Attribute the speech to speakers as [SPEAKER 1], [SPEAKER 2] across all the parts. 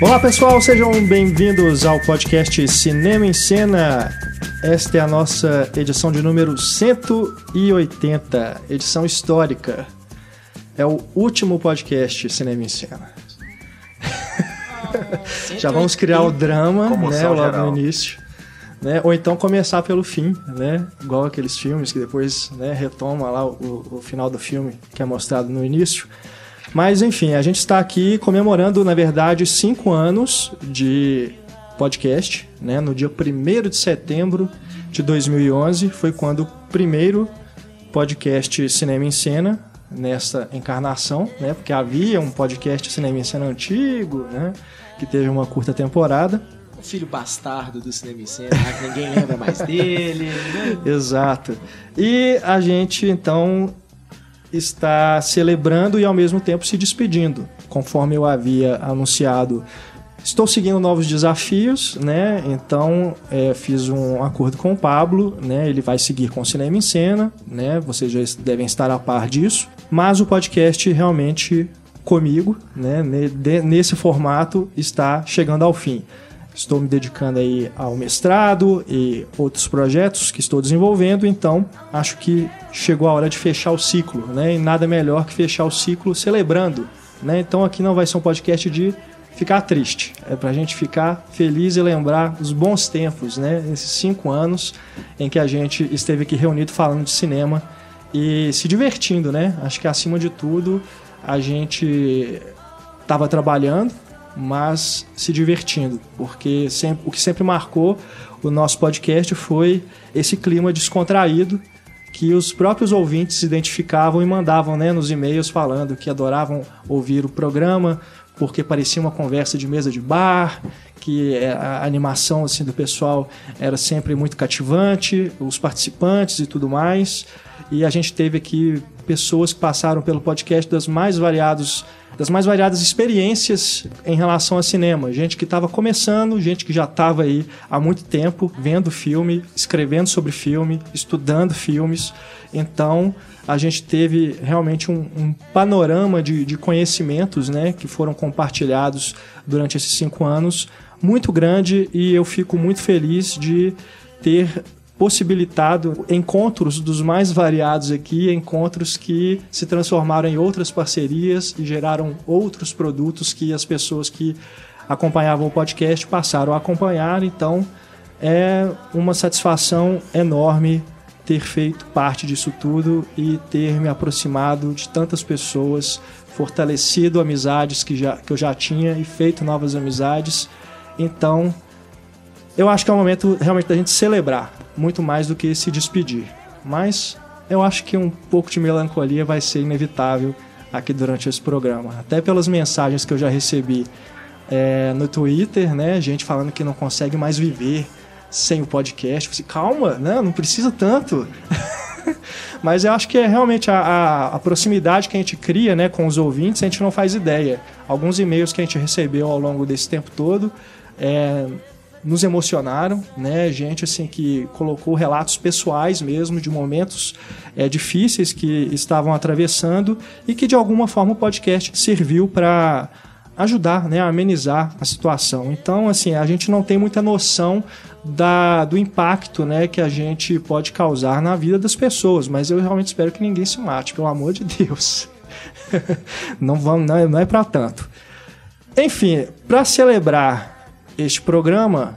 [SPEAKER 1] Olá pessoal, sejam bem-vindos ao podcast Cinema em Cena. Esta é a nossa edição de número 180, edição histórica. É o último podcast Cinema em Cena. Já vamos criar o drama, né, logo geral. no início. Né? Ou então começar pelo fim, né? Igual aqueles filmes que depois né, retoma lá o, o final do filme que é mostrado no início. Mas enfim, a gente está aqui comemorando, na verdade, cinco anos de podcast, né? No dia 1 de setembro de 2011 foi quando o primeiro podcast Cinema em Cena nessa encarnação, né? Porque havia um podcast Cinema em Cena antigo, né? Que teve uma curta temporada.
[SPEAKER 2] O filho bastardo do Cinema em Cena, né? que ninguém lembra mais dele. Né?
[SPEAKER 1] Exato. E a gente, então, está celebrando e ao mesmo tempo se despedindo, conforme eu havia anunciado. Estou seguindo novos desafios, né? Então é, fiz um acordo com o Pablo, né? Ele vai seguir com o Cinema em Cena, né? Vocês já devem estar a par disso. Mas o podcast realmente comigo, né? Nesse formato está chegando ao fim. Estou me dedicando aí ao mestrado e outros projetos que estou desenvolvendo, então acho que chegou a hora de fechar o ciclo, né? E nada melhor que fechar o ciclo celebrando, né? Então aqui não vai ser um podcast de ficar triste, é para a gente ficar feliz e lembrar os bons tempos, né? Esses cinco anos em que a gente esteve aqui reunido falando de cinema e se divertindo, né? Acho que acima de tudo a gente estava trabalhando, mas se divertindo, porque sempre, o que sempre marcou o nosso podcast foi esse clima descontraído que os próprios ouvintes identificavam e mandavam né, nos e-mails falando que adoravam ouvir o programa porque parecia uma conversa de mesa de bar, que é, a animação assim do pessoal era sempre muito cativante, os participantes e tudo mais. E a gente teve aqui pessoas que passaram pelo podcast das mais variados das mais variadas experiências em relação a cinema. Gente que estava começando, gente que já estava aí há muito tempo vendo filme, escrevendo sobre filme, estudando filmes. Então a gente teve realmente um, um panorama de, de conhecimentos né, que foram compartilhados durante esses cinco anos muito grande e eu fico muito feliz de ter possibilitado encontros dos mais variados aqui, encontros que se transformaram em outras parcerias e geraram outros produtos que as pessoas que acompanhavam o podcast passaram a acompanhar. Então é uma satisfação enorme ter feito parte disso tudo e ter me aproximado de tantas pessoas, fortalecido amizades que, já, que eu já tinha e feito novas amizades. Então, eu acho que é o momento realmente da gente celebrar muito mais do que se despedir. Mas eu acho que um pouco de melancolia vai ser inevitável aqui durante esse programa. Até pelas mensagens que eu já recebi é, no Twitter, né? Gente falando que não consegue mais viver sem o podcast. Eu falei, calma, né? não precisa tanto. Mas eu acho que é realmente a, a, a, proximidade que a gente cria né, com os ouvintes, a gente não faz ideia. Alguns e-mails que a gente recebeu ao longo desse tempo todo é, nos emocionaram, né? Gente assim que colocou relatos pessoais mesmo de momentos é, difíceis que estavam atravessando e que de alguma forma o podcast serviu para ajudar, né, a amenizar a situação. Então, assim, a gente não tem muita noção da, do impacto, né, que a gente pode causar na vida das pessoas, mas eu realmente espero que ninguém se mate, pelo amor de Deus. não vamos, não é, não é para tanto. Enfim, para celebrar este programa,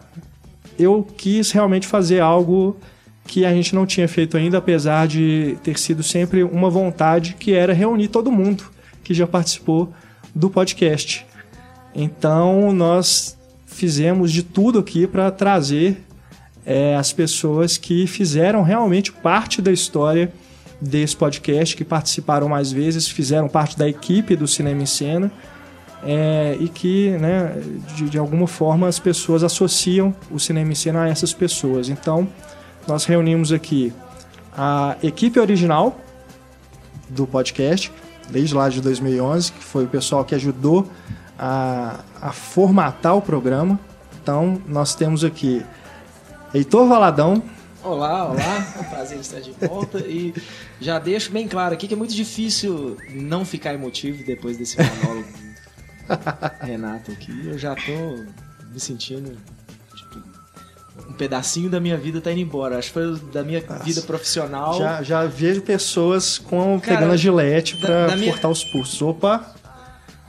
[SPEAKER 1] eu quis realmente fazer algo que a gente não tinha feito ainda, apesar de ter sido sempre uma vontade que era reunir todo mundo que já participou do podcast. Então nós fizemos de tudo aqui para trazer é, as pessoas que fizeram realmente parte da história desse podcast, que participaram mais vezes, fizeram parte da equipe do Cinema em Cena é, e que, né, de, de, alguma forma, as pessoas associam o cinema em cena a essas pessoas. Então, nós reunimos aqui a equipe original do podcast, desde lá de 2011, que foi o pessoal que ajudou a, a formatar o programa. Então, nós temos aqui Heitor Valadão.
[SPEAKER 2] Olá, olá, é um prazer estar de volta e já deixo bem claro aqui que é muito difícil não ficar emotivo depois desse monólogo Renato aqui, eu já tô me sentindo. Tipo, um pedacinho da minha vida tá indo embora. Acho que foi da minha
[SPEAKER 1] Nossa.
[SPEAKER 2] vida profissional.
[SPEAKER 1] Já, já vejo pessoas com,
[SPEAKER 2] Cara,
[SPEAKER 1] pegando a gilete pra
[SPEAKER 2] da minha-
[SPEAKER 1] cortar os pulsos. Opa!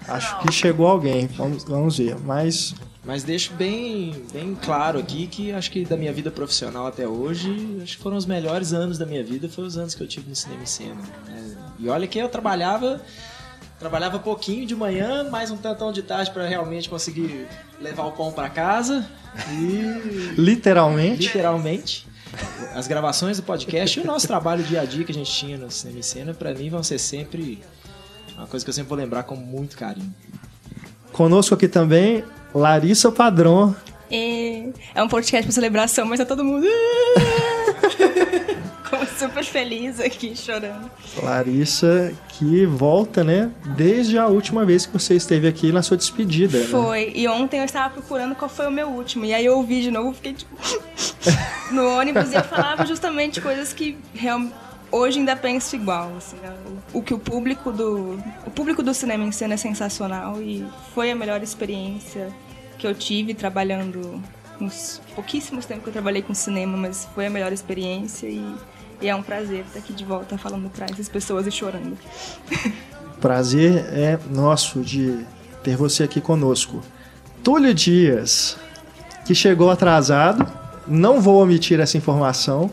[SPEAKER 1] Acho que chegou alguém. Vamos, vamos ver. Mas
[SPEAKER 2] Mas deixo bem, bem claro aqui que acho que da minha vida profissional até hoje, acho que foram os melhores anos da minha vida, foram os anos que eu tive no cinema e cena. né? E olha que eu trabalhava, trabalhava pouquinho de manhã, mais um tantão de tarde para realmente conseguir levar o pão para casa e
[SPEAKER 1] literalmente.
[SPEAKER 2] literalmente as gravações do podcast e o nosso trabalho dia a dia que a gente tinha no cinema e cena, para mim vão ser sempre uma coisa que eu sempre vou lembrar com muito carinho.
[SPEAKER 1] Conosco aqui também, Larissa Padrão.
[SPEAKER 3] E é um podcast pra celebração, mas tá todo mundo. Super feliz aqui, chorando.
[SPEAKER 1] Larissa, que volta, né? Desde a última vez que você esteve aqui na sua despedida. né?
[SPEAKER 3] Foi. E ontem eu estava procurando qual foi o meu último. E aí eu ouvi de novo, fiquei tipo. no ônibus e eu falava justamente coisas que realmente. Hoje ainda penso igual, assim, né? o, o que o público do o público do cinema em cena é sensacional e foi a melhor experiência que eu tive trabalhando uns pouquíssimos tempos que eu trabalhei com cinema, mas foi a melhor experiência e, e é um prazer estar aqui de volta falando para essas pessoas e chorando.
[SPEAKER 1] Prazer é nosso de ter você aqui conosco. Túlio Dias, que chegou atrasado. Não vou omitir essa informação.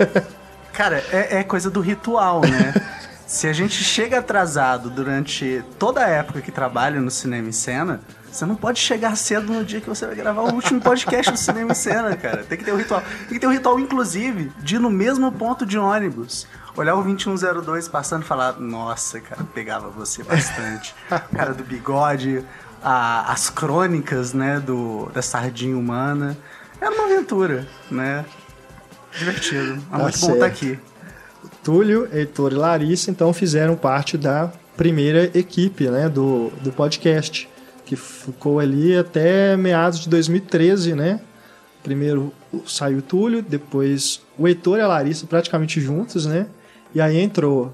[SPEAKER 4] Cara, é, é coisa do ritual, né? Se a gente chega atrasado durante toda a época que trabalha no Cinema em Cena, você não pode chegar cedo no dia que você vai gravar o último podcast do Cinema em Cena, cara. Tem que ter um ritual. Tem que ter um ritual, inclusive, de ir no mesmo ponto de ônibus. Olhar o 2102 passando e falar, nossa, cara, pegava você bastante. cara do bigode, a- as crônicas, né, do, da sardinha humana. Era uma aventura, né? Divertido. É
[SPEAKER 1] Tá
[SPEAKER 4] muito bom
[SPEAKER 1] certo.
[SPEAKER 4] estar aqui.
[SPEAKER 1] Túlio, Heitor e Larissa, então, fizeram parte da primeira equipe né, do, do podcast, que ficou ali até meados de 2013, né? Primeiro saiu o Túlio, depois o Heitor e a Larissa praticamente juntos, né? E aí entrou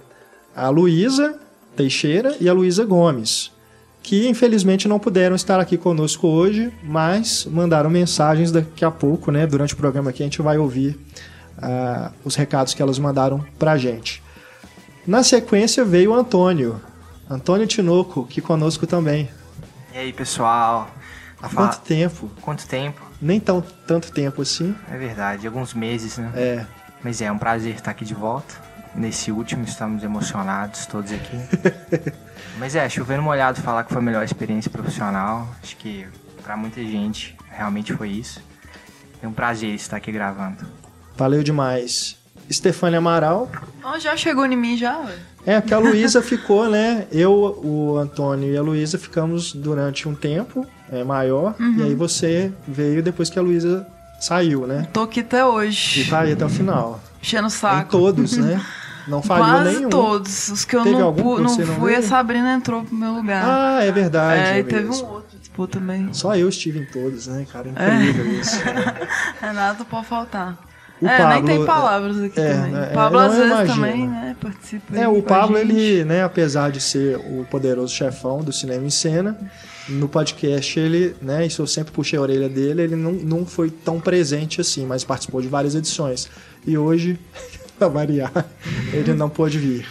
[SPEAKER 1] a Luísa Teixeira e a Luísa Gomes, que infelizmente não puderam estar aqui conosco hoje, mas mandaram mensagens daqui a pouco, né? Durante o programa aqui a gente vai ouvir ah, os recados que elas mandaram pra gente. Na sequência veio o Antônio, Antônio Tinoco, que conosco também.
[SPEAKER 5] E aí, pessoal?
[SPEAKER 1] Há
[SPEAKER 5] Fala-
[SPEAKER 1] quanto tempo?
[SPEAKER 5] Quanto tempo?
[SPEAKER 1] Nem tão tanto tempo assim.
[SPEAKER 5] É verdade, alguns meses, né?
[SPEAKER 1] É,
[SPEAKER 5] Mas é um prazer estar aqui de volta. Nesse último, estamos emocionados todos aqui. Mas é, chovendo molhado falar que foi a melhor experiência profissional. Acho que pra muita gente realmente foi isso. É um prazer estar aqui gravando.
[SPEAKER 1] valeu demais. Estefânia Amaral.
[SPEAKER 6] Oh, já chegou em mim já?
[SPEAKER 1] É, que a Luísa ficou, né? Eu, o Antônio e a Luísa ficamos durante um tempo é, maior. E aí você veio depois que a Luísa saiu, né?
[SPEAKER 6] Tô aqui até
[SPEAKER 1] E
[SPEAKER 6] hoje.
[SPEAKER 1] tá aí até o final.
[SPEAKER 6] Enchendo o
[SPEAKER 1] Em
[SPEAKER 6] saco.
[SPEAKER 1] todos, né? Não falhou
[SPEAKER 6] Quase
[SPEAKER 1] nenhum.
[SPEAKER 6] todos. Os que eu
[SPEAKER 1] Teve
[SPEAKER 6] não, pu- não
[SPEAKER 1] não
[SPEAKER 6] fui, a? Sabrina entrou pro meu lugar.
[SPEAKER 1] Ah, é verdade.
[SPEAKER 6] é,
[SPEAKER 1] é
[SPEAKER 6] e teve um outro tipo também.
[SPEAKER 1] Só eu estive em todos, né, cara? Incrível isso.
[SPEAKER 6] Renato pode faltar.
[SPEAKER 1] O
[SPEAKER 6] é, nem
[SPEAKER 1] Pablo,
[SPEAKER 6] tem palavras aqui
[SPEAKER 1] é,
[SPEAKER 6] também.
[SPEAKER 1] é,
[SPEAKER 6] O Pablo às vezes
[SPEAKER 1] imagino.
[SPEAKER 6] também, né, participa.
[SPEAKER 1] É, o Pablo, ele, né, apesar de ser o poderoso chefão do cinema em cena, no podcast ele, né, isso eu sempre puxei a orelha dele, ele não, não foi tão presente assim, mas participou de várias edições. E hoje, pra variar, ele não pôde vir.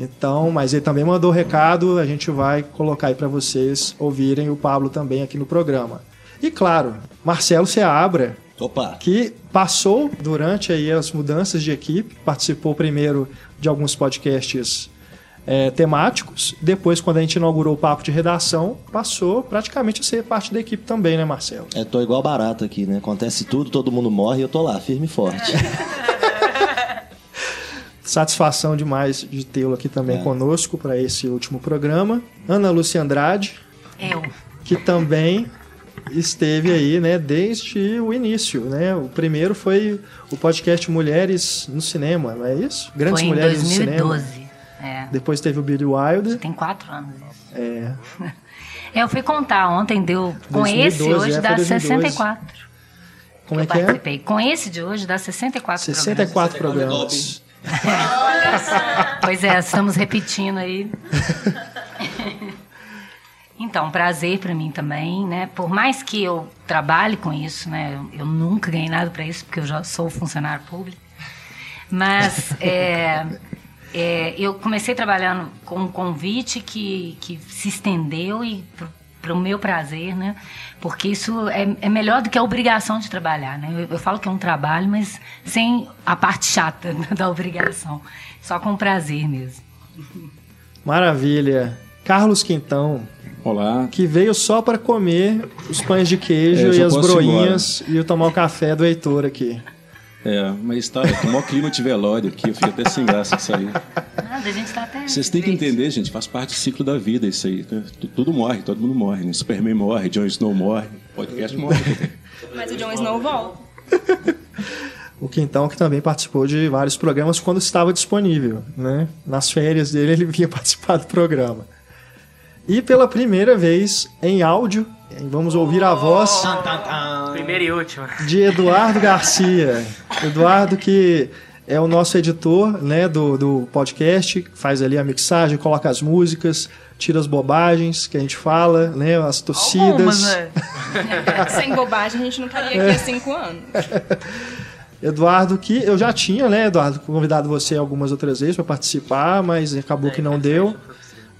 [SPEAKER 1] Então, mas ele também mandou recado, a gente vai colocar aí pra vocês ouvirem o Pablo também aqui no programa. E claro, Marcelo Seabra,
[SPEAKER 7] Opa!
[SPEAKER 1] que passou durante aí as mudanças de equipe, participou primeiro de alguns podcasts é, temáticos, depois quando a gente inaugurou o papo de redação, passou praticamente a ser parte da equipe também, né, Marcelo?
[SPEAKER 7] É, tô igual barato aqui, né? Acontece tudo, todo mundo morre e eu tô lá, firme e forte.
[SPEAKER 1] Satisfação demais de tê-lo aqui também
[SPEAKER 7] É.
[SPEAKER 1] conosco para esse último programa. Ana Lúcia Andrade,
[SPEAKER 8] Eu.
[SPEAKER 1] que também esteve aí, né, desde o início, né? O primeiro foi o podcast Mulheres no Cinema, não é isso? Grandes
[SPEAKER 8] Foi
[SPEAKER 1] Mulheres no Cinema.
[SPEAKER 8] 2012. É.
[SPEAKER 1] Depois teve o Billy Wilder.
[SPEAKER 8] Tem quatro anos isso.
[SPEAKER 1] É,
[SPEAKER 8] Eu fui contar ontem, deu. Com
[SPEAKER 1] 2012,
[SPEAKER 8] esse hoje
[SPEAKER 1] é,
[SPEAKER 8] dá
[SPEAKER 1] foi 2012.
[SPEAKER 8] 64.
[SPEAKER 1] como é que é?
[SPEAKER 8] participei. Com esse de hoje dá 64
[SPEAKER 1] 64 programas.
[SPEAKER 8] programas. Pois é, estamos repetindo aí. Então, um prazer para mim também, né? Por mais que eu trabalhe com isso, né? Eu, eu nunca ganhei nada para isso, porque eu já sou funcionário público. Mas é, é, eu comecei trabalhando com um convite que, que se estendeu e para o meu prazer, né? Porque isso é, é melhor do que a obrigação de trabalhar, né? Eu, eu falo que é um trabalho, mas sem a parte chata da obrigação. Só com prazer mesmo.
[SPEAKER 1] Maravilha. Carlos Quintão,
[SPEAKER 9] Olá.
[SPEAKER 1] que veio só para comer os pães de queijo
[SPEAKER 9] É,
[SPEAKER 1] e as broinhas e tomar o café do Heitor aqui.
[SPEAKER 9] É, mas tá, tomou clima de velório aqui, eu fiquei até sem graça com isso aí.
[SPEAKER 8] Nada, a gente tá até.
[SPEAKER 9] Vocês têm que entender, gente, faz parte do ciclo da vida isso aí. né? Tu- Tudo morre, todo mundo morre. Né? Superman morre, Jon Snow morre, podcast morre.
[SPEAKER 3] Mas o Jon Snow volta.
[SPEAKER 1] O Quintão que também participou de vários programas quando estava disponível, né? Nas férias dele ele vinha participar do programa. E pela primeira vez em áudio, vamos ouvir a voz
[SPEAKER 10] Primeira e última.
[SPEAKER 1] de Eduardo Garcia. Eduardo que é o nosso editor né, do, do podcast, faz ali a mixagem, coloca as músicas, tira as bobagens que a gente fala, né, as torcidas.
[SPEAKER 6] Algumas, né?
[SPEAKER 3] Sem bobagem, a gente não estaria aqui há cinco anos.
[SPEAKER 1] Eduardo, que eu já tinha, né, Eduardo, convidado você algumas outras vezes para participar, mas acabou que não deu.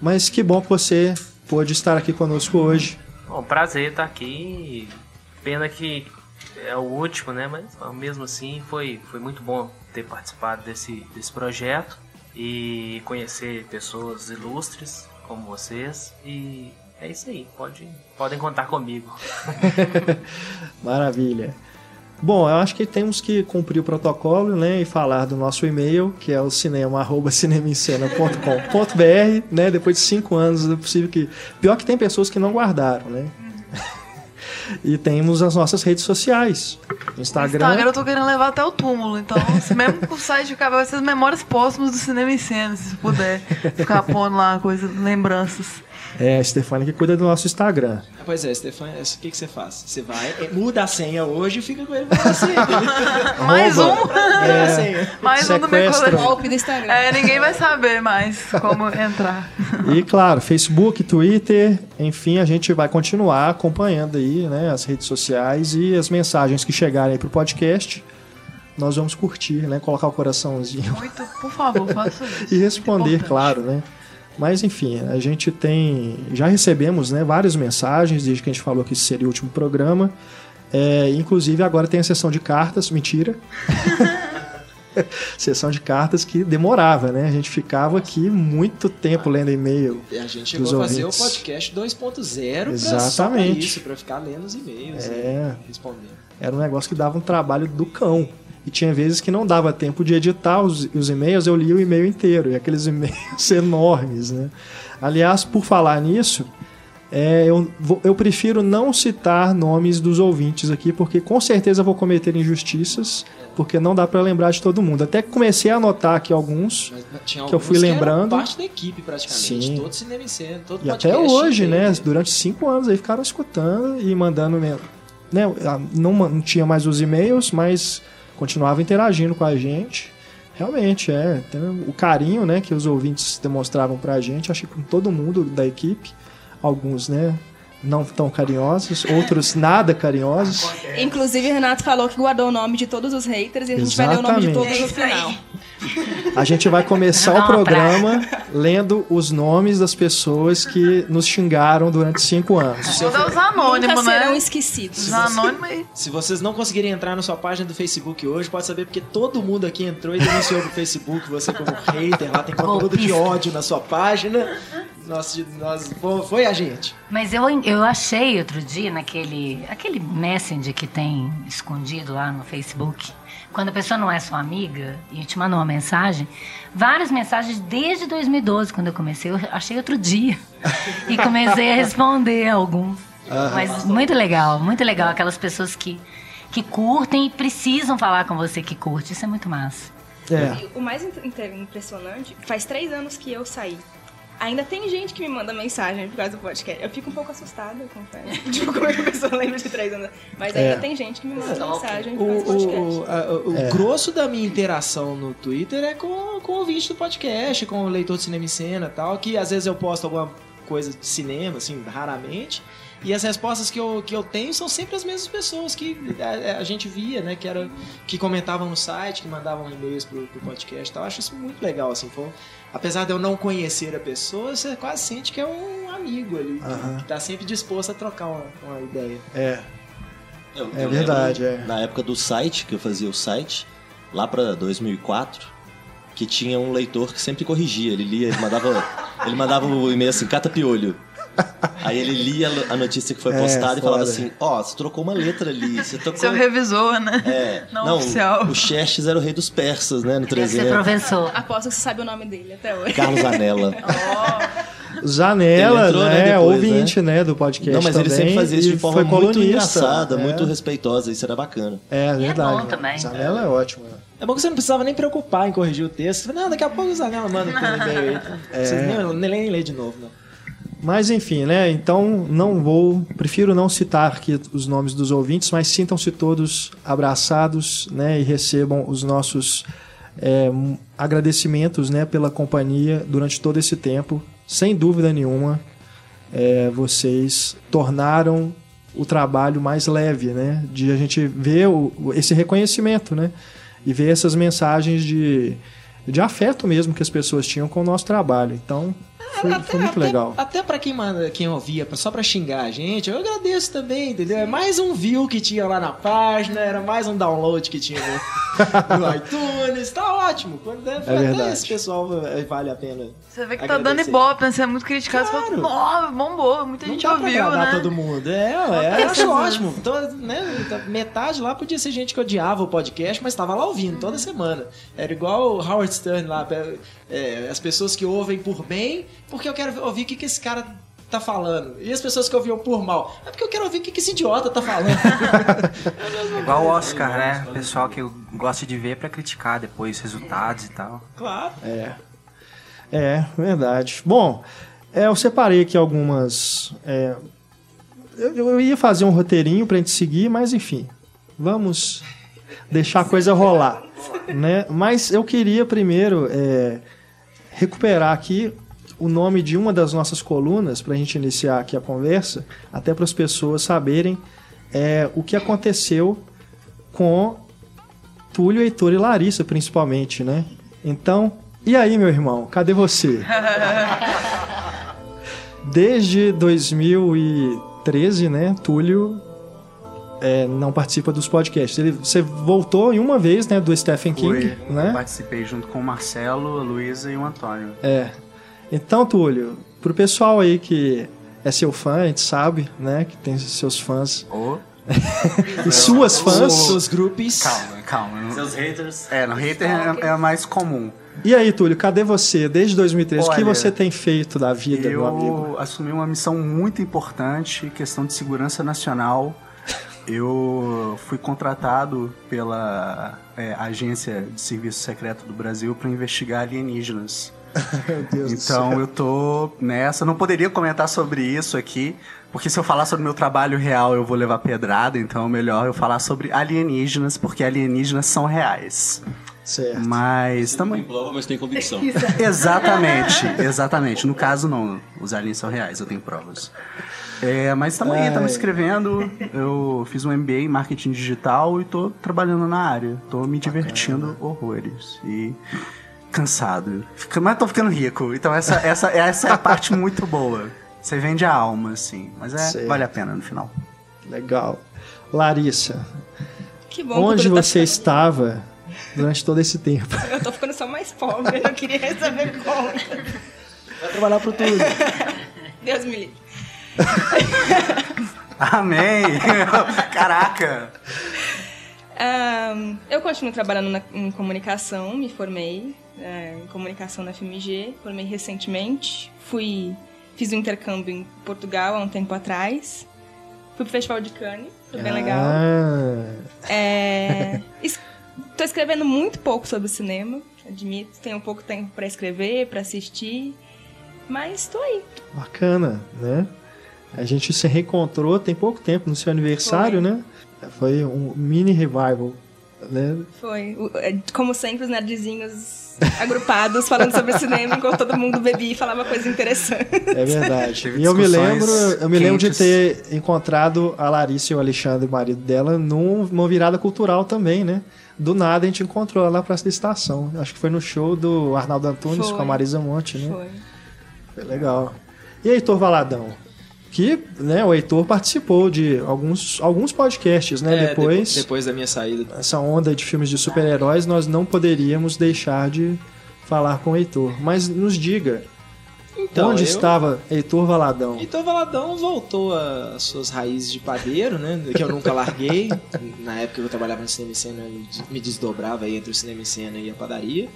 [SPEAKER 1] Mas que bom que você pôde estar aqui conosco hoje.
[SPEAKER 10] Bom, prazer estar aqui. Pena que é o último, né? Mas mesmo assim foi, foi muito bom ter participado desse, desse projeto e conhecer pessoas ilustres como vocês. E é isso aí, pode, podem contar comigo.
[SPEAKER 1] Maravilha. Bom, eu acho que temos que cumprir o protocolo, né, e falar do nosso e-mail, que é o cinema@cinemaencena.com.br, né? Depois de cinco anos, é possível que pior que tem pessoas que não guardaram, né? e temos as nossas redes sociais, Instagram.
[SPEAKER 6] Instagram eu tô querendo levar até o túmulo, então, mesmo com o site acabar, vai ser as memórias póstumas do cinema em cena, se puder ficar pondo lá coisas, lembranças.
[SPEAKER 1] É, a Stefania que cuida do nosso Instagram.
[SPEAKER 2] Pois é, Stefan, o que, que você faz? Você vai, é, muda a senha hoje e fica com ele pra você.
[SPEAKER 6] Mais um,
[SPEAKER 2] senha.
[SPEAKER 6] mais um do meu
[SPEAKER 1] Sequestra.
[SPEAKER 3] Golpe do Instagram.
[SPEAKER 6] É, ninguém vai saber mais como entrar.
[SPEAKER 1] E claro, Facebook, Twitter, enfim, a gente vai continuar acompanhando aí, né, as redes sociais e as mensagens que chegarem aí pro podcast. Nós vamos curtir, né, colocar o coraçãozinho
[SPEAKER 6] Muito, por favor, faça isso.
[SPEAKER 1] e responder, claro, né? Mas enfim, a gente tem, já recebemos, né, várias mensagens desde que a gente falou que esse seria o último programa. É, inclusive agora tem a sessão de cartas, mentira. sessão de cartas que demorava, né? A gente ficava aqui muito tempo lendo e-mail.
[SPEAKER 2] E a gente chegou a fazer o podcast 2.0 pra só pra
[SPEAKER 1] Exatamente.
[SPEAKER 2] isso, pra ficar lendo os e-mails
[SPEAKER 1] É.
[SPEAKER 2] e respondendo.
[SPEAKER 1] Era um negócio que dava um trabalho do cão. E tinha vezes que não dava tempo de editar os, os e-mails, eu lia o e-mail inteiro, e aqueles e-mails enormes, né? Aliás, por falar nisso, é, eu, eu prefiro não citar nomes dos ouvintes aqui, porque com certeza vou cometer injustiças, porque não dá pra lembrar de todo mundo. Até que comecei a anotar aqui alguns, Que eu fui
[SPEAKER 2] alguns eram
[SPEAKER 1] lembrando.
[SPEAKER 2] parte da equipe, praticamente.
[SPEAKER 1] Sim.
[SPEAKER 2] Todo cinema em cena, todo
[SPEAKER 1] e até hoje,
[SPEAKER 2] inteiro.
[SPEAKER 1] né? Durante cinco anos aí ficaram escutando e mandando. me- Né, não, ma- não tinha mais os e-mails, mas continuava interagindo com a gente. Realmente, é. O carinho né, que os ouvintes demonstravam pra gente, acho que com todo mundo da equipe. Alguns, né? Não tão carinhosos, outros nada carinhosos.
[SPEAKER 3] Inclusive, Renato falou que guardou o nome de todos os haters e a gente vai ler o nome de todos
[SPEAKER 1] Exatamente.
[SPEAKER 3] no final.
[SPEAKER 1] A gente vai começar o
[SPEAKER 8] Não,
[SPEAKER 1] programa lendo os nomes das pessoas que nos xingaram durante cinco anos.
[SPEAKER 6] Dar os
[SPEAKER 3] Nunca
[SPEAKER 6] anônimos,
[SPEAKER 3] serão
[SPEAKER 6] né?
[SPEAKER 3] esquecidos.
[SPEAKER 6] Os anônimos aí.
[SPEAKER 2] Se vocês não conseguirem entrar na sua página do Facebook hoje, pode saber porque todo mundo aqui entrou e denunciou pro Facebook você como hater, lá tem conteúdo de ódio na sua página. Nós, nós, foi a gente.
[SPEAKER 8] Mas eu, eu achei outro dia naquele aquele messenger que tem escondido lá no Facebook, quando a pessoa não é sua amiga e te manda uma mensagem, várias mensagens desde 2012, quando eu comecei, eu achei outro dia. E comecei a responder alguns. Mas muito legal, muito legal. Aquelas pessoas que, que curtem e precisam falar com você que curte. Isso é muito massa.
[SPEAKER 1] É.
[SPEAKER 3] E O mais impressionante, faz três anos que eu saí. Ainda tem gente que me manda mensagem por causa do podcast. Eu fico um pouco assustada, eu confesso. Tipo, como é que a pessoa lembra de três anos? Mas ainda
[SPEAKER 1] É.
[SPEAKER 3] tem gente que me manda mensagem por causa do
[SPEAKER 2] o,
[SPEAKER 3] podcast.
[SPEAKER 2] o, a- o
[SPEAKER 1] É.
[SPEAKER 2] grosso da minha interação no Twitter é com, com o ouvinte do podcast, com o leitor de cinema em cena e tal, que às vezes eu posto alguma coisa de cinema, assim, raramente. E as respostas que eu, que eu tenho são sempre as mesmas pessoas que a, a gente via, né? Que, era, que comentavam no site, que mandavam e-mails pro, pro podcast e tal. Eu acho isso muito legal, assim. Foi, apesar de eu não conhecer a pessoa, você quase sente que é um amigo ali, que- tá sempre disposto a trocar uma, uma ideia.
[SPEAKER 1] É.
[SPEAKER 9] Eu-
[SPEAKER 1] É
[SPEAKER 9] eu
[SPEAKER 1] verdade,
[SPEAKER 9] lembro
[SPEAKER 1] é.
[SPEAKER 9] Na época do site, que eu fazia o site, lá pra 2004, que tinha um leitor que sempre corrigia. Ele lia, ele mandava, ele mandava o e-mail assim, cata piolho. Aí ele lia a notícia que foi
[SPEAKER 1] É,
[SPEAKER 9] postada e falava assim, ó, você trocou uma letra ali, você trocou...
[SPEAKER 6] Seu revisor, né?
[SPEAKER 9] É,
[SPEAKER 6] Não,
[SPEAKER 9] não,
[SPEAKER 6] oficial.
[SPEAKER 9] o Xerxes era o rei dos persas, né, no
[SPEAKER 8] Deve ser
[SPEAKER 9] 300.
[SPEAKER 8] professor.
[SPEAKER 3] Aposto que você sabe o nome dele até hoje.
[SPEAKER 9] Carlos Anella.
[SPEAKER 1] Zanella,
[SPEAKER 9] Ele entrou, né,
[SPEAKER 1] né?
[SPEAKER 9] depois,
[SPEAKER 1] ouvinte, né? do podcast
[SPEAKER 9] Não, mas ele sempre
[SPEAKER 1] também,
[SPEAKER 9] fazia isso de forma muito engraçada,
[SPEAKER 1] É.
[SPEAKER 9] muito respeitosa, isso era bacana.
[SPEAKER 1] É, verdade.
[SPEAKER 8] bom também.
[SPEAKER 1] Zanella é ótimo. né?
[SPEAKER 2] É bom que você não precisava nem preocupar em corrigir o texto. Você Não, daqui a pouco o Zanella manda por e-mail aí. Então,
[SPEAKER 1] É.
[SPEAKER 2] Vocês nem, nem, nem lê de novo, não.
[SPEAKER 1] Mas enfim, né? Então não vou, prefiro não citar aqui os nomes dos ouvintes, mas sintam-se todos abraçados, né? E recebam os nossos é, agradecimentos, né? Pela companhia durante todo esse tempo. Sem dúvida nenhuma, é, vocês tornaram o trabalho mais leve, né? De a gente ver o- esse reconhecimento, né? E ver essas mensagens de, de afeto mesmo que as pessoas tinham com o nosso trabalho. Então, foi, foi muito
[SPEAKER 2] até,
[SPEAKER 1] legal.
[SPEAKER 2] Até pra quem, manda, quem ouvia pra- só pra xingar a gente, eu agradeço também, entendeu? É mais um view que tinha lá na página, era mais um download que tinha no, no iTunes, tá ótimo. Quando é, até
[SPEAKER 1] verdade.
[SPEAKER 2] esse pessoal eh, vale a pena.
[SPEAKER 6] Você vê que tá
[SPEAKER 2] agradecer.
[SPEAKER 6] dando ibope, né? Você é muito criticado. Você
[SPEAKER 2] Claro.
[SPEAKER 6] fala, nossa, bombou, muita
[SPEAKER 2] Não
[SPEAKER 6] gente
[SPEAKER 2] dá pra
[SPEAKER 6] ouviu,
[SPEAKER 2] agradar
[SPEAKER 6] né?
[SPEAKER 2] todo mundo. É, é eu acho ótimo. Então, né, metade lá podia ser gente que odiava o podcast, mas tava lá ouvindo toda semana. Era igual o Howard Stern lá, é, as pessoas que ouvem por bem, porque eu quero ouvir o que, que esse cara tá falando. E as pessoas que ouviam por mal, é porque eu quero ouvir o que, que esse idiota tá falando.
[SPEAKER 5] Igual o Oscar, né? O pessoal que gosta de ver pra criticar depois os resultados e tal.
[SPEAKER 2] claro.
[SPEAKER 1] É. É, verdade. Bom, é, eu separei aqui algumas. é, eu, eu ia fazer um roteirinho pra gente seguir, mas enfim. Vamos deixar a coisa rolar. Né? Mas eu queria primeiro é, recuperar aqui o nome de uma das nossas colunas pra gente iniciar aqui a conversa, até para as pessoas saberem é, o que aconteceu com Túlio, Heitor e Larissa, principalmente, né? Então, e aí, meu irmão, cadê você? Desde 2013, né, Túlio é, não participa dos podcasts. Ele, você voltou em uma vez, né, do Stephen King,
[SPEAKER 4] Fui,
[SPEAKER 1] né?
[SPEAKER 4] Participei junto com o Marcelo, a Luísa e o Antônio.
[SPEAKER 1] É. Então, Túlio, pro pessoal aí que é seu fã, a gente sabe, né, que tem seus fãs
[SPEAKER 4] Ô,
[SPEAKER 1] e suas fãs.
[SPEAKER 2] Seus grupos.
[SPEAKER 4] calma, calma.
[SPEAKER 10] Seus haters.
[SPEAKER 4] É, no hater é, é mais comum.
[SPEAKER 1] E aí, Túlio, cadê você desde 2013? o que
[SPEAKER 4] Olha,
[SPEAKER 1] você tem feito da vida, meu amigo?
[SPEAKER 4] Eu assumi uma missão muito importante, questão de segurança nacional. Eu fui contratado pela é, Agência de Serviço Secreto do Brasil para investigar alienígenas.
[SPEAKER 1] Meu Deus do
[SPEAKER 4] Então
[SPEAKER 1] céu.
[SPEAKER 4] eu tô nessa. Não poderia comentar sobre isso aqui, porque se eu falar sobre meu trabalho real eu vou levar pedrada. Então é melhor eu falar sobre alienígenas, porque alienígenas são reais.
[SPEAKER 1] Certo.
[SPEAKER 4] Mas
[SPEAKER 9] Tem
[SPEAKER 4] também.
[SPEAKER 9] prova, mas tem convicção.
[SPEAKER 4] Exatamente, exatamente. No caso, não. Os aliens são reais, eu tenho provas. É, mas estamos aí, estamos escrevendo. Eu fiz um MBA em marketing digital e tô trabalhando na área. Tô me divertindo horrores. E cansado. Fica- Mas tô ficando rico. Então essa, essa, essa é a parte muito boa. Você vende a alma, assim. Mas é, vale a pena no final.
[SPEAKER 1] Legal. Larissa,
[SPEAKER 3] Que bom
[SPEAKER 1] onde
[SPEAKER 3] que tá
[SPEAKER 1] você
[SPEAKER 3] ficando-
[SPEAKER 1] estava durante todo esse tempo?
[SPEAKER 3] Eu tô ficando só mais pobre, eu não queria receber conta.
[SPEAKER 2] Vai trabalhar pro tudo.
[SPEAKER 3] Deus me livre.
[SPEAKER 4] Amém! Caraca!
[SPEAKER 3] Ahn, eu continuo trabalhando na- em comunicação, me formei é, em comunicação na FMG, formei recentemente. Fui, fiz um intercâmbio em Portugal há um tempo atrás. Fui pro Festival de Cannes, foi bem legal.
[SPEAKER 1] Ah,
[SPEAKER 3] É, es- tô escrevendo muito pouco sobre cinema, admito. Tenho pouco tempo pra escrever, pra assistir, mas tô aí.
[SPEAKER 1] bacana, né? A gente se reencontrou tem pouco tempo no seu aniversário,
[SPEAKER 3] Foi.
[SPEAKER 1] né? Foi um mini revival, né?
[SPEAKER 3] Foi. É, Como sempre, os nerdzinhos agrupados falando sobre cinema enquanto todo mundo bebia e falava coisa interessante.
[SPEAKER 1] É verdade. E eu me lembro, eu me lembro de ter encontrado a Larissa e o Alexandre, o marido dela, num- numa virada cultural também, né? Do nada a gente encontrou ela na Praça da Estação. Acho que foi no show do Arnaldo Antunes
[SPEAKER 3] Foi.
[SPEAKER 1] com a Marisa Monte, né?
[SPEAKER 3] Foi.
[SPEAKER 1] Foi legal. E Heitor Valadão? Que, né, o Heitor participou de alguns, alguns podcasts, né?
[SPEAKER 2] É,
[SPEAKER 1] depois,
[SPEAKER 2] depo- depois da minha saída.
[SPEAKER 1] essa onda de filmes de super-heróis, nós não poderíamos deixar de falar com o Heitor. Mas nos diga,
[SPEAKER 2] Então,
[SPEAKER 1] onde
[SPEAKER 2] eu-
[SPEAKER 1] estava Heitor Valadão?
[SPEAKER 2] Então Valadão voltou às suas raízes de padeiro, né? Que eu nunca larguei. Na época que eu trabalhava no cinema e cena, eu me desdobrava entre o cinema e cena e a padaria.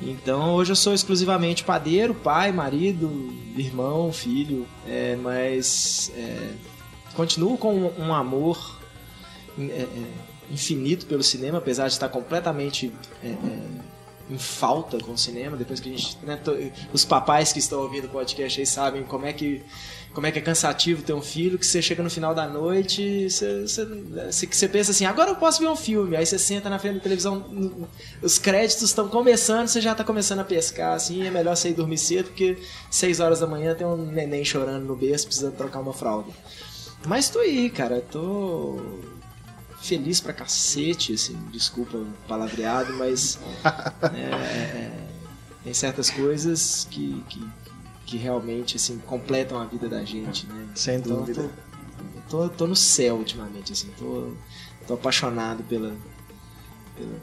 [SPEAKER 2] Então hoje eu sou exclusivamente padeiro, pai, marido, irmão, filho. É, mas é, continuo com um, amor é, é, infinito pelo cinema, apesar de estar completamente é, em falta com o cinema. Depois que a gente. né, to- os papais que estão ouvindo o podcast aí sabem como é que. Como é que é cansativo ter um filho, que você chega no final da noite, você, você, você, pensa assim, agora eu posso ver um filme. Aí você senta na frente da televisão, os créditos estão começando, você já está começando a pescar, assim, é melhor você ir dormir cedo, porque 6 horas da manhã tem um neném chorando no berço, precisando trocar uma fralda. Mas tô aí, cara, tô feliz pra cacete, assim, desculpa o palavreado, mas é, é, tem certas coisas que, que, que realmente assim, completam a vida da gente, né?
[SPEAKER 1] Sem
[SPEAKER 2] Então, eu
[SPEAKER 1] dúvida.
[SPEAKER 2] Tô, eu tô, tô no céu ultimamente, assim, tô, tô apaixonado pela, pela,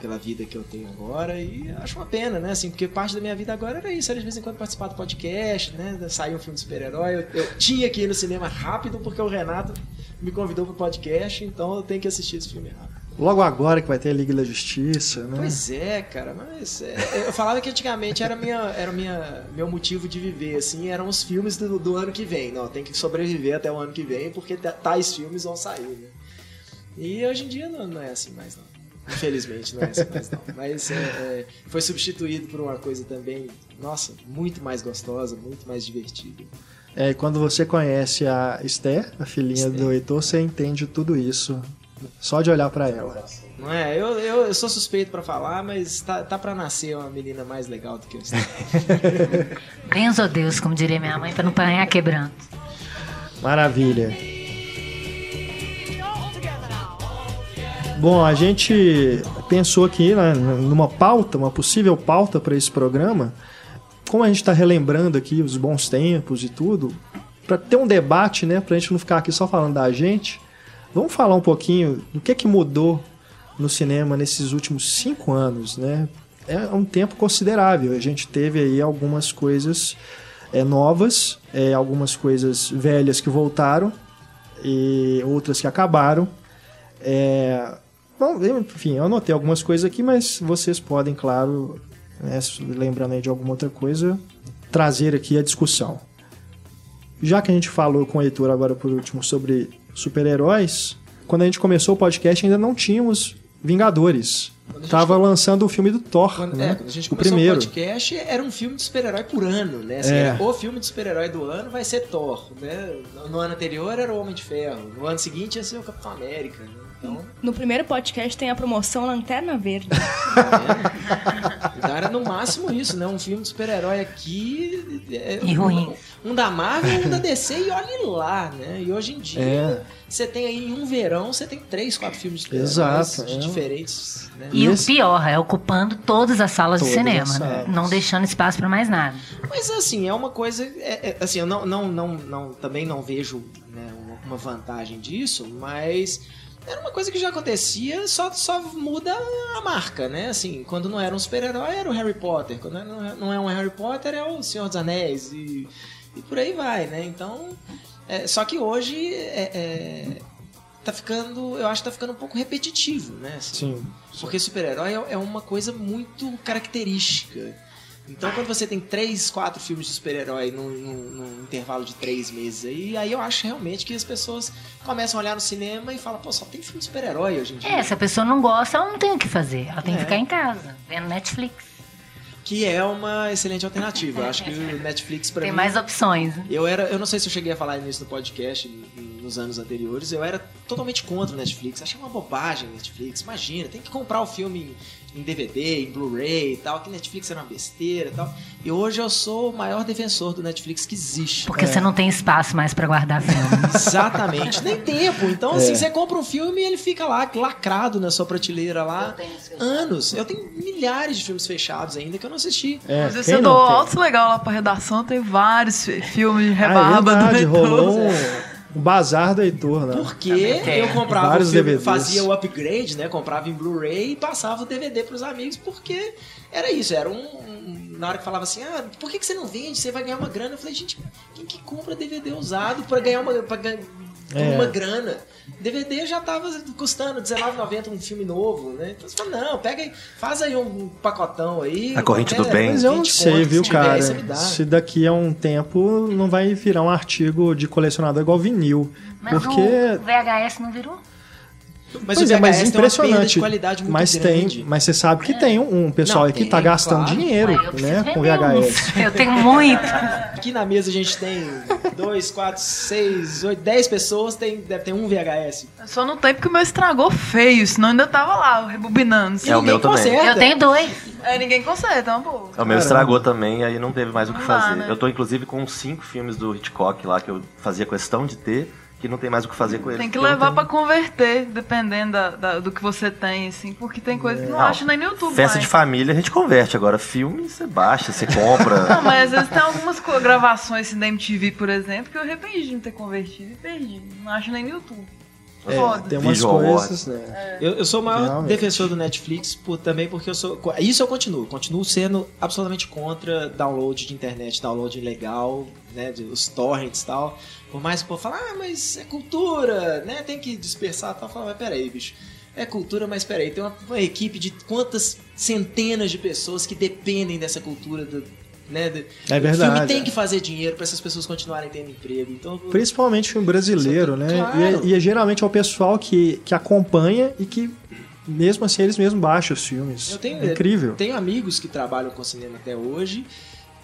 [SPEAKER 2] pela vida que eu tenho agora e acho uma pena, né? Assim, porque parte da minha vida agora era isso, era de vez em quando participar do podcast, né? Sair um filme de super-herói. Eu, eu tinha que ir no cinema rápido porque o Renato me convidou pro podcast, então eu tenho que assistir esse filme rápido.
[SPEAKER 1] Logo agora que vai ter a Liga da Justiça, né?
[SPEAKER 2] Pois é, cara, mas é, eu falava que antigamente era minha, era minha, meu motivo de viver, assim, eram os filmes do, do ano que vem. Não, tem que sobreviver até o ano que vem, porque ta- tais filmes vão sair, né? E hoje em dia não, não é assim mais, não. Infelizmente, não é assim mais, não. Mas é, é, foi substituído por uma coisa também, nossa, muito mais gostosa, muito mais divertida.
[SPEAKER 1] É, e quando você conhece a Esther, a filhinha
[SPEAKER 2] Esther.
[SPEAKER 1] do Heitor, você entende tudo isso. Só de olhar pra ela.
[SPEAKER 2] Não é? Eu, eu, eu sou suspeito pra falar, mas tá, tá pra nascer uma menina mais legal do que eu.
[SPEAKER 8] Benzo a Deus, como diria minha mãe, pra não apanhar quebrando.
[SPEAKER 1] Maravilha. Bom, a gente pensou aqui né, numa pauta, uma possível pauta para esse programa. Como a gente está relembrando aqui os bons tempos e tudo, para ter um debate, né, para a gente não ficar aqui só falando da gente, vamos falar um pouquinho do que que mudou no cinema nesses últimos cinco anos, né? É um tempo considerável. A gente teve aí algumas coisas é, novas, é, algumas coisas velhas que voltaram e outras que acabaram. É, bom, enfim, eu anotei algumas coisas aqui, mas vocês podem, claro, né, lembrando aí de alguma outra coisa, trazer aqui a discussão. Já que a gente falou com o Heitor agora por último sobre super-heróis, quando a gente começou o podcast ainda não tínhamos Vingadores.
[SPEAKER 2] Gente
[SPEAKER 1] Tava lançando o filme do Thor,
[SPEAKER 2] Quando,
[SPEAKER 1] né?
[SPEAKER 2] é, quando a gente
[SPEAKER 1] o
[SPEAKER 2] começou
[SPEAKER 1] primeiro.
[SPEAKER 2] o podcast, era um filme de super-herói por ano, né? Assim,
[SPEAKER 1] É.
[SPEAKER 2] era o filme de super-herói do ano vai ser Thor, né? No, no ano anterior era o Homem de Ferro, no ano seguinte ia ser o Capitão América, né? Então,
[SPEAKER 3] No primeiro podcast tem a promoção Lanterna Verde.
[SPEAKER 2] então era no máximo isso, né? Um filme de super-herói aqui... é,
[SPEAKER 8] E ruim.
[SPEAKER 2] Um, da Marvel, um da DC e olhe lá, né? E hoje em dia...
[SPEAKER 1] É.
[SPEAKER 2] Você tem aí em um verão, você tem três, quatro filmes de super-heróis
[SPEAKER 1] Exato,
[SPEAKER 2] de
[SPEAKER 1] é.
[SPEAKER 2] diferentes. Né?
[SPEAKER 8] E
[SPEAKER 1] Esse-
[SPEAKER 8] o pior, é ocupando todas as salas
[SPEAKER 1] Todas
[SPEAKER 8] de cinema, né?
[SPEAKER 1] salas.
[SPEAKER 8] não deixando espaço pra mais nada.
[SPEAKER 2] Mas assim, é uma coisa. é- é- assim, eu não, não, não, não- também não vejo né, uma, uma vantagem disso, mas era uma coisa que já acontecia, só, só muda a marca, né? Assim, quando não era um super-herói, era o Harry Potter. Quando não é- não é um Harry Potter, é o Senhor dos Anéis. E, e por aí vai, né? Então. é, só que hoje é, é, tá ficando. Eu acho que tá ficando um pouco repetitivo, né? Assim,
[SPEAKER 1] Sim.
[SPEAKER 2] porque super-herói é- é uma coisa muito característica. Então, quando você tem três, quatro filmes de super-herói num, num- num intervalo de três meses aí, aí eu acho realmente que as pessoas começam a olhar no cinema e falam, pô, só tem filme de super-herói hoje em dia.
[SPEAKER 8] É, se a pessoa não gosta, ela não tem o que fazer. Ela tem
[SPEAKER 2] É.
[SPEAKER 8] que ficar em casa, vendo Netflix.
[SPEAKER 2] Que é uma excelente alternativa. Acho que o Netflix, pra
[SPEAKER 8] Tem
[SPEAKER 2] mim...
[SPEAKER 8] mais opções.
[SPEAKER 2] Eu era, eu não sei se eu cheguei a falar nisso no podcast nos anos anteriores, eu era totalmente contra o Netflix. Achei uma bobagem o Netflix. Imagina, tem que comprar o filme em DVD, em Blu-ray e tal, que Netflix era uma besteira e tal. E hoje eu sou o maior defensor do Netflix que existe.
[SPEAKER 8] Porque você não tem espaço mais pra guardar filme.
[SPEAKER 2] Exatamente, nem tempo. Então, assim, você compra um filme e ele fica lá, lacrado na sua prateleira lá, anos. Eu tenho milhares de filmes fechados ainda que eu não assisti.
[SPEAKER 1] É,
[SPEAKER 6] Mas você dou
[SPEAKER 1] tem?
[SPEAKER 6] altos legal lá pra redação, tem vários fi- filmes de
[SPEAKER 1] Ah, é
[SPEAKER 6] rebarba
[SPEAKER 1] verdade,
[SPEAKER 6] do
[SPEAKER 1] rolou
[SPEAKER 6] Heitor.
[SPEAKER 1] Um, bazar do Heitor, né?
[SPEAKER 2] Porque eu comprava o
[SPEAKER 1] Vários
[SPEAKER 2] filme,
[SPEAKER 1] DVDs.
[SPEAKER 2] fazia o upgrade, né? Comprava em Blu-ray e passava o DVD pros amigos, porque era isso, era um. um- Na hora que falava assim, ah, por que, que você não vende? Você vai ganhar uma grana. Eu falei, gente, quem que compra DVD usado pra ganhar uma, pra ganhar
[SPEAKER 1] É.
[SPEAKER 2] uma grana? DVD já tava custando R$19,90 um filme novo, né? Então você fala, não, pega aí, faz aí um pacotão aí.
[SPEAKER 4] A corrente do bem.
[SPEAKER 1] Mas eu não
[SPEAKER 2] 20
[SPEAKER 1] sei,
[SPEAKER 2] conto,
[SPEAKER 1] viu,
[SPEAKER 2] tiver,
[SPEAKER 1] cara?
[SPEAKER 2] dá.
[SPEAKER 1] Se daqui a um tempo não vai virar um artigo de colecionador igual vinil.
[SPEAKER 8] Mas
[SPEAKER 1] porque.
[SPEAKER 8] o VHS não virou?
[SPEAKER 2] Mas
[SPEAKER 1] pois
[SPEAKER 2] o
[SPEAKER 1] é, mas
[SPEAKER 2] VHS tem uma perda de
[SPEAKER 1] impressionante.
[SPEAKER 2] qualidade muito
[SPEAKER 1] mas
[SPEAKER 2] grande.
[SPEAKER 1] tem, mas você sabe que tem um, um pessoal
[SPEAKER 2] Não,
[SPEAKER 1] aí que
[SPEAKER 2] tem,
[SPEAKER 1] tá gastando
[SPEAKER 2] claro.
[SPEAKER 1] dinheiro,
[SPEAKER 8] Ué,
[SPEAKER 1] né, com VHS.
[SPEAKER 8] Eu tenho muito.
[SPEAKER 2] Aqui na mesa a gente tem dois, quatro, seis, oito, dez pessoas, tem, deve ter um VHS.
[SPEAKER 6] Só não tem porque o meu estragou feio, senão ainda tava lá, rebobinando.
[SPEAKER 4] É o
[SPEAKER 2] Ninguém
[SPEAKER 4] meu também.
[SPEAKER 2] conserta.
[SPEAKER 8] Eu tenho dois.
[SPEAKER 6] É, ninguém conserta, é uma boa.
[SPEAKER 4] O meu estragou também, aí não teve mais o que
[SPEAKER 6] dá,
[SPEAKER 4] fazer.
[SPEAKER 6] né?
[SPEAKER 4] Eu tô inclusive com cinco filmes do Hitchcock lá que eu fazia questão de ter, que não tem mais o que fazer com eles.
[SPEAKER 6] Tem que levar
[SPEAKER 4] tenho-
[SPEAKER 6] pra converter, dependendo da- da- do que você tem, assim, porque tem coisa que não
[SPEAKER 4] Não,
[SPEAKER 6] acha nem no YouTube
[SPEAKER 4] Festa
[SPEAKER 6] mais.
[SPEAKER 4] de família a gente converte, agora filme você baixa, você compra.
[SPEAKER 6] Não, mas às vezes tem algumas gravações assim, da MTV, por exemplo, que eu arrependi de não ter convertido e perdi. Não acho nem no YouTube.
[SPEAKER 1] É, tem umas
[SPEAKER 4] Visual
[SPEAKER 1] coisas, né?
[SPEAKER 2] Eu, eu sou o maior
[SPEAKER 1] Realmente.
[SPEAKER 2] defensor do Netflix por, também porque eu sou. Isso eu continuo. Continuo sendo absolutamente contra download de internet, download ilegal, né? de- Os torrents e tal. Por mais que o povo fale, ah, mas é cultura, né? Tem que dispersar e tal. Eu falo, mas peraí, bicho. É cultura, mas peraí, tem uma, uma equipe de quantas centenas de pessoas que dependem dessa cultura do. Né,
[SPEAKER 1] É
[SPEAKER 2] O
[SPEAKER 1] verdade,
[SPEAKER 2] filme tem
[SPEAKER 1] é.
[SPEAKER 2] que fazer dinheiro para essas pessoas continuarem tendo emprego. Então,
[SPEAKER 1] Principalmente filme brasileiro, né?
[SPEAKER 2] Claro.
[SPEAKER 1] E, é, e é geralmente é o pessoal que, que acompanha e que, mesmo assim, eles mesmos baixam os filmes.
[SPEAKER 2] Eu tenho,
[SPEAKER 1] é incrível.
[SPEAKER 2] Tenho amigos que trabalham com cinema até hoje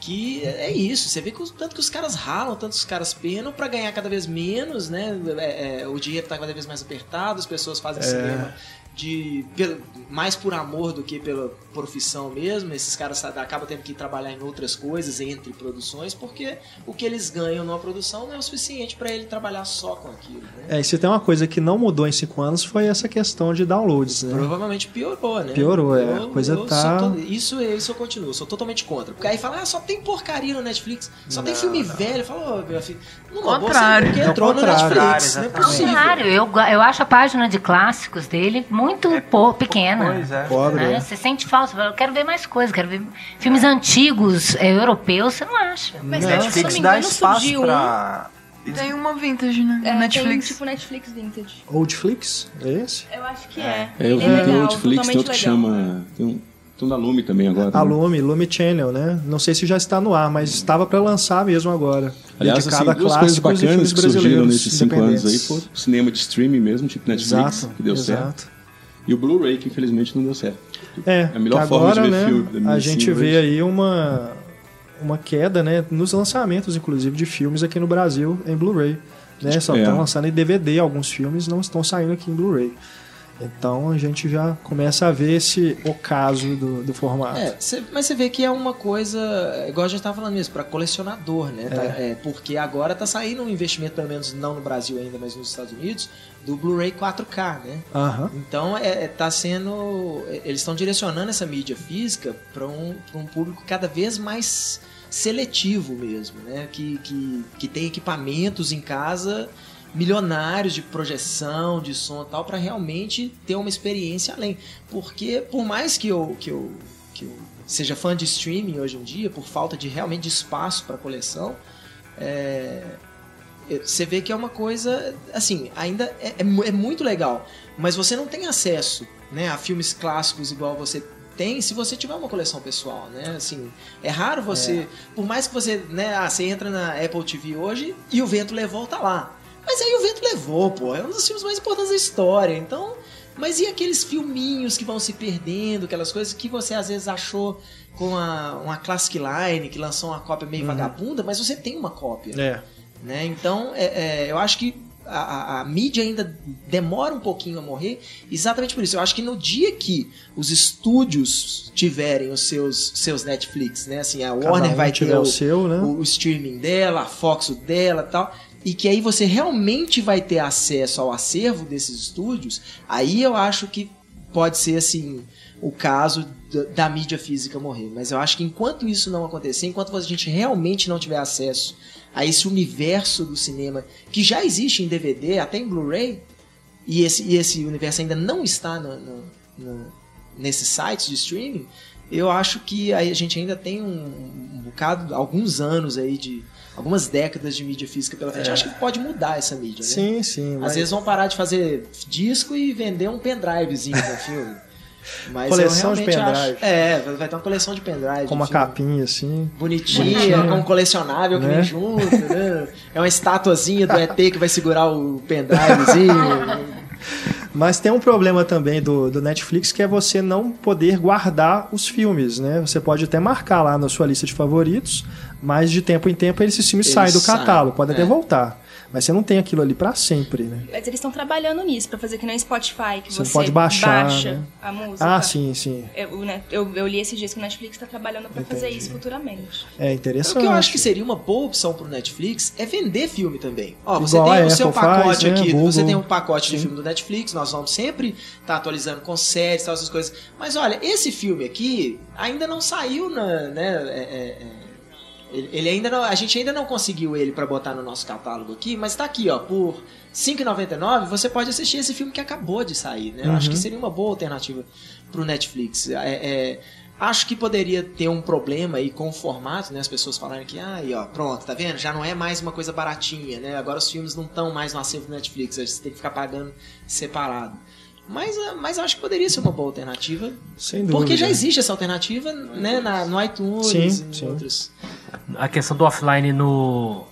[SPEAKER 2] que é isso. Você vê que os- tanto que os caras ralam, tanto que os caras penam pra ganhar cada vez menos, né? É, é, o dinheiro tá cada vez mais apertado, as pessoas
[SPEAKER 1] É.
[SPEAKER 2] fazem cinema de pelo- mais por amor do que pela profissão mesmo. Esses caras acabam tendo que trabalhar em outras coisas entre produções porque o que eles ganham numa produção não é o suficiente pra ele trabalhar só com aquilo. Né?
[SPEAKER 1] É, e se tem uma coisa que não mudou em cinco anos foi essa questão de downloads, né?
[SPEAKER 2] Provavelmente piorou, né?
[SPEAKER 1] Piorou, é. A coisa
[SPEAKER 2] sou
[SPEAKER 1] tá-
[SPEAKER 2] to- Isso, isso eu continuo, sou totalmente contra. Porque aí fala, ah, só tem porcaria no Netflix, só tem filme velho. Fala, ô, meu filho, não
[SPEAKER 6] Contrário.
[SPEAKER 2] Porque
[SPEAKER 1] É o
[SPEAKER 2] entrou no
[SPEAKER 1] contrário.
[SPEAKER 2] Netflix, não é possível.
[SPEAKER 8] Eu, eu acho a página de clássicos dele muito pô, pequena.
[SPEAKER 5] Pois é.
[SPEAKER 1] Pobre,
[SPEAKER 8] né?
[SPEAKER 1] é.
[SPEAKER 8] Você sente falta, você fala, eu quero ver mais coisas, quero ver filmes antigos, é, europeus, você não acha.
[SPEAKER 3] Mas
[SPEAKER 1] Não.
[SPEAKER 3] se eu não
[SPEAKER 5] Netflix
[SPEAKER 3] me
[SPEAKER 5] dá
[SPEAKER 3] engano,
[SPEAKER 5] espaço
[SPEAKER 3] surgiu um.
[SPEAKER 5] pra.
[SPEAKER 6] Tem uma vintage, né?
[SPEAKER 3] É,
[SPEAKER 6] Netflix.
[SPEAKER 3] Tem, tipo Netflix Vintage.
[SPEAKER 1] Oldflix? É esse?
[SPEAKER 3] Eu acho que é.
[SPEAKER 11] É, eu
[SPEAKER 3] Ele
[SPEAKER 11] vi
[SPEAKER 3] é
[SPEAKER 11] que tem o
[SPEAKER 3] legal,
[SPEAKER 11] Netflix, tem outro que chama. Tem um, tem um da Lume também agora.
[SPEAKER 1] A. Lume, Lume Channel, né? Não sei se já está no ar, mas estava para lançar mesmo agora.
[SPEAKER 11] Aliás, assim,
[SPEAKER 1] dedicado a
[SPEAKER 11] duas coisas bacanas que surgiram nesses cinco anos aí foi o cinema de streaming mesmo, tipo Netflix,
[SPEAKER 1] Exato,
[SPEAKER 11] que deu certo. E o Blu-ray, que infelizmente não deu certo.
[SPEAKER 1] É,
[SPEAKER 11] a melhor
[SPEAKER 1] que
[SPEAKER 11] forma
[SPEAKER 1] agora,
[SPEAKER 11] de ver
[SPEAKER 1] né,
[SPEAKER 11] filme
[SPEAKER 1] a gente vê
[SPEAKER 11] hoje.
[SPEAKER 1] aí uma, uma queda, né, nos lançamentos, inclusive, de filmes aqui no Brasil em Blu-ray. Né? Só
[SPEAKER 11] É.
[SPEAKER 1] estão lançando em DVD, alguns filmes não estão saindo aqui em Blu-ray. Então a gente já começa a ver esse ocaso do, do formato.
[SPEAKER 2] É, cê- mas você vê que é uma coisa, igual a gente tava falando mesmo, para colecionador, né? Tá- é, porque agora tá saindo um investimento, pelo menos não no Brasil ainda, mas nos Estados Unidos, do Blu-ray 4K, né?
[SPEAKER 1] Aham.
[SPEAKER 2] Então é, é- tá sendo. é, Eles estão direcionando essa mídia física para um, pra um público cada vez mais seletivo mesmo, né? Que, que, que tem equipamentos em casa milionários de projeção, de som e tal, para realmente ter uma experiência além. Porque por mais que eu, que eu, que eu seja fã de streaming hoje em dia, por falta de realmente de espaço para coleção, é, você vê que é uma coisa, assim, ainda é, é é muito legal, mas você não tem acesso né, a filmes clássicos igual você tem se você tiver uma coleção pessoal, né? Assim, é raro você, por mais que você, né, ah, você entra na Apple TV hoje e o vento levou tá lá. Mas aí o vento levou, pô, é um dos filmes mais importantes da história. Então, mas e aqueles filminhos que vão se perdendo, aquelas coisas que você às vezes achou com a, uma Classic Line que lançou uma cópia meio vagabunda, mas você tem uma cópia
[SPEAKER 1] É.
[SPEAKER 2] né? Então, é, é, eu acho que a, a- a mídia ainda demora um pouquinho a morrer, exatamente por isso. Eu acho que no dia que os estúdios tiverem os seus, seus Netflix, né? Assim, a
[SPEAKER 1] Cada
[SPEAKER 2] Warner
[SPEAKER 1] um
[SPEAKER 2] vai ter
[SPEAKER 1] o
[SPEAKER 2] o,
[SPEAKER 1] seu, né?
[SPEAKER 2] o, o streaming dela, a Fox o dela e tal. E que aí você realmente vai ter acesso ao acervo desses estúdios, aí eu acho que pode ser assim o caso da, da mídia física morrer. Mas eu acho que enquanto isso não acontecer, enquanto a gente realmente não tiver acesso a esse universo do cinema que já existe em DVD, até em Blu-ray, e esse, e esse universo ainda não está no, no- no- nesses sites de streaming, eu acho que aí a gente ainda tem um, um bocado, alguns anos aí de. algumas décadas de mídia física pela frente.
[SPEAKER 1] É.
[SPEAKER 2] Acho que pode mudar essa mídia, né?
[SPEAKER 1] Sim, sim.
[SPEAKER 2] Às
[SPEAKER 1] mas-
[SPEAKER 2] vezes vão parar de fazer disco e vender um pendrivezinho no filme. Mas
[SPEAKER 1] Coleção de pendrive.
[SPEAKER 2] acho- É, vai ter uma coleção de pendrive.
[SPEAKER 1] Com uma
[SPEAKER 2] filme
[SPEAKER 1] capinha assim.
[SPEAKER 2] Bonitinha,
[SPEAKER 1] Bonitinha.
[SPEAKER 2] com um colecionável que
[SPEAKER 1] Né?
[SPEAKER 2] vem junto, né? É uma estatuazinha do ET que vai segurar o pendrivezinho.
[SPEAKER 1] Mas tem um problema também do, do Netflix que é você não poder guardar os filmes, né? Você pode até marcar lá na sua lista de favoritos, mas de tempo em tempo esses filmes
[SPEAKER 3] Eles
[SPEAKER 1] saem do catálogo, pode até
[SPEAKER 3] é.
[SPEAKER 1] voltar. Mas você não tem aquilo ali pra sempre, né?
[SPEAKER 3] Mas eles estão trabalhando nisso, pra fazer que nem Spotify, que
[SPEAKER 1] Você
[SPEAKER 3] você,
[SPEAKER 1] pode baixar,
[SPEAKER 3] baixa
[SPEAKER 1] né?
[SPEAKER 3] a música.
[SPEAKER 1] Ah, sim, sim.
[SPEAKER 3] Eu, né, eu, eu li esses dias que o Netflix está trabalhando pra fazer isso futuramente.
[SPEAKER 1] É
[SPEAKER 2] O
[SPEAKER 1] interessante.
[SPEAKER 2] que eu acho que seria uma boa opção pro Netflix é vender filme também. Ó, você
[SPEAKER 1] Igual
[SPEAKER 2] tem o seu
[SPEAKER 1] Apple faz,
[SPEAKER 2] pacote
[SPEAKER 1] né?
[SPEAKER 2] aqui,
[SPEAKER 1] Google.
[SPEAKER 2] você tem um pacote de
[SPEAKER 1] Sim.
[SPEAKER 2] filme do Netflix, nós vamos sempre estar atualizando com séries, tal, essas coisas. Mas olha, esse filme aqui ainda não saiu na, né, é, é, é, ele, ele ainda não, a gente ainda não conseguiu ele pra botar no nosso catálogo aqui, mas tá aqui, ó, por R$ 5,99 você pode assistir esse filme que acabou de sair, né? Eu acho
[SPEAKER 1] Uhum.
[SPEAKER 2] que seria uma boa alternativa pro Netflix. É, é, acho que poderia ter um problema aí com o formato, né? As pessoas falarem que, ah, aí, ó, pronto, tá vendo? Já não é mais uma coisa baratinha, né? Agora os filmes não estão mais no acervo do Netflix, você tem que ficar pagando separado. Mas, ah, mas acho que poderia ser uma boa alternativa.
[SPEAKER 1] Sem dúvida.
[SPEAKER 2] Porque já existe essa alternativa, né? Na, no iTunes
[SPEAKER 1] Sim,
[SPEAKER 2] e
[SPEAKER 1] sim.
[SPEAKER 2] outros.
[SPEAKER 10] A questão do offline no.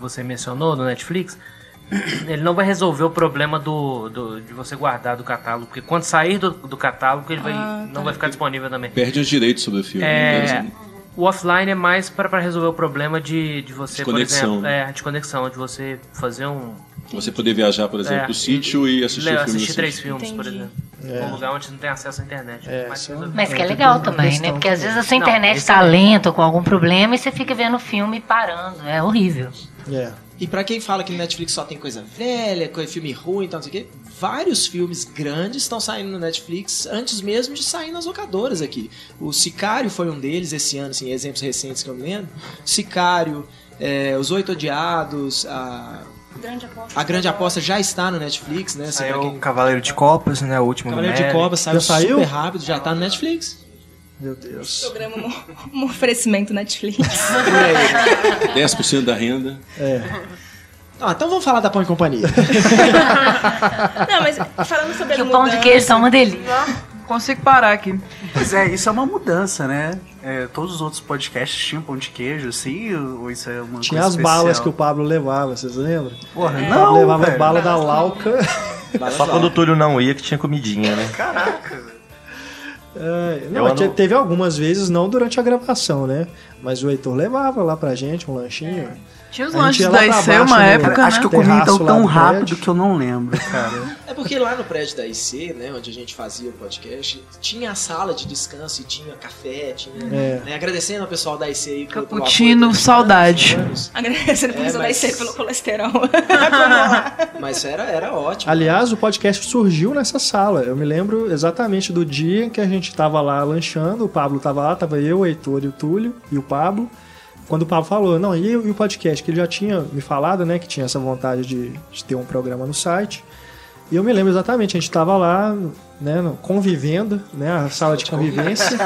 [SPEAKER 10] Você mencionou no Netflix. Ele não vai resolver o problema do, do- de você guardar do catálogo, porque quando sair do, do catálogo ele vai,
[SPEAKER 3] Ah,
[SPEAKER 10] não
[SPEAKER 3] tá.
[SPEAKER 10] vai ficar disponível também.
[SPEAKER 11] Perde os direitos sobre o filme.
[SPEAKER 10] É,
[SPEAKER 11] né?
[SPEAKER 10] o offline é mais para resolver o problema de, de você,
[SPEAKER 11] De
[SPEAKER 10] por
[SPEAKER 11] conexão,
[SPEAKER 10] exemplo,
[SPEAKER 11] né?
[SPEAKER 10] é, de conexão, de você fazer um.
[SPEAKER 11] Você poder viajar, por exemplo,
[SPEAKER 10] É,
[SPEAKER 11] pro sítio e assistir
[SPEAKER 10] le-
[SPEAKER 11] o filme.
[SPEAKER 10] assistir
[SPEAKER 11] no
[SPEAKER 10] três filmes, por
[SPEAKER 3] Entendi.
[SPEAKER 10] exemplo.
[SPEAKER 1] É.
[SPEAKER 10] Um lugar onde não tem acesso à internet.
[SPEAKER 1] É,
[SPEAKER 10] resolver.
[SPEAKER 8] Mas que é
[SPEAKER 1] É,
[SPEAKER 8] legal
[SPEAKER 1] uma
[SPEAKER 8] também,
[SPEAKER 1] questão
[SPEAKER 8] né? Porque às vezes a sua
[SPEAKER 10] Não,
[SPEAKER 8] internet
[SPEAKER 10] esse
[SPEAKER 8] tá
[SPEAKER 10] é-
[SPEAKER 8] lenta ou com algum problema e você fica vendo o filme parando. É horrível.
[SPEAKER 1] É.
[SPEAKER 2] E pra quem fala que no Netflix só tem coisa velha, coisa, filme ruim e tal, não sei o quê, vários filmes grandes estão saindo no Netflix antes mesmo de sair nas locadoras aqui. O Sicário foi um deles esse ano, assim, exemplos recentes que eu me lembro. Sicário, é, Os Oito Odiados, a,
[SPEAKER 3] Grande aposta.
[SPEAKER 2] a Grande Aposta já está no Netflix, né? Pra
[SPEAKER 5] Saiu
[SPEAKER 2] quem-
[SPEAKER 5] o Cavaleiro de Copas, né? O último
[SPEAKER 2] Cavaleiro
[SPEAKER 5] do
[SPEAKER 2] de. Copas saiu,
[SPEAKER 1] saiu?
[SPEAKER 2] super rápido, já tá no Netflix.
[SPEAKER 1] Meu Deus.
[SPEAKER 3] Programa um, um oferecimento Netflix.
[SPEAKER 2] Por aí.
[SPEAKER 11] 10% da renda.
[SPEAKER 1] É.
[SPEAKER 2] Ah, então vamos falar da Pão e Companhia.
[SPEAKER 3] Não, mas falando sobre
[SPEAKER 8] Que
[SPEAKER 3] as
[SPEAKER 8] o pão de queijo tá uma delícia.
[SPEAKER 6] Consigo parar aqui.
[SPEAKER 4] Pois é, isso é uma mudança, né? É, todos os outros podcasts tinham pão de queijo, assim, ou isso é uma
[SPEAKER 1] Tinha
[SPEAKER 4] coisa
[SPEAKER 1] as balas
[SPEAKER 4] especial?
[SPEAKER 1] que o Pablo levava, vocês lembram?
[SPEAKER 4] Porra,
[SPEAKER 1] O
[SPEAKER 4] não,
[SPEAKER 1] Pablo levava
[SPEAKER 4] velho.
[SPEAKER 1] bala da Lauca.
[SPEAKER 9] É Só quando o Túlio não ia que tinha comidinha, né?
[SPEAKER 1] É, não, teve algumas vezes, não durante a gravação, né? Mas o Heitor levava lá pra gente um lanchinho.
[SPEAKER 6] Tinha os lanches da IC uma
[SPEAKER 1] no-
[SPEAKER 6] época,
[SPEAKER 4] Acho
[SPEAKER 6] né?
[SPEAKER 4] que eu comi então tão
[SPEAKER 1] do
[SPEAKER 4] rápido
[SPEAKER 1] prédio.
[SPEAKER 4] que eu não lembro, cara.
[SPEAKER 2] É porque lá no prédio da IC, né, onde a gente fazia o podcast, tinha a sala de descanso e tinha café, tinha.
[SPEAKER 1] É.
[SPEAKER 2] né, agradecendo ao pessoal da IC aí pelo-
[SPEAKER 6] Cappuccino,
[SPEAKER 2] apoio
[SPEAKER 6] saudade.
[SPEAKER 3] Agradecendo por
[SPEAKER 2] É,
[SPEAKER 3] isso
[SPEAKER 2] mas-
[SPEAKER 3] da IC pelo colesterol.
[SPEAKER 2] Mas era, era ótimo.
[SPEAKER 1] Aliás, o podcast surgiu nessa sala. Eu me lembro exatamente do dia em que a gente tava lá lanchando. O Pablo tava lá, tava eu, o Heitor e o Túlio e o Pablo. Quando o Pablo falou, não, e, e o podcast? Que ele já tinha me falado, né, que tinha essa vontade de, de ter um programa no site. E eu me lembro exatamente, a gente tava lá, né, convivendo, né, a sala de convivência.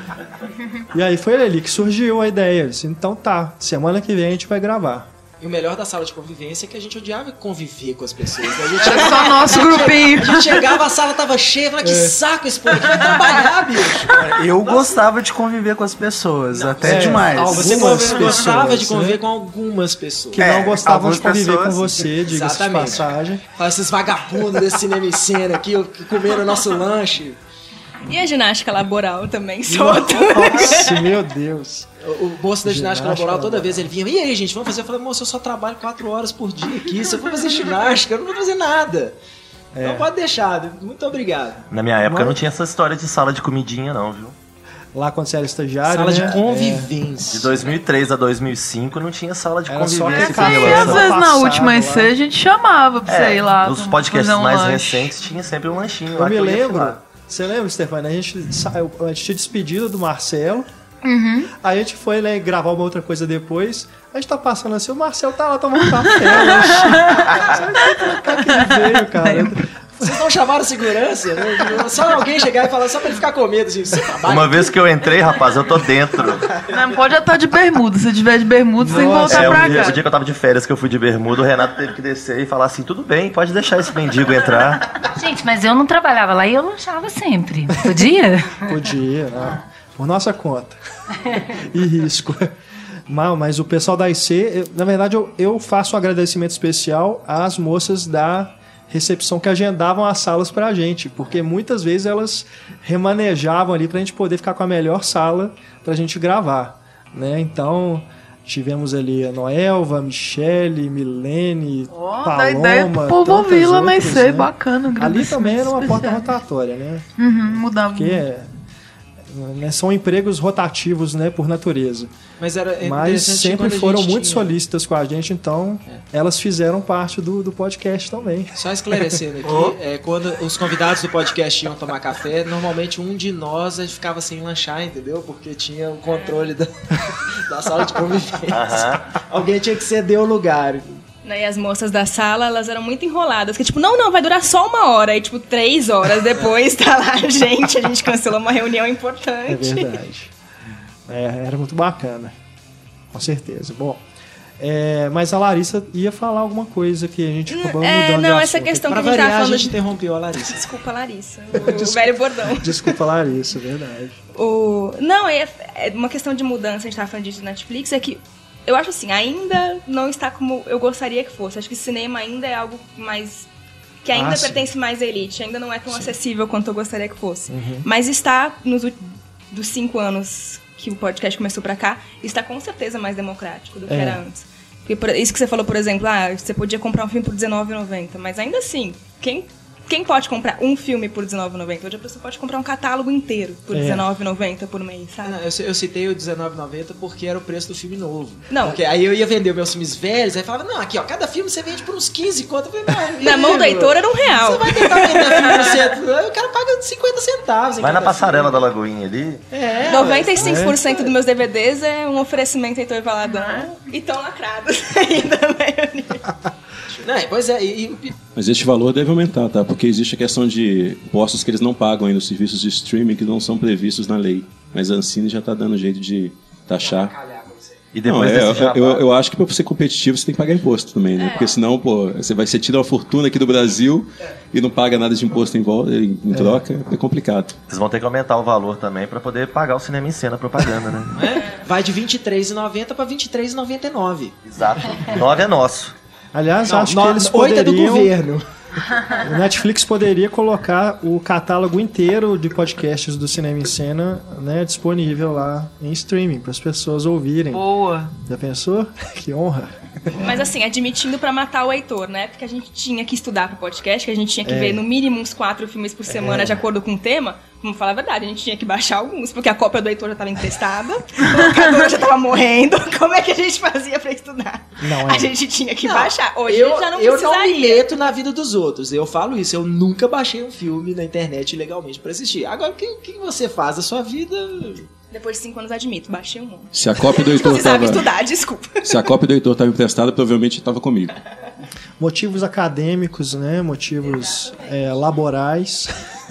[SPEAKER 1] e aí foi ali que surgiu a ideia. Eu disse, então tá, semana que vem a gente vai gravar.
[SPEAKER 2] E o melhor da sala de convivência é que a gente odiava conviver com as pessoas. Né? A gente
[SPEAKER 6] Era só nosso grupinho.
[SPEAKER 2] A gente chegava, a sala tava cheia, falava, que saco esse povo vai trabalhar, bicho.
[SPEAKER 4] Eu gostava de conviver com as pessoas, até
[SPEAKER 1] é,
[SPEAKER 4] demais.
[SPEAKER 2] Ah, você
[SPEAKER 1] Algumas
[SPEAKER 2] convive- gostava
[SPEAKER 1] pessoas,
[SPEAKER 2] de conviver
[SPEAKER 1] né?
[SPEAKER 2] com algumas pessoas.
[SPEAKER 1] Que
[SPEAKER 4] É,
[SPEAKER 1] não gostavam de conviver com
[SPEAKER 4] pessoas-
[SPEAKER 1] você, diga-se de
[SPEAKER 2] Exatamente.
[SPEAKER 1] passagem.
[SPEAKER 2] Fala, esses vagabundos desse cinema em cena aqui, comeram nosso lanche.
[SPEAKER 3] E a ginástica laboral também, solto.
[SPEAKER 1] Nossa, meu Deus.
[SPEAKER 2] O, o moço da ginástica
[SPEAKER 1] Ginástica
[SPEAKER 2] laboral, toda vez ele vinha, e aí, gente, vamos fazer? Eu falei, moço, eu só trabalho quatro horas por dia aqui. Se eu for fazer ginástica, eu não vou fazer nada.
[SPEAKER 1] É.
[SPEAKER 2] Então pode deixar. Muito obrigado.
[SPEAKER 9] Na minha época
[SPEAKER 1] Mas-
[SPEAKER 9] não tinha essa história de sala de comidinha, não, viu?
[SPEAKER 1] Lá quando você era estagiário,
[SPEAKER 2] Sala
[SPEAKER 1] né?
[SPEAKER 2] de convivência.
[SPEAKER 9] De 2003 a 2005 não tinha sala de
[SPEAKER 1] Era só
[SPEAKER 9] convivência.
[SPEAKER 6] É, e
[SPEAKER 1] café,
[SPEAKER 9] relação-
[SPEAKER 6] às vezes na
[SPEAKER 1] passado
[SPEAKER 6] última. IC a gente chamava pra você ir lá.
[SPEAKER 9] Nos podcasts
[SPEAKER 6] um
[SPEAKER 9] mais
[SPEAKER 6] lanche.
[SPEAKER 9] recentes tinha sempre um lanchinho
[SPEAKER 1] Eu
[SPEAKER 9] lá
[SPEAKER 1] me
[SPEAKER 9] que
[SPEAKER 1] lembro. Você lembra, Stefania? A gente saiu, a gente tinha despedido do Marcelo.
[SPEAKER 6] Uhum.
[SPEAKER 1] A gente foi né, gravar uma outra coisa depois. A gente tá passando assim, o Marcelo tá lá tomando café. lanche. Pra que veio, cara?
[SPEAKER 2] Vocês não chamaram segurança? né? Só alguém chegar e falar só pra ele ficar com medo, assim, você trabalha
[SPEAKER 9] Uma vez que eu entrei, rapaz, eu tô dentro.
[SPEAKER 6] Não pode estar de bermuda. Se tiver de bermuda, você tem que voltar
[SPEAKER 9] É, o,
[SPEAKER 6] pra
[SPEAKER 9] dia, o
[SPEAKER 6] cá.
[SPEAKER 9] dia que eu tava de férias, que eu fui de bermuda, o Renato teve que descer e falar assim: tudo bem, pode deixar esse mendigo entrar.
[SPEAKER 8] Gente, mas eu não trabalhava lá e eu lanchava sempre. Podia?
[SPEAKER 1] Podia, né? Por nossa conta. e risco. Mal, mas o pessoal da IC, eu- na verdade, eu, eu faço um agradecimento especial às moças da recepção que agendavam as salas pra gente, porque muitas vezes elas remanejavam ali pra gente poder ficar com a melhor sala pra gente gravar, né? Então, tivemos ali a Noelva, a Michele, Milene,
[SPEAKER 6] Ó,
[SPEAKER 1] Paloma,
[SPEAKER 6] dá ideia pro povo
[SPEAKER 1] tantas
[SPEAKER 6] ouvir lá na
[SPEAKER 1] outras,
[SPEAKER 6] IC,
[SPEAKER 1] né?
[SPEAKER 6] bacana.
[SPEAKER 1] Ali também era uma porta rotatória, né?
[SPEAKER 6] Uhum, mudava.
[SPEAKER 1] Porque é, né, são empregos rotativos, né, por natureza.
[SPEAKER 2] Mas era é
[SPEAKER 1] Mas sempre foram muito
[SPEAKER 2] tinha-
[SPEAKER 1] solícitas com a gente, então elas fizeram parte do, do podcast também.
[SPEAKER 2] Só esclarecendo aqui, é, quando os convidados do podcast iam tomar café, normalmente um de nós ficava sem lanchar, entendeu? Porque tinha o controle da, da sala de convivência. Alguém tinha que ceder o lugar.
[SPEAKER 3] Né, E as moças da sala, elas eram muito enroladas. Que tipo, não, não, vai durar só uma hora. E tipo, três horas depois tá lá a gente. A gente cancelou uma reunião
[SPEAKER 1] É
[SPEAKER 3] importante.
[SPEAKER 1] verdade. É, era muito bacana. Com certeza. Bom, é, mas a Larissa ia falar alguma coisa que a gente acabou
[SPEAKER 3] É,
[SPEAKER 1] mudando
[SPEAKER 3] não,
[SPEAKER 1] de
[SPEAKER 3] essa questão
[SPEAKER 2] Pra
[SPEAKER 3] que a gente
[SPEAKER 2] variar, a
[SPEAKER 3] falando.
[SPEAKER 2] gente
[SPEAKER 3] de-
[SPEAKER 2] interrompeu a Larissa.
[SPEAKER 3] Desculpa, Larissa. O, o velho bordão.
[SPEAKER 1] Desculpa, Larissa, é verdade.
[SPEAKER 3] O... Não, é, é uma questão de mudança, a gente tava falando disso do Netflix, é que eu acho assim, ainda não está como eu gostaria que fosse. Acho que cinema ainda é algo mais. que ainda
[SPEAKER 1] Ah, sim.
[SPEAKER 3] pertence mais à elite, ainda não é tão acessível quanto eu gostaria que fosse.
[SPEAKER 1] Uhum.
[SPEAKER 3] Mas está, nos dos cinco anos que o podcast começou pra cá, está com certeza mais democrático do que
[SPEAKER 1] É.
[SPEAKER 3] era antes. Porque por- isso que você falou, por exemplo, ah, você podia comprar um filme por R$19,90, mas ainda assim, quem. Quem pode comprar um filme por R$19,90? Hoje a pessoa pode comprar um catálogo inteiro por
[SPEAKER 1] É.
[SPEAKER 3] R$19,90 por mês, sabe?
[SPEAKER 2] Não, eu, eu citei o R$19,90 porque era o preço do filme novo.
[SPEAKER 3] Não.
[SPEAKER 2] Porque aí eu ia vender meus filmes velhos, aí falava, não, aqui ó, cada filme você vende por uns 15 conto. Eu falei, não,
[SPEAKER 3] Na mão do Heitor era um real.
[SPEAKER 2] Você vai tentar vender filme no centro, o cara paga 50 centavos.
[SPEAKER 9] Vai na passarela da
[SPEAKER 2] filme.
[SPEAKER 9] Lagoinha ali.
[SPEAKER 2] É,
[SPEAKER 3] 95% dos meus DVDs é um oferecimento Heitor Valadão. E tão lacrados ainda, né?
[SPEAKER 2] Não, pois é, e, e-
[SPEAKER 11] Mas este valor deve aumentar, tá? Porque existe a questão de impostos que eles não pagam aí nos serviços de streaming que não são previstos na lei. Mas a Ancine já está dando jeito de taxar.
[SPEAKER 9] E depois
[SPEAKER 11] não, é, eu, eu acho que para ser competitivo você tem que pagar imposto também, né? Porque senão, pô, você vai ser tido uma fortuna aqui do Brasil e não paga nada de imposto em, volta, em, em troca, é complicado.
[SPEAKER 9] Vocês vão ter que aumentar o valor também pra poder pagar o cinema em cena propaganda, né?
[SPEAKER 2] é, vai de R$23,90 para R$23,99.
[SPEAKER 9] Exato. 9 é nosso.
[SPEAKER 1] Aliás,
[SPEAKER 2] Não,
[SPEAKER 1] acho
[SPEAKER 2] no-
[SPEAKER 1] que eles
[SPEAKER 2] oito é do
[SPEAKER 1] poderiam...
[SPEAKER 2] governo.
[SPEAKER 1] O Netflix poderia colocar o catálogo inteiro de podcasts do Cinema em Cena né, disponível lá em streaming para as pessoas ouvirem.
[SPEAKER 6] Boa.
[SPEAKER 1] Já pensou? Que honra.
[SPEAKER 3] Mas assim, admitindo pra matar o Heitor, né? Porque a gente tinha que estudar pro podcast, que a gente tinha que
[SPEAKER 1] É.
[SPEAKER 3] ver no mínimo uns quatro filmes por semana de acordo com o tema. Vamos falar a verdade, a gente tinha que baixar alguns, porque a cópia do Heitor já tava emprestada, a locadora já tava morrendo. Como é que a gente fazia pra estudar?
[SPEAKER 1] Não,
[SPEAKER 3] A
[SPEAKER 1] é.
[SPEAKER 3] gente tinha que
[SPEAKER 2] Não,
[SPEAKER 3] baixar. Hoje
[SPEAKER 2] eu,
[SPEAKER 3] já não
[SPEAKER 2] eu não me meto na vida dos outros. Eu falo isso. Eu nunca baixei um filme na internet ilegalmente pra assistir. Agora, o que, o que você faz da sua vida?
[SPEAKER 3] Depois de cinco anos, admito, baixei um monte.
[SPEAKER 11] Se a cópia do Heitor
[SPEAKER 3] sabe
[SPEAKER 11] tava,
[SPEAKER 3] estudar, desculpa.
[SPEAKER 11] se a cópia do Heitor estava emprestada, provavelmente estava comigo.
[SPEAKER 1] Motivos acadêmicos, né? Motivos é, laborais.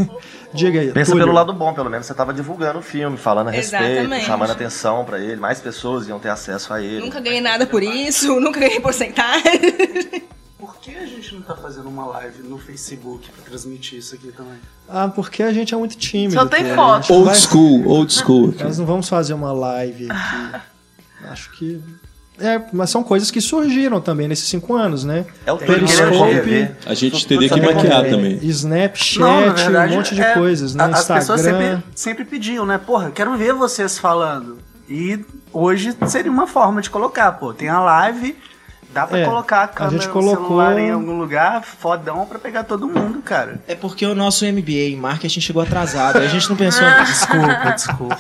[SPEAKER 1] Diga aí.
[SPEAKER 9] Pensa
[SPEAKER 1] Túlio.
[SPEAKER 9] pelo lado bom, pelo menos você tava divulgando o filme, falando a respeito,
[SPEAKER 3] Exatamente.
[SPEAKER 9] chamando atenção pra ele, mais pessoas iam ter acesso a ele.
[SPEAKER 3] Nunca ganhei nada por isso, nunca ganhei porcentagem.
[SPEAKER 4] Por que a gente não tá fazendo uma live no Facebook pra transmitir isso aqui também?
[SPEAKER 1] Ah, porque a gente é muito tímido.
[SPEAKER 6] Só tem foto.
[SPEAKER 11] Old
[SPEAKER 1] vai-
[SPEAKER 11] school, old school.
[SPEAKER 1] Nós não vamos fazer uma live aqui. Acho que É, mas são coisas que surgiram também nesses cinco anos, né?
[SPEAKER 12] É o
[SPEAKER 1] Periscope,
[SPEAKER 11] A gente teria que maquiar
[SPEAKER 1] é,
[SPEAKER 11] também.
[SPEAKER 1] Snapchat,
[SPEAKER 4] Não, verdade,
[SPEAKER 1] um monte de
[SPEAKER 4] é,
[SPEAKER 1] coisas, né?
[SPEAKER 4] a- As
[SPEAKER 1] Instagram.
[SPEAKER 4] pessoas sempre, sempre pediam, né? Porra, quero ver vocês falando. E hoje seria uma forma de colocar, pô. Tem a live, dá pra
[SPEAKER 1] É,
[SPEAKER 4] colocar a
[SPEAKER 1] a
[SPEAKER 4] câmera
[SPEAKER 1] gente
[SPEAKER 4] no
[SPEAKER 1] colocou-
[SPEAKER 4] celular em algum lugar, fodão, pra pegar todo mundo, cara.
[SPEAKER 2] É porque o nosso MBA em marketing chegou atrasado. A gente não pensou nisso.
[SPEAKER 4] Desculpa, desculpa.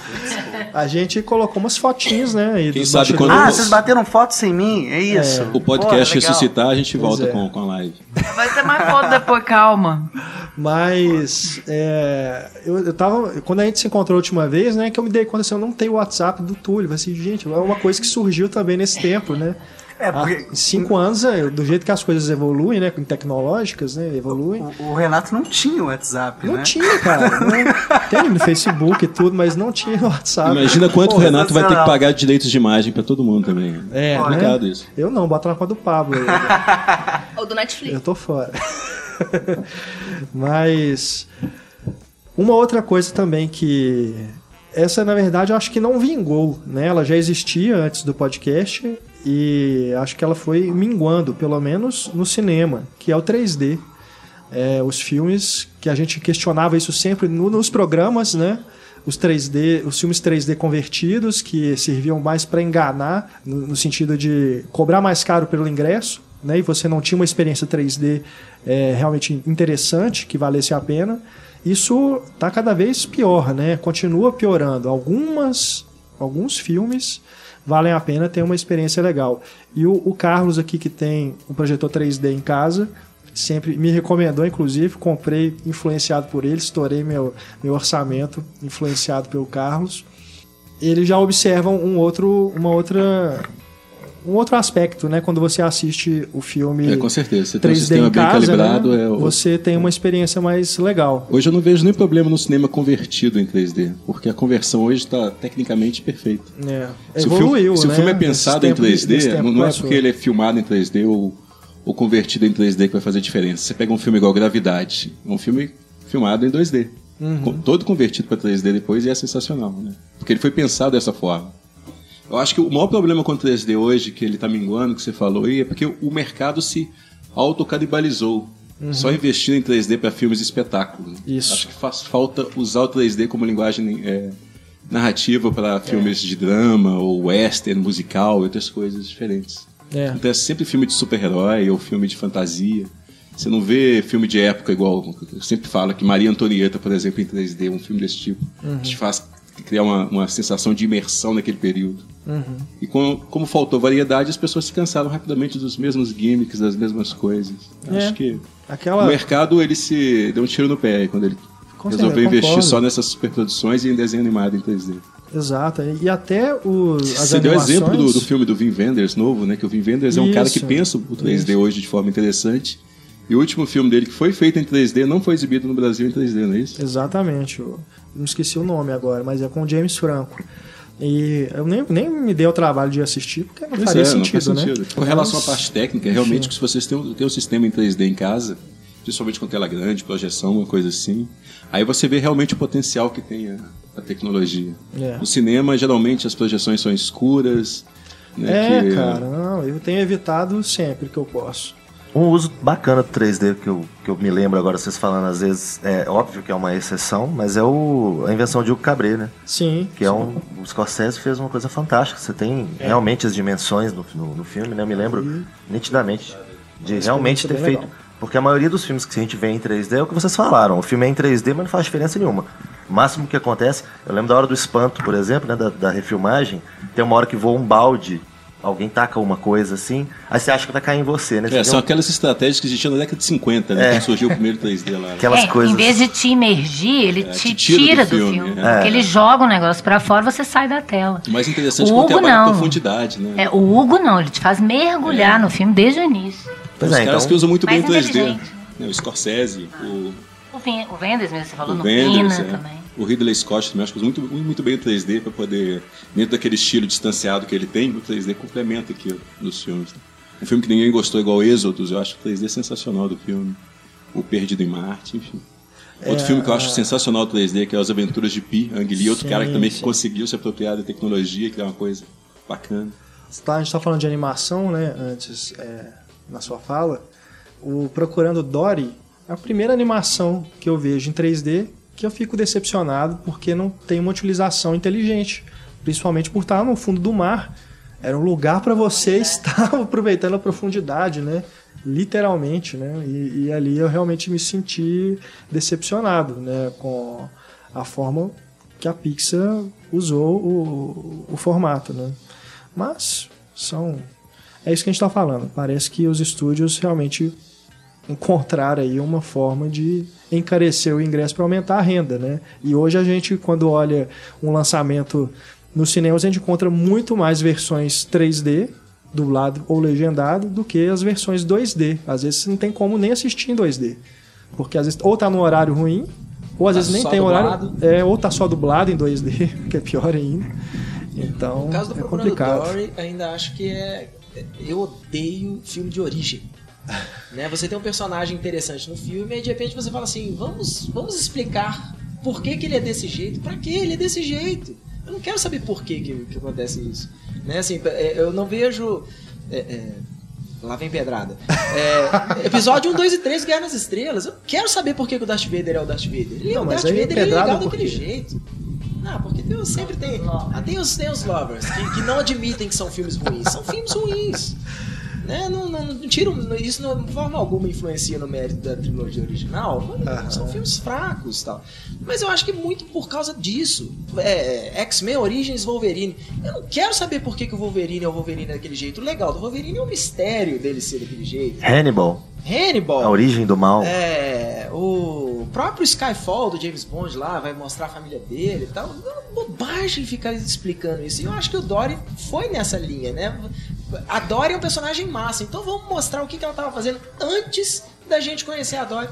[SPEAKER 1] A gente colocou umas fotinhas, né? aí
[SPEAKER 11] Quem sabe quando-.
[SPEAKER 4] Ah, vocês bateram foto sem mim? É isso?
[SPEAKER 11] O podcast
[SPEAKER 4] Pô,
[SPEAKER 11] ressuscitar, a gente
[SPEAKER 1] Pois
[SPEAKER 11] volta
[SPEAKER 1] é.
[SPEAKER 11] com, com a live.
[SPEAKER 6] Vai ter mais foto depois, calma.
[SPEAKER 1] Mas é, eu, eu tava. Quando a gente se encontrou a última vez, né? Que eu me dei conta assim, eu não tenho o WhatsApp do Túlio. Falei assim, gente, é uma coisa que surgiu também nesse tempo, né?
[SPEAKER 4] É, porque-
[SPEAKER 1] Há cinco anos, é, do jeito que as coisas evoluem, né? com Tecnológicas, né? Evoluem.
[SPEAKER 4] O, o Renato não tinha o WhatsApp,
[SPEAKER 1] Não
[SPEAKER 4] né?
[SPEAKER 1] tinha, cara. Não, tem no Facebook e tudo, mas não tinha no WhatsApp.
[SPEAKER 11] Imagina quanto
[SPEAKER 4] Pô,
[SPEAKER 11] o Renato vai ter que pagar de direitos de imagem pra todo mundo também.
[SPEAKER 1] É,
[SPEAKER 11] complicado
[SPEAKER 1] né?
[SPEAKER 11] isso.
[SPEAKER 1] Eu não, bota na conta do Pablo. aí.
[SPEAKER 3] Ou do Netflix.
[SPEAKER 1] Eu tô fora. Mas uma outra coisa também que essa na verdade eu acho que não vingou, né? Ela já existia antes do podcast e acho que ela foi minguando, pelo menos no cinema, que é o 3D. É, os filmes que a gente questionava isso sempre no- nos programas, né? Os 3D, os filmes 3D convertidos que serviam mais para enganar no, no sentido de cobrar mais caro pelo ingresso, né? E você não tinha uma experiência 3D é, realmente interessante que valesse a pena. Isso está cada vez pior, né? Continua piorando. Algumas, alguns filmes valem a pena ter uma experiência legal. E o, o Carlos aqui que tem um projetor 3D em casa sempre me recomendou, inclusive, comprei influenciado por ele, estourei meu, meu orçamento influenciado pelo Carlos. Eles já observam um outro, uma outra, um outro aspecto, né? Quando você assiste o filme
[SPEAKER 11] É, com certeza. Você tem um
[SPEAKER 1] 3D
[SPEAKER 11] sistema
[SPEAKER 1] em
[SPEAKER 11] bem
[SPEAKER 1] casa,
[SPEAKER 11] calibrado.
[SPEAKER 1] né?
[SPEAKER 11] É, o-
[SPEAKER 1] você tem uma experiência mais legal.
[SPEAKER 11] Hoje eu não vejo nem problema no cinema convertido em 3D, porque a conversão hoje está tecnicamente perfeita.
[SPEAKER 1] É.
[SPEAKER 11] Se, o
[SPEAKER 1] Evoluiu,
[SPEAKER 11] filme, se o
[SPEAKER 1] né?
[SPEAKER 11] filme é pensado em
[SPEAKER 1] nesse
[SPEAKER 11] 3D,
[SPEAKER 1] tempo
[SPEAKER 11] não, não é porque ele é filmado em 3D ou, ou convertido em 3D que vai fazer diferença. Você pega um filme igual Gravidade, um filme filmado em 2D,
[SPEAKER 1] Uhum.
[SPEAKER 11] com- todo convertido para 3D depois e é sensacional, né? Porque ele foi pensado dessa forma. Eu acho que o maior problema com o 3D hoje, que ele está minguando, que você falou aí, é porque o mercado se autocanibalizou.
[SPEAKER 1] Uhum.
[SPEAKER 11] Só investir em 3D para filmes e espetáculos.
[SPEAKER 1] Isso.
[SPEAKER 11] Acho que faz falta usar o 3D como linguagem é, narrativa para filmes de drama, ou western, musical outras coisas diferentes.
[SPEAKER 1] É.
[SPEAKER 11] Então é sempre filme de super-herói ou filme de fantasia. Você não vê filme de época igual. Eu sempre falo que Maria Antonieta, por exemplo, em 3D, um filme desse tipo,
[SPEAKER 1] Uhum.
[SPEAKER 11] te faz criar uma, uma sensação de imersão naquele período.
[SPEAKER 1] Uhum.
[SPEAKER 11] E com- como faltou variedade, as pessoas se cansaram rapidamente dos mesmos gimmicks, das mesmas coisas.
[SPEAKER 1] É.
[SPEAKER 11] Acho que
[SPEAKER 1] Aquela-
[SPEAKER 11] o mercado ele se deu um tiro no pé quando ele
[SPEAKER 1] Com
[SPEAKER 11] resolveu
[SPEAKER 1] certeza,
[SPEAKER 11] investir
[SPEAKER 1] concordo.
[SPEAKER 11] só nessas superproduções e em desenho animado em 3D.
[SPEAKER 1] Exato. E até o, as
[SPEAKER 11] Você deu
[SPEAKER 1] animações...
[SPEAKER 11] exemplo do, do filme do Vin Wenders novo, né? Que o Vin Wenders é um cara que
[SPEAKER 1] Isso.
[SPEAKER 11] pensa o 3D hoje de forma interessante. E o último filme dele que foi feito em 3D não foi exibido no Brasil em 3D, não é isso?
[SPEAKER 1] Exatamente. Eu não esqueci o nome agora, mas é com o James Franco. E eu nem, nem me dei o trabalho de assistir, porque não
[SPEAKER 11] Pois
[SPEAKER 1] faria
[SPEAKER 11] é,
[SPEAKER 1] sentido,
[SPEAKER 11] não
[SPEAKER 1] né?
[SPEAKER 11] sentido. Com relação à
[SPEAKER 1] Mas-
[SPEAKER 11] parte técnica, realmente, que se vocês têm, um- têm um sistema em 3D em casa, principalmente com tela grande, projeção, uma coisa assim, aí você vê realmente o potencial que tem a, a tecnologia.
[SPEAKER 1] É.
[SPEAKER 11] No cinema, geralmente, as projeções são escuras. Né,
[SPEAKER 1] É,
[SPEAKER 11] que-
[SPEAKER 1] cara, não, eu tenho evitado sempre que eu posso.
[SPEAKER 12] Um uso bacana do 3D que eu, que eu me lembro agora, vocês falando às vezes, é óbvio que é uma exceção, mas é o, a invenção de Hugo Cabret, né?
[SPEAKER 1] Sim.
[SPEAKER 12] Que é um. O Scorsese fez uma coisa fantástica. Você tem
[SPEAKER 1] É.
[SPEAKER 12] realmente as dimensões no, no, no filme, né? Eu me lembro nitidamente de realmente
[SPEAKER 1] experiência
[SPEAKER 12] ter feito.
[SPEAKER 1] legal.
[SPEAKER 12] Porque a maioria dos filmes que a gente vê em 3D é o que vocês falaram. O filme é em 3D, mas não faz diferença nenhuma. O máximo que acontece, eu lembro da hora do espanto, por exemplo, né? Da, da refilmagem, tem uma hora que voa um balde, alguém taca uma coisa assim, aí você acha que vai cair em você, né? Você
[SPEAKER 11] É, são
[SPEAKER 12] um-
[SPEAKER 11] aquelas estratégias que existiam na década de 50, né?
[SPEAKER 12] É.
[SPEAKER 11] Quando surgiu o primeiro 3D lá.
[SPEAKER 8] É, Em vez de te imergir, ele te,
[SPEAKER 11] te tira do
[SPEAKER 8] tira do
[SPEAKER 11] filme,
[SPEAKER 8] filme.
[SPEAKER 11] é.
[SPEAKER 8] Porque ele joga o negócio pra fora você sai da tela.
[SPEAKER 11] O mais interessante
[SPEAKER 8] O
[SPEAKER 11] é
[SPEAKER 8] Hugo
[SPEAKER 11] trabalha
[SPEAKER 8] não.
[SPEAKER 11] com profundidade, né?
[SPEAKER 8] É, o Hugo não, ele te faz mergulhar no filme desde o início.
[SPEAKER 11] Tem uns caras que usam muito bem o
[SPEAKER 8] Mais
[SPEAKER 11] 3D.
[SPEAKER 8] inteligente.
[SPEAKER 11] né? O Scorsese, o,
[SPEAKER 8] O, Ven o mesmo, você falou
[SPEAKER 11] o
[SPEAKER 8] no
[SPEAKER 11] Wenders,
[SPEAKER 8] Pina
[SPEAKER 11] é.
[SPEAKER 8] também.
[SPEAKER 11] O Ridley Scott também, acho que usa muito, muito bem o 3D para poder, dentro daquele estilo distanciado que ele tem, o 3D complementa aquilo nos filmes. Um filme que ninguém gostou, igual Êxodos, eu acho o 3D sensacional do filme. O Perdido em Marte, enfim. Outro
[SPEAKER 1] É,
[SPEAKER 11] filme que eu acho sensacional do 3D, que é As Aventuras de Pi, Ang Lee, outro
[SPEAKER 1] Sim,
[SPEAKER 11] cara que também
[SPEAKER 1] sim.
[SPEAKER 11] conseguiu se apropriar da tecnologia, que é uma coisa bacana.
[SPEAKER 1] tá- a gente está falando de animação, né? Antes, é, na sua fala. O Procurando Dory é a primeira animação que eu vejo em 3D que eu fico decepcionado porque não tem uma utilização inteligente. Principalmente por estar no fundo do mar. Era um lugar para você estar aproveitando a profundidade, né? Literalmente, né? E, e ali eu realmente me senti decepcionado, né? Com a forma que a Pixar usou o, o formato, né? Mas são é isso que a gente está falando. Parece que os estúdios realmente encontraram aí uma forma de encarecer o ingresso para aumentar a renda, né? E hoje a gente, quando olha um lançamento nos cinemas, a gente encontra muito mais versões 3D, dublado ou legendado, do que as versões 2D. Às vezes não tem como nem assistir em 2D. Porque às vezes ou tá no horário ruim, ou às
[SPEAKER 2] Tá
[SPEAKER 1] vezes nem tem
[SPEAKER 2] dublado.
[SPEAKER 1] horário. É, ou tá só dublado em 2D, que é pior ainda. Então,
[SPEAKER 2] No caso do
[SPEAKER 1] é complicado.
[SPEAKER 2] Dory, ainda acho que é. Eu odeio filme de origem. né? Você tem um personagem interessante no filme e de repente você fala assim: vamos, vamos explicar por que, que ele é desse jeito, pra que ele é desse jeito. Eu não quero saber por que, que, que acontece isso. Né? Assim, é, eu não vejo. é, é, lá vem pedrada. É, episódio 1, 2 e 3, Guerra nas Estrelas. Eu quero saber por que, que o Darth Vader é o Darth Vader. Ele é
[SPEAKER 1] Não,
[SPEAKER 2] o
[SPEAKER 1] mas
[SPEAKER 2] Darth Vader, ele é legal daquele jeito. Não, porque Deus sempre tem. Ah, tem os, tem os lovers que, que não admitem que são filmes ruins. São filmes ruins. Né? Não, não, não tiram, isso não, de forma alguma influencia no mérito da trilogia original. São filmes fracos e tal. Mas eu acho que muito por causa disso. É, X-Men Origins Wolverine. Eu não quero saber por que, que o Wolverine é o Wolverine daquele jeito. O legal do Wolverine é o mistério dele ser daquele jeito.
[SPEAKER 12] Hannibal,
[SPEAKER 2] Hannibal.
[SPEAKER 12] a origem do mal.
[SPEAKER 2] É, o próprio Skyfall do James Bond lá vai mostrar a família dele e tal. É uma bobagem ficar explicando isso. E eu acho que o Dory foi nessa linha, né? A Dory é um personagem massa, então vamos mostrar o que, que ela tava fazendo antes da gente conhecer a Dory.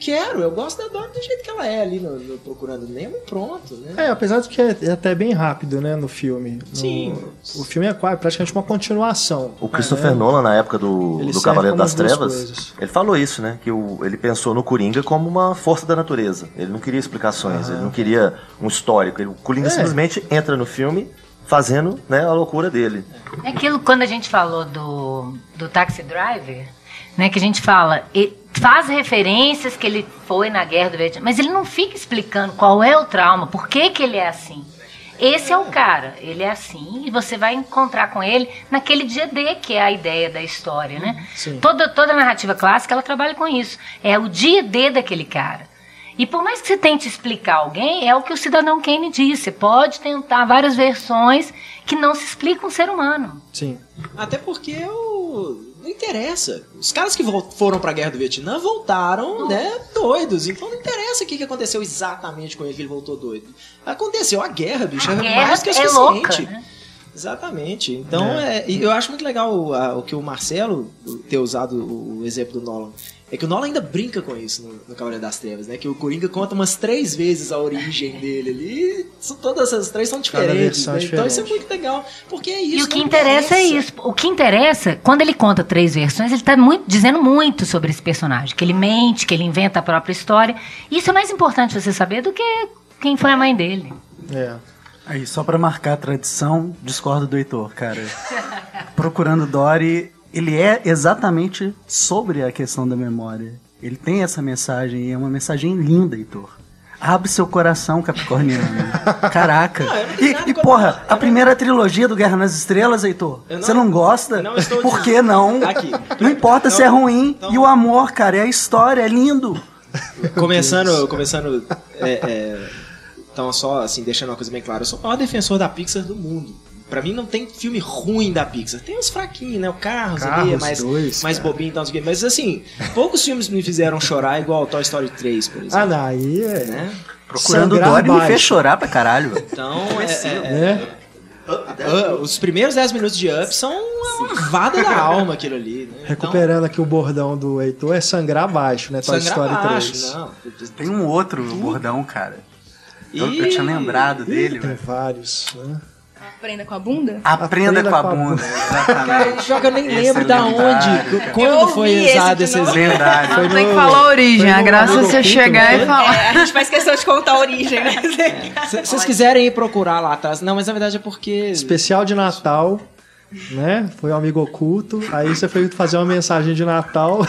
[SPEAKER 2] Quero, eu gosto da Dory do jeito que ela é ali no, no Procurando Nemo e pronto, né?
[SPEAKER 1] É, apesar de que é, é até bem rápido, né, no filme. No-
[SPEAKER 2] Sim.
[SPEAKER 1] O filme é quase praticamente uma continuação.
[SPEAKER 12] O Christopher
[SPEAKER 1] É.
[SPEAKER 12] Nolan, na época do, do Cavaleiro das Trevas,
[SPEAKER 1] coisas.
[SPEAKER 12] ele falou isso, né? Que o, ele pensou no Coringa como uma força da natureza. Ele não queria explicações, ele não queria um histórico. Ele- o Coringa
[SPEAKER 1] É.
[SPEAKER 12] simplesmente entra no filme fazendo né, a loucura dele.
[SPEAKER 8] É aquilo quando a gente falou do, do Taxi Driver, né? Que a gente fala, e faz referências que ele foi na guerra do Vietnã, mas ele não fica explicando qual é o trauma, por que, que ele é assim. Esse é o cara, ele é assim, e você vai encontrar com ele naquele dia D, que é a ideia da história, né?
[SPEAKER 1] Sim.
[SPEAKER 8] Toda, toda a narrativa clássica, ela trabalha com isso. É o dia D daquele cara. E por mais que você tente explicar alguém, é o que o cidadão Kane disse. Você pode tentar várias versões que não se explicam um ser humano.
[SPEAKER 1] Sim.
[SPEAKER 2] Até porque o... não interessa. Os caras que foram pra guerra do Vietnã voltaram, né, doidos. Então não interessa o que que aconteceu exatamente com ele que ele voltou doido. Aconteceu a guerra, bicho.
[SPEAKER 8] A
[SPEAKER 2] é
[SPEAKER 8] guerra
[SPEAKER 2] mais que
[SPEAKER 8] é
[SPEAKER 2] suficiente.
[SPEAKER 8] louca, né?
[SPEAKER 2] Exatamente. Então, é, e eu acho muito legal o, a- o que o Marcelo ter usado o, o exemplo do Nolan. É que o Nolan ainda brinca com isso no, no Cavaleiro das Trevas, né? Que o Coringa conta umas três vezes a origem dele ali. São, todas essas três são diferentes, né?
[SPEAKER 1] é
[SPEAKER 2] Então isso é
[SPEAKER 1] diferente.
[SPEAKER 2] muito legal. Porque é isso.
[SPEAKER 8] E o que interessa é isso. O que interessa, quando ele conta três versões, ele está muito, dizendo muito sobre esse personagem. Que ele mente, que ele inventa a própria história. Isso é mais importante você saber do que quem foi a mãe dele.
[SPEAKER 1] É.
[SPEAKER 4] Aí, só pra marcar a tradição, discordo do Heitor, cara. Procurando Dory, ele é exatamente sobre a questão da memória. Ele tem essa mensagem e é uma mensagem linda, Heitor. Abre seu coração, Capricorniano. Caraca. E, e, porra, a primeira trilogia do Guerra nas Estrelas, Heitor,
[SPEAKER 2] Eu não-
[SPEAKER 4] você não gosta?
[SPEAKER 2] não estou
[SPEAKER 4] Por que não?
[SPEAKER 2] Aqui.
[SPEAKER 4] Não importa se é ruim.
[SPEAKER 2] então-
[SPEAKER 4] E o amor, cara, é a história, é lindo.
[SPEAKER 2] Começando, começando. É, é, então, só assim, deixando uma coisa bem clara, eu sou o maior defensor da Pixar do mundo. Pra mim não tem filme ruim da Pixar. Tem uns fraquinhos, né? O Carros, ali é
[SPEAKER 1] Carros
[SPEAKER 2] mais,
[SPEAKER 1] dois,
[SPEAKER 2] mais
[SPEAKER 1] cara.
[SPEAKER 2] bobinho e tal. Mas assim, poucos filmes me fizeram chorar igual Toy Story 3, por exemplo.
[SPEAKER 1] Ah, não, aí é.
[SPEAKER 2] Né?
[SPEAKER 4] Procurando
[SPEAKER 1] Sangrar
[SPEAKER 4] Dory me fez chorar pra caralho. velho.
[SPEAKER 2] Então, é- é-
[SPEAKER 1] Né?
[SPEAKER 2] é- os primeiros 10 minutos de Up são uma lavada da alma aquilo ali. Né?
[SPEAKER 1] Recuperando aqui o bordão do Heitor, é sangrar abaixo, né? Toy
[SPEAKER 2] Sangrar
[SPEAKER 1] Story
[SPEAKER 2] abaixo,
[SPEAKER 1] 3.
[SPEAKER 2] não.
[SPEAKER 4] Tem um outro bordão, cara. Eu,
[SPEAKER 2] E-
[SPEAKER 4] eu tinha lembrado dele,
[SPEAKER 1] Tem
[SPEAKER 4] velho.
[SPEAKER 1] vários, né?
[SPEAKER 3] Aprenda com a bunda?
[SPEAKER 4] Aprenda,
[SPEAKER 1] Aprenda
[SPEAKER 4] com a
[SPEAKER 1] com a
[SPEAKER 4] bunda.
[SPEAKER 2] Cara,
[SPEAKER 4] Exatamente.
[SPEAKER 2] que eu nem
[SPEAKER 4] Esse
[SPEAKER 2] lembro
[SPEAKER 4] é
[SPEAKER 2] da
[SPEAKER 4] lendário,
[SPEAKER 2] onde, quando foi usado esse exemplo.
[SPEAKER 4] Lendário.
[SPEAKER 1] Foi
[SPEAKER 6] Tem que
[SPEAKER 1] no-
[SPEAKER 6] falar a origem.
[SPEAKER 1] foi
[SPEAKER 6] A
[SPEAKER 1] no
[SPEAKER 6] graça é você chegar e falar.
[SPEAKER 3] É, a gente faz questão de contar a origem, né?
[SPEAKER 2] Se vocês quiserem ir procurar lá atrás. Não, mas na verdade é porque.
[SPEAKER 1] Especial de Natal né? Foi um amigo oculto. Aí você foi fazer uma mensagem de Natal.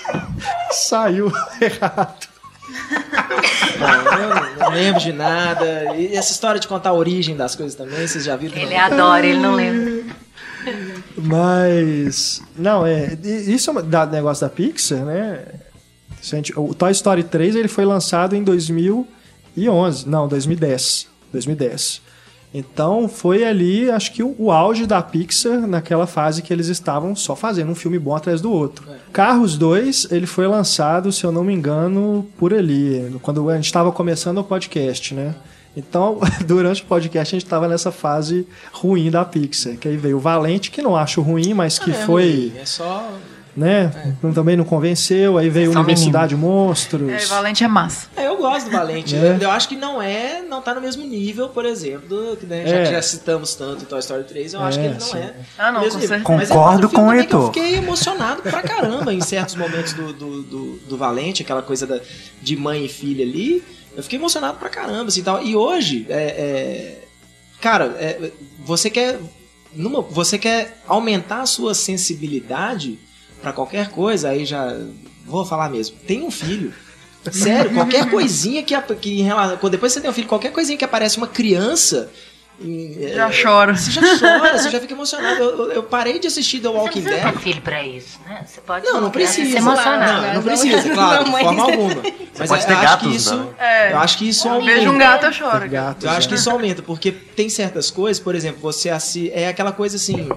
[SPEAKER 1] Saiu errado.
[SPEAKER 2] Não, eu não lembro de nada. E essa história de contar a origem das coisas também, vocês já viram?
[SPEAKER 8] Ele adora, ele não lembra.
[SPEAKER 1] Mas. Não, é. Isso é um negócio da Pixar, né? Gente- o Toy Story 3 ele foi lançado em 2011. Não, 2010. 2010. Então foi ali, acho que o, o auge da Pixar naquela fase que eles estavam só fazendo um filme bom atrás do outro. Carros 2, ele foi lançado, se eu não me engano, por ali, quando a gente estava começando o podcast, né? Então, durante o podcast, a gente estava nessa fase ruim da Pixar. Que aí veio o Valente, que não acho ruim, mas que
[SPEAKER 2] é
[SPEAKER 1] foi,
[SPEAKER 2] ruim, É só.
[SPEAKER 1] Né? Também não convenceu. Aí veio Universidade Monstros.
[SPEAKER 6] É, Valente é massa.
[SPEAKER 2] É, eu gosto do Valente.
[SPEAKER 1] É.
[SPEAKER 2] Eu acho que não é, não tá no mesmo nível, por exemplo, do, que, né, já
[SPEAKER 1] É.
[SPEAKER 2] já citamos tanto em Toy Story 3, eu acho
[SPEAKER 1] É,
[SPEAKER 2] que ele não
[SPEAKER 1] sim.
[SPEAKER 2] é.
[SPEAKER 6] Ah, não,
[SPEAKER 2] mesmo
[SPEAKER 6] com
[SPEAKER 2] nível.
[SPEAKER 6] certeza.
[SPEAKER 2] Mas é
[SPEAKER 4] Concordo com o
[SPEAKER 2] que Eu
[SPEAKER 4] Heitor.
[SPEAKER 2] fiquei emocionado pra caramba em certos momentos do, do, do, do Valente, aquela coisa da, de mãe e filha ali. Eu fiquei emocionado pra caramba, assim, tal. E hoje, é, é, cara, é, você quer numa, você quer aumentar a sua sensibilidade pra qualquer coisa, aí já vou falar mesmo. Tem um filho. Sério, qualquer coisinha que, que em relação, quando depois você tem um filho, qualquer coisinha que aparece uma criança, em-
[SPEAKER 6] Já
[SPEAKER 2] é,
[SPEAKER 6] chora.
[SPEAKER 2] Você já chora, você já fica emocionado. Eu, eu- parei de assistir The
[SPEAKER 8] Você
[SPEAKER 2] Walking
[SPEAKER 8] não precisa ter
[SPEAKER 2] Dead.
[SPEAKER 8] um filho pra isso, né? Você pode
[SPEAKER 2] Não, não precisa.
[SPEAKER 8] se emocionar.
[SPEAKER 2] Não, não precisa,
[SPEAKER 3] não-
[SPEAKER 2] claro,
[SPEAKER 3] não,
[SPEAKER 2] de forma alguma. Mas
[SPEAKER 12] pode
[SPEAKER 2] eu
[SPEAKER 12] ter
[SPEAKER 2] acho
[SPEAKER 12] gatos
[SPEAKER 2] que isso.
[SPEAKER 6] É.
[SPEAKER 2] eu acho que isso
[SPEAKER 6] Eu
[SPEAKER 2] aumenta.
[SPEAKER 6] vejo um gato, eu choro.
[SPEAKER 1] Gatos,
[SPEAKER 2] Eu acho que isso aumenta, porque tem certas coisas, por exemplo, você é aquela coisa assim.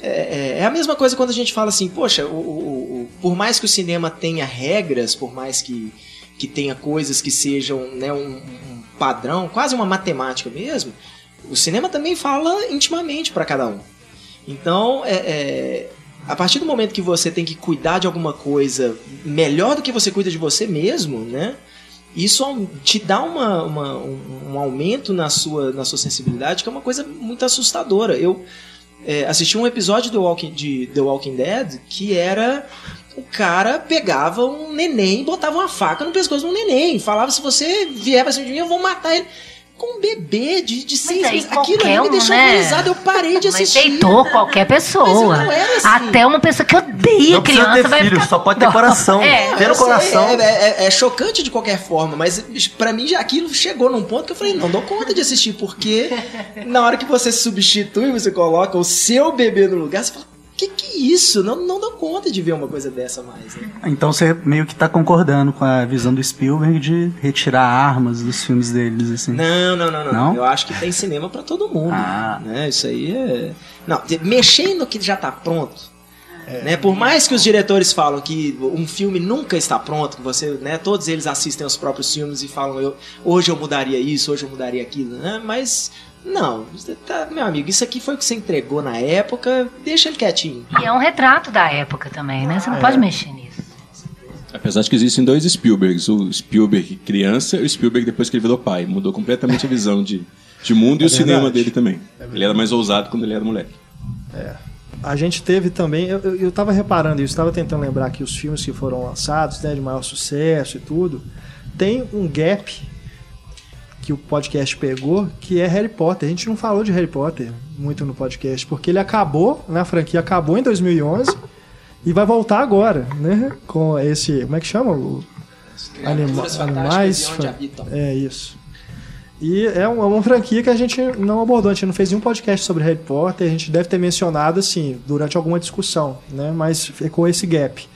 [SPEAKER 2] É, é- é a mesma coisa quando a gente fala assim, poxa, o, o- o- por mais que o cinema tenha regras, por mais que, que tenha coisas que sejam né, um, um padrão, quase uma matemática mesmo, o cinema também fala intimamente para cada um. Então, é, é, a partir do momento que você tem que cuidar de alguma coisa melhor do que você cuida de você mesmo, né? Isso te dá uma, uma- um, um aumento na sua, na sua sensibilidade que é uma coisa muito assustadora. Eu é, assisti um episódio do Walking, de The Walking Dead que era o cara pegava um neném botava uma faca no pescoço um neném. Falava: se você vier pra cima de mim, eu vou matar ele. Com um bebê de, de seis meses. Aquilo ali
[SPEAKER 8] qualquer
[SPEAKER 2] me
[SPEAKER 8] um,
[SPEAKER 2] deixou
[SPEAKER 8] né?
[SPEAKER 2] horrorizado. Eu parei de
[SPEAKER 8] Mas
[SPEAKER 2] assistir.
[SPEAKER 8] deitou qualquer pessoa.
[SPEAKER 2] Mas não era assim.
[SPEAKER 8] Até uma pessoa que odeia
[SPEAKER 12] Não
[SPEAKER 8] criança
[SPEAKER 12] ter
[SPEAKER 8] vai
[SPEAKER 12] filho,
[SPEAKER 8] ficar
[SPEAKER 12] só pode ter coração.
[SPEAKER 8] É.
[SPEAKER 12] Ter coração.
[SPEAKER 2] É, é- é chocante de qualquer forma, mas pra mim já aquilo chegou num ponto que eu falei, não dou conta de assistir, porque na hora que você substitui, você coloca o seu bebê no lugar, você fala, que que é isso? Não, não dou conta de ver uma coisa dessa mais. né?
[SPEAKER 4] Então você meio que tá concordando com a visão do Spielberg de retirar armas dos filmes deles, assim.
[SPEAKER 2] Não, não, não, não,
[SPEAKER 4] Não?
[SPEAKER 2] Eu acho que tem cinema pra todo mundo.
[SPEAKER 4] Ah.
[SPEAKER 2] Né? Isso aí é. Não, mexer no que já tá pronto. Né? Por mais que os diretores falam que um filme nunca está pronto, que você, né, todos eles assistem os próprios filmes e falam, eu, hoje eu mudaria isso, hoje eu mudaria aquilo, né? Mas não, tá- meu amigo, isso aqui foi o que você entregou na época, deixa ele quietinho.
[SPEAKER 8] E é um retrato da época também, né? Você não pode mexer nisso.
[SPEAKER 11] Apesar de que existem dois Spielbergs, o Spielberg criança e o Spielberg depois que ele virou pai. Mudou completamente a visão de, de mundo e
[SPEAKER 1] É
[SPEAKER 11] o cinema
[SPEAKER 1] verdade.
[SPEAKER 11] dele também. ele era mais ousado quando ele era moleque.
[SPEAKER 1] A gente teve também, eu, eu, eu tava reparando isso, estava tentando lembrar aqui os filmes que foram lançados, né, de maior sucesso e tudo. Tem um gap que o podcast pegou, que é Harry Potter. A gente não falou de Harry Potter muito no podcast, porque ele acabou, né, a franquia acabou em 2011 e vai voltar agora, né, com esse, como é que chama? O Anima Animais. É isso. E é uma, uma franquia que a gente não abordou, a gente não fez nenhum podcast sobre Harry Potter, a gente deve ter mencionado assim, durante alguma discussão, né? Mas ficou esse gap.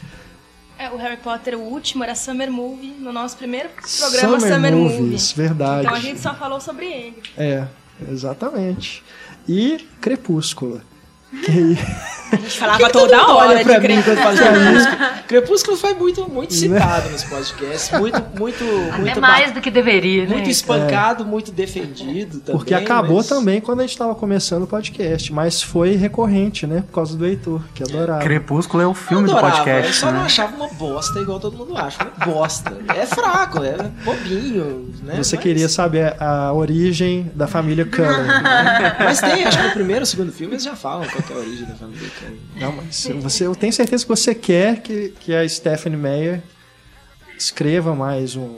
[SPEAKER 3] É, o Harry Potter, o último, era Summer Movie, no nosso primeiro programa Summer,
[SPEAKER 1] Summer
[SPEAKER 3] Movie.
[SPEAKER 1] Movies, verdade.
[SPEAKER 3] Então a gente só falou sobre ele.
[SPEAKER 1] É, exatamente. E Crepúsculo. Que
[SPEAKER 3] A gente falava
[SPEAKER 2] que
[SPEAKER 3] toda hora
[SPEAKER 2] olha
[SPEAKER 3] de
[SPEAKER 2] pra mim
[SPEAKER 3] Crepúsculo.
[SPEAKER 2] quando fala de Crepúsculo. Crepúsculo foi muito, muito citado nos podcasts, muito, muito,
[SPEAKER 8] Até
[SPEAKER 2] muito,
[SPEAKER 8] mais do que deveria, né?
[SPEAKER 2] muito espancado, muito defendido também.
[SPEAKER 1] porque acabou
[SPEAKER 2] mas-
[SPEAKER 1] também quando a gente estava começando o podcast, mas foi recorrente, né? Por causa do Heitor, que adorava.
[SPEAKER 4] Crepúsculo é o
[SPEAKER 2] Eu
[SPEAKER 4] filme do
[SPEAKER 2] adorava, eu
[SPEAKER 4] podcast,
[SPEAKER 2] só não
[SPEAKER 4] né?
[SPEAKER 2] achava uma bosta igual todo mundo acha. Uma bosta. É fraco, é bobinho, né?
[SPEAKER 1] Você
[SPEAKER 2] Mas-
[SPEAKER 1] queria saber a origem da família Cullen. né?
[SPEAKER 2] Mas tem, acho que no primeiro ou segundo filme eles já falam é a origem da família.
[SPEAKER 1] Não, mas você, eu tenho certeza que você quer que, que a Stephanie Meyer escreva mais um,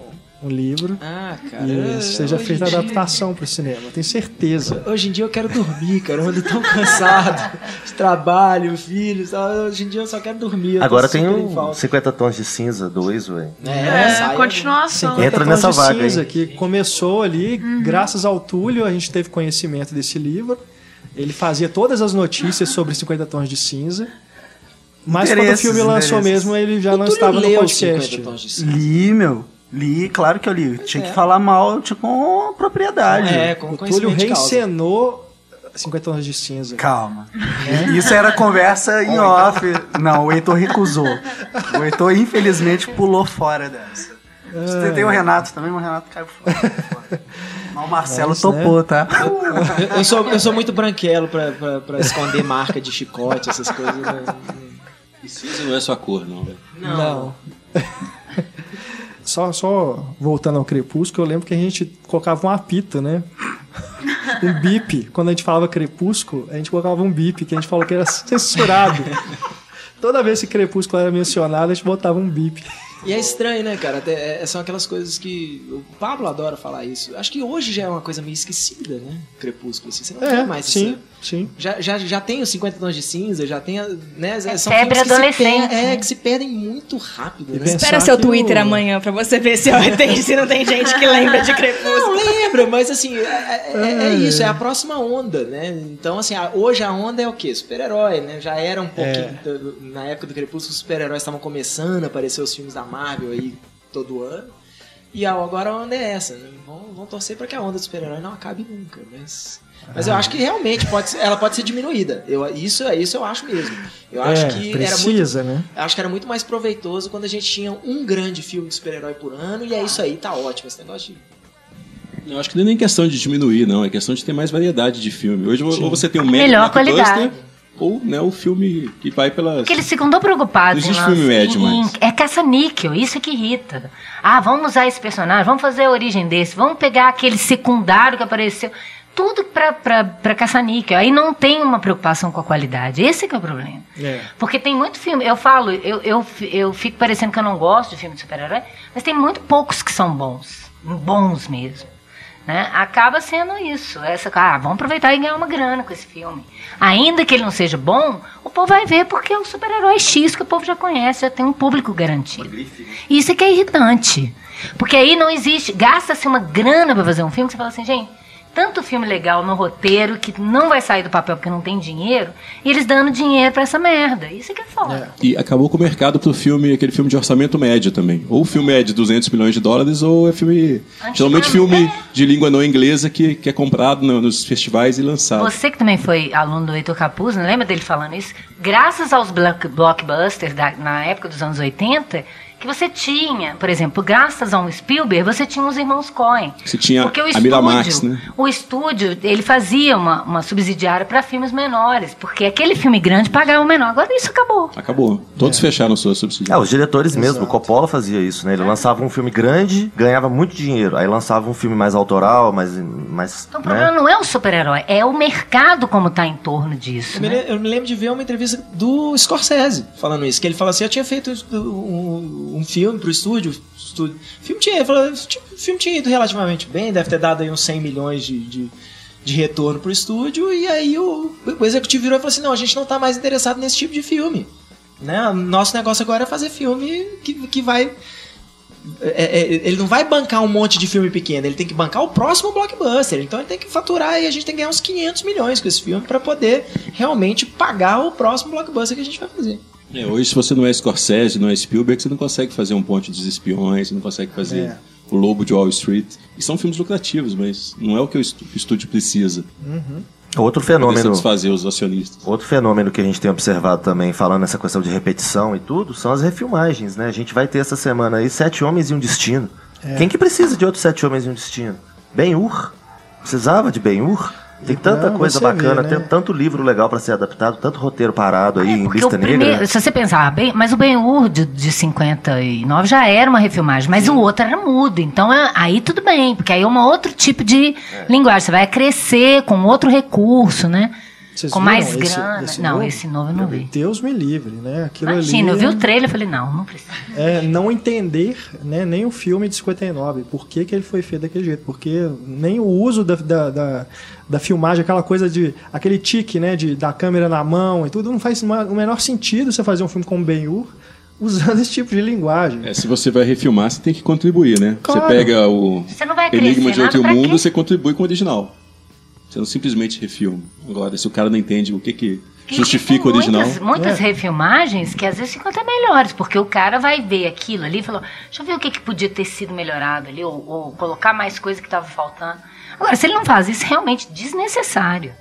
[SPEAKER 1] um livro.
[SPEAKER 2] Ah, cara.
[SPEAKER 1] E seja
[SPEAKER 2] hoje
[SPEAKER 1] feita
[SPEAKER 2] dia-
[SPEAKER 1] adaptação para o cinema, tenho certeza.
[SPEAKER 2] Hoje em dia eu quero dormir, cara. Eu ando tão cansado de trabalho, filhos. tal. Hoje em dia eu só quero dormir.
[SPEAKER 12] Agora tem
[SPEAKER 2] falta.
[SPEAKER 12] 50 Tons de Cinza 2, velho.
[SPEAKER 2] É, sai-
[SPEAKER 6] continuação.
[SPEAKER 1] 50
[SPEAKER 12] Entra
[SPEAKER 1] Tons
[SPEAKER 12] nessa
[SPEAKER 1] de
[SPEAKER 12] vaga,
[SPEAKER 1] cinza,
[SPEAKER 12] hein?
[SPEAKER 1] que começou ali, graças ao Túlio, a gente teve conhecimento desse livro. Ele fazia todas as notícias sobre 50 Tons de Cinza. Mas quando o filme lançou mesmo, ele já
[SPEAKER 2] O
[SPEAKER 1] não
[SPEAKER 2] Túlio
[SPEAKER 1] estava no podcast.
[SPEAKER 2] 50 tons de cinza.
[SPEAKER 4] Li, meu. Li, claro que eu li. Tinha
[SPEAKER 2] É.
[SPEAKER 4] que falar mal tipo, com propriedade.
[SPEAKER 2] É, com
[SPEAKER 1] O Túlio reencenou 50 Tons de Cinza.
[SPEAKER 4] Calma. Isso era conversa em off. Não, o Heitor recusou. O Heitor, infelizmente, pulou fora dessa. Você tem o Renato também, mas o Renato caiu fora. Mas o Marcelo
[SPEAKER 1] Mas,
[SPEAKER 4] topou, tá?
[SPEAKER 2] Eu, eu sou, eu sou muito branquelo pra, pra, pra esconder marca de chicote, essas coisas. né?
[SPEAKER 11] E cinza não é só cor, não, velho.
[SPEAKER 1] Não. só, só voltando ao Crepúsculo, eu lembro que a gente colocava um apito, né? Um bip. Quando a gente falava Crepúsculo, a gente colocava um bip, que a gente falou que era censurado. Toda vez que Crepúsculo era mencionado, a gente botava um bip.
[SPEAKER 2] E é estranho, né, cara? Até- é- são aquelas coisas que. O Pablo adora falar isso. Acho que hoje já é uma coisa meio esquecida, né? Crepúsculo. Assim, você não
[SPEAKER 1] É,
[SPEAKER 2] mais
[SPEAKER 1] sim,
[SPEAKER 2] isso.
[SPEAKER 1] sim.
[SPEAKER 2] Já, já, já tem os 50 tons de cinza, já tem. a- Né,
[SPEAKER 8] É
[SPEAKER 2] são
[SPEAKER 8] febre
[SPEAKER 2] que
[SPEAKER 8] adolescente,
[SPEAKER 2] per- é, que se perdem muito rápido. Né?
[SPEAKER 3] Espera seu
[SPEAKER 1] que
[SPEAKER 3] Twitter
[SPEAKER 1] o-
[SPEAKER 3] amanhã pra você ver se, tem, se não tem gente que lembra de Crepúsculo.
[SPEAKER 2] Não lembra, mas assim, é, é- é isso, é a próxima onda, né? Então, assim, a- hoje a onda é o quê? Super-herói, né? Já era um pouquinho.
[SPEAKER 1] É.
[SPEAKER 2] na época do Crepúsculo, os super-heróis estavam começando a aparecer os filmes da Marvel aí todo ano. E a- agora a onda é essa, né? Vamos, vamos torcer pra que a onda do super-herói não acabe nunca, mas. Mas eu acho que realmente pode, ser- ela pode ser diminuída. Eu, isso, isso eu acho mesmo. Eu acho
[SPEAKER 1] É,
[SPEAKER 2] que era muito
[SPEAKER 1] precisa, né?
[SPEAKER 2] eu acho que era muito mais proveitoso quando a gente tinha um grande filme de super-herói por ano, e é isso aí, tá ótimo. Esse negócio de.
[SPEAKER 11] Eu acho que não é nem questão de diminuir, não. É questão de ter mais variedade de filme. Hoje ou você tem um
[SPEAKER 8] Melhor qualidade.
[SPEAKER 11] Ou né, o filme que vai pelas...
[SPEAKER 8] Porque eles ficam tão preocupados
[SPEAKER 11] Não existe filme médio mais.
[SPEAKER 8] É caça-níquel, isso é que irrita. Ah, vamos usar esse personagem, vamos fazer a origem desse, vamos pegar aquele secundário que apareceu. Tudo pra caça-níquel. Aí não tem uma preocupação com a qualidade. Esse que é o problema.
[SPEAKER 1] É.
[SPEAKER 8] Porque tem muito filme, eu falo, eu, eu, eu fico parecendo que eu não gosto de filme de super-herói, mas tem muito poucos que são bons. Bons mesmo. Né? Acaba sendo isso. Essa, ah, vamos aproveitar e ganhar uma grana com esse filme. Ainda que ele não seja bom, o povo vai ver porque é o super-herói X que o povo já conhece, já tem um público garantido. Isso é que é irritante. Porque aí não existe. Gasta-se uma grana pra fazer um filme que você fala assim, gente. Tanto filme legal no roteiro que não vai sair do papel porque não tem dinheiro, e eles dando dinheiro pra essa merda. Isso é que é foda.
[SPEAKER 11] E acabou com o mercado pro filme, aquele filme de orçamento médio também. Ou o filme é de 200 milhões de dólares, ou é filme. Geralmente filme de língua não inglesa que, que é comprado no- nos festivais e lançado.
[SPEAKER 8] Você que também foi aluno do Heitor Capuz, não lembra dele falando isso? Graças aos block- blockbusters da- na época dos anos 80, que você tinha, por exemplo, graças a um Spielberg, você tinha os irmãos Coen.
[SPEAKER 11] Você tinha
[SPEAKER 8] Porque o
[SPEAKER 11] a
[SPEAKER 8] estúdio,
[SPEAKER 11] Miramax, né?
[SPEAKER 8] o estúdio, ele fazia uma, uma subsidiária para filmes menores, porque aquele filme grande pagava o menor. Agora isso acabou.
[SPEAKER 11] Acabou. Todos fecharam suas
[SPEAKER 12] É,
[SPEAKER 11] subsidiárias.
[SPEAKER 12] os diretores mesmo, o Coppola fazia isso, né? Ele lançava um filme grande, ganhava muito dinheiro. Aí lançava um filme mais autoral, mais. mais
[SPEAKER 8] Então o problema
[SPEAKER 12] né?
[SPEAKER 8] não é o super-herói, é o mercado como está em torno disso.
[SPEAKER 2] Eu me,
[SPEAKER 8] né?
[SPEAKER 2] le- eu me lembro de ver uma entrevista do Scorsese falando isso, que ele fala assim, eu tinha feito um, um filme pro estúdio, estúdio. Filme tinha, tipo, filme tinha ido relativamente bem, deve ter dado aí uns 100 milhões de, de, de retorno pro estúdio, e aí o, o executivo virou e falou assim, não, a gente não tá mais interessado nesse tipo de filme. Né? Nosso negócio agora é fazer filme que, que vai é, é, ele não vai bancar um monte de filme pequeno, ele tem que bancar o próximo blockbuster. Então ele tem que faturar e a gente tem que ganhar uns 500 milhões com esse filme para poder realmente pagar o próximo blockbuster que a gente vai fazer.
[SPEAKER 11] É, hoje, se você não é Scorsese, não é Spielberg, você não consegue fazer um Ponte dos Espiões, você não consegue fazer
[SPEAKER 1] É.
[SPEAKER 11] o Lobo de Wall Street. E são filmes lucrativos, mas não é o que o estúdio precisa.
[SPEAKER 12] Outro
[SPEAKER 11] Pra
[SPEAKER 12] fenômeno.
[SPEAKER 11] satisfazer os acionistas.
[SPEAKER 12] Outro fenômeno que a gente tem observado também, falando nessa questão de repetição e tudo, são as refilmagens, né? A gente vai ter essa semana aí Sete Homens e um Destino.
[SPEAKER 1] É.
[SPEAKER 12] Quem que precisa de outros Sete Homens e um Destino? Ben-Hur? Precisava de Ben-Hur? Tem tanta
[SPEAKER 1] Não,
[SPEAKER 12] coisa bacana,
[SPEAKER 1] vê, né?
[SPEAKER 12] tem tanto livro legal pra ser adaptado, tanto roteiro parado aí em
[SPEAKER 8] Porque
[SPEAKER 12] lista
[SPEAKER 8] o primeiro,
[SPEAKER 12] negra.
[SPEAKER 8] se você pensar bem, mas o Ben-Hur de, de 59 já era uma refilmagem, mas o outro era mudo. Então é- aí tudo bem, porque aí é um outro tipo de linguagem. Você vai crescer com outro recurso, né?
[SPEAKER 1] Vocês
[SPEAKER 8] com
[SPEAKER 1] viram
[SPEAKER 8] mais
[SPEAKER 1] esse-
[SPEAKER 8] grana.
[SPEAKER 1] esse
[SPEAKER 8] não,
[SPEAKER 1] novo?
[SPEAKER 8] esse novo eu não vi.
[SPEAKER 1] Deus me livre, né? Aquilo
[SPEAKER 8] Imagina, eu
[SPEAKER 1] ali
[SPEAKER 8] vi o trailer e falei, não, não precisa.
[SPEAKER 1] é não entender né, nem o filme de 59, por que, que ele foi feito daquele jeito, porque nem o uso da, da, da, da filmagem, aquela coisa de. aquele tique, né, de, da câmera na mão e tudo, não faz o menor sentido você fazer um filme como Ben-Hur usando esse tipo de linguagem.
[SPEAKER 11] É, se você vai refilmar, você tem que contribuir, né?
[SPEAKER 1] Claro.
[SPEAKER 11] Você pega o
[SPEAKER 8] Você não vai
[SPEAKER 11] Enigma de Outro Mundo,
[SPEAKER 8] quê?
[SPEAKER 11] você contribui com o original. Você não simplesmente refilma. Agora, se o cara não entende o que, que justifica o original.
[SPEAKER 8] Muitas, muitas
[SPEAKER 1] É.
[SPEAKER 8] refilmagens que às vezes ficam até melhores, porque o cara vai ver aquilo ali e falou: deixa eu ver o que, que podia ter sido melhorado ali, ou, ou colocar mais coisa que estava faltando. Agora, se ele não faz isso, é realmente desnecessário.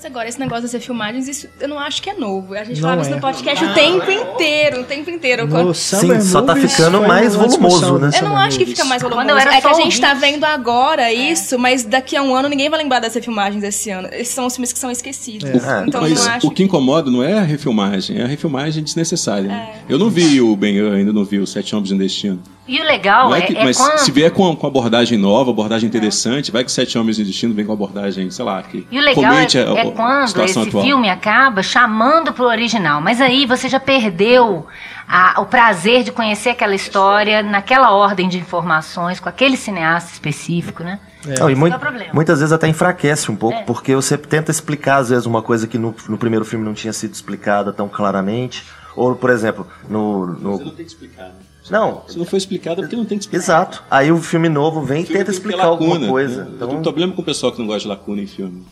[SPEAKER 3] Mas agora, esse negócio das refilmagens, isso eu não acho que é novo. A gente
[SPEAKER 1] Não
[SPEAKER 3] falava isso
[SPEAKER 1] é.
[SPEAKER 3] no podcast o tempo inteiro, o tempo inteiro.
[SPEAKER 1] No
[SPEAKER 12] Sim, só tá ficando mais volumoso, né?
[SPEAKER 3] Eu não acho que fica mais volumoso. É que a gente tá vendo agora isso, mas daqui a um ano ninguém vai lembrar das refilmagens desse ano. Esses são os filmes que são esquecidos.
[SPEAKER 12] É.
[SPEAKER 3] Então eu
[SPEAKER 11] Mas
[SPEAKER 3] não acho.
[SPEAKER 11] o que incomoda não é a refilmagem, é a refilmagem desnecessária. né? Eu não vi o Ben ainda não vi o Sete Homens no Destino.
[SPEAKER 8] E o legal é,
[SPEAKER 11] é que-
[SPEAKER 8] é
[SPEAKER 11] mas
[SPEAKER 8] quando.
[SPEAKER 11] se vier com, com abordagem nova, abordagem interessante, vai que Sete Homens no Destino vem com abordagem, sei lá, que
[SPEAKER 8] E o legal é,
[SPEAKER 11] comente a,
[SPEAKER 8] é
[SPEAKER 11] a
[SPEAKER 8] quando
[SPEAKER 11] situação
[SPEAKER 8] esse
[SPEAKER 11] atual.
[SPEAKER 8] filme acaba chamando pro original. Mas aí você já perdeu a- o prazer de conhecer aquela história naquela ordem de informações, com aquele cineasta específico, né?
[SPEAKER 12] Não, e
[SPEAKER 8] é o problema.
[SPEAKER 12] muitas vezes até enfraquece um pouco, porque você tenta explicar, às vezes, uma coisa que no, no primeiro filme não tinha sido explicada tão claramente. Ou, por exemplo, no. no-
[SPEAKER 11] Você não tem que explicar, né?
[SPEAKER 12] Não,
[SPEAKER 11] Se não foi explicado, é porque não tem que explicar.
[SPEAKER 12] exato. Aí o filme novo vem e tenta explicar alguma
[SPEAKER 11] lacuna,
[SPEAKER 12] coisa.
[SPEAKER 11] né? Eu
[SPEAKER 12] Então,
[SPEAKER 11] tenho problema com o pessoal que não gosta de lacuna em filme.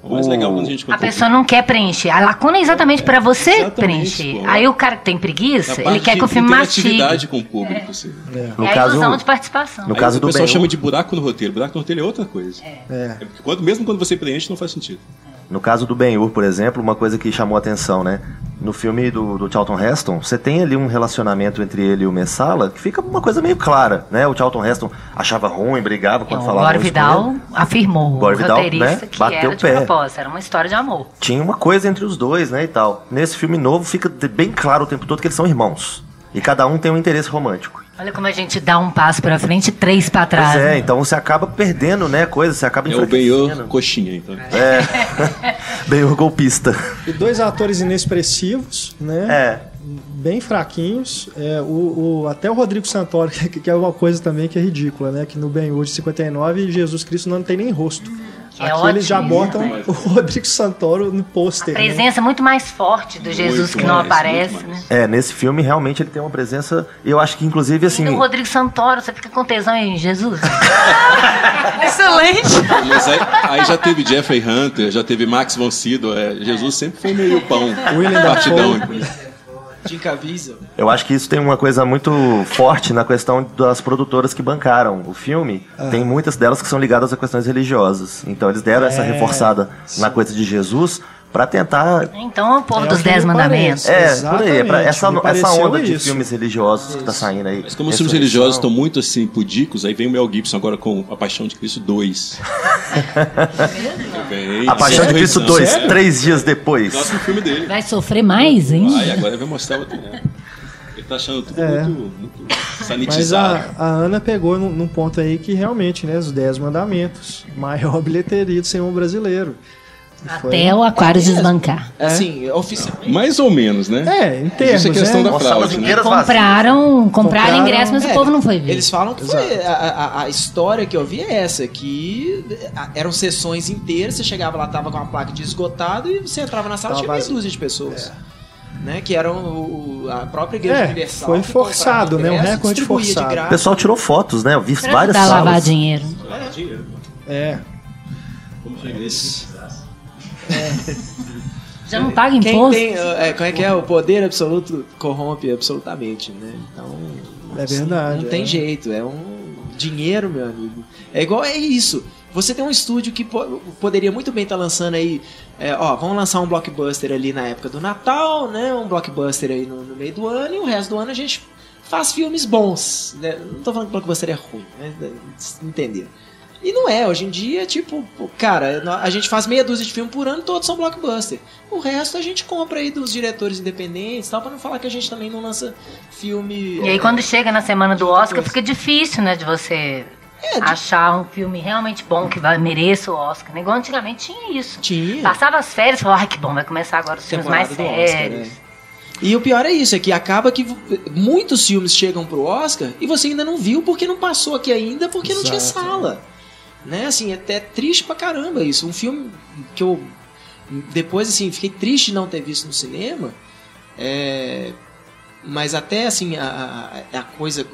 [SPEAKER 11] O mais
[SPEAKER 12] O-
[SPEAKER 11] legal quando a gente
[SPEAKER 8] A pessoa não quer preencher. A lacuna é exatamente para você
[SPEAKER 11] Exatamente,
[SPEAKER 8] preencher.
[SPEAKER 11] pô.
[SPEAKER 8] Aí o cara que tem preguiça,
[SPEAKER 11] a
[SPEAKER 8] ele quer que o filme mastigue.
[SPEAKER 11] com o público. assim.
[SPEAKER 12] no
[SPEAKER 8] é a
[SPEAKER 12] caso,
[SPEAKER 8] ilusão de participação.
[SPEAKER 12] no
[SPEAKER 11] Aí
[SPEAKER 12] caso
[SPEAKER 11] o
[SPEAKER 12] do
[SPEAKER 11] pessoal
[SPEAKER 12] Ben
[SPEAKER 11] chama de buraco no roteiro. Buraco no roteiro é outra coisa.
[SPEAKER 1] É.
[SPEAKER 11] É porque quando- mesmo quando você preenche, não faz sentido.
[SPEAKER 12] No caso do Ben-Hur, por exemplo, uma coisa que chamou a atenção, né? No filme do, do Charlton Heston, você tem ali um relacionamento entre ele e o Messala que fica uma coisa meio clara, né? O Charlton Heston achava ruim, brigava quando
[SPEAKER 8] o
[SPEAKER 12] falava com
[SPEAKER 8] Vidal afirmou, o
[SPEAKER 12] Vidal,
[SPEAKER 8] roteirista,
[SPEAKER 12] né,
[SPEAKER 8] que
[SPEAKER 12] bateu
[SPEAKER 8] era
[SPEAKER 12] o
[SPEAKER 8] de
[SPEAKER 12] pé.
[SPEAKER 8] propósito, era uma história de amor.
[SPEAKER 12] Tinha uma coisa entre os dois, né, e tal. Nesse filme novo fica bem claro o tempo todo que eles são irmãos. E cada um tem um interesse romântico.
[SPEAKER 8] Olha como a gente dá um passo pra frente e três pra trás.
[SPEAKER 12] Pois é,
[SPEAKER 8] né?
[SPEAKER 12] então você acaba perdendo, né, coisas, você acaba
[SPEAKER 11] É o Ben
[SPEAKER 12] enfraquecendo.
[SPEAKER 11] coxinha, então.
[SPEAKER 12] É. Ben-Hur golpista.
[SPEAKER 1] E dois atores inexpressivos, né?
[SPEAKER 12] É.
[SPEAKER 1] Bem fraquinhos. É, o, o- até o Rodrigo Santoro, que, que é uma coisa também que é ridícula, né? Que no Ben-Hur de 59, Jesus Cristo não tem nem rosto.
[SPEAKER 8] É
[SPEAKER 1] Aqui eles já botam o Rodrigo Santoro no pôster. né?
[SPEAKER 8] Presença muito mais forte do Jesus
[SPEAKER 11] Muito
[SPEAKER 8] que não
[SPEAKER 11] mais,
[SPEAKER 8] aparece, né?
[SPEAKER 12] É, nesse filme realmente ele tem uma presença, eu acho que inclusive assim,
[SPEAKER 8] E o Rodrigo Santoro, você fica com tesão em Jesus?
[SPEAKER 6] Excelente.
[SPEAKER 11] Mas aí, aí já teve Jeffrey Hunter, já teve Max von Sydow. é, Jesus sempre foi meio pão.
[SPEAKER 1] William
[SPEAKER 11] Partidão.
[SPEAKER 2] Jim Caviezel.
[SPEAKER 12] eu acho que isso tem uma coisa muito forte na questão das produtoras que bancaram o filme. Tem muitas delas que são ligadas a questões religiosas. Então eles deram essa
[SPEAKER 1] É,
[SPEAKER 12] reforçada na coisa de Jesus pra tentar
[SPEAKER 8] Então é o povo
[SPEAKER 1] É,
[SPEAKER 8] dos Dez
[SPEAKER 1] me
[SPEAKER 8] Mandamentos.
[SPEAKER 12] é, por aí, é essa, essa onda de
[SPEAKER 1] isso.
[SPEAKER 12] filmes religiosos que tá saindo aí.
[SPEAKER 11] Mas como os filmes religiosos estão muito assim pudicos, aí vem o Mel Gibson agora com A Paixão de Cristo 2. Vem,
[SPEAKER 12] A Paixão de Cristo 2,
[SPEAKER 11] Sério?
[SPEAKER 12] três dias depois.
[SPEAKER 11] Próximo filme dele.
[SPEAKER 8] Vai sofrer mais, hein?
[SPEAKER 11] Aí agora vai mostrar outro. né? Ele tá achando tudo
[SPEAKER 1] É.
[SPEAKER 11] muito, muito
[SPEAKER 1] Mas
[SPEAKER 11] sanitizado.
[SPEAKER 1] a, a Ana pegou num, num ponto aí que realmente, né? Os Dez Mandamentos. Maior bilheteria do cinema brasileiro. Foi-
[SPEAKER 8] Até o aquário desbancar.
[SPEAKER 2] Assim, oficialmente.
[SPEAKER 11] Mais ou menos, né?
[SPEAKER 1] É, em termos,
[SPEAKER 11] Isso é questão
[SPEAKER 1] né?
[SPEAKER 11] da
[SPEAKER 12] As salas
[SPEAKER 11] fraude, né?
[SPEAKER 8] Compraram, compraram
[SPEAKER 1] Compraram-
[SPEAKER 8] ingresso, mas o
[SPEAKER 2] É,
[SPEAKER 8] povo não foi ver.
[SPEAKER 2] Eles falam que foi. A, a- a história que eu vi é essa: que a- eram sessões inteiras, você chegava lá, tava com uma placa de esgotado e você entrava na sala
[SPEAKER 1] Tava
[SPEAKER 2] tinha meia dúzia de pessoas. Né, que eram o, o- a própria Igreja
[SPEAKER 1] É,
[SPEAKER 2] Universal.
[SPEAKER 1] foi forçado, né, um recorde forçado.
[SPEAKER 12] O pessoal tirou fotos, né? Eu vi
[SPEAKER 8] Pra
[SPEAKER 12] várias
[SPEAKER 8] a lavar
[SPEAKER 12] salas.
[SPEAKER 8] dinheiro.
[SPEAKER 1] É.
[SPEAKER 8] Já não paga
[SPEAKER 2] Quem
[SPEAKER 8] imposto?
[SPEAKER 2] tem, é, como é que é? O poder absoluto corrompe absolutamente, né? Então.
[SPEAKER 1] É verdade,
[SPEAKER 2] Não tem
[SPEAKER 1] é.
[SPEAKER 2] jeito, é um dinheiro, meu amigo. É igual, é isso. Você tem um estúdio que po- poderia muito bem estar lançando aí. é, ó, vamos lançar um blockbuster ali na época do Natal, né? Um blockbuster aí no, no meio do ano e o resto do ano a gente faz filmes bons. Né? Não tô falando que blockbuster é ruim, né? Entenderam? E não é, hoje em dia, tipo, cara, a gente faz meia dúzia de filmes por ano, todos são blockbuster. O resto a gente compra aí dos diretores independentes e tal, pra não falar que a gente também não lança filme.
[SPEAKER 8] E aí
[SPEAKER 2] é,
[SPEAKER 8] quando chega na semana do Oscar fica difícil, né, de você achar um filme realmente bom que vai, mereça o Oscar. né? Igual antigamente tinha isso.
[SPEAKER 2] Tinha.
[SPEAKER 8] Passava as férias e falava, ai que bom, vai começar agora os filmes mais
[SPEAKER 2] Temporada do Oscar,
[SPEAKER 8] sérios.
[SPEAKER 2] né? E o pior é isso, é que acaba que muitos filmes chegam pro Oscar e você ainda não viu porque não passou aqui ainda, porque não tinha
[SPEAKER 1] Exato.
[SPEAKER 2] sala. Né? Assim, é até triste pra caramba isso. Um filme que eu depois assim, fiquei triste de não ter visto no cinema. É, mas até assim, a, a, coisa,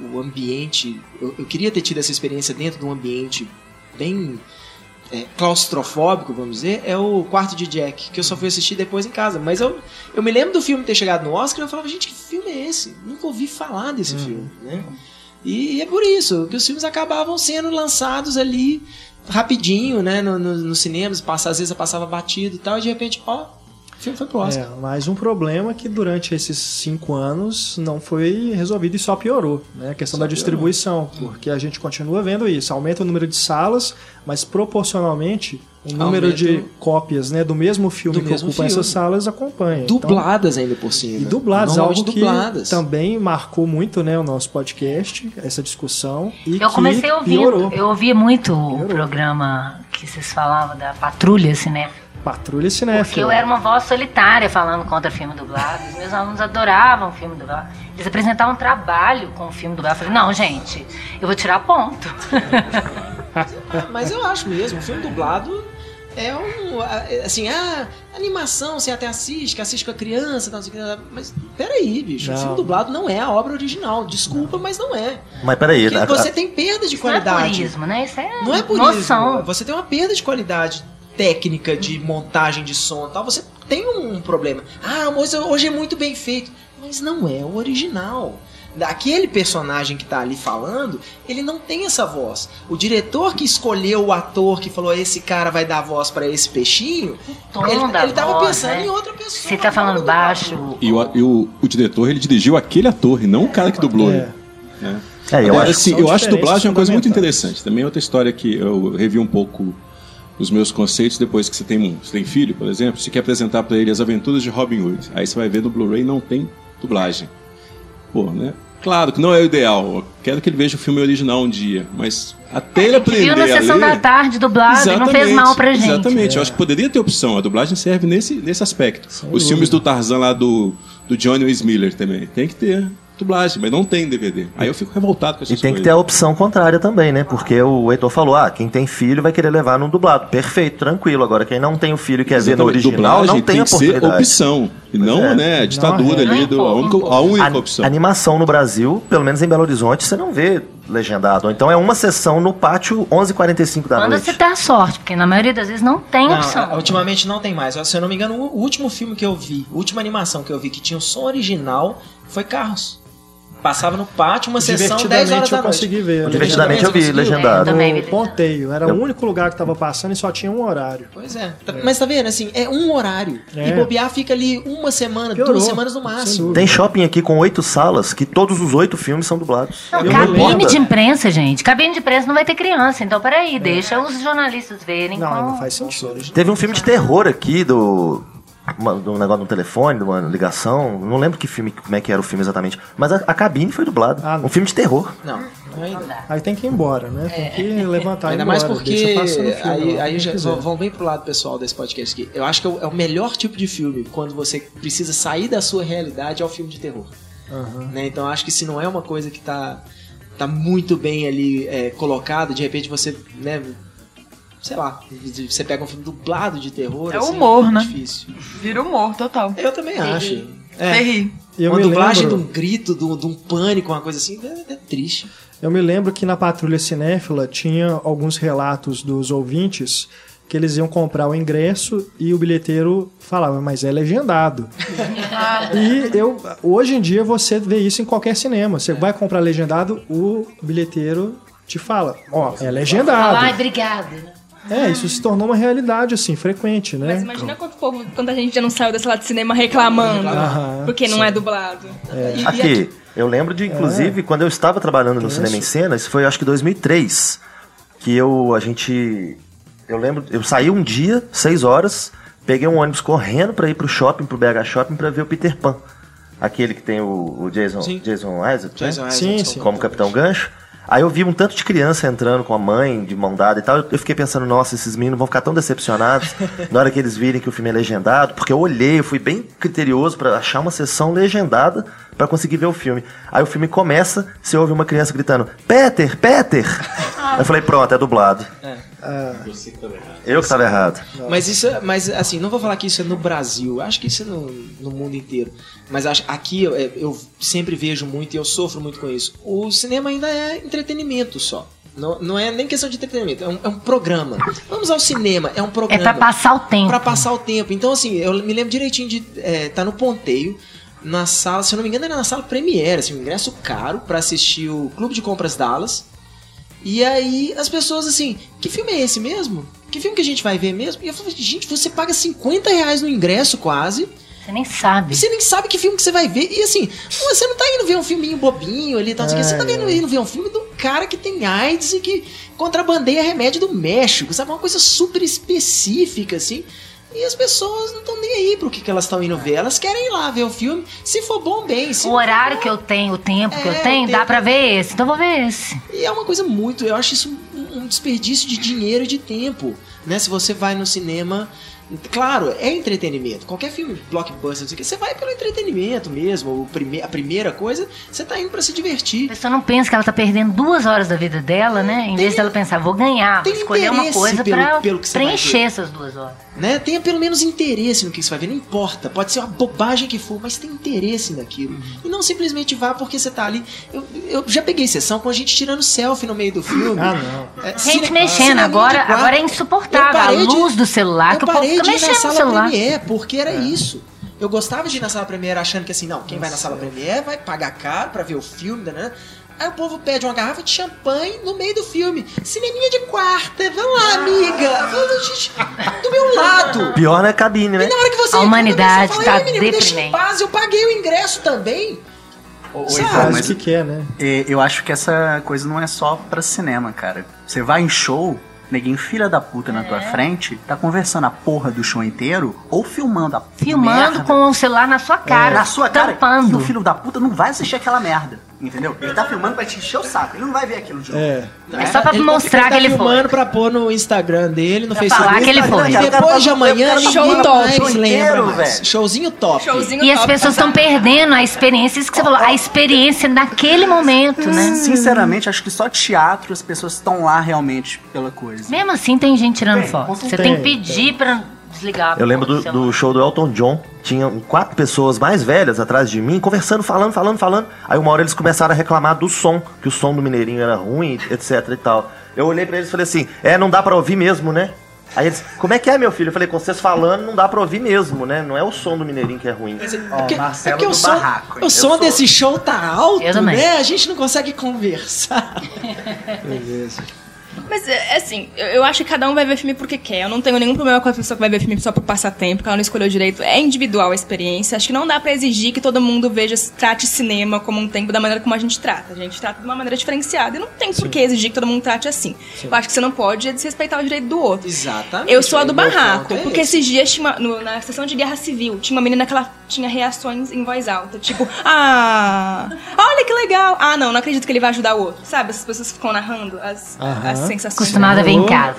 [SPEAKER 2] o, o ambiente. Eu, eu queria ter tido essa experiência dentro de um ambiente bem é, claustrofóbico, vamos dizer, é o Quarto de Jack, que eu só fui assistir depois em casa. Mas eu, eu me lembro do filme ter chegado no Oscar e eu falava, gente, que filme é esse? Nunca ouvi falar desse filme, né? E é por isso que os filmes acabavam sendo lançados ali rapidinho, né, no, no, nos cinemas, às vezes passava batido e tal, e de repente, ó, pro Oscar.
[SPEAKER 1] É, mas um problema que durante esses cinco anos não foi resolvido e só piorou, né? A questão
[SPEAKER 2] Só
[SPEAKER 1] da distribuição, porque a gente continua vendo isso. Aumenta o número de salas, mas proporcionalmente o número
[SPEAKER 2] Aumenta
[SPEAKER 1] de
[SPEAKER 2] o-
[SPEAKER 1] cópias né, do mesmo filme
[SPEAKER 2] Do
[SPEAKER 1] que
[SPEAKER 2] mesmo
[SPEAKER 1] ocupam
[SPEAKER 2] filme.
[SPEAKER 1] essas salas acompanha. Então,
[SPEAKER 2] Dubladas ainda por cima.
[SPEAKER 1] e dubladas, algo que
[SPEAKER 2] dubladas.
[SPEAKER 1] também marcou muito né, o nosso podcast, essa discussão. E
[SPEAKER 8] Eu
[SPEAKER 1] que
[SPEAKER 8] comecei a ouvir,
[SPEAKER 1] piorou.
[SPEAKER 8] eu ouvia muito o programa que vocês falavam da Patrulha Cinéfila.
[SPEAKER 1] Patrulha Cinéfila.
[SPEAKER 8] Porque eu era uma voz solitária falando contra filme dublado. Os meus alunos adoravam filme dublado. Eles apresentavam trabalho com o filme dublado. Eu falei, não, gente, eu vou tirar ponto.
[SPEAKER 2] Mas eu acho mesmo, o filme dublado é um. Assim, ah, animação você até assiste, que assiste com a criança, tal, não o mas peraí, bicho, o
[SPEAKER 12] Não.
[SPEAKER 2] filme dublado não é a obra original. Desculpa, mas não é.
[SPEAKER 12] Mas peraí,
[SPEAKER 2] Porque
[SPEAKER 12] a-
[SPEAKER 2] você
[SPEAKER 12] a-
[SPEAKER 2] tem perda de
[SPEAKER 8] Isso não é
[SPEAKER 2] qualidade.
[SPEAKER 8] purismo, né? Isso é
[SPEAKER 2] Não é por
[SPEAKER 8] noção.
[SPEAKER 2] isso. Você tem uma perda de qualidade técnica de montagem de som e tal. Você tem um problema. Ah, mas hoje é muito bem feito. Mas não é o original. Aquele personagem que tá ali falando, ele não tem essa voz. O diretor que escolheu o ator que falou esse cara vai dar voz pra esse peixinho, ele, ele tava
[SPEAKER 8] voz,
[SPEAKER 2] pensando
[SPEAKER 8] né?
[SPEAKER 2] em outra pessoa.
[SPEAKER 8] Você tá falando baixo.
[SPEAKER 11] E, o, e o, o diretor, ele dirigiu aquele ator e não o cara que dublou.
[SPEAKER 1] É.
[SPEAKER 11] ele, né?
[SPEAKER 12] É, eu
[SPEAKER 11] Agora,
[SPEAKER 12] acho
[SPEAKER 11] assim,
[SPEAKER 1] que
[SPEAKER 11] eu acho dublagem uma coisa muito interessante. Também é outra história que eu revi um pouco os meus conceitos depois que você tem um, você tem filho, por exemplo, você quer apresentar pra ele as aventuras de Robin Hood. Aí você vai ver no Blu-ray não tem dublagem. Pô, né? Claro que não é o ideal. Eu quero que ele veja o filme original um dia, mas até ele aprender
[SPEAKER 8] viu na
[SPEAKER 11] a
[SPEAKER 8] sessão
[SPEAKER 11] ler...
[SPEAKER 8] da tarde dublado e não fez mal pra gente.
[SPEAKER 11] Exatamente, eu acho que poderia ter opção. A dublagem serve nesse, nesse aspecto. Os
[SPEAKER 1] dúvida.
[SPEAKER 11] filmes do Tarzan lá do, do Johnny Miller também. Tem que ter dublagem, mas não tem DVD. Aí eu fico revoltado com
[SPEAKER 12] E
[SPEAKER 11] essas
[SPEAKER 12] tem que
[SPEAKER 11] coisas.
[SPEAKER 12] ter a opção contrária também, né? Porque o Heitor falou, ah, quem tem filho vai querer levar no dublado. Perfeito, tranquilo. Agora, quem não tem o filho e quer ver no
[SPEAKER 11] Exatamente,
[SPEAKER 12] original,
[SPEAKER 11] dublagem
[SPEAKER 12] não tem,
[SPEAKER 11] tem que ser
[SPEAKER 12] oportunidade.
[SPEAKER 11] opção. E não,
[SPEAKER 12] é.
[SPEAKER 11] né, a ditadura
[SPEAKER 1] Não,
[SPEAKER 11] ali, do, a única, a única opção.
[SPEAKER 12] Animação no Brasil, pelo menos em Belo Horizonte, você não vê legendado. Então é uma sessão no pátio, 11h45 da
[SPEAKER 8] Quando
[SPEAKER 12] noite.
[SPEAKER 8] você dá sorte, porque na maioria das vezes não tem
[SPEAKER 2] Não,
[SPEAKER 8] opção.
[SPEAKER 2] a- ultimamente não tem mais. Se eu não me engano, o último filme que eu vi, a última animação que eu vi que tinha o som original foi Carros. Passava no pátio uma sessão 10 horas da
[SPEAKER 1] eu
[SPEAKER 2] noite.
[SPEAKER 1] consegui ver.
[SPEAKER 12] Divertidamente eu vi, legendado.
[SPEAKER 8] também vi
[SPEAKER 1] No ponteio. Era o único lugar que tava passando e só tinha um horário.
[SPEAKER 2] Pois é. Tá- Mas tá vendo, assim, é um horário.
[SPEAKER 1] É.
[SPEAKER 2] E bobear fica ali uma semana,
[SPEAKER 1] Piorou,
[SPEAKER 2] duas semanas no
[SPEAKER 1] sem
[SPEAKER 2] máximo.
[SPEAKER 1] dúvida.
[SPEAKER 12] Tem shopping aqui com oito salas, que todos os oito filmes são dublados.
[SPEAKER 8] Não,
[SPEAKER 12] Eu
[SPEAKER 8] cabine de imprensa, gente. Cabine de imprensa não vai ter criança. Então, peraí, deixa os jornalistas verem.
[SPEAKER 1] Não,
[SPEAKER 8] com-
[SPEAKER 1] não faz sentido.
[SPEAKER 12] Teve um filme de terror aqui do. Uma- do negócio no telefone, de uma ligação. Não lembro que filme, como é que era o filme exatamente. Mas a, a cabine foi dublada.
[SPEAKER 1] Ah, não.
[SPEAKER 12] um filme de terror.
[SPEAKER 2] Não, não ainda.
[SPEAKER 1] Aí tem que ir embora, né? Tem que levantar e ir
[SPEAKER 2] Ainda mais
[SPEAKER 1] embora,
[SPEAKER 2] porque
[SPEAKER 1] filme
[SPEAKER 2] aí, aí já vão bem pro lado pessoal desse podcast aqui. Eu acho que é o, é o melhor tipo de filme quando você precisa sair da sua realidade é o filme de terror.
[SPEAKER 1] Aham.
[SPEAKER 2] né? Então acho que se não é uma coisa que tá, tá muito bem ali é, colocado, de repente você, né, sei lá, você pega um filme dublado de terror.
[SPEAKER 6] É
[SPEAKER 2] assim,
[SPEAKER 6] humor,
[SPEAKER 2] muito
[SPEAKER 6] né?
[SPEAKER 2] Difícil.
[SPEAKER 6] Vira humor total.
[SPEAKER 2] Eu também acho. É.
[SPEAKER 6] Ferri.
[SPEAKER 1] Eu
[SPEAKER 2] uma dublagem
[SPEAKER 1] lembro-
[SPEAKER 2] de um grito, de um, de um pânico, uma coisa assim, é, é triste.
[SPEAKER 1] Eu me lembro que na Patrulha Cinéfila tinha alguns relatos dos ouvintes que eles iam comprar o ingresso e o bilheteiro falava, mas é legendado. e eu, hoje em dia você vê isso em qualquer cinema. Você vai comprar legendado, o bilheteiro te fala, ó, é legendado.
[SPEAKER 8] Ai, obrigada. né?
[SPEAKER 1] É, isso se tornou uma realidade, assim, frequente, né?
[SPEAKER 3] Mas imagina quanto povo, quanta gente já não saiu da sala de cinema reclamando.
[SPEAKER 1] Aham,
[SPEAKER 3] porque não
[SPEAKER 1] sim.
[SPEAKER 3] é dublado.
[SPEAKER 2] E- e
[SPEAKER 12] Aqui, eu lembro de, inclusive, quando eu estava trabalhando no Cinema em Cena, isso foi acho que 2003, que eu, a gente, eu lembro, eu saí um dia, seis horas, peguei um ônibus correndo para ir pro shopping, pro BH Shopping, para ver o Peter Pan. Aquele que tem o, o Jason,
[SPEAKER 2] Sim.
[SPEAKER 12] Jason Isaac, né?
[SPEAKER 2] Jason
[SPEAKER 1] Sim,
[SPEAKER 2] Isaac,
[SPEAKER 1] sim.
[SPEAKER 12] como Capitão Gancho. Aí eu vi um tanto de criança entrando com a mãe, de mão dada e tal. Eu fiquei pensando, nossa, esses meninos vão ficar tão decepcionados na hora que eles virem que o filme é legendado. Porque eu olhei, eu fui bem criterioso pra achar uma sessão legendada pra conseguir ver o filme. Aí o filme começa, você ouve uma criança gritando, Peter, Peter! Eu falei, pronto, é dublado.
[SPEAKER 11] Você que tava errado.
[SPEAKER 12] Eu que tava errado.
[SPEAKER 2] Mas isso, é- mas assim, não vou falar que isso é no Brasil, acho que isso é no, no mundo inteiro. Mas acho, aqui eu, eu sempre vejo muito e eu sofro muito com isso. O cinema ainda é entretenimento só. Não, não é nem questão de entretenimento, é um, é um programa. Vamos ao cinema, é um
[SPEAKER 8] É
[SPEAKER 2] programa.
[SPEAKER 8] pra passar o tempo.
[SPEAKER 2] Pra passar o tempo. Então, assim, eu me lembro direitinho de é, tá no ponteio, na sala, se eu não me engano, era na sala Premiere, assim, um ingresso caro pra assistir o Clube de Compras Dallas. E aí as pessoas assim, que filme é esse mesmo? Que filme que a gente vai ver mesmo? E eu falei, gente, você paga 50 reais no ingresso quase.
[SPEAKER 8] Você nem sabe.
[SPEAKER 2] Você nem sabe que filme que você vai ver. E assim, você não tá indo ver um filminho bobinho ali, tal, quê. você tá vendo, indo ver um filme de um cara que tem AIDS e que contrabandeia remédio do México, sabe? Uma coisa super específica, assim. E as pessoas não estão nem aí pro que, que elas estão indo ver. Elas querem ir lá ver o filme. Se for bom, bem.
[SPEAKER 8] O horário que eu tenho, o tempo que
[SPEAKER 2] É,
[SPEAKER 8] eu tenho,
[SPEAKER 2] o
[SPEAKER 8] dá
[SPEAKER 2] tempo-
[SPEAKER 8] pra ver esse. Então vou ver esse.
[SPEAKER 2] E é uma coisa muito, eu acho isso um, um desperdício de dinheiro e de tempo, né? Se você vai no cinema, claro, é entretenimento. Qualquer filme blockbuster, não sei o quê, você vai pelo entretenimento mesmo. O prime a primeira coisa, você tá indo pra se divertir.
[SPEAKER 8] A pessoa não pensa que ela tá perdendo duas horas da vida dela, né? Em vez dela pensar, vou ganhar, vou
[SPEAKER 2] tem
[SPEAKER 8] escolher uma coisa
[SPEAKER 2] pelo-
[SPEAKER 8] pra
[SPEAKER 2] pelo que você
[SPEAKER 8] preencher essas duas horas.
[SPEAKER 2] Né? Tenha pelo menos interesse no que você vai ver, não importa. Pode ser uma bobagem que for, mas tem interesse naquilo. E não simplesmente vá porque você tá ali. Eu, eu já peguei sessão com a gente tirando selfie no meio do filme.
[SPEAKER 1] Ah, não.
[SPEAKER 2] É,
[SPEAKER 8] Gente
[SPEAKER 2] cine-
[SPEAKER 8] mexendo, agora, agora é
[SPEAKER 2] Eu
[SPEAKER 8] insuportável. A
[SPEAKER 2] parei de-
[SPEAKER 8] luz do celular, que
[SPEAKER 2] eu
[SPEAKER 8] o povo fica
[SPEAKER 2] de ir na sala. Premiere porque era isso. Eu gostava de ir na sala Premiere achando que assim, não, quem vai na sala Premiere vai pagar caro pra ver o filme, né? Aí o povo pede uma garrafa de champanhe no meio do filme. Cineminha de quarta, vamos lá, amiga. Vamos, do meu lado.
[SPEAKER 12] Pior é cabine, né?
[SPEAKER 2] E na hora que você
[SPEAKER 8] A humanidade
[SPEAKER 2] você
[SPEAKER 8] tá
[SPEAKER 2] "Ei, menino, me deixa em
[SPEAKER 8] deprimente."
[SPEAKER 2] paz, eu paguei o ingresso também.
[SPEAKER 4] Oi,
[SPEAKER 2] Sabe?
[SPEAKER 4] Ivan,
[SPEAKER 1] Faz
[SPEAKER 4] mas
[SPEAKER 1] o que quer, né?
[SPEAKER 4] é, eu acho que essa coisa não é só pra cinema, cara. Você vai em show, neguinho filha da puta na tua frente, tá conversando a porra do show inteiro ou filmando a
[SPEAKER 8] Filmando
[SPEAKER 4] merda
[SPEAKER 8] com o celular na sua cara.
[SPEAKER 4] na sua cara. E
[SPEAKER 8] tampando.
[SPEAKER 4] o filho da puta não vai assistir aquela merda. Entendeu? Ele tá filmando pra te encher o saco. Ele não vai ver aquilo de novo.
[SPEAKER 1] É.
[SPEAKER 8] É só pra
[SPEAKER 2] Ele-
[SPEAKER 8] mostrar que
[SPEAKER 2] ele
[SPEAKER 8] ele
[SPEAKER 2] tá
[SPEAKER 8] foi.
[SPEAKER 2] filmando pra pôr no Instagram dele, no
[SPEAKER 8] Pra
[SPEAKER 2] Facebook.
[SPEAKER 8] falar que ele foi.
[SPEAKER 2] E depois de amanhã,
[SPEAKER 3] Show top.
[SPEAKER 2] lembra
[SPEAKER 4] velho.
[SPEAKER 2] Showzinho top.
[SPEAKER 3] Showzinho
[SPEAKER 8] E as
[SPEAKER 3] top,
[SPEAKER 8] pessoas
[SPEAKER 3] passar-
[SPEAKER 8] estão perdendo a experiência, isso que você falou, a experiência naquele momento, né?
[SPEAKER 4] Sinceramente, acho que só teatro as pessoas estão lá realmente pela coisa.
[SPEAKER 8] Mesmo assim, tem gente tirando
[SPEAKER 4] Tem,
[SPEAKER 8] foto. Você tem que pedir pra desligar.
[SPEAKER 12] Eu lembro do, do show do Elton John. Tinham quatro pessoas mais velhas atrás de mim, conversando, falando, falando, falando. Aí uma hora eles começaram a reclamar do som, que o som do Mineirinho era ruim, etc e tal. Eu olhei pra eles e falei assim: é, não dá pra ouvir mesmo, né? Aí eles, como é que é, meu filho? Eu falei, com vocês falando, não dá pra ouvir mesmo, né? Não é o som do Mineirinho que é ruim.
[SPEAKER 4] Ó,
[SPEAKER 2] Porque,
[SPEAKER 4] Marcelo
[SPEAKER 2] é
[SPEAKER 4] do
[SPEAKER 2] o som,
[SPEAKER 4] Barraco, hein?
[SPEAKER 2] o som
[SPEAKER 4] Eu sou-
[SPEAKER 2] desse show tá alto, né? A gente não consegue conversar.
[SPEAKER 1] Beleza.
[SPEAKER 3] Mas, é, assim, eu, acho que cada um vai ver filme porque quer. Eu não tenho nenhum problema com a pessoa que vai ver filme só por passatempo, que ela não escolheu direito. É individual a experiência. Acho que não dá pra exigir que todo mundo veja, trate cinema como um tempo da maneira como a gente trata. A gente trata de uma maneira diferenciada e não tem por que exigir que todo mundo trate assim. Eu acho que você não pode desrespeitar o direito do outro.
[SPEAKER 2] Exatamente.
[SPEAKER 3] Eu sou a do barraco,
[SPEAKER 2] é
[SPEAKER 3] porque
[SPEAKER 2] esse.
[SPEAKER 3] esses dias tinha uma- no- na sessão de guerra civil, tinha uma menina que ela tinha reações em voz alta, tipo, ah, olha que legal. Ah, não, não acredito que ele vai ajudar o outro. Sabe? As pessoas ficam narrando as, as sensações.
[SPEAKER 8] Acostumada a ver em casa.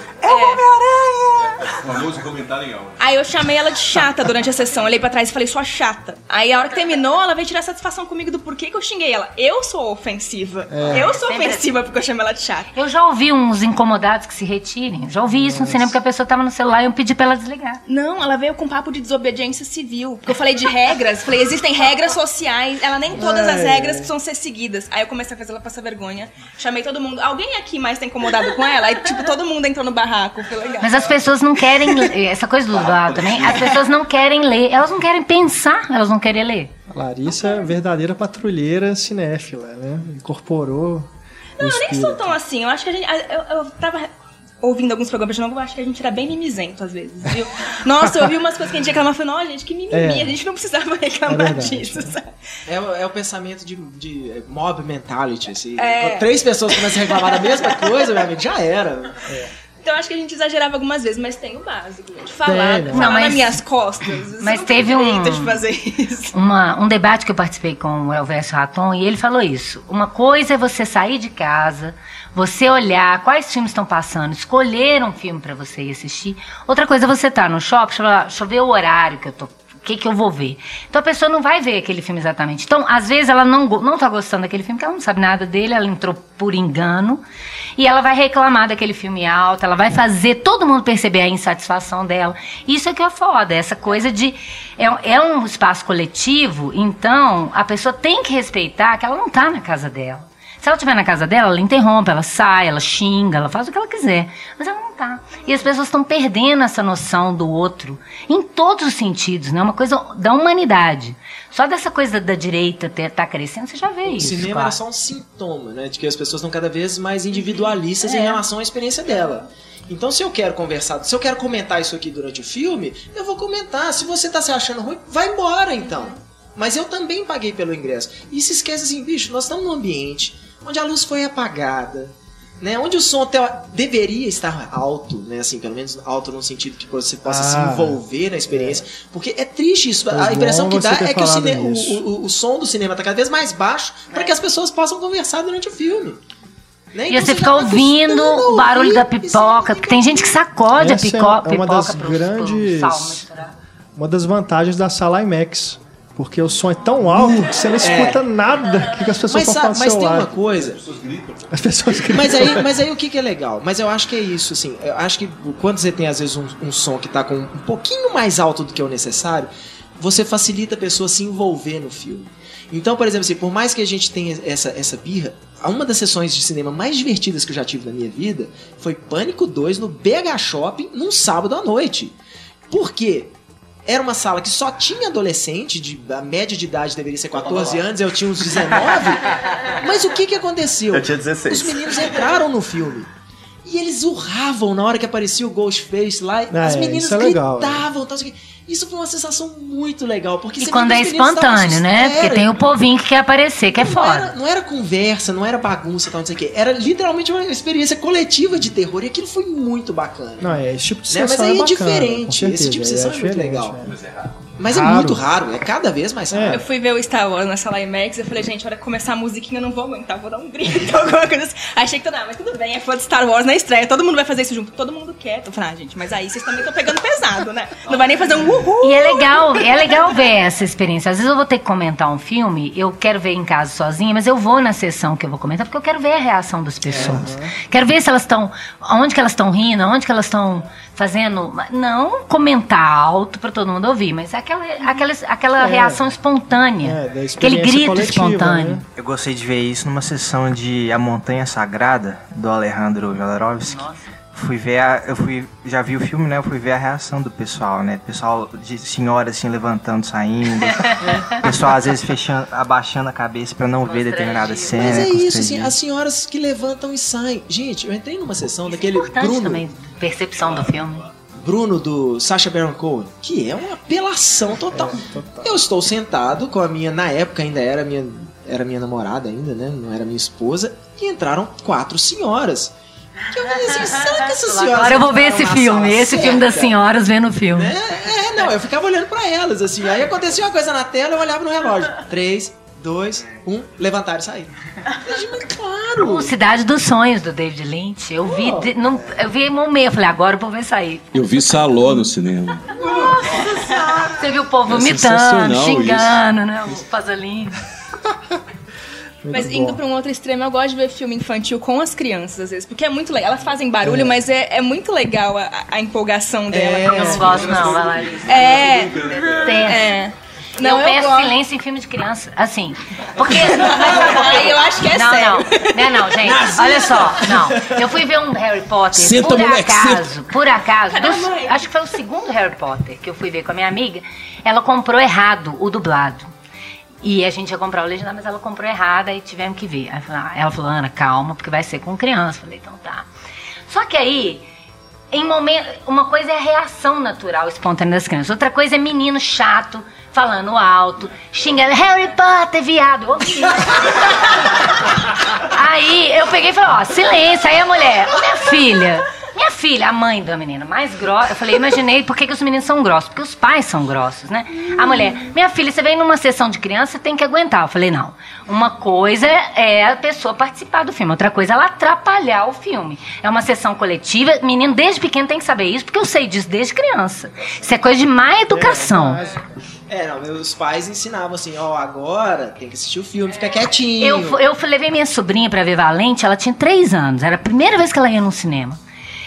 [SPEAKER 11] O famoso comentário em.
[SPEAKER 3] Aí eu chamei ela de chata durante a sessão. Olhei pra trás e falei, sua chata. Aí a hora que terminou, ela veio tirar satisfação comigo do porquê que eu xinguei ela. Eu sou ofensiva. Eu sou
[SPEAKER 8] Sempre
[SPEAKER 3] ofensiva porque eu chamei ela de chata.
[SPEAKER 8] Eu já ouvi uns incomodados que se retirem. Já ouvi isso no cinema porque a pessoa tava no celular e eu pedi pra ela desligar.
[SPEAKER 3] Não, ela veio com papo de desobediência civil. Porque eu falei de regras, falei, existem regras sociais, ela nem todas as
[SPEAKER 1] Ai,
[SPEAKER 3] regras
[SPEAKER 1] ai.
[SPEAKER 3] precisam ser seguidas. Aí eu comecei a fazer ela passar vergonha. Chamei todo mundo. Alguém aqui mais tá incomodado com ela? Aí, tipo, todo mundo entrou no barraco. Foi legal.
[SPEAKER 8] Mas as pessoas não querem ler. Essa coisa do lado também, as pessoas não querem ler, elas não querem pensar, elas não querem ler.
[SPEAKER 1] A Larissa é verdadeira patrulheira cinéfila, né? Incorporou.
[SPEAKER 3] Não, eu nem sou tão assim. Eu acho que a gente. Eu, eu tava ouvindo alguns programas de novo, eu acho que a gente era bem mimizento às vezes, viu? Nossa, eu ouvi umas coisas que a gente reclamava e falei, nossa, gente, que mimimi,
[SPEAKER 1] É.
[SPEAKER 3] a gente não precisava reclamar
[SPEAKER 1] É
[SPEAKER 3] disso, sabe?
[SPEAKER 2] É, o- é o pensamento de, de mob mentality, assim.
[SPEAKER 3] É.
[SPEAKER 2] Três pessoas começam a reclamar da mesma coisa, meu amigo, já era.
[SPEAKER 3] Então acho que a gente exagerava algumas vezes, mas tem o básico. De falar,
[SPEAKER 8] Tem, né?
[SPEAKER 3] falar
[SPEAKER 8] Não, mas-
[SPEAKER 3] nas minhas costas.
[SPEAKER 8] Mas
[SPEAKER 3] Não
[SPEAKER 8] teve um,
[SPEAKER 3] de fazer isso.
[SPEAKER 8] uma- um debate que eu participei com o Elvésio Raton e ele falou isso. Uma coisa é você sair de casa, você olhar quais filmes estão passando, escolher um filme para você ir assistir. Outra coisa você estar no shopping, deixa eu, ver o horário que eu tô. O que, que eu vou ver? Então a pessoa não vai ver aquele filme exatamente. Então, às vezes, ela não, não tá gostando daquele filme, porque ela não sabe nada dele, ela entrou por engano. E ela vai reclamar daquele filme alto, ela vai fazer todo mundo perceber a insatisfação dela. Isso é que é foda, essa coisa de. É, é um espaço coletivo, então a pessoa tem que respeitar que ela não tá na casa dela. Se ela estiver na casa dela, ela interrompe, ela sai, ela xinga, ela faz o que ela quiser. Mas ela não tá. E as pessoas estão perdendo essa noção do outro em todos os sentidos, né? Uma coisa da humanidade. Só dessa coisa da direita ter, tá crescendo, você já vê
[SPEAKER 2] O
[SPEAKER 8] isso.
[SPEAKER 2] cinema
[SPEAKER 8] claro.
[SPEAKER 2] era só um sintoma, né? De que as pessoas estão cada vez mais individualistas em relação à experiência dela. Então, se eu quero conversar, se eu quero comentar isso aqui durante o filme, eu vou comentar. Se você tá se achando ruim, vai embora então. Mas eu também paguei pelo ingresso. E se esquece assim, bicho, nós estamos num ambiente onde a luz foi apagada, né? Onde o som até deveria estar alto, né? Assim, pelo menos alto no sentido que você possa se
[SPEAKER 1] Ah,
[SPEAKER 2] envolver na experiência. Porque é triste isso.
[SPEAKER 1] Foi
[SPEAKER 2] a impressão que dá é que o, cine- o- o, o som do cinema tá cada vez mais baixo para que as pessoas possam conversar durante o filme. Né?
[SPEAKER 8] E
[SPEAKER 2] Então
[SPEAKER 8] você fica
[SPEAKER 2] tá
[SPEAKER 8] ouvindo o
[SPEAKER 2] a
[SPEAKER 8] barulho
[SPEAKER 2] ouvir
[SPEAKER 8] da pipoca, porque tem gente que sacode a
[SPEAKER 1] Essa é
[SPEAKER 8] pico-
[SPEAKER 1] uma- é
[SPEAKER 8] pipoca
[SPEAKER 1] uma das grandes-. Uma das vantagens da sala IMAX. Porque o som é tão alto que você não escuta nada que, que as pessoas
[SPEAKER 2] Mas,
[SPEAKER 1] falando
[SPEAKER 2] mas tem uma coisa.
[SPEAKER 1] As pessoas gritam.
[SPEAKER 2] Mas aí, mas aí o que, que é legal? Mas eu acho que é isso, assim. Eu acho que quando você tem, às vezes, um, um som que tá com um pouquinho mais alto do que o necessário, você facilita a pessoa se envolver no filme. Então, por exemplo, assim, por mais que a gente tenha essa, essa birra, uma das sessões de cinema mais divertidas que eu já tive na minha vida foi Pânico 2 no BH Shopping num sábado à noite. Por quê? Era uma sala que só tinha adolescente, de, a média de idade deveria ser 14 anos, eu tinha uns 19. Mas o que que aconteceu?
[SPEAKER 12] Eu tinha 16.
[SPEAKER 2] Os meninos entraram no filme. E eles urravam na hora que aparecia o Ghostface lá.
[SPEAKER 1] Ah,
[SPEAKER 2] as
[SPEAKER 1] é,
[SPEAKER 2] meninas
[SPEAKER 1] isso é legal,
[SPEAKER 2] gritavam. Tal, quê. Isso foi uma sensação muito legal. Porque
[SPEAKER 8] E quando é espontâneo, né? Porque tem o povinho que quer aparecer, que é
[SPEAKER 2] não
[SPEAKER 8] foda.
[SPEAKER 2] Era, não era conversa, não era bagunça, tal, não sei o quê. Era literalmente uma experiência coletiva de terror. E aquilo foi muito bacana.
[SPEAKER 1] Não, é, esse tipo de
[SPEAKER 2] Né? Mas aí
[SPEAKER 1] é
[SPEAKER 2] é
[SPEAKER 1] bacana,
[SPEAKER 2] diferente.
[SPEAKER 1] certeza,
[SPEAKER 2] Esse tipo de
[SPEAKER 1] aí
[SPEAKER 2] sessão é, muito legal.
[SPEAKER 1] é.
[SPEAKER 2] Mas é
[SPEAKER 1] Raro.
[SPEAKER 2] muito raro, é cada vez mais raro.
[SPEAKER 3] Eu fui ver o Star Wars na sala IMAX eu falei, gente, hora que começar a musiquinha eu não vou aguentar, vou dar um grito, alguma coisa assim. Achei que todo, ah, mas tudo bem, é fã de Star Wars na estreia, todo mundo vai fazer isso junto, todo mundo quer. Eu falei, ah, gente, mas aí vocês também estão pegando pesado, né? Não vai nem fazer um uhul.
[SPEAKER 8] E é legal, é legal ver essa experiência. Às vezes eu vou ter que comentar um filme, eu quero ver em casa sozinha, mas eu vou na sessão que eu vou comentar, porque eu quero ver a reação das pessoas. Quero ver se elas estão. Onde que elas estão rindo, onde que elas estão fazendo. Não comentar alto para todo mundo ouvir, mas aquela, aquela, aquela
[SPEAKER 1] É.
[SPEAKER 8] reação espontânea.
[SPEAKER 1] É,
[SPEAKER 8] aquele grito
[SPEAKER 1] coletiva,
[SPEAKER 8] espontâneo.
[SPEAKER 1] né?
[SPEAKER 5] Eu gostei de ver isso numa sessão de A Montanha Sagrada, do Alejandro Jodorowsky. Fui ver a, eu fui, já vi o filme, né? Eu fui ver a reação do pessoal, né? Pessoal de senhora assim levantando, saindo. pessoal às vezes fechando, abaixando a cabeça pra não ver determinada cena.
[SPEAKER 2] Mas é isso, assim, as senhoras que levantam e saem. Gente, eu entrei numa sessão daquele
[SPEAKER 8] Importante
[SPEAKER 2] Bruno,
[SPEAKER 8] também, percepção do filme.
[SPEAKER 2] Bruno do Sacha Baron Cohen, que é uma apelação total. Eu estou sentado com a minha, na época ainda era minha, era minha namorada ainda, né? Não era minha esposa. E entraram quatro senhoras. Que eu falei assim, será que essas senhoras...
[SPEAKER 8] Agora eu vou ver esse
[SPEAKER 2] entraram na
[SPEAKER 8] filme, esse filme das senhoras vendo o filme.
[SPEAKER 2] É, não, eu ficava olhando pra elas, assim. Aí acontecia uma coisa na tela, eu olhava no relógio. Três, dois, um, levantaram e saíram. Claro!
[SPEAKER 8] O Cidade dos Sonhos, do David Lynch. Eu vi, de- não, eu vi um meio, eu falei, agora eu vou ver sair.
[SPEAKER 11] Eu vi Saló no cinema.
[SPEAKER 8] Você viu o povo
[SPEAKER 11] É
[SPEAKER 8] vomitando, xingando, né? Os
[SPEAKER 3] Mas indo pra um outro extremo, eu gosto de ver filme infantil com as crianças, às vezes, porque é muito legal. Elas fazem barulho, mas é, é muito legal a, a empolgação dela.
[SPEAKER 2] É,
[SPEAKER 8] Eu não gosto, não, vai lá.
[SPEAKER 3] É, é.
[SPEAKER 8] Não, eu
[SPEAKER 3] eu
[SPEAKER 8] peço
[SPEAKER 3] gosto.
[SPEAKER 8] silêncio em filme de criança. Assim. Porque.
[SPEAKER 3] Eu acho que é
[SPEAKER 8] não,
[SPEAKER 3] sério.
[SPEAKER 8] Não, não, não, gente. Olha só. Não. Eu fui ver um Harry Potter.
[SPEAKER 11] Senta,
[SPEAKER 8] por
[SPEAKER 11] moleque,
[SPEAKER 8] acaso, por acaso. Dos- acho que foi o segundo Harry Potter que eu fui ver com a minha amiga. Ela comprou errado o dublado. E a gente ia comprar o legendado, mas ela comprou errada e tivemos que ver. Ah, ela falou, Ana, calma, porque vai ser com criança. Eu falei, então tá. Só que aí, em momento, uma coisa é a reação natural, espontânea das crianças. Outra coisa é menino chato, falando alto, xingando, Harry Potter, viado. Aí eu peguei e falei, ó, silêncio. Aí a mulher, minha filha, Minha filha, a mãe da menina, mais grossa. Eu falei, imaginei por que, que os meninos são grossos. Porque os pais são grossos, né? A mulher, minha filha, você vem numa sessão de criança, você tem que aguentar. Eu falei, não. Uma coisa é a pessoa participar do filme, outra coisa é ela atrapalhar o filme. É uma sessão coletiva, menino desde pequeno tem que saber isso, porque eu sei disso desde criança. Isso é coisa de má educação.
[SPEAKER 2] É, não, meus pais ensinavam assim, ó, agora tem que assistir o filme, fica quietinho.
[SPEAKER 8] Eu, eu levei minha sobrinha pra ver Valente, ela tinha três anos, era a primeira vez que ela ia no cinema.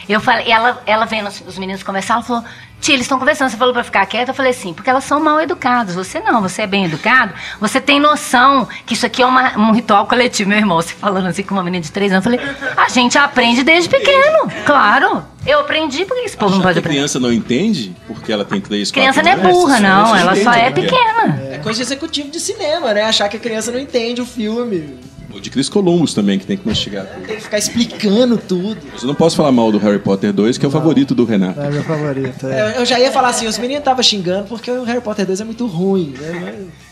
[SPEAKER 8] Eu falei, ela, ela vendo os, os meninos conversar, ela falou, tia, eles estão conversando, você falou pra ficar quieta? Eu falei assim, porque elas são mal educadas, você não, você é bem educado, você tem noção que isso aqui é uma- um ritual coletivo, meu irmão, você falando assim com uma menina de três anos, eu falei, a gente aprende desde pequeno, claro. Eu aprendi, porque esse povo não
[SPEAKER 11] Achar
[SPEAKER 8] pode
[SPEAKER 11] que a
[SPEAKER 8] aprender.
[SPEAKER 11] criança não entende porque ela tem três,
[SPEAKER 8] Criança não é burra, não, ela só é pequena.
[SPEAKER 2] É coisa de executivo de cinema, né? Achar que a criança não entende o filme.
[SPEAKER 11] O de Chris Columbus também, que tem que mastigar tudo.
[SPEAKER 2] Tem que ficar explicando tudo.
[SPEAKER 11] Mas eu não posso falar mal do Harry Potter 2, que é o favorito do Renato.
[SPEAKER 1] É meu favorito. é.
[SPEAKER 2] Eu, eu já ia falar assim, os meninos estavam xingando porque o Harry Potter 2 é muito ruim, né? Mas-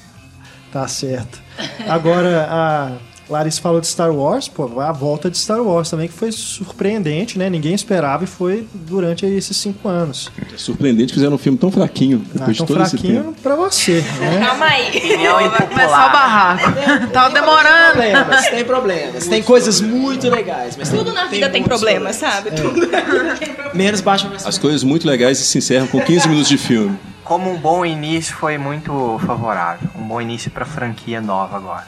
[SPEAKER 1] Tá certo. Agora, a Larissa falou de Star Wars, pô, a volta de Star Wars também, que foi surpreendente, né? Ninguém esperava e foi durante esses cinco anos.
[SPEAKER 11] É surpreendente que fizeram um filme tão fraquinho
[SPEAKER 1] Ah,
[SPEAKER 11] depois
[SPEAKER 1] tão
[SPEAKER 11] de todo esse tempo.
[SPEAKER 1] fraquinho pra você, né?
[SPEAKER 3] Calma aí.
[SPEAKER 6] Vai começar o barraco. Tava demorando.
[SPEAKER 2] Problemas, tem problemas. Tem coisas muito legais, mas
[SPEAKER 3] Tudo na vida tem
[SPEAKER 2] muitos
[SPEAKER 3] problema, sabe? Tudo.
[SPEAKER 2] Menos baixo
[SPEAKER 11] As coisas muito legais se encerram com 15 minutos de filme.
[SPEAKER 5] Como um bom início foi muito favorável. Um bom início pra franquia nova agora.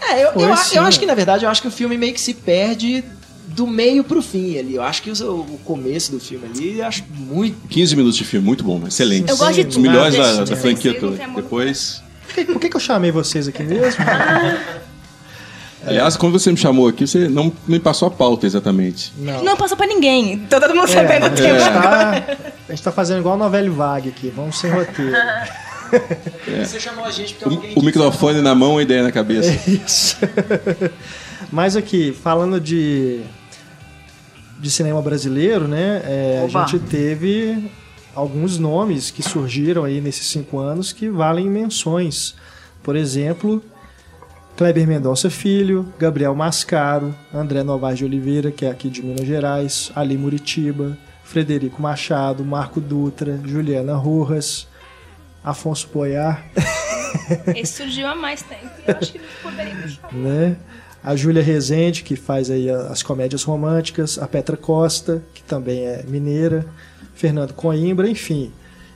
[SPEAKER 2] É, eu, eu, eu acho que na verdade eu acho que o filme meio que se perde do meio pro fim ali. Eu acho que o, o começo do filme ali, eu acho muito.
[SPEAKER 11] 15 minutos de filme, muito bom, excelente.
[SPEAKER 3] Eu gosto de
[SPEAKER 11] Os
[SPEAKER 3] tudo.
[SPEAKER 11] melhores
[SPEAKER 3] Ah,
[SPEAKER 11] da, da franquia toda. Depois.
[SPEAKER 1] Por que, por que que eu chamei vocês aqui mesmo?
[SPEAKER 11] Aliás, quando você me chamou aqui, você não me passou a pauta exatamente.
[SPEAKER 1] Não.
[SPEAKER 3] Não passou pra ninguém. Tô todo mundo
[SPEAKER 1] É,
[SPEAKER 3] sabendo o tempo
[SPEAKER 1] tá,
[SPEAKER 3] agora.
[SPEAKER 1] a gente tá fazendo igual a novela vague aqui, vamos sem roteiro.
[SPEAKER 2] Você chamou a gente porque alguém.
[SPEAKER 11] O, o microfone na mão, a ideia na cabeça.
[SPEAKER 1] É isso. Mas aqui, falando de, de cinema brasileiro, né? é, a gente teve alguns nomes que surgiram aí nesses cinco anos que valem menções. Por exemplo, Kleber Mendonça Filho, Gabriel Mascaro, André Novaes de Oliveira, que é aqui de Minas Gerais, Ali Muritiba, Frederico Machado, Marco Dutra, Juliana Rojas, Afonso Poiar.
[SPEAKER 3] Esse surgiu há mais tempo. Eu acho que poderia deixar.
[SPEAKER 1] né? A Júlia Rezende, que faz aí as comédias românticas, a Petra Costa, que também é mineira, Fernando Coimbra, enfim.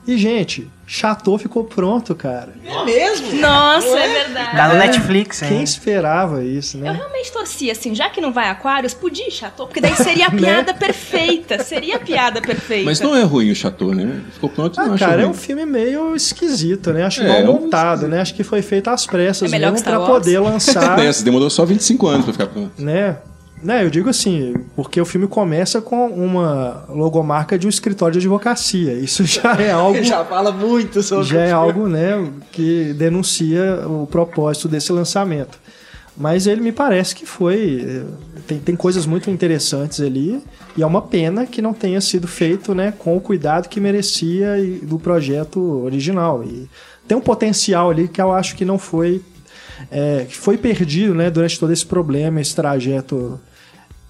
[SPEAKER 1] E, gente, Chateau ficou pronto, cara.
[SPEAKER 2] É mesmo?
[SPEAKER 3] Nossa, é verdade.
[SPEAKER 5] Tá no Netflix,
[SPEAKER 1] Quem
[SPEAKER 5] hein?
[SPEAKER 1] esperava isso,
[SPEAKER 3] Eu
[SPEAKER 1] né?
[SPEAKER 3] realmente torcia, assim, já que não vai Aquários, podia ir Chateau, porque daí seria a
[SPEAKER 1] Né?
[SPEAKER 3] piada perfeita. Seria a piada perfeita.
[SPEAKER 11] Mas não é ruim o Chateau, né? Ficou pronto e
[SPEAKER 1] Ah,
[SPEAKER 11] não
[SPEAKER 1] cara, é
[SPEAKER 11] ruim.
[SPEAKER 1] um filme meio esquisito, né? Acho
[SPEAKER 11] É,
[SPEAKER 1] mal
[SPEAKER 11] é um-
[SPEAKER 1] montado, né? Acho que foi feito às pressas
[SPEAKER 3] É melhor
[SPEAKER 1] mesmo pra poder lançar,
[SPEAKER 11] Nessa, demorou só 25 anos pra ficar pronto.
[SPEAKER 1] né? Né, eu digo assim, porque o filme começa com uma logomarca de um escritório de advocacia. Isso já é algo
[SPEAKER 2] Já fala muito sobre
[SPEAKER 1] já é algo né, que denuncia o propósito desse lançamento. Mas ele me parece que foi. eh, Tem, tem coisas muito interessantes ali. E é uma pena que não tenha sido feito né, com o cuidado que merecia e- do projeto original. E tem um potencial ali que eu acho que não foi. eh, que foi perdido né, durante todo esse problema, esse trajeto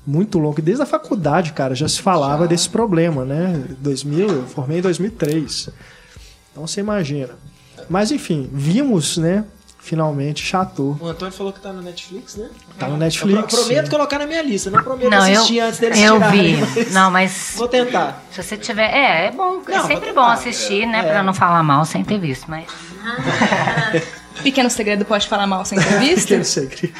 [SPEAKER 1] muito longo. Desde a faculdade, cara, já se falava desse problema, né? 2000, eu formei em 2003. Então você imagina. Mas enfim, vimos, né? Finalmente, Chateau.
[SPEAKER 2] O Antônio falou que tá no Netflix, né?
[SPEAKER 1] Tá no
[SPEAKER 2] Eu
[SPEAKER 1] Netflix.
[SPEAKER 2] pro- prometo
[SPEAKER 1] sim.
[SPEAKER 2] colocar na minha lista, não prometo
[SPEAKER 8] Não, eu,
[SPEAKER 2] assistir antes deles
[SPEAKER 8] eu
[SPEAKER 2] tirarem,
[SPEAKER 8] vi.
[SPEAKER 2] mas
[SPEAKER 8] Não, mas
[SPEAKER 2] Vou tentar.
[SPEAKER 8] se você tiver. É, é bom. é
[SPEAKER 2] Não,
[SPEAKER 8] sempre
[SPEAKER 2] vou
[SPEAKER 8] bom assistir, né?
[SPEAKER 2] É.
[SPEAKER 8] Pra não falar mal sem ter visto. Mas
[SPEAKER 3] Pequeno segredo pode falar mal sem ter visto?
[SPEAKER 1] Pequeno segredo.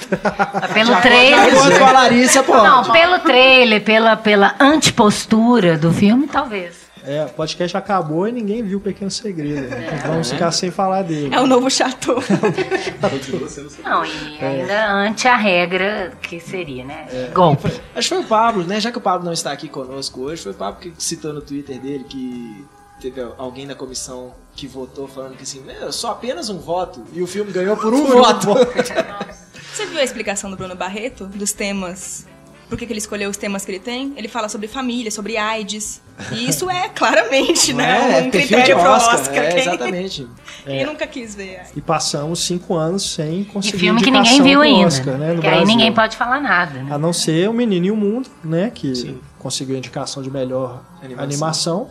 [SPEAKER 8] pelo
[SPEAKER 2] Já
[SPEAKER 8] trailer.
[SPEAKER 2] pode com a Larissa, pode.
[SPEAKER 8] Não, pelo trailer, pela, pela antipostura do filme, talvez.
[SPEAKER 1] É, o podcast acabou e ninguém viu o Pequeno Segredo. Vamos ficar sem falar dele.
[SPEAKER 3] É o novo Chateau.
[SPEAKER 8] Não, e ainda ante a regra que seria, né? Golpe.
[SPEAKER 2] Acho que foi o Pablo, né? Já que o Pablo não está aqui conosco hoje, foi o Pablo que citou no Twitter dele que teve alguém na comissão que votou falando que assim, "Meu, só apenas um voto e o filme ganhou por um voto.
[SPEAKER 3] Você viu a explicação do Bruno Barreto dos temas por que que ele escolheu os temas que ele tem. Ele fala sobre família, sobre AIDS. E isso é claramente, né?
[SPEAKER 2] É,
[SPEAKER 3] um critério
[SPEAKER 2] de
[SPEAKER 3] pro
[SPEAKER 2] Oscar,
[SPEAKER 3] Oscar.
[SPEAKER 2] é, exatamente.
[SPEAKER 3] Quem nunca quis ver?
[SPEAKER 1] E passamos cinco anos sem conseguir
[SPEAKER 8] E filme que ninguém viu ainda.
[SPEAKER 1] Oscar, né,
[SPEAKER 8] que aí ninguém pode falar nada. Né?
[SPEAKER 1] A não ser o Menino e o Mundo, né? Que conseguiu a indicação de melhor
[SPEAKER 2] Animação.
[SPEAKER 1] animação.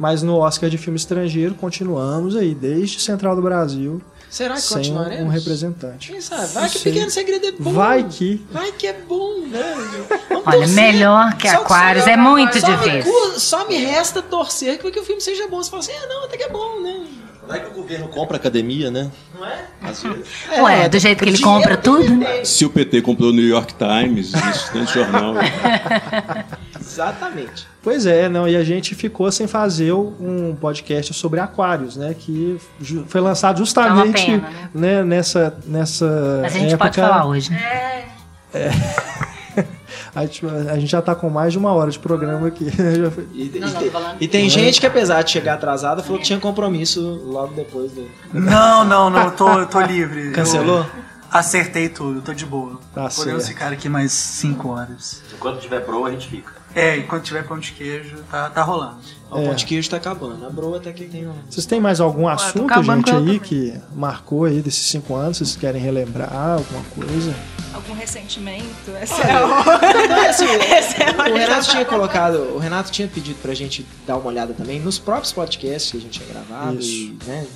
[SPEAKER 1] Mas no Oscar de filme estrangeiro continuamos aí, desde Central do Brasil.
[SPEAKER 2] Será que
[SPEAKER 1] sem um,
[SPEAKER 2] continuaremos?
[SPEAKER 1] um representante.
[SPEAKER 2] Quem sabe? Vai que
[SPEAKER 1] sei.
[SPEAKER 2] Pequeno Segredo é bom.
[SPEAKER 1] Vai que.
[SPEAKER 2] Vai que é bom, né? Vamos
[SPEAKER 8] Olha,
[SPEAKER 2] torcer.
[SPEAKER 8] melhor que
[SPEAKER 2] Só-
[SPEAKER 8] Aquários é muito
[SPEAKER 2] só
[SPEAKER 8] difícil.
[SPEAKER 2] só me resta torcer que o filme seja bom. Você fala assim, ah, não, até que é bom, né?
[SPEAKER 9] Vai que o governo compra a academia, né?
[SPEAKER 2] Não é?
[SPEAKER 9] Às vezes.
[SPEAKER 8] Ué, do jeito que ele compra tudo, né?
[SPEAKER 11] Se o PT comprou o New York Times, isso tanto jornal.
[SPEAKER 2] Exatamente.
[SPEAKER 1] Pois é, não, e a gente ficou sem fazer um podcast sobre aquários, né? Que foi lançado justamente
[SPEAKER 8] É pena,
[SPEAKER 1] né, nessa, nessa
[SPEAKER 8] Mas a gente
[SPEAKER 1] época.
[SPEAKER 8] pode falar hoje. né?
[SPEAKER 1] É. A gente, a gente já tá com mais de uma hora de programa aqui.
[SPEAKER 2] E,
[SPEAKER 8] Não,
[SPEAKER 2] e tem gente que, apesar de chegar atrasada, falou que tinha compromisso logo depois do.
[SPEAKER 4] Não, não, não, eu tô, eu tô livre.
[SPEAKER 2] Cancelou?
[SPEAKER 4] Eu acertei tudo, tô de boa.
[SPEAKER 1] Tá
[SPEAKER 4] Podemos
[SPEAKER 1] certo.
[SPEAKER 4] ficar aqui mais 5 horas.
[SPEAKER 12] Enquanto tiver broa, a gente fica.
[SPEAKER 4] É, enquanto tiver pão de queijo, tá, tá rolando.
[SPEAKER 1] É.
[SPEAKER 2] O pão de queijo tá acabando. A broa até que tem um.
[SPEAKER 1] Vocês têm mais algum
[SPEAKER 6] tô
[SPEAKER 1] assunto, gente, aí
[SPEAKER 6] também.
[SPEAKER 1] que marcou aí desses cinco anos? Vocês querem relembrar alguma coisa?
[SPEAKER 3] Algum ressentimento? Essa
[SPEAKER 2] Olha,
[SPEAKER 3] é a
[SPEAKER 2] assim,
[SPEAKER 3] Essa é a hora
[SPEAKER 2] o Renato tinha colocado, o Renato tinha pedido pra gente dar uma olhada também nos próprios podcasts que a gente tinha gravado
[SPEAKER 1] Isso.
[SPEAKER 2] e, né,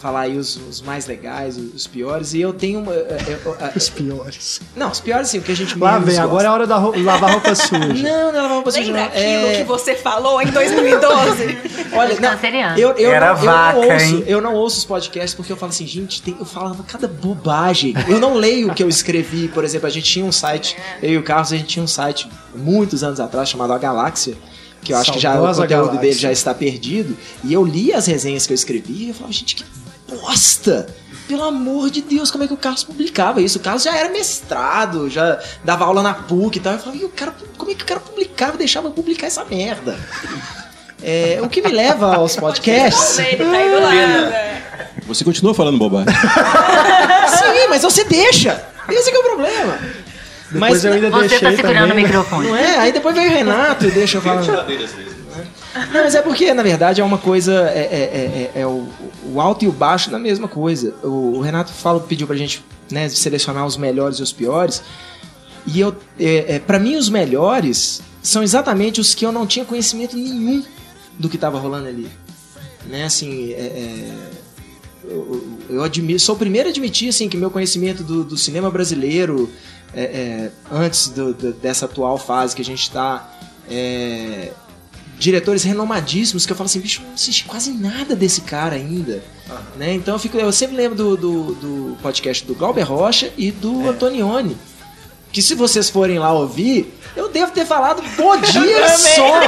[SPEAKER 2] falar aí os, os mais legais, os piores. E eu tenho uma, é, é, é,
[SPEAKER 1] Os piores.
[SPEAKER 2] não, os piores sim, o que a gente
[SPEAKER 1] Lá vem, agora é a hora da ro- lavar roupa suja.
[SPEAKER 2] Não, não, não, você
[SPEAKER 3] Lembra
[SPEAKER 2] não.
[SPEAKER 3] aquilo
[SPEAKER 2] É,
[SPEAKER 3] que você falou em 2012?
[SPEAKER 2] Olha, não, eu, eu,
[SPEAKER 4] Era
[SPEAKER 2] não, eu
[SPEAKER 4] vaca,
[SPEAKER 2] não ouço,
[SPEAKER 4] hein?
[SPEAKER 2] eu não ouço os podcasts porque eu falo assim, gente, tem, eu falava cada bobagem. Eu não leio o que eu escrevi, por exemplo, a gente tinha um site, eu e o Carlos, a gente tinha um site muitos anos atrás chamado A Galáxia. Que eu acho que já o
[SPEAKER 1] Saudosa
[SPEAKER 2] conteúdo
[SPEAKER 1] Galáxia.
[SPEAKER 2] dele já está perdido. E eu li as resenhas que eu escrevi e eu falava, gente, que bosta! Pelo amor de Deus, como é que o Carlos publicava isso? O Carlos já era mestrado, já dava aula na PUC e tal. Eu falava, e o cara, como é que o cara publicava e deixava eu publicar essa merda? É, o que me leva aos podcasts.
[SPEAKER 3] Ele tá indo lá. né?
[SPEAKER 11] Você continua falando bobagem.
[SPEAKER 2] Sim, mas você deixa. Esse que é o problema.
[SPEAKER 1] Depois
[SPEAKER 2] Mas
[SPEAKER 1] eu ainda
[SPEAKER 8] Você
[SPEAKER 1] deixei
[SPEAKER 8] tá segurando
[SPEAKER 1] também,
[SPEAKER 8] o microfone.
[SPEAKER 2] não é? Aí depois veio o Renato e deixa eu falar. Não, mas é porque, na verdade, é uma coisa. É, é- é- é o, o alto e o baixo da mesma coisa. O, o Renato fala, pediu pra gente né, selecionar os melhores e os piores. E eu, é, é, para mim, os melhores são exatamente os que eu não tinha conhecimento nenhum do que tava rolando ali. Né, assim, é, é, eu, eu admiro, sou o primeiro a admitir assim, que meu conhecimento do, do cinema brasileiro, é, é, antes do- do- dessa atual fase que a gente está, diretores renomadíssimos que eu falo assim, bicho, não assisti quase nada desse cara ainda. Né? Então eu, fico, eu sempre lembro do, do, do podcast do Glauber Rocha e do Antonioni. Que se vocês forem lá ouvir, eu devo ter falado por dia só.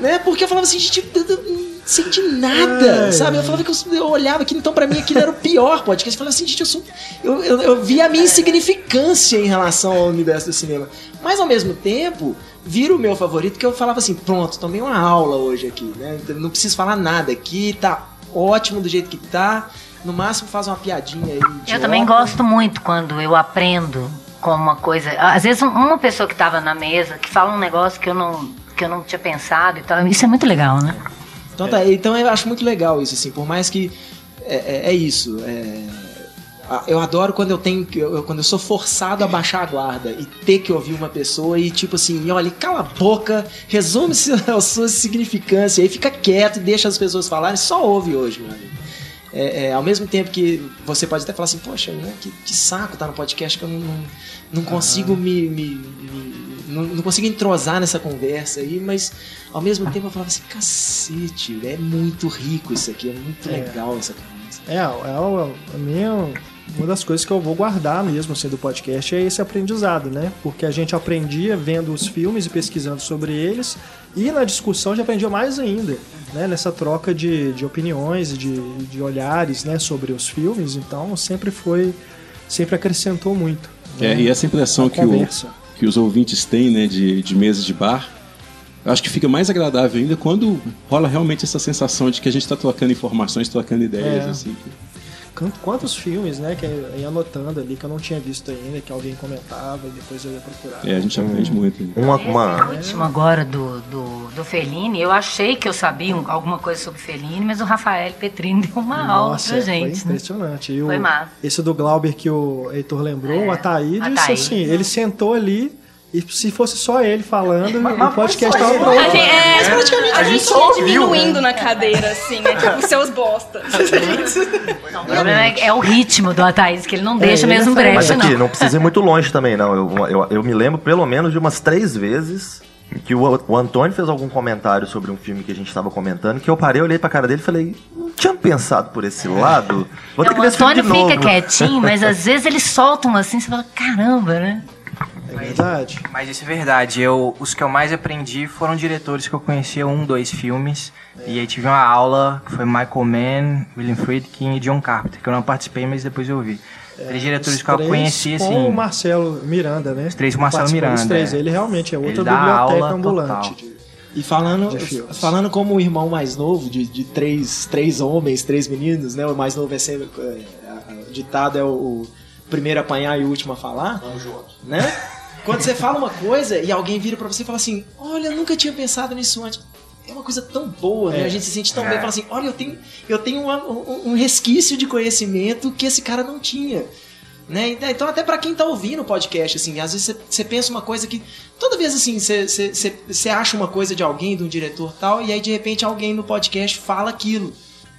[SPEAKER 2] né? Porque eu falava assim, gente, eu não senti nada,
[SPEAKER 1] É.
[SPEAKER 2] sabe? Eu falava que eu, eu olhava aquilo, então pra mim aquilo era o pior podcast. Eu falava assim, gente, eu sou. Eu, eu, eu vi a minha insignificância em relação ao universo do cinema. Mas ao mesmo tempo, vira o meu favorito, que eu falava assim, pronto, tomei uma aula hoje aqui, né? Não preciso falar nada aqui, tá ótimo do jeito que tá. No máximo faz uma piadinha aí.
[SPEAKER 8] Eu
[SPEAKER 2] idiota.
[SPEAKER 8] também gosto muito quando eu aprendo como uma coisa. Às vezes um- uma pessoa que estava na mesa que fala um negócio que eu não que eu não tinha pensado e tal. Isso é muito legal, né?
[SPEAKER 2] Então, tá, então eu acho muito legal isso, assim, por mais que é, é- é isso. é, eu adoro quando eu tenho eu- quando eu sou forçado a baixar a guarda e ter que ouvir uma pessoa e tipo assim, olha, cala a boca, resume a sua significância, aí fica quieto e deixa as pessoas falarem, só ouve hoje, meu amigo. É, é, ao mesmo tempo que você pode até falar assim, poxa, né, que, que saco tá no podcast que eu não, não, não consigo me, me- me- não, não consigo entrosar nessa conversa aí, mas ao mesmo tempo eu falava assim, cacete, é muito rico isso aqui, é muito
[SPEAKER 1] É.
[SPEAKER 2] legal essa conversa.
[SPEAKER 1] É, é o- a minha, uma das coisas que eu vou guardar mesmo assim, do podcast é esse aprendizado, né? Porque a gente aprendia vendo os filmes e pesquisando sobre eles, e na discussão a gente aprendia mais ainda, né? Nessa troca de, de opiniões e de, de olhares né? sobre os filmes, então sempre foi, sempre acrescentou muito.
[SPEAKER 11] É,
[SPEAKER 1] né?
[SPEAKER 11] e essa impressão que, o, que os ouvintes têm né, de, de mesas de bar, acho que fica mais agradável ainda quando rola realmente essa sensação de que a gente está trocando informações, trocando ideias.
[SPEAKER 1] É.
[SPEAKER 11] Assim,
[SPEAKER 1] Quant- Quantos filmes, né, que eu ia anotando ali que eu não tinha visto ainda, que alguém comentava e depois eu ia procurar.
[SPEAKER 11] É, a gente aprende muito.
[SPEAKER 12] Uma,
[SPEAKER 8] Esse
[SPEAKER 12] uma-
[SPEAKER 8] último agora do, do, do Fellini, eu achei que eu sabia um- alguma coisa sobre Fellini, mas o Rafael Petrini deu uma aula pra
[SPEAKER 1] foi
[SPEAKER 8] gente. né?
[SPEAKER 1] impressionante. E o-
[SPEAKER 8] Foi massa.
[SPEAKER 1] Esse do Glauber que o Heitor lembrou, o Ataídes,
[SPEAKER 8] Ataídes.
[SPEAKER 1] assim, ele sentou ali e se fosse só ele falando, o podcast
[SPEAKER 3] A
[SPEAKER 1] tava pronto.
[SPEAKER 3] gente, é, praticamente a,
[SPEAKER 1] A gente
[SPEAKER 3] gente
[SPEAKER 1] só ouviu,
[SPEAKER 3] diminuindo
[SPEAKER 1] né?
[SPEAKER 3] na cadeira, assim, né? Tipo, seus bosta.
[SPEAKER 8] Não, o problema é, é o ritmo do Ataídes, que ele não deixa
[SPEAKER 1] ele é
[SPEAKER 8] mesmo
[SPEAKER 1] frente.
[SPEAKER 12] Mas
[SPEAKER 8] brecha,
[SPEAKER 12] aqui,
[SPEAKER 8] não.
[SPEAKER 12] não precisa ir muito longe também, não. Eu, eu, eu me lembro pelo menos de umas três vezes que o, o Antônio fez algum comentário sobre um filme que a gente estava comentando, que eu parei, olhei pra cara dele e falei, não tinha pensado por esse lado? Vou ter que
[SPEAKER 8] o Antônio
[SPEAKER 12] novo.
[SPEAKER 8] fica quietinho, mas às vezes eles soltam assim, você fala, caramba, né?
[SPEAKER 1] É verdade.
[SPEAKER 5] Mas isso é verdade. Eu, os que eu mais aprendi foram diretores que eu conhecia um, dois filmes. E aí tive uma aula que foi Michael Mann, William Friedkin e John Carpenter, que eu não participei, mas depois eu vi. três diretores que eu conheci,
[SPEAKER 1] com
[SPEAKER 5] assim.
[SPEAKER 1] o Marcelo Miranda, né? Os
[SPEAKER 5] três com o Marcelo Miranda,
[SPEAKER 1] Os três,
[SPEAKER 5] é.
[SPEAKER 1] ele realmente é outra
[SPEAKER 5] Ele dá
[SPEAKER 1] biblioteca
[SPEAKER 5] aula
[SPEAKER 1] ambulante. de-
[SPEAKER 2] E falando, falando como o irmão mais novo, de, de três, três homens, três meninos, né? O mais novo é sempre. é, ditado é o, o primeiro a apanhar e o último a falar. Né? Quando você fala uma coisa e alguém vira pra você e fala assim: Olha, eu nunca tinha pensado nisso antes. É uma coisa tão boa, né?
[SPEAKER 1] É.
[SPEAKER 2] A gente se sente tão
[SPEAKER 1] É.
[SPEAKER 2] bem. Fala assim: Olha, eu tenho, eu tenho uma- um, um resquício de conhecimento que esse cara não tinha. Né? Então- Então, até pra quem tá ouvindo o podcast, assim, às vezes você- pensa uma coisa que. Toda vez assim, você- você você- você acha uma coisa de alguém, de um diretor tal, e aí de repente alguém no podcast fala aquilo.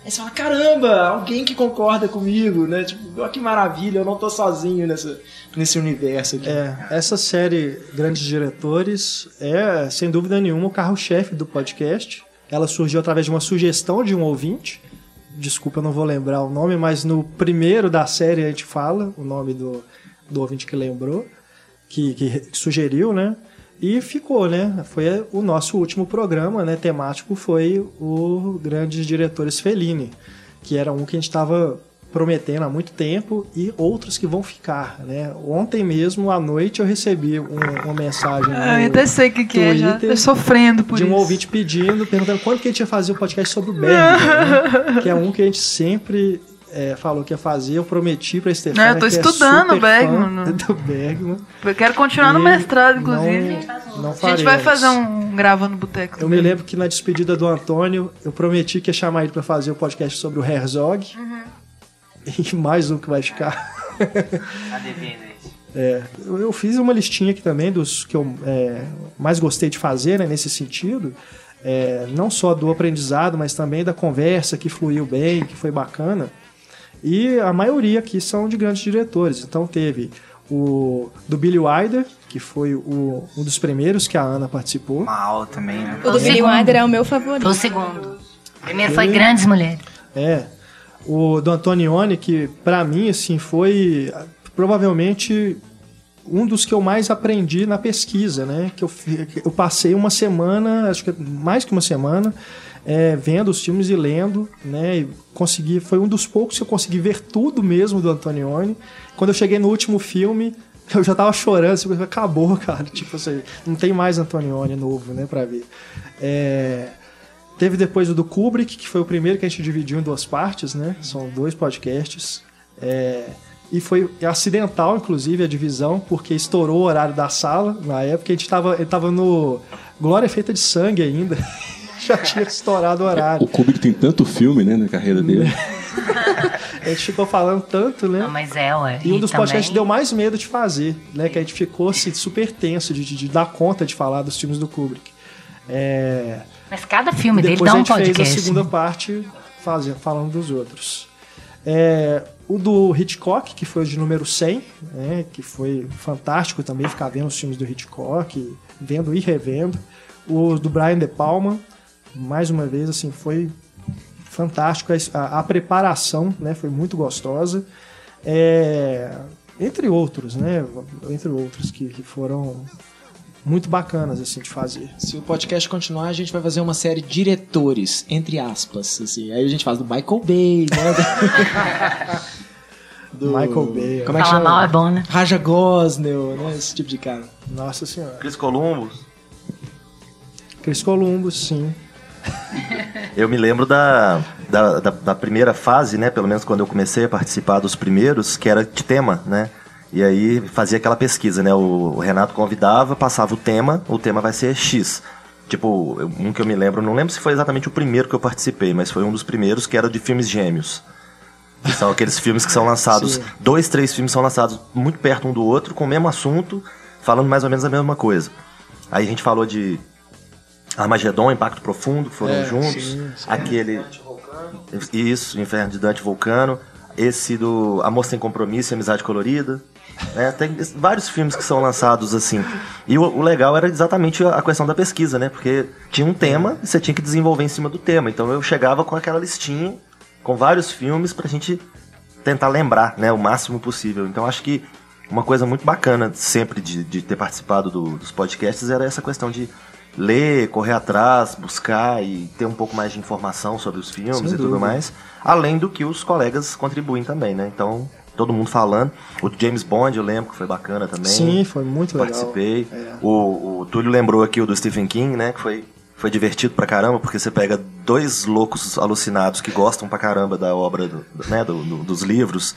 [SPEAKER 2] Aí você fala, caramba, alguém que concorda comigo, né? Tipo, ó, que maravilha, eu não tô sozinho nessa, nesse universo aqui.
[SPEAKER 1] É, essa série Grandes Diretores é, sem dúvida nenhuma, o carro-chefe do podcast. Ela surgiu através de uma sugestão de um ouvinte. Desculpa, eu não vou lembrar o nome, mas no primeiro da série a gente fala o nome do, do ouvinte que lembrou, que, que sugeriu, né? E ficou, né? Foi o nosso último programa, né? Temático foi o Grandes Diretores Fellini, que era um que a gente estava prometendo há muito tempo e outros que vão ficar, né? Ontem mesmo à noite eu recebi um- uma mensagem
[SPEAKER 6] Ah, eu até sei o que, que é, já tô sofrendo por
[SPEAKER 1] de um
[SPEAKER 6] isso.
[SPEAKER 1] ouvinte pedindo, perguntando quando que a gente ia fazer o podcast sobre o Bergman, né? que é um que a gente sempre é, falou que ia fazer, eu prometi pra Stefania
[SPEAKER 6] Não, eu tô
[SPEAKER 1] que é
[SPEAKER 6] estudando
[SPEAKER 1] super
[SPEAKER 6] Bergman,
[SPEAKER 1] fã
[SPEAKER 6] né?
[SPEAKER 1] do Bergman.
[SPEAKER 6] Eu quero continuar no
[SPEAKER 1] E
[SPEAKER 6] mestrado, inclusive.
[SPEAKER 1] Não, não
[SPEAKER 6] a gente vai fazer um gravando boteco.
[SPEAKER 1] Eu me lembro que na despedida do Antônio, eu prometi que ia chamar ele pra fazer o podcast sobre o Herzog.
[SPEAKER 6] Uhum.
[SPEAKER 1] E mais um que vai ficar.
[SPEAKER 5] Tá.
[SPEAKER 1] É, eu, eu fiz uma listinha aqui também dos que eu é, mais gostei de fazer né, nesse sentido. É, não só do aprendizado, mas também da conversa que fluiu bem, que foi bacana. E a maioria aqui são de grandes diretores. Então teve o do Billy Wilder, que foi o- um dos primeiros que a Ana participou.
[SPEAKER 5] Uma aula também, né?
[SPEAKER 3] O do Billy Wilder é o meu favorito.
[SPEAKER 8] O segundo. Primeiro foi Grandes Mulheres.
[SPEAKER 1] É. O do Antonioni, que pra mim, assim, foi provavelmente um dos que eu mais aprendi na pesquisa, né? Que eu, eu passei uma semana, acho que mais que uma semana, é, vendo os filmes e lendo, né? E consegui, foi um dos poucos que eu consegui ver tudo mesmo do Antonioni. Quando eu cheguei no último filme, eu já tava chorando, assim, acabou, cara. Tipo assim, não tem mais Antonioni novo, né, pra ver. É, Teve depois o do Kubrick, que foi o primeiro que a gente dividiu em duas partes, né? São dois podcasts. É, e foi acidental, inclusive, a divisão, porque estourou o horário da sala. Na época, a gente estava tava no Glória Feita de Sangue ainda. Já tinha estourado o horário.
[SPEAKER 11] O Kubrick tem tanto filme, né, na carreira dele.
[SPEAKER 1] A gente ficou falando tanto, né?
[SPEAKER 8] Não, mas é, ué.
[SPEAKER 1] E um dos
[SPEAKER 8] também-
[SPEAKER 1] podcasts que deu mais medo de fazer, né? Que a gente ficou assim, super tenso de, de- de dar conta de falar dos filmes do Kubrick. É...
[SPEAKER 8] Mas cada filme dele
[SPEAKER 1] Depois
[SPEAKER 8] dá
[SPEAKER 1] a
[SPEAKER 8] um
[SPEAKER 1] gente fez a
[SPEAKER 8] podcast.
[SPEAKER 1] segunda parte fazendo, falando dos outros. É, o do Hitchcock, que foi o de número 100, né, que foi fantástico também ficar vendo os filmes do Hitchcock, vendo e revendo. O do Brian De Palma, mais uma vez, assim, foi fantástico. A, a preparação né, foi muito gostosa. É, entre outros, né? Entre outros que, que foram muito bacanas assim de fazer.
[SPEAKER 2] Se o podcast continuar, a gente vai fazer uma série de diretores, entre aspas. Assim. Aí a gente faz do Michael Bay, né? do
[SPEAKER 1] Michael Bay.
[SPEAKER 2] Como é que
[SPEAKER 8] Falar
[SPEAKER 2] chama?
[SPEAKER 8] mal é bom, né?
[SPEAKER 2] Raja Gosnell, né? Esse tipo de cara.
[SPEAKER 1] Nossa senhora.
[SPEAKER 12] Chris Columbus.
[SPEAKER 1] Chris Columbus, sim.
[SPEAKER 12] Eu me lembro da, da, da, da primeira fase, né? Pelo menos quando eu comecei a participar dos primeiros, que era de tema, né? E aí fazia aquela pesquisa, né? O, o Renato convidava, passava o tema, o tema vai ser X. Tipo, um que eu me lembro, não lembro se foi exatamente o primeiro que eu participei, mas foi um dos primeiros que era de filmes gêmeos. Que são aqueles filmes que são lançados,
[SPEAKER 1] Sim.
[SPEAKER 12] dois, três filmes são lançados muito perto um do outro, com o mesmo assunto, falando mais ou menos a mesma coisa. Aí a gente falou de Armagedon, Impacto Profundo, foram
[SPEAKER 1] É,
[SPEAKER 12] juntos.
[SPEAKER 1] sim, sim.
[SPEAKER 12] Aquele. Isso, Inferno de Dante Vulcano. Esse do Amor Sem Compromisso e Amizade Colorida. né? Tem vários filmes que são lançados assim. E o, o legal era exatamente a a questão da pesquisa, né? Porque tinha um tema e você tinha que desenvolver em cima do tema. Então eu chegava com aquela listinha, com vários filmes pra gente tentar lembrar, né? O máximo possível. Então acho que uma coisa muito bacana sempre de, de ter participado do- dos podcasts era essa questão de ler, correr atrás, buscar e ter um pouco mais de informação sobre os filmes
[SPEAKER 1] Sem
[SPEAKER 12] e tudo
[SPEAKER 1] dúvida.
[SPEAKER 12] mais. Além do que os colegas contribuem também, né? Então, todo mundo falando. O James Bond, eu lembro que foi bacana também.
[SPEAKER 1] Sim, foi muito legal.
[SPEAKER 12] Participei.
[SPEAKER 1] É.
[SPEAKER 12] O, o Túlio lembrou aqui o do Stephen King, né? Que foi, foi divertido pra caramba, porque você pega dois loucos alucinados que gostam pra caramba da obra, do, né? do- do- dos livros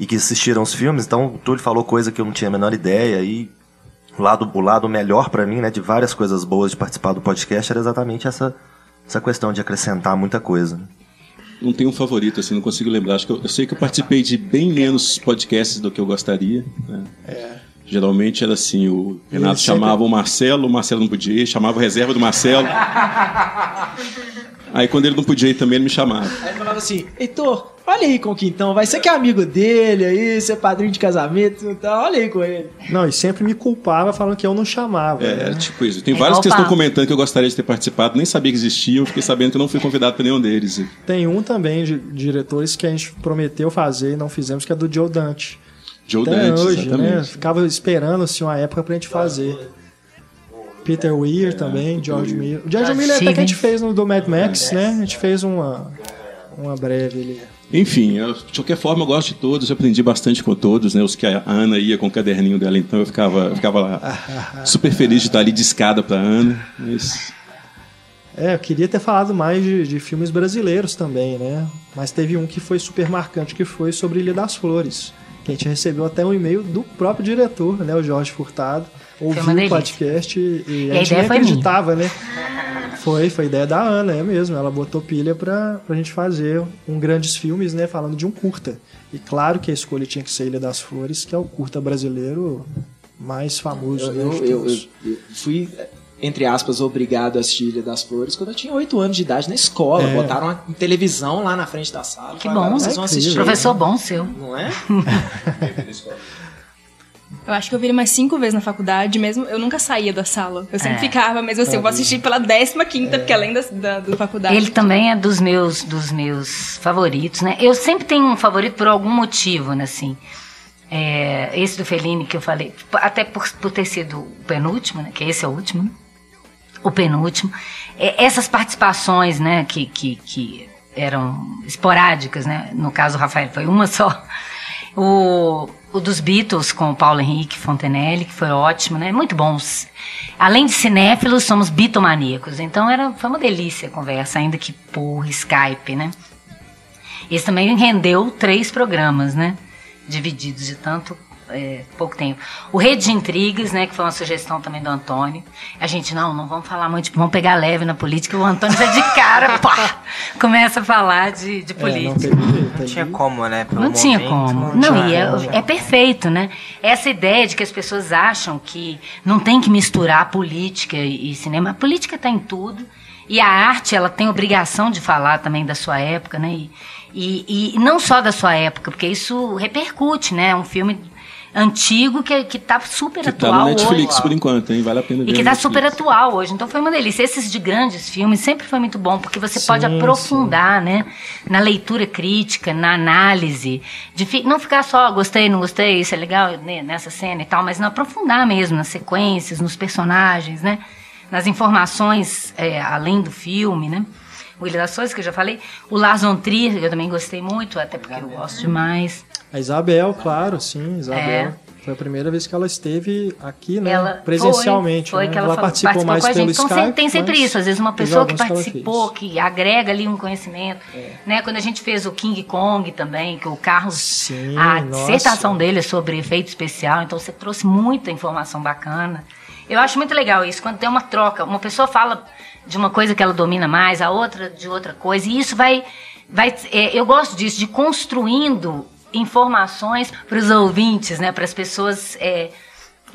[SPEAKER 12] e que assistiram os filmes. Então, o Túlio falou coisa que eu não tinha a menor ideia e o lado, o lado melhor pra mim, né? De várias coisas boas de participar do podcast era exatamente essa, essa questão de acrescentar muita coisa. né?
[SPEAKER 11] Não tenho um favorito, assim, não consigo lembrar. Acho que eu, eu sei que eu participei de bem menos podcasts do que eu gostaria. né? Geralmente era assim, o Renato
[SPEAKER 1] sempre-
[SPEAKER 11] chamava o Marcelo, o Marcelo não podia ir, chamava a reserva do Marcelo. Aí quando ele não podia ir também, ele me chamava.
[SPEAKER 2] Aí falava assim, Heitor, olha aí com o Quintão, vai ser que é amigo dele aí, você é padrinho de casamento, então olha aí com ele.
[SPEAKER 1] Não, e sempre me culpava falando que eu não chamava.
[SPEAKER 11] É,
[SPEAKER 1] né?
[SPEAKER 11] era tipo isso. Tem
[SPEAKER 8] É
[SPEAKER 11] vários que estão comentando que eu gostaria de ter participado, nem sabia que existiam, fiquei sabendo que eu não fui convidado para nenhum deles.
[SPEAKER 1] Tem um também de diretores que a gente prometeu fazer e não fizemos, que é do Joe Dante.
[SPEAKER 11] Joe
[SPEAKER 1] Até
[SPEAKER 11] Dante,
[SPEAKER 1] hoje, né?
[SPEAKER 11] exatamente.
[SPEAKER 1] Ficava esperando assim, uma época pra gente fazer. Peter Weir também, George Miller. O George
[SPEAKER 8] George
[SPEAKER 1] Miller até que a gente fez no do Mad Max, né? A gente fez uma, uma breve ali.
[SPEAKER 11] Enfim, eu- de qualquer forma eu gosto de todos, eu aprendi bastante com todos, né? Os que a Ana ia com o caderninho dela, então eu ficava, eu ficava lá super feliz de estar ali de escada pra Ana. Mas
[SPEAKER 1] É, eu queria ter falado mais de, de filmes brasileiros também, né? Mas teve um que foi super marcante, que foi sobre Ilha das Flores. Que a gente recebeu até um e-mail do próprio diretor, né? O Jorge Furtado. Ouviu
[SPEAKER 8] uma
[SPEAKER 1] o podcast e, e a
[SPEAKER 8] a
[SPEAKER 1] gente nem acreditava, né? Foi, foi ideia da Ana, é mesmo. Ela botou pilha pra, pra gente fazer um grandes filmes, né? Falando de um curta. E claro que a escolha tinha que ser Ilha das Flores, que é o curta brasileiro mais famoso,
[SPEAKER 2] Eu,
[SPEAKER 1] né?
[SPEAKER 2] eu, eu- eu- eu fui, entre aspas, obrigado a assistir Ilha das Flores quando eu tinha 8 anos de idade na escola.
[SPEAKER 1] É.
[SPEAKER 2] Botaram uma televisão lá na frente da sala.
[SPEAKER 8] Que
[SPEAKER 2] Falaram,
[SPEAKER 8] bom.
[SPEAKER 2] Vocês vão
[SPEAKER 1] É
[SPEAKER 2] assistir.
[SPEAKER 1] incrível.
[SPEAKER 8] Professor bom seu.
[SPEAKER 2] Não é?
[SPEAKER 3] Eu acho que eu vi ele mais cinco vezes na faculdade, mesmo. Eu nunca saía da sala. Eu sempre
[SPEAKER 8] É.
[SPEAKER 3] ficava, mas assim, eu vou assistir pela décima quinta, porque além da, da, da faculdade.
[SPEAKER 8] Ele também é dos meus, dos meus favoritos, né? Eu sempre tenho um favorito por algum motivo, né, assim. É, esse do Fellini que eu falei, até por, por ter sido o penúltimo, né? Que esse é o último, né? O penúltimo. É, essas participações, né? Que, que, que eram esporádicas, né? No caso, o Rafael foi uma só. O, o dos Beatles com o Paulo Henrique Fontenelle, que foi ótimo, né? Muito bons. Além de cinéfilos, somos bitomaníacos. Então era, foi uma delícia a conversa, ainda que por Skype, né? Esse também rendeu três programas, né? Divididos de tanto é, pouco tempo. O Rede de Intrigas, né? Que foi uma sugestão também do Antônio. A gente, não, não vamos falar muito, vamos pegar leve na política. O Antônio já de cara, pá, começa a falar de, de
[SPEAKER 1] É,
[SPEAKER 8] política.
[SPEAKER 1] não teve jeito.
[SPEAKER 5] Não tinha como, né? Pelo
[SPEAKER 8] Não tinha
[SPEAKER 5] momento,
[SPEAKER 8] como.
[SPEAKER 5] tinha
[SPEAKER 8] Não, e é, é perfeito, né? Essa ideia de que as pessoas acham que não tem que misturar política e, e cinema. A política está em tudo. E a arte, ela tem obrigação de falar também da sua época, né? E, e, e não só da sua época, porque isso repercute, né? É um filme antigo que, que tá super
[SPEAKER 11] que tá
[SPEAKER 8] atual
[SPEAKER 11] no Netflix
[SPEAKER 8] hoje.
[SPEAKER 11] por enquanto, hein? Vale a pena ver.
[SPEAKER 8] E que tá
[SPEAKER 11] Netflix.
[SPEAKER 8] super atual hoje. Então foi uma delícia. Esses de grandes filmes sempre foi muito bom, porque você pode
[SPEAKER 1] Sim,
[SPEAKER 8] aprofundar, né? Na leitura crítica, na análise. De fi- não ficar só, gostei, não gostei, isso é legal né, nessa cena e tal, mas não aprofundar mesmo nas sequências, nos personagens, né? Nas informações é, além do filme, né? O Ilha das Flores, que eu já falei. O Lars von Trier, eu também gostei muito, até porque eu gosto demais.
[SPEAKER 1] A Isabel, claro, sim, Isabel.
[SPEAKER 8] É.
[SPEAKER 1] Foi a primeira vez que ela esteve aqui, né?
[SPEAKER 8] Ela
[SPEAKER 1] presencialmente.
[SPEAKER 8] Foi, foi
[SPEAKER 1] né?
[SPEAKER 8] que ela, falou,
[SPEAKER 1] participou, mais
[SPEAKER 8] com a
[SPEAKER 1] pelo
[SPEAKER 8] gente. Então
[SPEAKER 1] Skype.
[SPEAKER 8] sempre- tem sempre isso, às vezes uma pessoa que
[SPEAKER 1] ela
[SPEAKER 8] participou,
[SPEAKER 1] fez.
[SPEAKER 8] que agrega ali um conhecimento. Né? Quando a gente fez o King Kong também, que o Carlos, a
[SPEAKER 1] nossa.
[SPEAKER 8] dissertação dele é sobre efeito especial, então você trouxe muita informação bacana. Eu acho muito legal isso, quando tem uma troca, uma pessoa fala de uma coisa que ela domina mais, a outra de outra coisa, e isso vai. vai é, eu gosto disso, de construindo informações para os ouvintes, né, para as pessoas. é,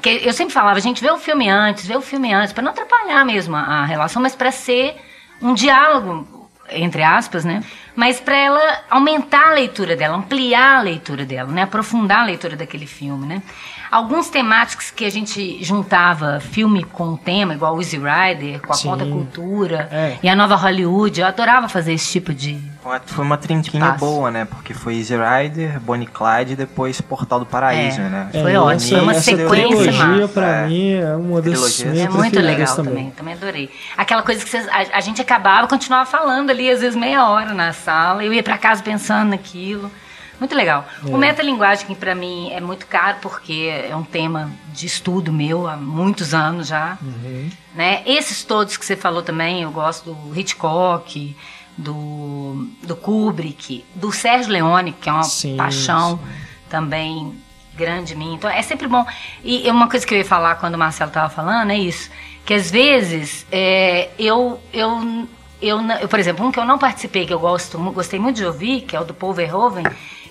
[SPEAKER 8] que eu sempre falava, gente, vê o filme antes, vê o filme antes, para não atrapalhar mesmo a, a relação, mas para ser um diálogo, entre aspas, né? Mas para ela aumentar a leitura dela, ampliar a leitura dela, né? Aprofundar a leitura daquele filme, né? Alguns temáticos que a gente juntava filme com tema, igual o Easy Rider, com a
[SPEAKER 5] Sim.
[SPEAKER 8] conta cultura
[SPEAKER 5] É.
[SPEAKER 8] e a nova Hollywood, eu adorava fazer esse tipo de
[SPEAKER 5] Foi- uma trinquinha boa, né? Porque foi Easy Rider, Bonnie e Clyde e depois Portal do Paraíso,
[SPEAKER 8] É,
[SPEAKER 5] né?
[SPEAKER 8] foi ótimo,
[SPEAKER 1] essa,
[SPEAKER 8] foi uma
[SPEAKER 1] essa
[SPEAKER 8] sequência
[SPEAKER 1] trilogia,
[SPEAKER 8] massa.
[SPEAKER 1] pra
[SPEAKER 5] É.
[SPEAKER 1] mim, é uma das
[SPEAKER 8] É muito legal também. também, adorei. Aquela coisa que vocês- a, a gente acabava, continuava falando ali, às vezes meia hora na sala, eu ia pra casa pensando naquilo. Muito legal.
[SPEAKER 1] É.
[SPEAKER 8] O metalinguagem, que pra mim é muito caro, porque é um tema de estudo meu há muitos anos já. Né? Esses todos que você falou também, eu gosto do Hitchcock, do, do Kubrick, do Sérgio Leone, que é uma
[SPEAKER 1] Sim,
[SPEAKER 8] paixão também grande minha. Então é sempre bom. E uma coisa que eu ia falar quando o Marcelo estava falando é isso, que às vezes é, eu, eu, eu, por exemplo, um que eu não participei, que eu gosto, gostei muito de ouvir, que é o do Paul Verhoeven,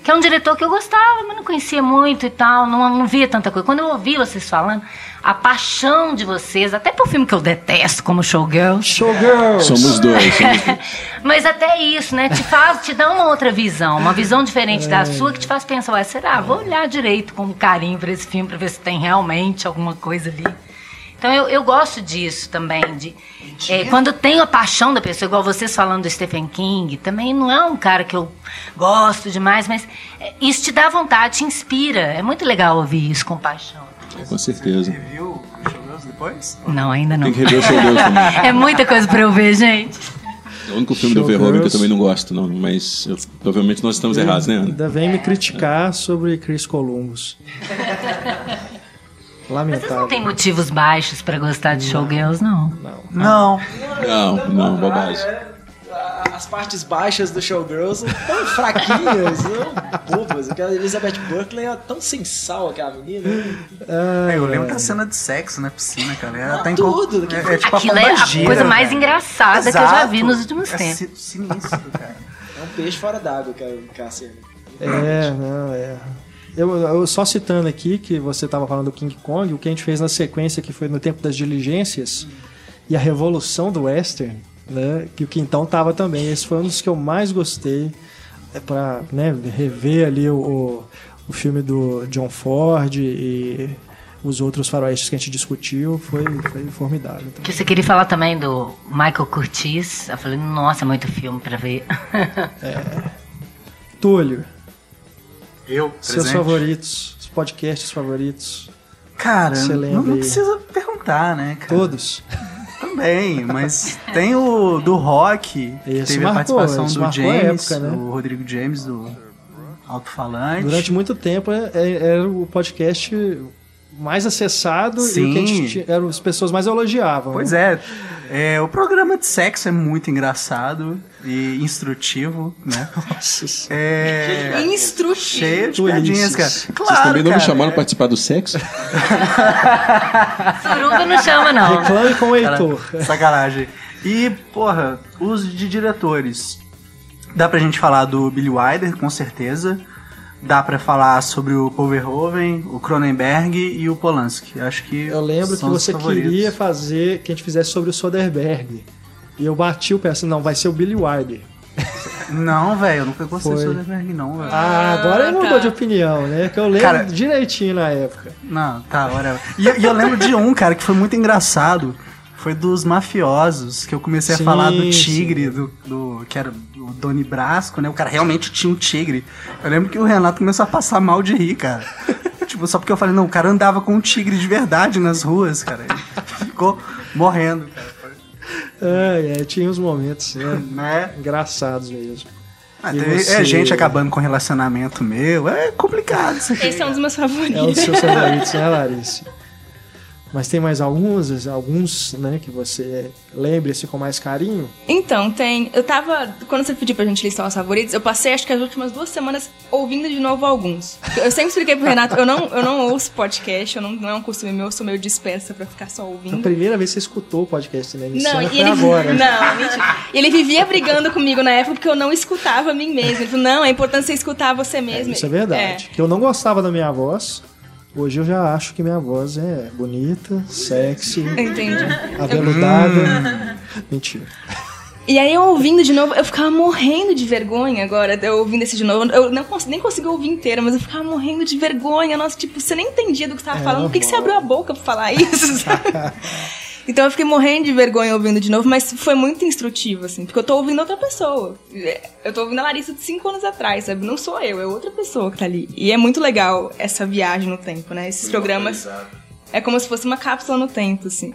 [SPEAKER 8] que é um diretor que eu gostava, mas não conhecia muito e tal, não, não via tanta coisa. Quando eu ouvi vocês falando, a paixão de vocês, até por filme que eu detesto, como Showgirls.
[SPEAKER 1] Showgirls!
[SPEAKER 11] Somos dois, somos dois.
[SPEAKER 8] Mas até isso, né? Te faz, te dá uma outra visão, uma visão diferente da sua que te faz pensar, ué, será? Vou olhar direito com carinho para esse filme para ver se tem realmente alguma coisa ali. Então eu, eu gosto disso também, de é, quando tem a paixão da pessoa, igual vocês falando do Stephen King, também não é um cara que eu gosto demais, mas é, isso te dá vontade, te inspira. É muito legal ouvir isso com paixão.
[SPEAKER 11] Com certeza.
[SPEAKER 4] Viu o Showgirls depois?
[SPEAKER 8] Não, ainda não.
[SPEAKER 11] Tem que rever o Showgirls também.
[SPEAKER 8] É muita coisa para eu ver, gente.
[SPEAKER 11] É o único filme do
[SPEAKER 1] Showgirls.
[SPEAKER 11] Verhoeven que eu também não gosto, não. Mas eu- provavelmente nós estamos errados, né, Ana?
[SPEAKER 1] Ainda vem me criticar sobre Chris Columbus.
[SPEAKER 8] Vocês não
[SPEAKER 1] Lamentável.
[SPEAKER 8] têm motivos baixos para gostar de Showgirls, não?
[SPEAKER 4] Não.
[SPEAKER 11] Não, não, bobagem.
[SPEAKER 2] As partes baixas do Showgirls são tão fraquinhas, tão bobas. Aquela Elizabeth Berkley é tão sem sal, aquela menina.
[SPEAKER 4] É, eu lembro da cena de sexo na piscina, cara. Ela tá em
[SPEAKER 2] tudo,
[SPEAKER 4] é, é tipo
[SPEAKER 8] Aquilo
[SPEAKER 4] a
[SPEAKER 8] é a coisa mais engraçada que eu já vi
[SPEAKER 4] Exato.
[SPEAKER 8] nos últimos
[SPEAKER 4] É
[SPEAKER 8] tempos.
[SPEAKER 4] si- sinistro, cara.
[SPEAKER 2] É um peixe fora d'água, cara, Cássio.
[SPEAKER 1] É, não, é. Eu, eu só citando aqui que você estava falando do King Kong, o que a gente fez na sequência que foi no tempo das diligências e a revolução do western, né? Que o Quintão tava também. Esse foi um dos que eu mais gostei é para né, rever ali o, o, o filme do John Ford e os outros faroestes que a gente discutiu. Foi, foi formidável.
[SPEAKER 8] Que você queria falar também do Michael Curtiz. Eu falei, nossa, muito filme pra ver.
[SPEAKER 1] Túlio,
[SPEAKER 4] Eu,
[SPEAKER 1] seus
[SPEAKER 4] presente.
[SPEAKER 1] favoritos, os podcasts favoritos.
[SPEAKER 4] Cara, não, não precisa perguntar, né, cara?
[SPEAKER 1] Todos.
[SPEAKER 4] Também, mas tem o do rock, que
[SPEAKER 1] Esse
[SPEAKER 4] teve a
[SPEAKER 1] marcou,
[SPEAKER 4] participação
[SPEAKER 1] esse
[SPEAKER 4] do
[SPEAKER 1] a
[SPEAKER 4] James,
[SPEAKER 1] época, né?
[SPEAKER 4] o Rodrigo James do Alto-Falante.
[SPEAKER 1] Durante muito tempo é- é- era o podcast mais acessado e o que a gente
[SPEAKER 4] Sim.
[SPEAKER 1] eram as pessoas mais elogiavam.
[SPEAKER 4] Pois
[SPEAKER 1] né?
[SPEAKER 4] é. é. O programa de sexo é muito engraçado e instrutivo, né? É...
[SPEAKER 3] Instrutivo.
[SPEAKER 4] Cheio de piadinhas, cara.
[SPEAKER 11] Vocês
[SPEAKER 4] Claro,
[SPEAKER 11] também não me
[SPEAKER 4] cara,
[SPEAKER 11] chamaram
[SPEAKER 4] é-
[SPEAKER 11] pra participar do sexo?
[SPEAKER 8] Suruba não chama, não.
[SPEAKER 1] Reclame com o
[SPEAKER 4] Cara,
[SPEAKER 1] Heitor.
[SPEAKER 4] sacanagem. E, porra, os de diretores. Dá pra gente falar do Billy Wilder, com certeza. Dá pra falar sobre o Paul Verhoeven, o Cronenberg e o Polanski. Acho que
[SPEAKER 1] Eu lembro que você queria fazer que a gente fizesse sobre o Soderbergh. E eu bati o pé assim, não, vai ser o Billy Wilder.
[SPEAKER 4] Não, velho, eu nunca gostei do
[SPEAKER 1] Foi.
[SPEAKER 4] Soderbergh, não, velho.
[SPEAKER 1] Ah, agora ele mudou de opinião, né? Que eu lembro
[SPEAKER 4] Cara-
[SPEAKER 1] direitinho na época.
[SPEAKER 4] Não, tá, whatever. E, e eu lembro de um, cara, que foi muito engraçado. Foi dos mafiosos, que eu comecei
[SPEAKER 1] Sim,
[SPEAKER 4] a falar do
[SPEAKER 1] sim.
[SPEAKER 4] tigre, do, do- que era o Doni Brasco, né? O cara realmente tinha um tigre. Eu lembro que o Renato começou a passar mal de rir, cara. tipo, só porque eu falei, não, o cara andava com um tigre de verdade nas ruas, cara. Ele ficou morrendo, cara.
[SPEAKER 1] É, é, tinha uns momentos né,
[SPEAKER 4] Né?
[SPEAKER 1] engraçados mesmo.
[SPEAKER 4] Ah,
[SPEAKER 1] E
[SPEAKER 4] tem-
[SPEAKER 1] você-
[SPEAKER 4] É gente acabando com relacionamento meu. É complicado isso aqui.
[SPEAKER 3] Esse é um dos meus favoritos.
[SPEAKER 1] É um dos seus favoritos, né, Larissa? Mas tem mais alguns, alguns, né, que você lembre-se com mais carinho?
[SPEAKER 3] Então, tem. Eu tava. Quando você pediu pra gente listar os favoritos, eu passei acho que as últimas duas semanas ouvindo de novo alguns. Eu sempre expliquei pro Renato, eu não, eu não ouço podcast, eu não, não é um costume meu, eu sou meio dispersa pra ficar só
[SPEAKER 1] A
[SPEAKER 3] ouvindo.
[SPEAKER 1] primeira vez que você escutou o podcast né?
[SPEAKER 3] Não,
[SPEAKER 1] foi
[SPEAKER 3] e ele,
[SPEAKER 1] agora.
[SPEAKER 3] não, mentira. E ele vivia brigando comigo na época porque eu não escutava a mim mesma. Ele falou, não, é importante você escutar você mesmo.
[SPEAKER 1] Isso é verdade. Que eu não gostava da minha voz. Hoje eu já acho que minha voz é bonita, sexy,
[SPEAKER 3] Entendi.
[SPEAKER 1] aveludada. Mentira.
[SPEAKER 3] E aí eu ouvindo de novo, eu ficava morrendo de vergonha agora, eu ouvindo esse de novo. Eu não cons- nem consegui ouvir inteiro, mas eu ficava morrendo de vergonha. Nossa, tipo, você nem entendia do que você tava
[SPEAKER 1] É,
[SPEAKER 3] falando. Por que, que você abriu a boca pra falar isso? então eu fiquei morrendo de vergonha ouvindo de novo, mas foi muito instrutivo, assim, porque eu tô ouvindo outra pessoa. Eu tô ouvindo a Larissa de cinco anos atrás, sabe? Não sou eu, é outra pessoa que tá ali. E é muito legal essa viagem no tempo, né? Esses programas. É como se fosse uma cápsula no tempo, assim.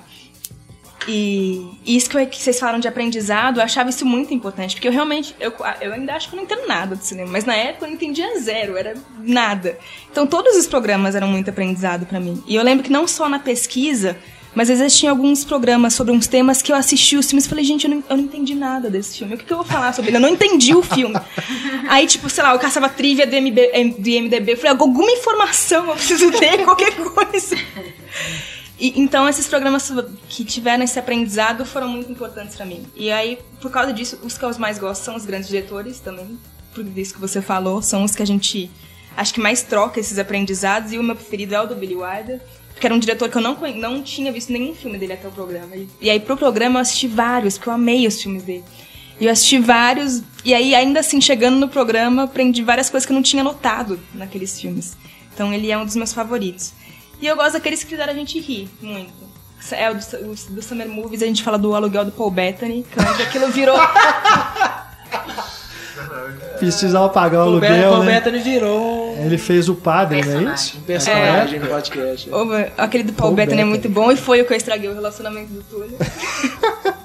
[SPEAKER 3] E isso que, eu- que vocês falaram de aprendizado, eu achava isso muito importante, porque eu realmente, eu, eu ainda acho que eu não entendo nada de cinema, mas na época eu não entendia zero, era nada. Então todos os programas eram muito aprendizado pra mim. E eu lembro que não só na pesquisa, mas às vezes tinha alguns programas sobre uns temas que eu assisti os filmes e falei, gente, eu não, eu não entendi nada desse filme. O que, que eu vou falar sobre ele? Eu não entendi o filme. Aí, tipo, sei lá, eu caçava trivia do, MB, do IMDB. Eu falei, alguma informação eu preciso ter, qualquer coisa. E, então, esses programas que tiveram esse aprendizado foram muito importantes pra mim. E aí, por causa disso, os que eu mais gosto são os grandes diretores também. Por isso que você falou, são os que a gente acho que mais troca esses aprendizados. E o meu preferido é o do Billy Wilder, porque era um diretor que eu não, não tinha visto nenhum filme dele até o programa. E, aí, pro programa, eu assisti vários, porque eu amei os filmes dele. E eu assisti vários, e aí, ainda assim, chegando no programa, aprendi várias coisas que eu não tinha notado naqueles filmes. Então, ele é um dos meus favoritos. E eu gosto daqueles que fizeram a gente rir muito. É o do, do Summer Movies, a gente fala do aluguel do Paul Bettany, que que aquilo virou.
[SPEAKER 1] Precisava pagar o
[SPEAKER 2] O
[SPEAKER 1] aluguel,
[SPEAKER 2] Paul
[SPEAKER 1] né?
[SPEAKER 2] Bettany virou
[SPEAKER 1] Ele fez o padre, não é isso?
[SPEAKER 2] um personagem no podcast.
[SPEAKER 3] o- Aquele do Paul,
[SPEAKER 1] Paul
[SPEAKER 3] Bettany é muito bom e foi o que eu estraguei o relacionamento do Túlio.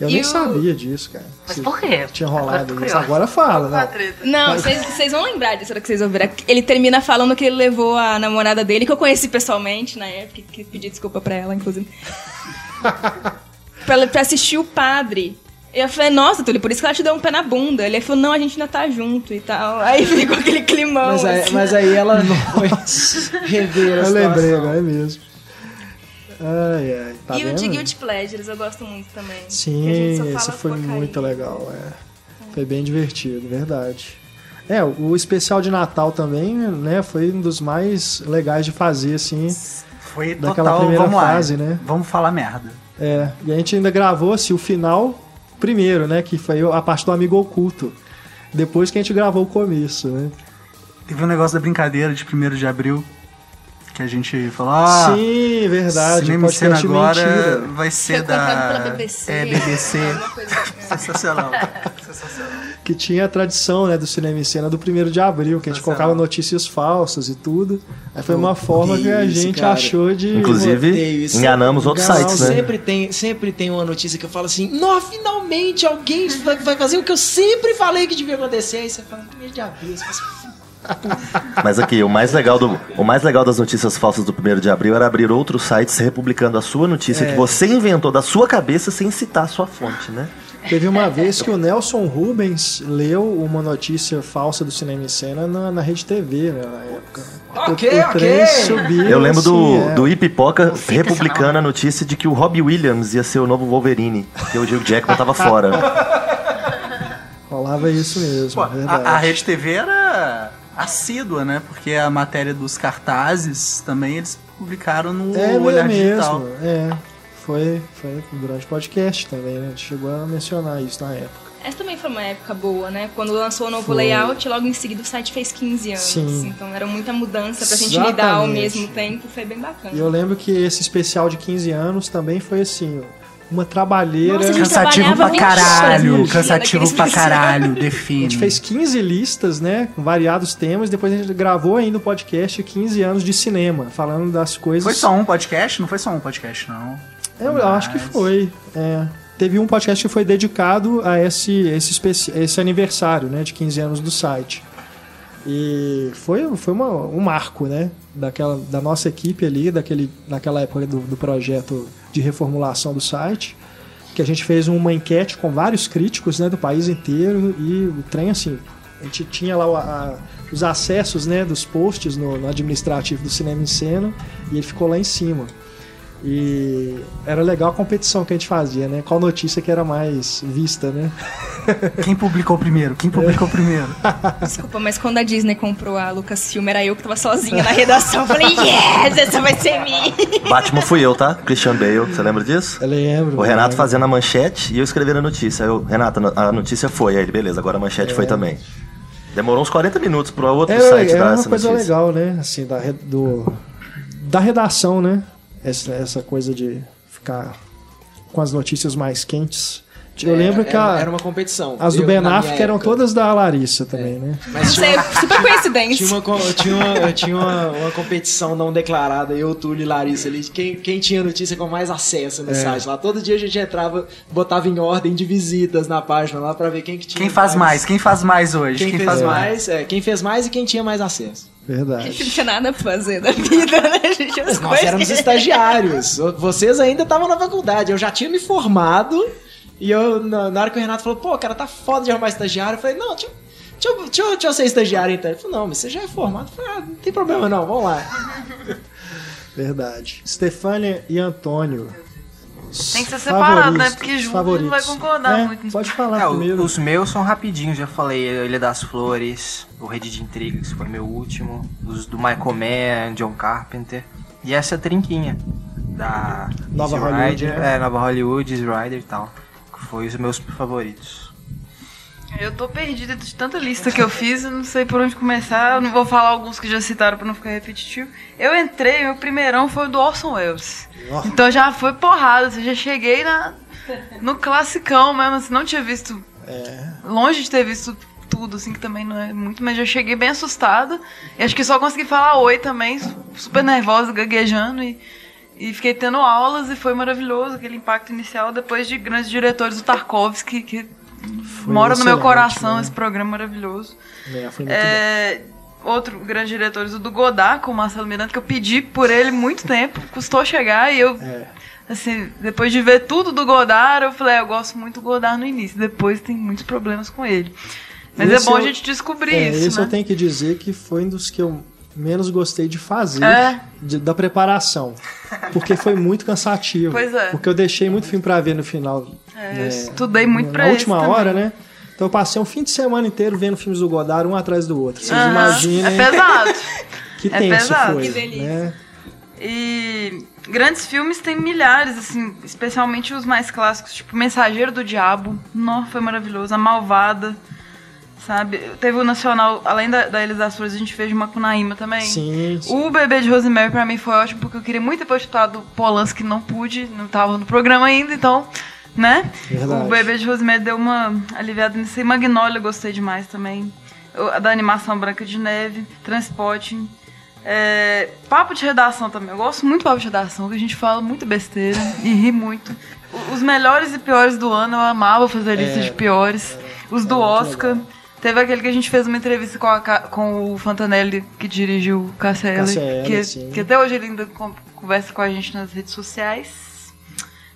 [SPEAKER 1] Eu
[SPEAKER 3] E
[SPEAKER 1] nem
[SPEAKER 3] o-
[SPEAKER 1] sabia disso, cara.
[SPEAKER 8] Mas por quê?
[SPEAKER 1] Tinha
[SPEAKER 8] Agora
[SPEAKER 1] rolado
[SPEAKER 8] tô
[SPEAKER 1] isso. Agora fala, né?
[SPEAKER 3] Não, vocês vão lembrar disso na hora que vocês ouvirem. Ele termina falando que ele levou a namorada dele, que eu conheci pessoalmente na época, que pedi desculpa pra ela, inclusive. pra, pra assistir o padre. E eu falei, nossa, Túlio, por isso que ela te deu um pé na bunda. Ele falou, não, a gente ainda tá junto e tal. Aí ficou aquele climão.
[SPEAKER 2] Mas aí,
[SPEAKER 3] assim.
[SPEAKER 2] mas aí ela foi rever
[SPEAKER 1] Eu lembrei, agora é mesmo. Ai, ai. Tá
[SPEAKER 3] e
[SPEAKER 1] vendo?
[SPEAKER 3] o de Guilty Pleasures eu gosto muito também.
[SPEAKER 1] Sim, esse foi
[SPEAKER 3] porcaria.
[SPEAKER 1] muito legal, é. Foi bem divertido, verdade. É, o especial de Natal também, né, foi um dos mais legais de fazer, assim.
[SPEAKER 4] Foi
[SPEAKER 1] Daquela
[SPEAKER 4] total,
[SPEAKER 1] primeira
[SPEAKER 4] vamos
[SPEAKER 1] fase,
[SPEAKER 4] lá.
[SPEAKER 1] né?
[SPEAKER 4] Vamos falar merda.
[SPEAKER 1] É, e a gente ainda gravou, assim, o final primeiro, né, que foi a parte do Amigo Oculto. Depois que a gente gravou o começo, né.
[SPEAKER 4] Teve um negócio da brincadeira de 1 de abril. Que a gente falou, ah,
[SPEAKER 1] Sim, verdade.
[SPEAKER 4] Cinema em Cena agora
[SPEAKER 1] mentira.
[SPEAKER 4] vai ser
[SPEAKER 3] Foi
[SPEAKER 4] da...
[SPEAKER 3] BBC.
[SPEAKER 4] É, BBC.
[SPEAKER 3] Assim.
[SPEAKER 4] Sensacional. Sensacional.
[SPEAKER 1] Que tinha a tradição, né, do cinema em cena do 1 de abril, que a gente colocava notícias falsas e tudo. Aí foi uma forma que a gente
[SPEAKER 2] cara.
[SPEAKER 1] achou de.
[SPEAKER 12] Inclusive,
[SPEAKER 2] isso.
[SPEAKER 12] enganamos outros
[SPEAKER 1] Enganar
[SPEAKER 12] sites, né?
[SPEAKER 2] Sempre tem, sempre tem uma notícia que eu falo assim, nó, finalmente alguém vai, vai fazer o que eu sempre falei que devia acontecer. Aí você fala, primeiro de abril, você fala assim,
[SPEAKER 12] Mas aqui, o mais legal do, o mais legal das notícias falsas do 1 de abril era abrir outros sites republicando a sua notícia
[SPEAKER 1] É.
[SPEAKER 12] que você inventou da sua cabeça sem citar a sua fonte, né?
[SPEAKER 1] Teve uma vez que o Nelson Rubens leu uma notícia falsa do cinema em cena na, na Rede TV, né, na época.
[SPEAKER 2] Ok,
[SPEAKER 1] o, o
[SPEAKER 2] ok.
[SPEAKER 1] subiu.
[SPEAKER 12] Eu lembro do,
[SPEAKER 1] assim, é.
[SPEAKER 12] do Ipipoca republicando a notícia de que o Robbie Williams ia ser o novo Wolverine, porque o Hugh Jackman tava fora.
[SPEAKER 1] Rolava isso mesmo,
[SPEAKER 4] Pô, a, a Rede TV era assídua, né? Porque a matéria dos cartazes também eles publicaram no
[SPEAKER 1] É
[SPEAKER 4] Olhar
[SPEAKER 1] mesmo,
[SPEAKER 4] Digital.
[SPEAKER 1] é. Foi, foi durante o podcast também, né? A gente chegou a mencionar isso na época.
[SPEAKER 3] Essa também foi uma época boa, né? Quando lançou o novo
[SPEAKER 1] Foi.
[SPEAKER 3] layout, logo em seguida o site fez 15 anos.
[SPEAKER 1] Sim.
[SPEAKER 3] Então era muita mudança pra gente lidar ao mesmo tempo, foi bem bacana.
[SPEAKER 1] E eu lembro que esse especial de 15 anos também foi assim, uma trabalheira.
[SPEAKER 3] Nossa, a
[SPEAKER 4] Cansativo pra
[SPEAKER 3] 20 horas
[SPEAKER 4] caralho, cansativo pra caralho,
[SPEAKER 1] A
[SPEAKER 4] define.
[SPEAKER 1] gente fez 15 listas, né? Com variados temas. Depois a gente gravou ainda o podcast 15 anos de cinema, falando das coisas.
[SPEAKER 4] Foi só um podcast? Não foi só um podcast, não.
[SPEAKER 1] Eu acho que
[SPEAKER 4] Mas-
[SPEAKER 1] foi. É. teve um podcast que foi dedicado a esse, esse, esse aniversário, né, de 15 anos do site. E foi, foi uma, um marco, né, daquela, da nossa equipe ali, daquele, naquela época do, do projeto de reformulação do site, que a gente fez uma enquete com vários críticos, né, do país inteiro e o trem, assim, a gente tinha lá a- os acessos, né, dos posts no, no administrativo do Cinema em Cena e ele ficou lá em cima. E era legal a competição que a gente fazia, né? Qual notícia que era mais vista, né?
[SPEAKER 4] Quem publicou primeiro? Quem publicou primeiro?
[SPEAKER 3] Desculpa, mas quando a Disney comprou a Lucasfilm, era eu que tava sozinha na redação. Eu falei, yes, essa vai ser minha.
[SPEAKER 12] Batman fui eu, tá? Christian Bale, você lembra disso?
[SPEAKER 1] Eu lembro.
[SPEAKER 12] O Renato
[SPEAKER 1] lembro.
[SPEAKER 12] fazendo a manchete e eu escrevendo a notícia. Eu, Renato, a notícia foi. Aí ele, beleza, agora a manchete foi também. Demorou uns 40 minutos pro outro
[SPEAKER 1] É,
[SPEAKER 12] site
[SPEAKER 1] é
[SPEAKER 12] dar
[SPEAKER 1] uma
[SPEAKER 12] essa
[SPEAKER 1] coisa
[SPEAKER 12] notícia.
[SPEAKER 1] legal, né? Assim, da, do, da redação, né? Essa, essa coisa de ficar com as notícias mais quentes. Eu
[SPEAKER 2] É,
[SPEAKER 1] lembro que
[SPEAKER 2] era,
[SPEAKER 1] a-
[SPEAKER 2] era uma competição.
[SPEAKER 1] as do
[SPEAKER 2] Eu,
[SPEAKER 1] Ben
[SPEAKER 2] na
[SPEAKER 1] Affleck eram
[SPEAKER 2] época.
[SPEAKER 1] todas da Larissa também, né?
[SPEAKER 2] Mas
[SPEAKER 3] Isso aí, super coincidência.
[SPEAKER 2] Tinha uma, tinha uma, tinha uma, uma competição não declarada, eu, Túlio e Larissa ali, quem, quem tinha notícia com mais acesso no
[SPEAKER 1] É.
[SPEAKER 2] site lá. Todo dia a gente entrava, botava em ordem de visitas na página lá pra ver quem que tinha
[SPEAKER 4] Quem faz mais? Quem faz mais hoje?
[SPEAKER 2] Quem,
[SPEAKER 4] Quem,
[SPEAKER 2] fez
[SPEAKER 4] faz
[SPEAKER 2] mais,
[SPEAKER 4] mais?
[SPEAKER 2] é, quem fez mais e quem tinha mais acesso.
[SPEAKER 3] A
[SPEAKER 1] Verdade.
[SPEAKER 3] gente não tinha nada pra fazer da vida, né? A gente tinha
[SPEAKER 2] Nós
[SPEAKER 3] coisas
[SPEAKER 2] éramos
[SPEAKER 3] que-
[SPEAKER 2] estagiários. Vocês ainda estavam na faculdade. Eu já tinha me formado. E eu, na, na hora que o Renato falou, pô, cara, tá foda de arrumar estagiário. Eu falei, não, deixa, eu- deixa, eu- deixa, eu- deixa eu ser estagiário então. Ele falou, não, mas você já é formado. Eu falei, ah, não tem problema não, vamos lá.
[SPEAKER 1] Verdade. Stefânia e Antônio.
[SPEAKER 6] Tem que ser separado, né? Porque junto
[SPEAKER 1] favoritos.
[SPEAKER 6] não vai concordar
[SPEAKER 1] É,
[SPEAKER 6] muito.
[SPEAKER 1] Pode falar
[SPEAKER 5] É,
[SPEAKER 1] primeiro.
[SPEAKER 5] os meus são rapidinhos, já falei. Ilha das Flores, o Rede de Intrigas, que foi meu último. Os do Michael Mann, John Carpenter. E essa trinquinha. Da
[SPEAKER 1] Nova Hollywood,
[SPEAKER 5] Rider,
[SPEAKER 1] né?
[SPEAKER 5] É, Nova Hollywood, Rider e tal. Foi os meus favoritos.
[SPEAKER 6] Eu tô perdida de tanta lista que eu fiz, eu não sei por onde começar. Eu não vou falar alguns que já citaram pra não ficar repetitivo. Eu entrei, meu primeirão foi o do Orson Welles. Então já foi porrada, assim, já cheguei na, no classicão mesmo, assim, não tinha visto. Longe de ter visto tudo, assim, que também não é muito, mas já cheguei bem assustada. E acho que só consegui falar oi também, su- super nervosa, gaguejando. E, e fiquei tendo aulas e foi maravilhoso aquele impacto inicial depois de grandes diretores do Tarkovsky, que mora no meu coração
[SPEAKER 1] né?
[SPEAKER 6] esse programa maravilhoso.
[SPEAKER 1] É, foi muito
[SPEAKER 6] É, outro grande diretor, o do Godard, com o Marcelo Miranda, que eu pedi por ele muito tempo, custou chegar e eu,
[SPEAKER 1] bom. É.
[SPEAKER 6] assim, depois de ver tudo do Godard, eu falei, "Ah, eu gosto muito do Godard no início, depois tem muitos problemas com ele. Mas
[SPEAKER 1] Esse
[SPEAKER 6] é bom
[SPEAKER 1] eu-
[SPEAKER 6] a gente descobrir
[SPEAKER 1] É,
[SPEAKER 6] isso,
[SPEAKER 1] esse
[SPEAKER 6] né?
[SPEAKER 1] eu tenho que dizer que foi um dos que eu menos gostei de fazer
[SPEAKER 6] É.
[SPEAKER 1] de- da preparação. Porque foi muito cansativo.
[SPEAKER 6] Pois é.
[SPEAKER 1] Porque eu deixei muito filme pra ver no final.
[SPEAKER 6] É,
[SPEAKER 1] né,
[SPEAKER 6] eu estudei muito
[SPEAKER 1] na
[SPEAKER 6] pra esse
[SPEAKER 1] última
[SPEAKER 6] também.
[SPEAKER 1] hora, né? Então eu passei um fim de semana inteiro vendo filmes do Godard, um atrás do outro. Vocês imaginem
[SPEAKER 6] É pesado.
[SPEAKER 1] que
[SPEAKER 6] é
[SPEAKER 1] tenso
[SPEAKER 6] pesado.
[SPEAKER 1] foi.
[SPEAKER 3] Que delícia.
[SPEAKER 1] né?
[SPEAKER 6] E grandes filmes tem milhares, assim, especialmente os mais clássicos, tipo Mensageiro do Diabo, não, foi maravilhoso, A Malvada, sabe? Teve o Nacional, além da, da Ilha das Flores, a gente fez de Macunaíma também.
[SPEAKER 1] Sim, sim.
[SPEAKER 6] O Bebê de Rosemary pra mim foi ótimo, porque eu queria muito ter postado do Polanski, não pude, não tava no programa ainda, então, né?
[SPEAKER 1] Verdade.
[SPEAKER 6] O Bebê de Rosemary deu uma aliviada nisso aí. Magnolia eu gostei demais também. A da animação Branca de Neve, Transporting. É, papo de redação também. Eu gosto muito de papo de redação, que a gente fala muita besteira e ri muito. Os melhores e piores do ano, eu amava fazer lista
[SPEAKER 1] É,
[SPEAKER 6] de piores. Os do
[SPEAKER 1] muito
[SPEAKER 6] Oscar.
[SPEAKER 1] legal.
[SPEAKER 6] Teve aquele que a gente fez uma entrevista com, a com o Fantanelli, que dirigiu o Eller, que, que até hoje ele ainda con- conversa com a gente nas redes sociais.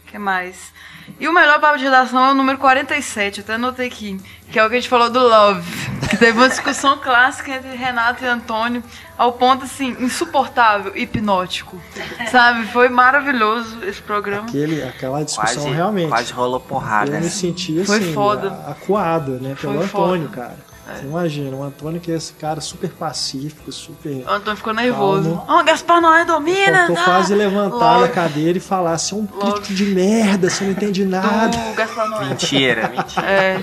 [SPEAKER 6] O que mais? E o melhor papo de redação é o número 47, até anotei aqui, que é o que a gente falou do Love. Que teve uma discussão clássica entre Renato e Antônio, ao ponto assim, insuportável, hipnótico. Sabe? Foi maravilhoso esse programa.
[SPEAKER 1] Aquele, aquela discussão
[SPEAKER 5] Quase,
[SPEAKER 1] realmente.
[SPEAKER 5] quase rolou porrada.
[SPEAKER 1] Eu me
[SPEAKER 5] né?
[SPEAKER 1] senti
[SPEAKER 6] Foi
[SPEAKER 1] assim,
[SPEAKER 6] foda.
[SPEAKER 1] a- acuado, né? Pelo
[SPEAKER 6] Foi
[SPEAKER 1] Antônio,
[SPEAKER 6] foda.
[SPEAKER 1] cara. Você imagina, o Antônio que é esse cara super pacífico, super.
[SPEAKER 6] O Antônio ficou nervoso.
[SPEAKER 1] Calmo.
[SPEAKER 6] Ó, Gaspar Noé domina!
[SPEAKER 1] Faltou
[SPEAKER 6] tá?
[SPEAKER 1] quase levantar da cadeira e falar: você é um crítico de merda, você não entende nada.
[SPEAKER 6] Do Gaspar Noé.
[SPEAKER 5] Mentira, mentira.
[SPEAKER 6] É.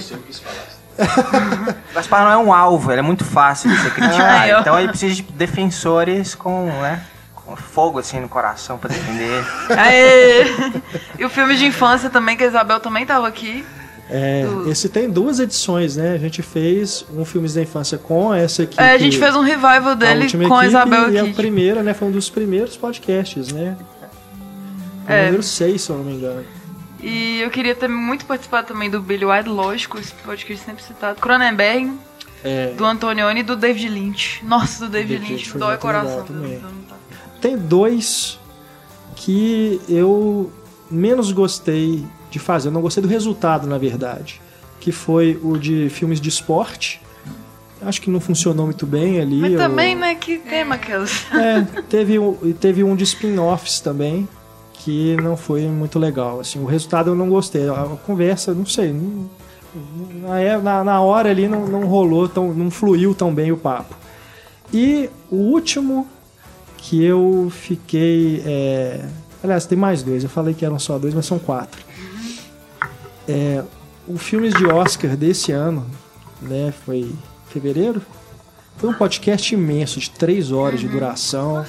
[SPEAKER 5] O Gaspar não é um alvo, ele é muito fácil de ser criticado.
[SPEAKER 6] Ó.
[SPEAKER 5] então ele precisa de defensores com, né, com fogo assim no coração pra defender ele.
[SPEAKER 6] Aê! E o filme de infância também, que a Isabel também tava aqui.
[SPEAKER 1] É, esse tem duas edições, né? A gente fez um Filmes da Infância com essa equipe.
[SPEAKER 6] É, a gente fez um revival dele com a Isabel
[SPEAKER 1] E a
[SPEAKER 6] aqui.
[SPEAKER 1] primeira, né? Foi um dos primeiros podcasts, né? O
[SPEAKER 6] É.
[SPEAKER 1] número 6, se eu não me engano.
[SPEAKER 6] E eu queria ter muito participado também do Billy Wilde, lógico, esse podcast sempre citado. Cronenberg,
[SPEAKER 1] É,
[SPEAKER 6] do Antonioni e do David Lynch. Nossa, do David
[SPEAKER 1] David
[SPEAKER 6] Lynch, dói coração.
[SPEAKER 1] também. Tem dois que eu menos gostei de fazer. Eu não gostei do resultado, na verdade. Que foi o de filmes de esporte. Acho que não funcionou muito bem ali.
[SPEAKER 6] Mas
[SPEAKER 1] eu-
[SPEAKER 6] também, né, que tema aquelas.
[SPEAKER 1] É, teve, um- teve um de spin-offs também, que não foi muito legal. Assim, o resultado eu não gostei. A conversa, não sei. não- na, é- na- na hora ali não, não rolou, tão, não fluiu tão bem o papo. E o último que eu fiquei. é, aliás, tem mais dois. Eu falei que eram só dois, mas são quatro. É, o filmes de Oscar desse ano, né? Foi fevereiro? Foi um podcast imenso, de três horas de duração.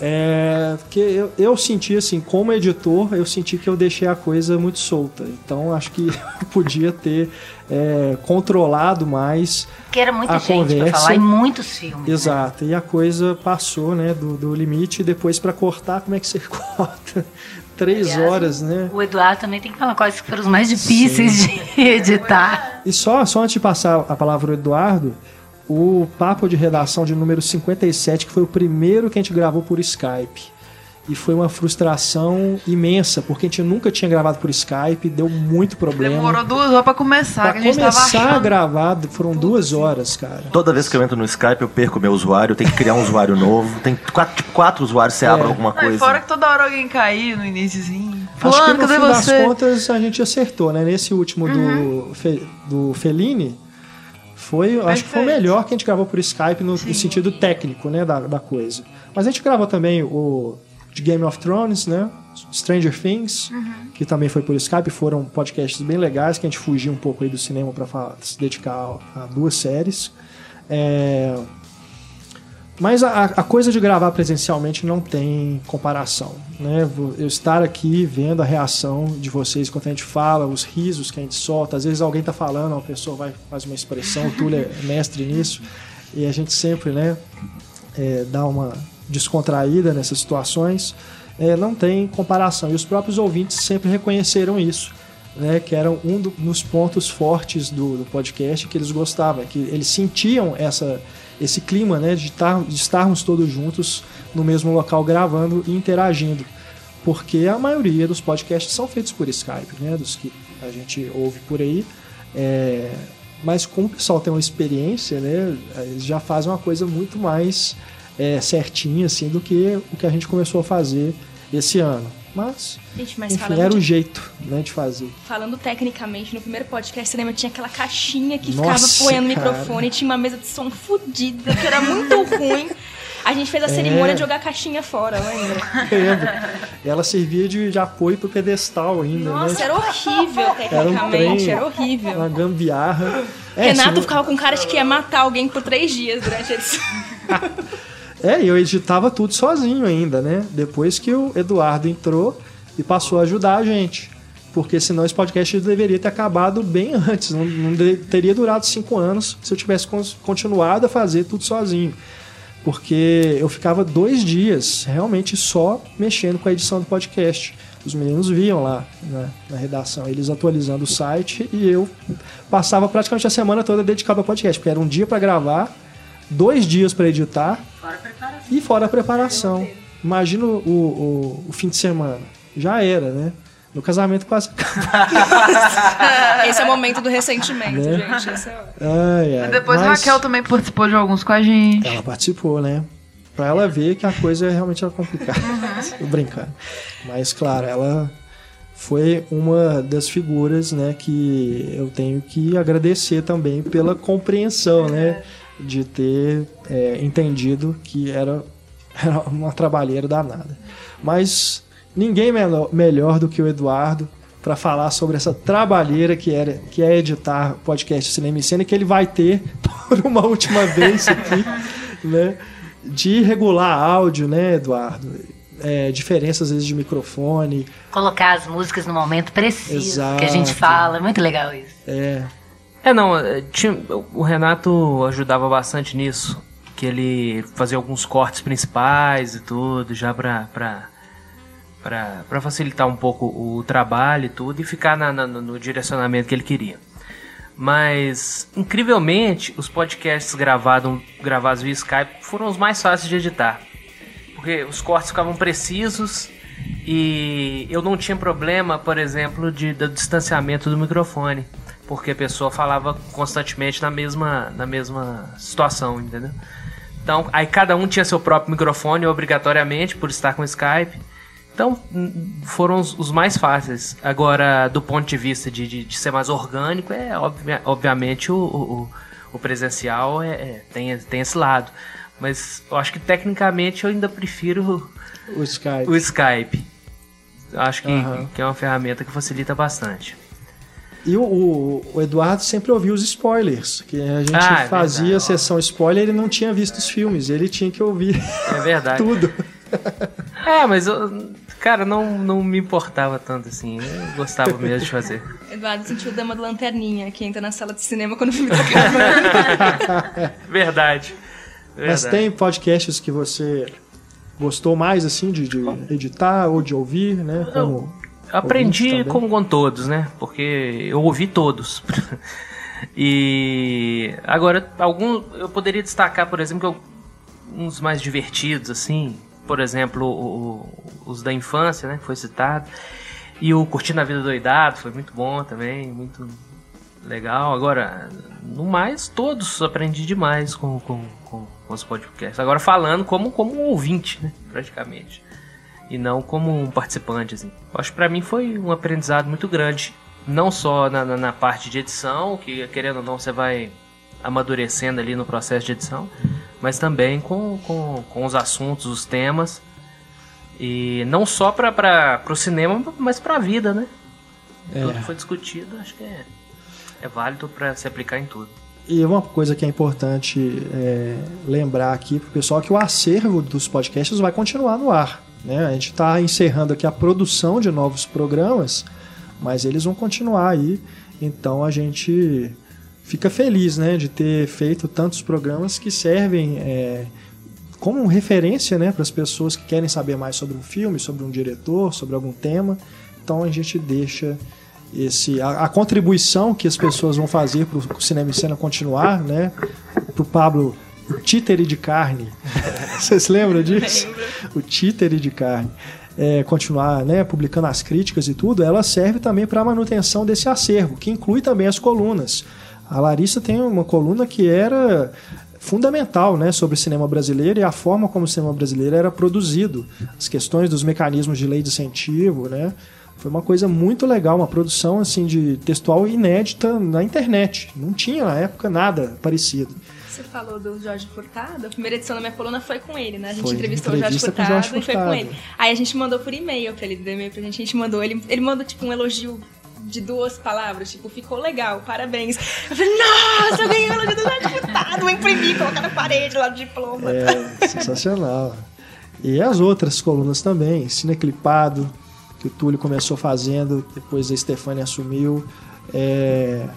[SPEAKER 1] É, que eu, eu senti assim, como editor, eu senti que eu deixei a coisa muito solta. Então acho que eu podia ter é, controlado mais
[SPEAKER 8] Porque era muita
[SPEAKER 1] a
[SPEAKER 8] gente
[SPEAKER 1] conversa.
[SPEAKER 8] pra falar em muitos filmes. né?
[SPEAKER 1] Exato. E a coisa passou, né, do, do limite. E depois para cortar, como é que você corta? Três
[SPEAKER 8] Aliás,
[SPEAKER 1] horas, né?
[SPEAKER 8] O Eduardo também tem que falar quais que foram os mais difíceis de editar.
[SPEAKER 1] E só, só antes de passar a palavra ao Eduardo, o papo de redação de número 57, que foi o primeiro que a gente gravou por Skype. E foi uma frustração imensa, porque a gente nunca tinha gravado por Skype, deu muito problema.
[SPEAKER 6] Demorou duas horas pra começar,
[SPEAKER 1] Pra
[SPEAKER 6] que a gente tava
[SPEAKER 1] começar a
[SPEAKER 6] achando.
[SPEAKER 1] gravar, foram duas horas, cara.
[SPEAKER 12] Toda vez que eu entro no Skype, eu perco meu usuário, eu tenho que criar um usuário novo. Tem quatro, tipo, quatro usuários, você abre alguma
[SPEAKER 6] Não,
[SPEAKER 12] coisa.
[SPEAKER 6] fora que toda hora alguém caía no iníciozinho.
[SPEAKER 1] Acho que no fim das
[SPEAKER 6] você?
[SPEAKER 1] contas a gente acertou, né? Nesse último
[SPEAKER 6] Uhum.
[SPEAKER 1] do, Fe- do Fellini, foi, acho que foi o melhor que a gente gravou por Skype no, no sentido técnico, né, da, da coisa. Mas a gente gravou também o de Game of Thrones, né? Stranger Things,
[SPEAKER 6] Uhum.
[SPEAKER 1] que também foi por Skype, foram podcasts bem legais que a gente fugiu um pouco aí do cinema para se dedicar a, a duas séries. É, mas a, a coisa de gravar presencialmente não tem comparação. Né? Eu estar aqui vendo a reação de vocês enquanto a gente fala, os risos que a gente solta, às vezes alguém está falando, uma pessoa vai faz uma expressão, o Túlio é mestre nisso, e a gente sempre né, é, dá uma descontraída nessas situações, é, não tem comparação. E os próprios ouvintes sempre reconheceram isso. Né, que era um do- dos pontos fortes do, do podcast que eles gostavam, que eles sentiam essa, esse clima né, de, tar, de estarmos todos juntos no mesmo local gravando e interagindo. Porque a maioria dos podcasts são feitos por Skype, né, dos que a gente ouve por aí. É, mas como o pessoal tem uma experiência, né, eles já fazem uma coisa muito mais é, certinha assim, do que o que a gente começou a fazer esse ano. Mas,
[SPEAKER 3] Gente, mas
[SPEAKER 1] enfim, era o
[SPEAKER 3] de-
[SPEAKER 1] jeito né, de fazer.
[SPEAKER 3] Falando tecnicamente, no primeiro podcast, você lembra, tinha aquela caixinha que
[SPEAKER 1] Nossa,
[SPEAKER 3] ficava apoiando o microfone, tinha uma mesa de som fodida, que era muito ruim. A gente fez a
[SPEAKER 1] É.
[SPEAKER 3] cerimônia de jogar a caixinha fora, lembra?
[SPEAKER 1] Lembro. Ela servia de, de apoio pro pedestal ainda,
[SPEAKER 3] Nossa,
[SPEAKER 1] né?
[SPEAKER 3] era horrível
[SPEAKER 1] Era um
[SPEAKER 3] tecnicamente,
[SPEAKER 1] trem,
[SPEAKER 3] era horrível.
[SPEAKER 1] Uma gambiarra. É,
[SPEAKER 3] Renato
[SPEAKER 1] não-
[SPEAKER 3] ficava com cara de que ia matar alguém por três dias durante a edição.
[SPEAKER 1] É, eu editava tudo sozinho ainda, né? Depois que o Eduardo entrou e passou a ajudar a gente. Porque senão esse podcast deveria ter acabado bem antes. Não, não de- teria durado cinco anos se eu tivesse continuado a fazer tudo sozinho. Porque eu ficava dois dias realmente só mexendo com a edição do podcast. Os meninos viam lá né, na redação, eles atualizando o site e eu passava praticamente a semana toda dedicado ao podcast, porque era um dia para gravar, dois dias para editar e fora a preparação. Imagina o, o, o fim de semana. Já era, né? No casamento quase.
[SPEAKER 3] Esse é o momento do ressentimento,
[SPEAKER 1] Né?
[SPEAKER 3] gente. Esse é...
[SPEAKER 1] Ai, ai.
[SPEAKER 6] Depois a
[SPEAKER 1] Mas
[SPEAKER 6] Raquel também participou de alguns com a gente.
[SPEAKER 1] Ela participou, né? Pra ela ver que a coisa realmente era complicada. Tô brincando. Mas, claro, ela foi uma das figuras, né, que eu tenho que agradecer também pela compreensão, né? De ter é, entendido que era, era uma trabalheira danada. Mas ninguém menor- melhor do que o Eduardo para falar sobre essa trabalheira que, era, que é editar podcast Cinema e Cena, que ele vai ter por uma última vez aqui, né? De regular áudio, né, Eduardo? É, diferenças, às vezes, de microfone.
[SPEAKER 8] Colocar as músicas no momento preciso que a gente
[SPEAKER 1] Exato.
[SPEAKER 8] fala. É muito legal isso.
[SPEAKER 1] É,
[SPEAKER 10] É, não, é, tinha- o Renato ajudava bastante nisso. Que ele fazia alguns cortes principais e tudo, já pra, pra, para facilitar um pouco o trabalho e tudo e ficar na, na, no direcionamento que ele queria. Mas, incrivelmente, os podcasts gravados, gravados via Skype foram os mais fáceis de editar. Porque os cortes ficavam precisos e eu não tinha problema, por exemplo, de, do distanciamento do microfone. Porque a pessoa falava constantemente na mesma, na mesma situação, entendeu? Então, aí cada um tinha seu próprio microfone, obrigatoriamente, por estar com Skype. Então, foram os, os, mais fáceis. Agora, do ponto de vista de, de, de ser mais orgânico, é obviamente o, o, o presencial é, é, tem, tem esse lado. Mas eu acho que tecnicamente eu ainda prefiro
[SPEAKER 1] o Skype.
[SPEAKER 10] O Skype. Acho que, uhum. que é uma ferramenta que facilita bastante.
[SPEAKER 1] E o, o, o, Eduardo sempre ouvia os spoilers, que a gente ah, é fazia a sessão spoiler e ele não tinha visto os filmes, ele tinha que ouvir
[SPEAKER 10] é verdade.
[SPEAKER 1] tudo.
[SPEAKER 10] É, mas eu, cara, não, não me importava tanto assim. Eu gostava mesmo de fazer.
[SPEAKER 3] Eduardo sentiu o Dama do Lanterninha, que entra na sala de cinema quando o filme tá acabando.
[SPEAKER 10] Verdade.
[SPEAKER 1] Mas tem podcasts que você gostou mais assim de, de editar ou de ouvir, né?
[SPEAKER 10] Como aprendi como com todos, né? Porque eu ouvi todos. e agora algum eu poderia destacar, por exemplo, uns mais divertidos assim, por exemplo, o, os da infância, né? Que foi citado. E o Curtindo a Vida Doidado foi muito bom também, muito legal. Agora, no mais, todos aprendi demais com, com, com, com os podcasts. Agora falando como, como um ouvinte, né? Praticamente. E não como um participante, assim. Acho que pra mim foi um aprendizado muito grande. Não só na, na, na parte de edição, que querendo ou não você vai amadurecendo ali no processo de edição, mas também com, com, com os assuntos, os temas. E não só para o cinema, mas para a vida, né? É. Tudo que foi discutido, acho que é, é válido para se aplicar em tudo.
[SPEAKER 1] E uma coisa que é importante é, lembrar aqui para o pessoal é que o acervo dos podcasts vai continuar no ar. Né? A gente está encerrando aqui a produção de novos programas, mas eles vão continuar aí. Então a gente fica feliz né, de ter feito tantos programas que servem é, como referência né, para as pessoas que querem saber mais sobre um filme, sobre um diretor, sobre algum tema. Então a gente deixa esse a, a contribuição que as pessoas vão fazer para o cinema e cena continuar, né? Para o Pablo, títere de carne. Vocês lembram disso? O títere de carne. É, continuar né, publicando as críticas e tudo, ela serve também para a manutenção desse acervo, que inclui também as colunas. A Larissa tem uma coluna que era fundamental né, sobre o cinema brasileiro e a forma como o cinema brasileiro era produzido, as questões dos mecanismos de lei de incentivo, né? Foi uma coisa muito legal, uma produção assim de textual inédita na internet. Não tinha na época nada parecido.
[SPEAKER 3] Você falou do Jorge Furtado, a primeira edição da minha coluna foi com ele, né? A gente foi, entrevistou o Jorge Furtado, Jorge Furtado, e foi com ele. Aí a gente mandou por e-mail pra ele, deu e-mail pra gente, a gente mandou, ele, ele mandou tipo um elogio de duas palavras, tipo, ficou legal, parabéns. Eu falei, nossa, eu ganhei o elogio do Jorge Furtado, vou imprimir, colocar na parede lá do diploma.
[SPEAKER 1] É, sensacional. E as outras colunas também, Cineclipado, que o Túlio começou fazendo, depois a Stefania assumiu. É...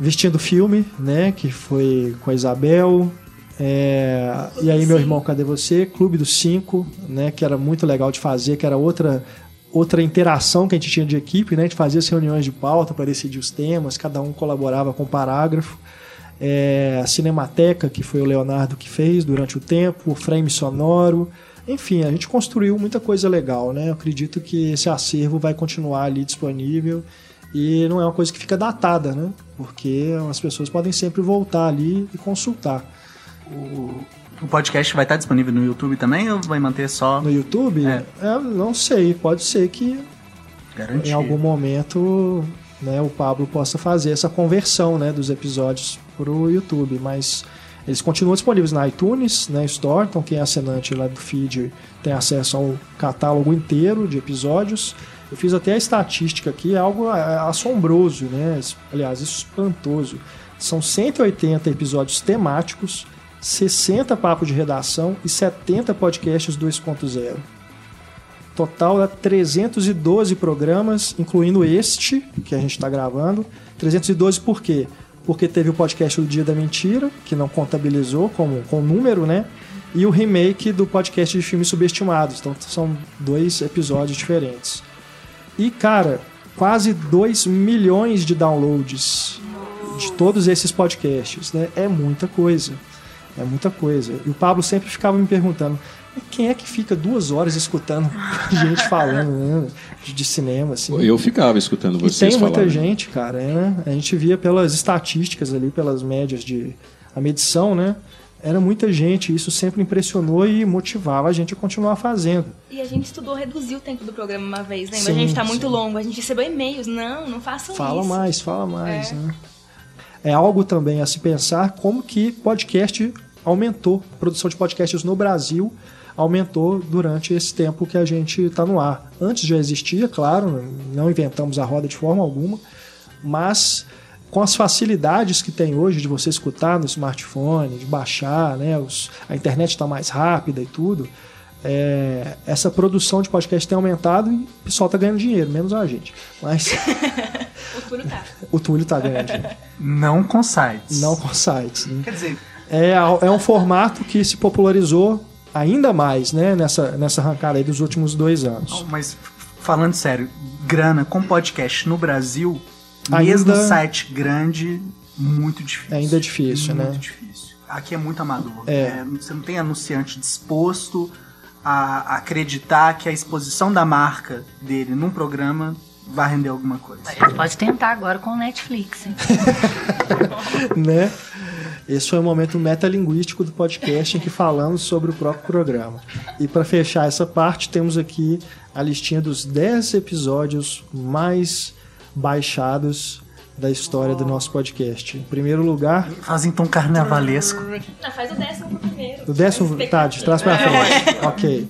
[SPEAKER 1] Vestindo Filme, né, que foi com a Isabel. É... E aí, meu irmão, cadê você? Clube dos Cinco, né, que era muito legal de fazer, que era outra outra interação que a gente tinha de equipe, né? A gente fazia as reuniões de pauta para decidir os temas, cada um colaborava com um parágrafo. É, a Cinemateca, que foi o Leonardo que fez durante o tempo, o frame sonoro. Enfim, a gente construiu muita coisa legal, né? Eu acredito que esse acervo vai continuar ali disponível e não é uma coisa que fica datada, né? Porque as pessoas podem sempre voltar ali e consultar.
[SPEAKER 4] O, o podcast vai estar disponível no YouTube também ou vai manter só.
[SPEAKER 1] No YouTube? É. é não sei, pode ser que Garantia. em algum momento né, o Pablo possa fazer essa conversão né, dos episódios para o YouTube, mas eles continuam disponíveis na iTunes, na Store, então quem é assinante lá do feed tem acesso ao catálogo inteiro de episódios. Eu fiz até a estatística aqui, é algo é, assombroso, né? Aliás, espantoso. São 180 episódios temáticos 60 papos de redação e 70 podcasts 2.0. Total é 312 programas, incluindo este que a gente está gravando. 312 por quê? Porque teve o podcast do Dia da Mentira, que não contabilizou com, com número, né? e o remake do podcast de filmes subestimados. Então são dois episódios diferentes. E, cara, quase 2 milhões de downloads de todos esses podcasts, né? É muita coisa. É muita coisa. E o Pablo sempre ficava me perguntando: quem é que fica duas horas escutando gente falando né, de, cinema? Assim?
[SPEAKER 11] Eu ficava escutando
[SPEAKER 1] E
[SPEAKER 11] vocês
[SPEAKER 1] tem muita gente, cara. né? A gente via pelas estatísticas ali, pelas médias de a medição, né? Era muita gente. Isso sempre impressionou e motivava a gente a continuar fazendo.
[SPEAKER 3] E a gente estudou reduzir o tempo do programa uma vez, lembra?
[SPEAKER 1] Sim,
[SPEAKER 3] a gente tá muito
[SPEAKER 1] sim.
[SPEAKER 3] longo, a gente recebeu e-mails. Não, não façam
[SPEAKER 1] Fala
[SPEAKER 3] isso.
[SPEAKER 1] mais, fala mais,
[SPEAKER 3] É.
[SPEAKER 1] né? É algo também a se pensar como que podcast aumentou, a produção de podcasts no Brasil aumentou durante esse tempo que a gente está no ar. Antes já existia, claro, não inventamos a roda de forma alguma, mas com as facilidades que tem hoje de você escutar no smartphone, de baixar, né, os- a internet está mais rápida e tudo, é, essa produção de podcast tem aumentado e o pessoal está ganhando dinheiro, menos a gente. Mas
[SPEAKER 3] O Túlio tá.
[SPEAKER 1] o Túlio está ganhando dinheiro.
[SPEAKER 4] Não com sites.
[SPEAKER 1] Não com sites. né?
[SPEAKER 4] Quer dizer,
[SPEAKER 1] É, é um formato que se popularizou ainda mais né, nessa, nessa arrancada aí dos últimos dois anos.
[SPEAKER 4] mas falando sério, grana com podcast no Brasil,
[SPEAKER 1] Ainda-
[SPEAKER 4] mesmo site grande, muito difícil.
[SPEAKER 1] Ainda é difícil,
[SPEAKER 4] muito
[SPEAKER 1] né?
[SPEAKER 4] difícil. Aqui é muito amador.
[SPEAKER 1] É.
[SPEAKER 4] É, você não tem anunciante disposto a acreditar que a exposição da marca dele num programa vai render alguma coisa.
[SPEAKER 8] Pode tentar agora com o Netflix, hein?
[SPEAKER 1] né? Esse foi o momento metalinguístico do podcast em que falamos sobre o próprio programa. E para fechar essa parte, temos aqui a listinha dos 10 episódios mais baixados da história do nosso podcast. Em primeiro lugar,
[SPEAKER 4] Faz então carnavalesco.
[SPEAKER 3] Não, faz o décimo primeiro.
[SPEAKER 1] o décimo. Tá, de trás para frente. ok.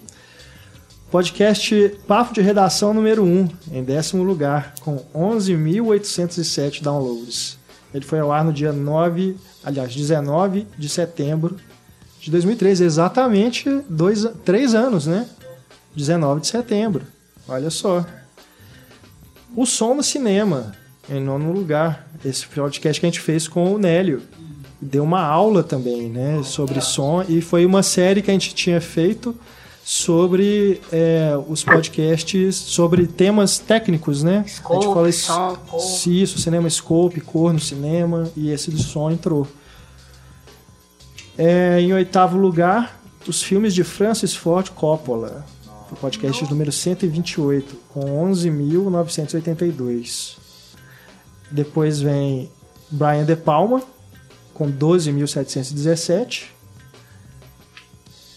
[SPEAKER 1] Podcast Papo de Redação número 1, em décimo lugar, com 11.807 downloads. Ele foi ao ar no dia 9, aliás, 19 de setembro de 2013, exatamente dois, três anos, né? 19 de setembro. Olha só. O Som no Cinema, em nono lugar. Esse podcast que a gente fez com o Nélio. Deu uma aula também, né? Sobre som. E foi uma série que a gente tinha feito sobre é, os podcasts, sobre temas técnicos, né?
[SPEAKER 8] Scope,
[SPEAKER 1] a gente fala
[SPEAKER 8] som, cor.
[SPEAKER 1] isso, cinema scope, cor no cinema, e esse do som entrou. É, em oitavo lugar, os filmes de Francis Ford Coppola. O podcast número 128, com 11.982. Depois vem Brian De Palma, com 12.717.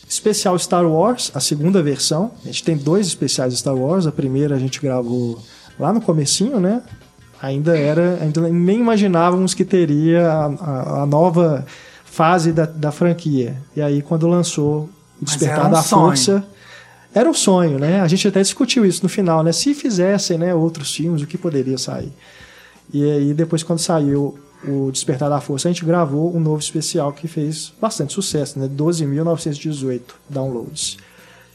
[SPEAKER 1] Especial Star Wars, a segunda versão. A gente tem dois especiais Star Wars. A primeira a gente gravou lá no comecinho, né? Ainda era, ainda nem imaginávamos que teria a, a- a nova fase da, da franquia. E aí quando lançou o Despertar
[SPEAKER 4] um
[SPEAKER 1] da. Força, era um sonho, né? A gente até discutiu isso no final, né? Se fizessem, né, outros filmes, o que poderia sair? E aí depois quando saiu o Despertar da Força, a gente gravou um novo especial que fez bastante sucesso, né? 12.918 downloads.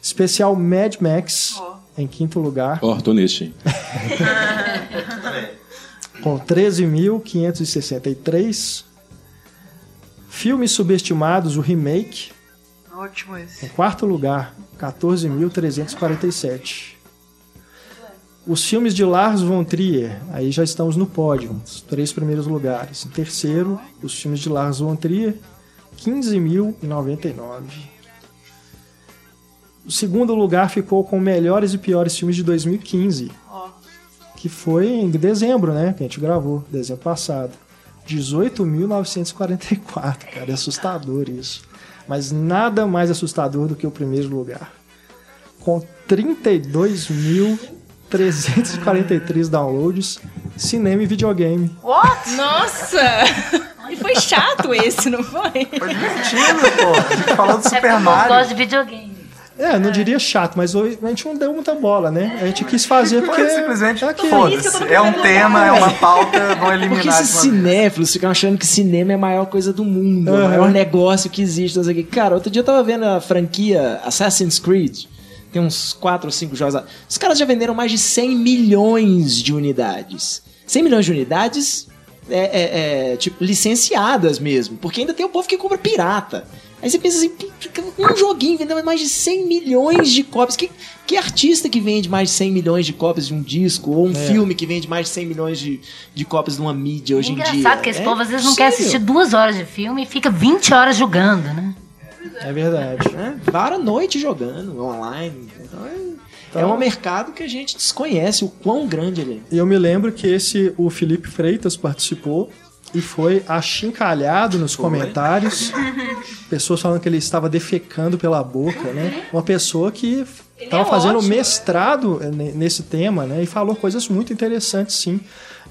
[SPEAKER 1] Especial Mad Max em quinto lugar,
[SPEAKER 11] Ó, tô neste, hein?
[SPEAKER 1] com 13.563. Filmes subestimados, o remake,
[SPEAKER 6] Ótimo esse.
[SPEAKER 1] em quarto lugar, 14.347. Os filmes de Lars von Trier, aí já estamos no pódio, os três primeiros lugares. Em terceiro, os filmes de Lars von Trier, 15.099. O segundo lugar ficou com melhores e piores filmes de 2015,
[SPEAKER 6] Ó.
[SPEAKER 1] que foi em dezembro, né? Que a gente gravou, dezembro passado. 18.944, cara, é assustador isso. Mas nada mais assustador do que o primeiro lugar. Com 32.343 downloads, cinema e videogame.
[SPEAKER 6] What?
[SPEAKER 3] Nossa! E foi chato esse, não foi?
[SPEAKER 4] Foi divertido, pô. A gente falou do
[SPEAKER 8] É
[SPEAKER 4] Super
[SPEAKER 8] eu
[SPEAKER 4] Mario.
[SPEAKER 8] gosto de videogame.
[SPEAKER 1] É, não diria chato, mas hoje a gente não deu muita bola, né? A gente quis fazer porque.
[SPEAKER 4] Simplesmente
[SPEAKER 1] é aquilo.
[SPEAKER 4] foda-se. É um tema, é uma pauta, vão eliminar
[SPEAKER 2] Porque esses cinéfilos ficam achando que cinema é a maior coisa do mundo,
[SPEAKER 1] Aham.
[SPEAKER 2] o maior negócio que existe. quê. Cara, outro dia eu tava vendo a franquia Assassin's Creed. Tem uns 4 ou 5 jogos lá. Os caras já venderam mais de 100 milhões de unidades. 100 milhões de unidades é, é- é, tipo, licenciadas mesmo. Porque ainda tem o povo que compra pirata. Aí você pensa assim, um joguinho vendendo mais de 100 milhões de cópias. Que, que artista que vende mais de 100 milhões de cópias de um disco? Ou um
[SPEAKER 1] É.
[SPEAKER 2] filme que vende mais de 100 milhões de, de cópias de uma mídia hoje em dia?
[SPEAKER 8] Engraçado que esse
[SPEAKER 2] É
[SPEAKER 8] povo às vezes não quer assistir duas horas de filme e fica 20 horas jogando, né?
[SPEAKER 1] É verdade.
[SPEAKER 2] né? Vara a noite jogando online. Então é,
[SPEAKER 1] Então-
[SPEAKER 2] é um mercado que a gente desconhece o quão grande ele é.
[SPEAKER 1] E eu me lembro que esse o Felipe Freitas participou e foi achincalhado nos comentários. Pessoas falando que ele estava defecando pela boca, né? Uma pessoa que estava
[SPEAKER 3] é
[SPEAKER 1] fazendo
[SPEAKER 3] ótimo,
[SPEAKER 1] mestrado ne- nesse tema, né? E falou coisas muito interessantes, sim.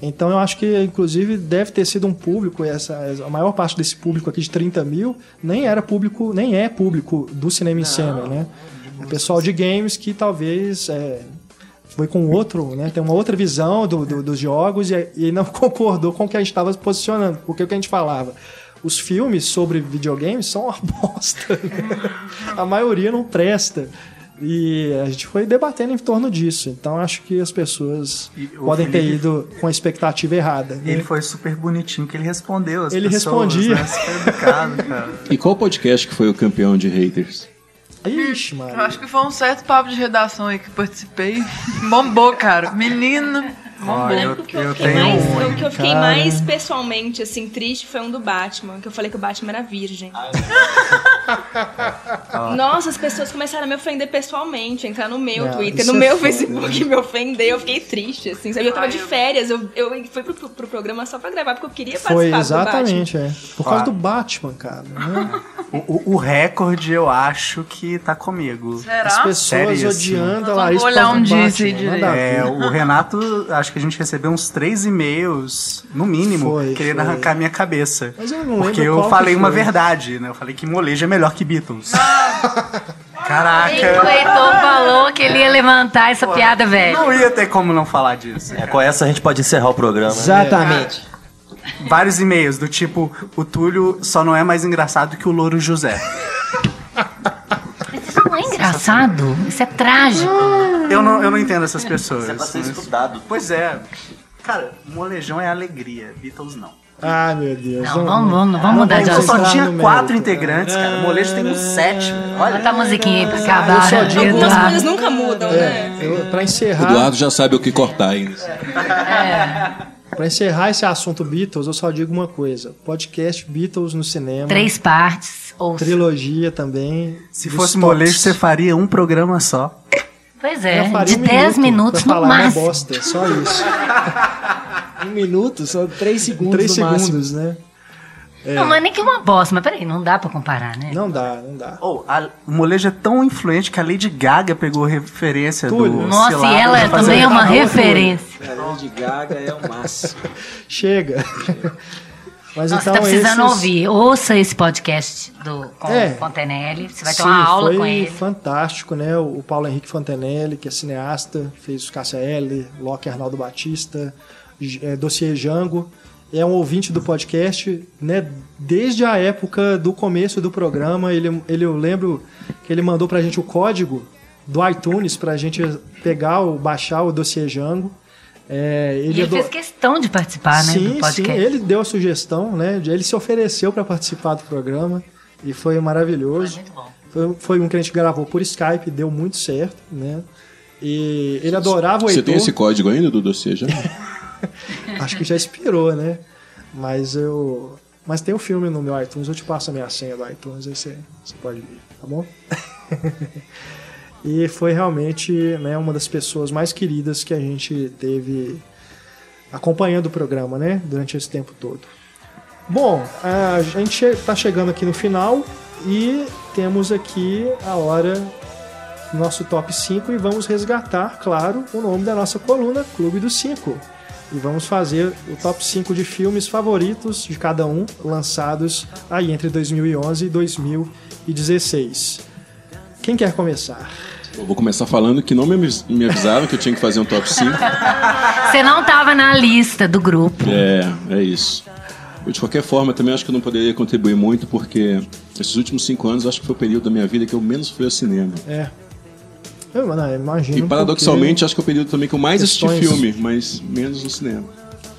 [SPEAKER 1] Então eu acho que, inclusive, deve ter sido um público, essa, a maior parte desse público aqui de 30 mil nem era público, nem é público do cinema em cena, né? É pessoal de games que talvez é, foi com outro, né? Tem uma outra visão do, do- dos jogos e, e não concordou com o que a gente estava posicionando. Porque o que a gente falava? Os filmes sobre videogames são uma bosta. né? a maioria não presta. E a gente foi debatendo em torno disso. Então acho que as pessoas
[SPEAKER 4] o
[SPEAKER 1] podem ter
[SPEAKER 4] Felipe-
[SPEAKER 1] ido com a expectativa errada. né?
[SPEAKER 4] Ele foi super bonitinho que ele respondeu as
[SPEAKER 1] Ele
[SPEAKER 4] pessoas,
[SPEAKER 1] respondia.
[SPEAKER 4] Né? Super educado, cara.
[SPEAKER 11] E qual podcast que foi o campeão de haters?
[SPEAKER 1] Ixi,
[SPEAKER 6] Eu
[SPEAKER 1] mano.
[SPEAKER 6] acho que foi um certo papo de redação aí que participei. Bombou, cara. Menino.
[SPEAKER 4] Eu,
[SPEAKER 3] O que eu
[SPEAKER 4] eu
[SPEAKER 3] fiquei,
[SPEAKER 4] tenho
[SPEAKER 3] mais,
[SPEAKER 4] um.
[SPEAKER 3] o que eu fiquei
[SPEAKER 1] cara.
[SPEAKER 3] mais pessoalmente, assim, triste foi um do Batman, que eu falei que o Batman era virgem. Nossa, as pessoas começaram a me ofender pessoalmente, entrar no meu
[SPEAKER 1] Não,
[SPEAKER 3] Twitter, no
[SPEAKER 1] é
[SPEAKER 3] meu
[SPEAKER 1] foda,
[SPEAKER 3] Facebook, me ofender, eu fiquei triste, assim, sabe? Eu tava
[SPEAKER 6] Ai,
[SPEAKER 3] de férias, eu, eu fui pro, pro, pro programa só pra gravar, porque eu queria
[SPEAKER 1] Foi
[SPEAKER 3] participar do Batman.
[SPEAKER 1] exatamente, é. Por causa
[SPEAKER 4] Ah.
[SPEAKER 1] do Batman, cara. né?
[SPEAKER 4] O, o- o recorde eu acho que tá comigo.
[SPEAKER 6] Será?
[SPEAKER 1] As pessoas
[SPEAKER 4] Seríssimo.
[SPEAKER 1] odiando a
[SPEAKER 6] Nós vamos
[SPEAKER 1] Larissa
[SPEAKER 6] olhar
[SPEAKER 1] por causa
[SPEAKER 6] um
[SPEAKER 1] do Batman, a ver.
[SPEAKER 4] É, o Renato, acho que a gente recebeu uns três e-mails, no mínimo,
[SPEAKER 1] Foi,
[SPEAKER 4] querendo
[SPEAKER 1] foi.
[SPEAKER 4] arrancar minha cabeça.
[SPEAKER 1] Mas eu não
[SPEAKER 4] Porque eu falei uma verdade, né? Eu falei que molejo é melhor que Beatles.
[SPEAKER 8] E
[SPEAKER 4] Caraca!
[SPEAKER 8] o Heitor falou que ele ia levantar essa piada velha.
[SPEAKER 4] Não ia ter como não falar disso.
[SPEAKER 12] É, com essa a gente pode encerrar o programa. né?
[SPEAKER 2] Exatamente.
[SPEAKER 4] Vários e-mails do tipo, o Túlio só não é mais engraçado que o Louro José.
[SPEAKER 8] Não é engraçado. Isso é trágico.
[SPEAKER 4] Eu não, eu não entendo essas pessoas.
[SPEAKER 12] Isso é pra ser
[SPEAKER 4] mas-
[SPEAKER 12] estudado.
[SPEAKER 4] Pois é. Cara, molejão é alegria, Beatles não.
[SPEAKER 1] Ai, meu Deus.
[SPEAKER 8] Não, vamos, vamos, vamos mudar de
[SPEAKER 4] Só
[SPEAKER 8] assunto.
[SPEAKER 1] entrar
[SPEAKER 4] tinha quatro
[SPEAKER 1] mérito.
[SPEAKER 4] integrantes, cara. O molejo tem uns sete. Olha,
[SPEAKER 8] Bota a musiquinha aí pra
[SPEAKER 1] Eu
[SPEAKER 8] acabar.
[SPEAKER 1] só digo-
[SPEAKER 3] Algumas coisas nunca mudam, né?
[SPEAKER 1] É, eu, pra
[SPEAKER 11] O
[SPEAKER 1] encerrar,
[SPEAKER 11] Eduardo já sabe o que cortar ainda.
[SPEAKER 1] Pra encerrar esse assunto Beatles, eu só digo uma coisa: podcast Beatles no cinema.
[SPEAKER 8] Três partes. Ou...
[SPEAKER 1] Trilogia também.
[SPEAKER 4] se fosse molejo, você faria um programa só.
[SPEAKER 8] Pois é, de
[SPEAKER 1] um
[SPEAKER 8] 10 minutos
[SPEAKER 1] pra
[SPEAKER 8] no
[SPEAKER 1] falar uma
[SPEAKER 8] máximo.
[SPEAKER 1] bosta, só isso.
[SPEAKER 2] Um minuto, só três segundos
[SPEAKER 1] Três
[SPEAKER 2] no máximo.
[SPEAKER 1] segundos, né?
[SPEAKER 8] Não, não é nem que uma bosta, mas peraí, não dá pra comparar, né?
[SPEAKER 1] Não dá, não dá.
[SPEAKER 4] Oh, a- o molejo é tão influente que a Lady Gaga pegou referência
[SPEAKER 1] Túlio.
[SPEAKER 4] do
[SPEAKER 8] Nossa,
[SPEAKER 4] Cilado
[SPEAKER 8] e ela também é uma
[SPEAKER 1] Tá
[SPEAKER 8] referência.
[SPEAKER 2] A Lady Gaga é o máximo.
[SPEAKER 1] Chega. Mas
[SPEAKER 8] Nossa,
[SPEAKER 1] então
[SPEAKER 8] tá precisando
[SPEAKER 1] esses...
[SPEAKER 8] ouvir. Ouça esse podcast do, com
[SPEAKER 1] É.
[SPEAKER 8] o Fontenelle. Você vai ter
[SPEAKER 1] Sim,
[SPEAKER 8] uma aula
[SPEAKER 1] foi
[SPEAKER 8] com ele.
[SPEAKER 1] fantástico, né? O Paulo Henrique Fontenelle, que é cineasta, fez Cássia L, Locke Arnaldo Batista, é, Dossiê Jango. É um ouvinte do podcast, né? Desde a época do começo do programa, ele, ele eu lembro que ele mandou pra gente o código do iTunes pra gente pegar o baixar o Dossiê Jango. É,
[SPEAKER 8] E ele
[SPEAKER 1] ado-
[SPEAKER 8] fez questão de participar, né,
[SPEAKER 1] sim,
[SPEAKER 8] do podcast.
[SPEAKER 1] Sim, ele deu a sugestão, né? Ele se ofereceu para participar do programa e foi maravilhoso.
[SPEAKER 8] Foi muito bom.
[SPEAKER 1] Foi, foi um que a gente gravou por Skype, deu muito certo, né? E ele adorava o
[SPEAKER 11] Você
[SPEAKER 1] Heitor.
[SPEAKER 11] tem esse código ainda do dossiê já?
[SPEAKER 1] Acho que já expirou, né? Mas eu. Mas tem o filme no meu iTunes, eu te passo a minha senha do iTunes, aí você, você pode ver, tá bom? e foi realmente né, uma das pessoas mais queridas que a gente teve acompanhando o programa, né? Durante esse tempo todo. Bom, a gente está chegando aqui no final e temos aqui a hora nosso top 5 e vamos resgatar, claro, o nome da nossa coluna, Clube dos 5. E vamos fazer o top 5 de filmes favoritos de cada um, lançados aí entre 2011 e 2016. Quem quer começar?
[SPEAKER 11] Eu vou começar falando que não me avis- me avisaram que eu tinha que fazer um top 5.
[SPEAKER 8] Você não tava na lista do grupo.
[SPEAKER 11] É, é isso. Eu, de qualquer forma, também acho que eu não poderia contribuir muito, porque esses últimos cinco anos eu acho que foi o período da minha vida que eu menos fui ao cinema.
[SPEAKER 1] É. Eu não, imagino.
[SPEAKER 11] E paradoxalmente, acho que é o período também que eu mais assisti
[SPEAKER 1] Questões-
[SPEAKER 11] filme, mas menos no cinema.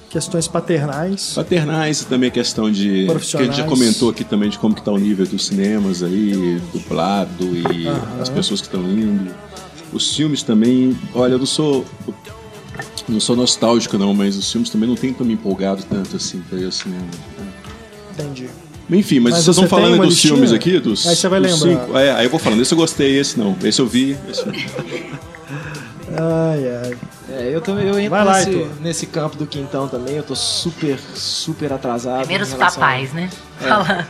[SPEAKER 1] questões paternais.
[SPEAKER 11] Paternais e também a questão de. Que a gente já
[SPEAKER 1] Profissionais.
[SPEAKER 11] comentou aqui também de como que tá o nível dos cinemas aí, dublado e
[SPEAKER 1] Aham.
[SPEAKER 11] as pessoas que estão indo. Os filmes também. Olha, eu não sou. Não sou nostálgico não, mas os filmes também não tem tão me empolgado tanto assim pra ir ao cinema.
[SPEAKER 1] Entendi.
[SPEAKER 11] Enfim, mas,
[SPEAKER 1] Mas
[SPEAKER 11] vocês
[SPEAKER 1] você
[SPEAKER 11] estão falando dos
[SPEAKER 1] listinha?
[SPEAKER 11] filmes aqui, dos.
[SPEAKER 1] Aí você vai lembrar.
[SPEAKER 11] cinco. É, aí eu vou falando, esse eu gostei, esse não. Esse eu vi. Esse...
[SPEAKER 1] Ai, ai.
[SPEAKER 2] É, eu, também, eu entro
[SPEAKER 1] Vai lá,
[SPEAKER 2] nesse,
[SPEAKER 1] Heitor.
[SPEAKER 2] nesse campo do quintão também, eu tô super, super atrasado.
[SPEAKER 8] Primeiro
[SPEAKER 2] em
[SPEAKER 8] os
[SPEAKER 2] relação-
[SPEAKER 8] papais, né?
[SPEAKER 2] É.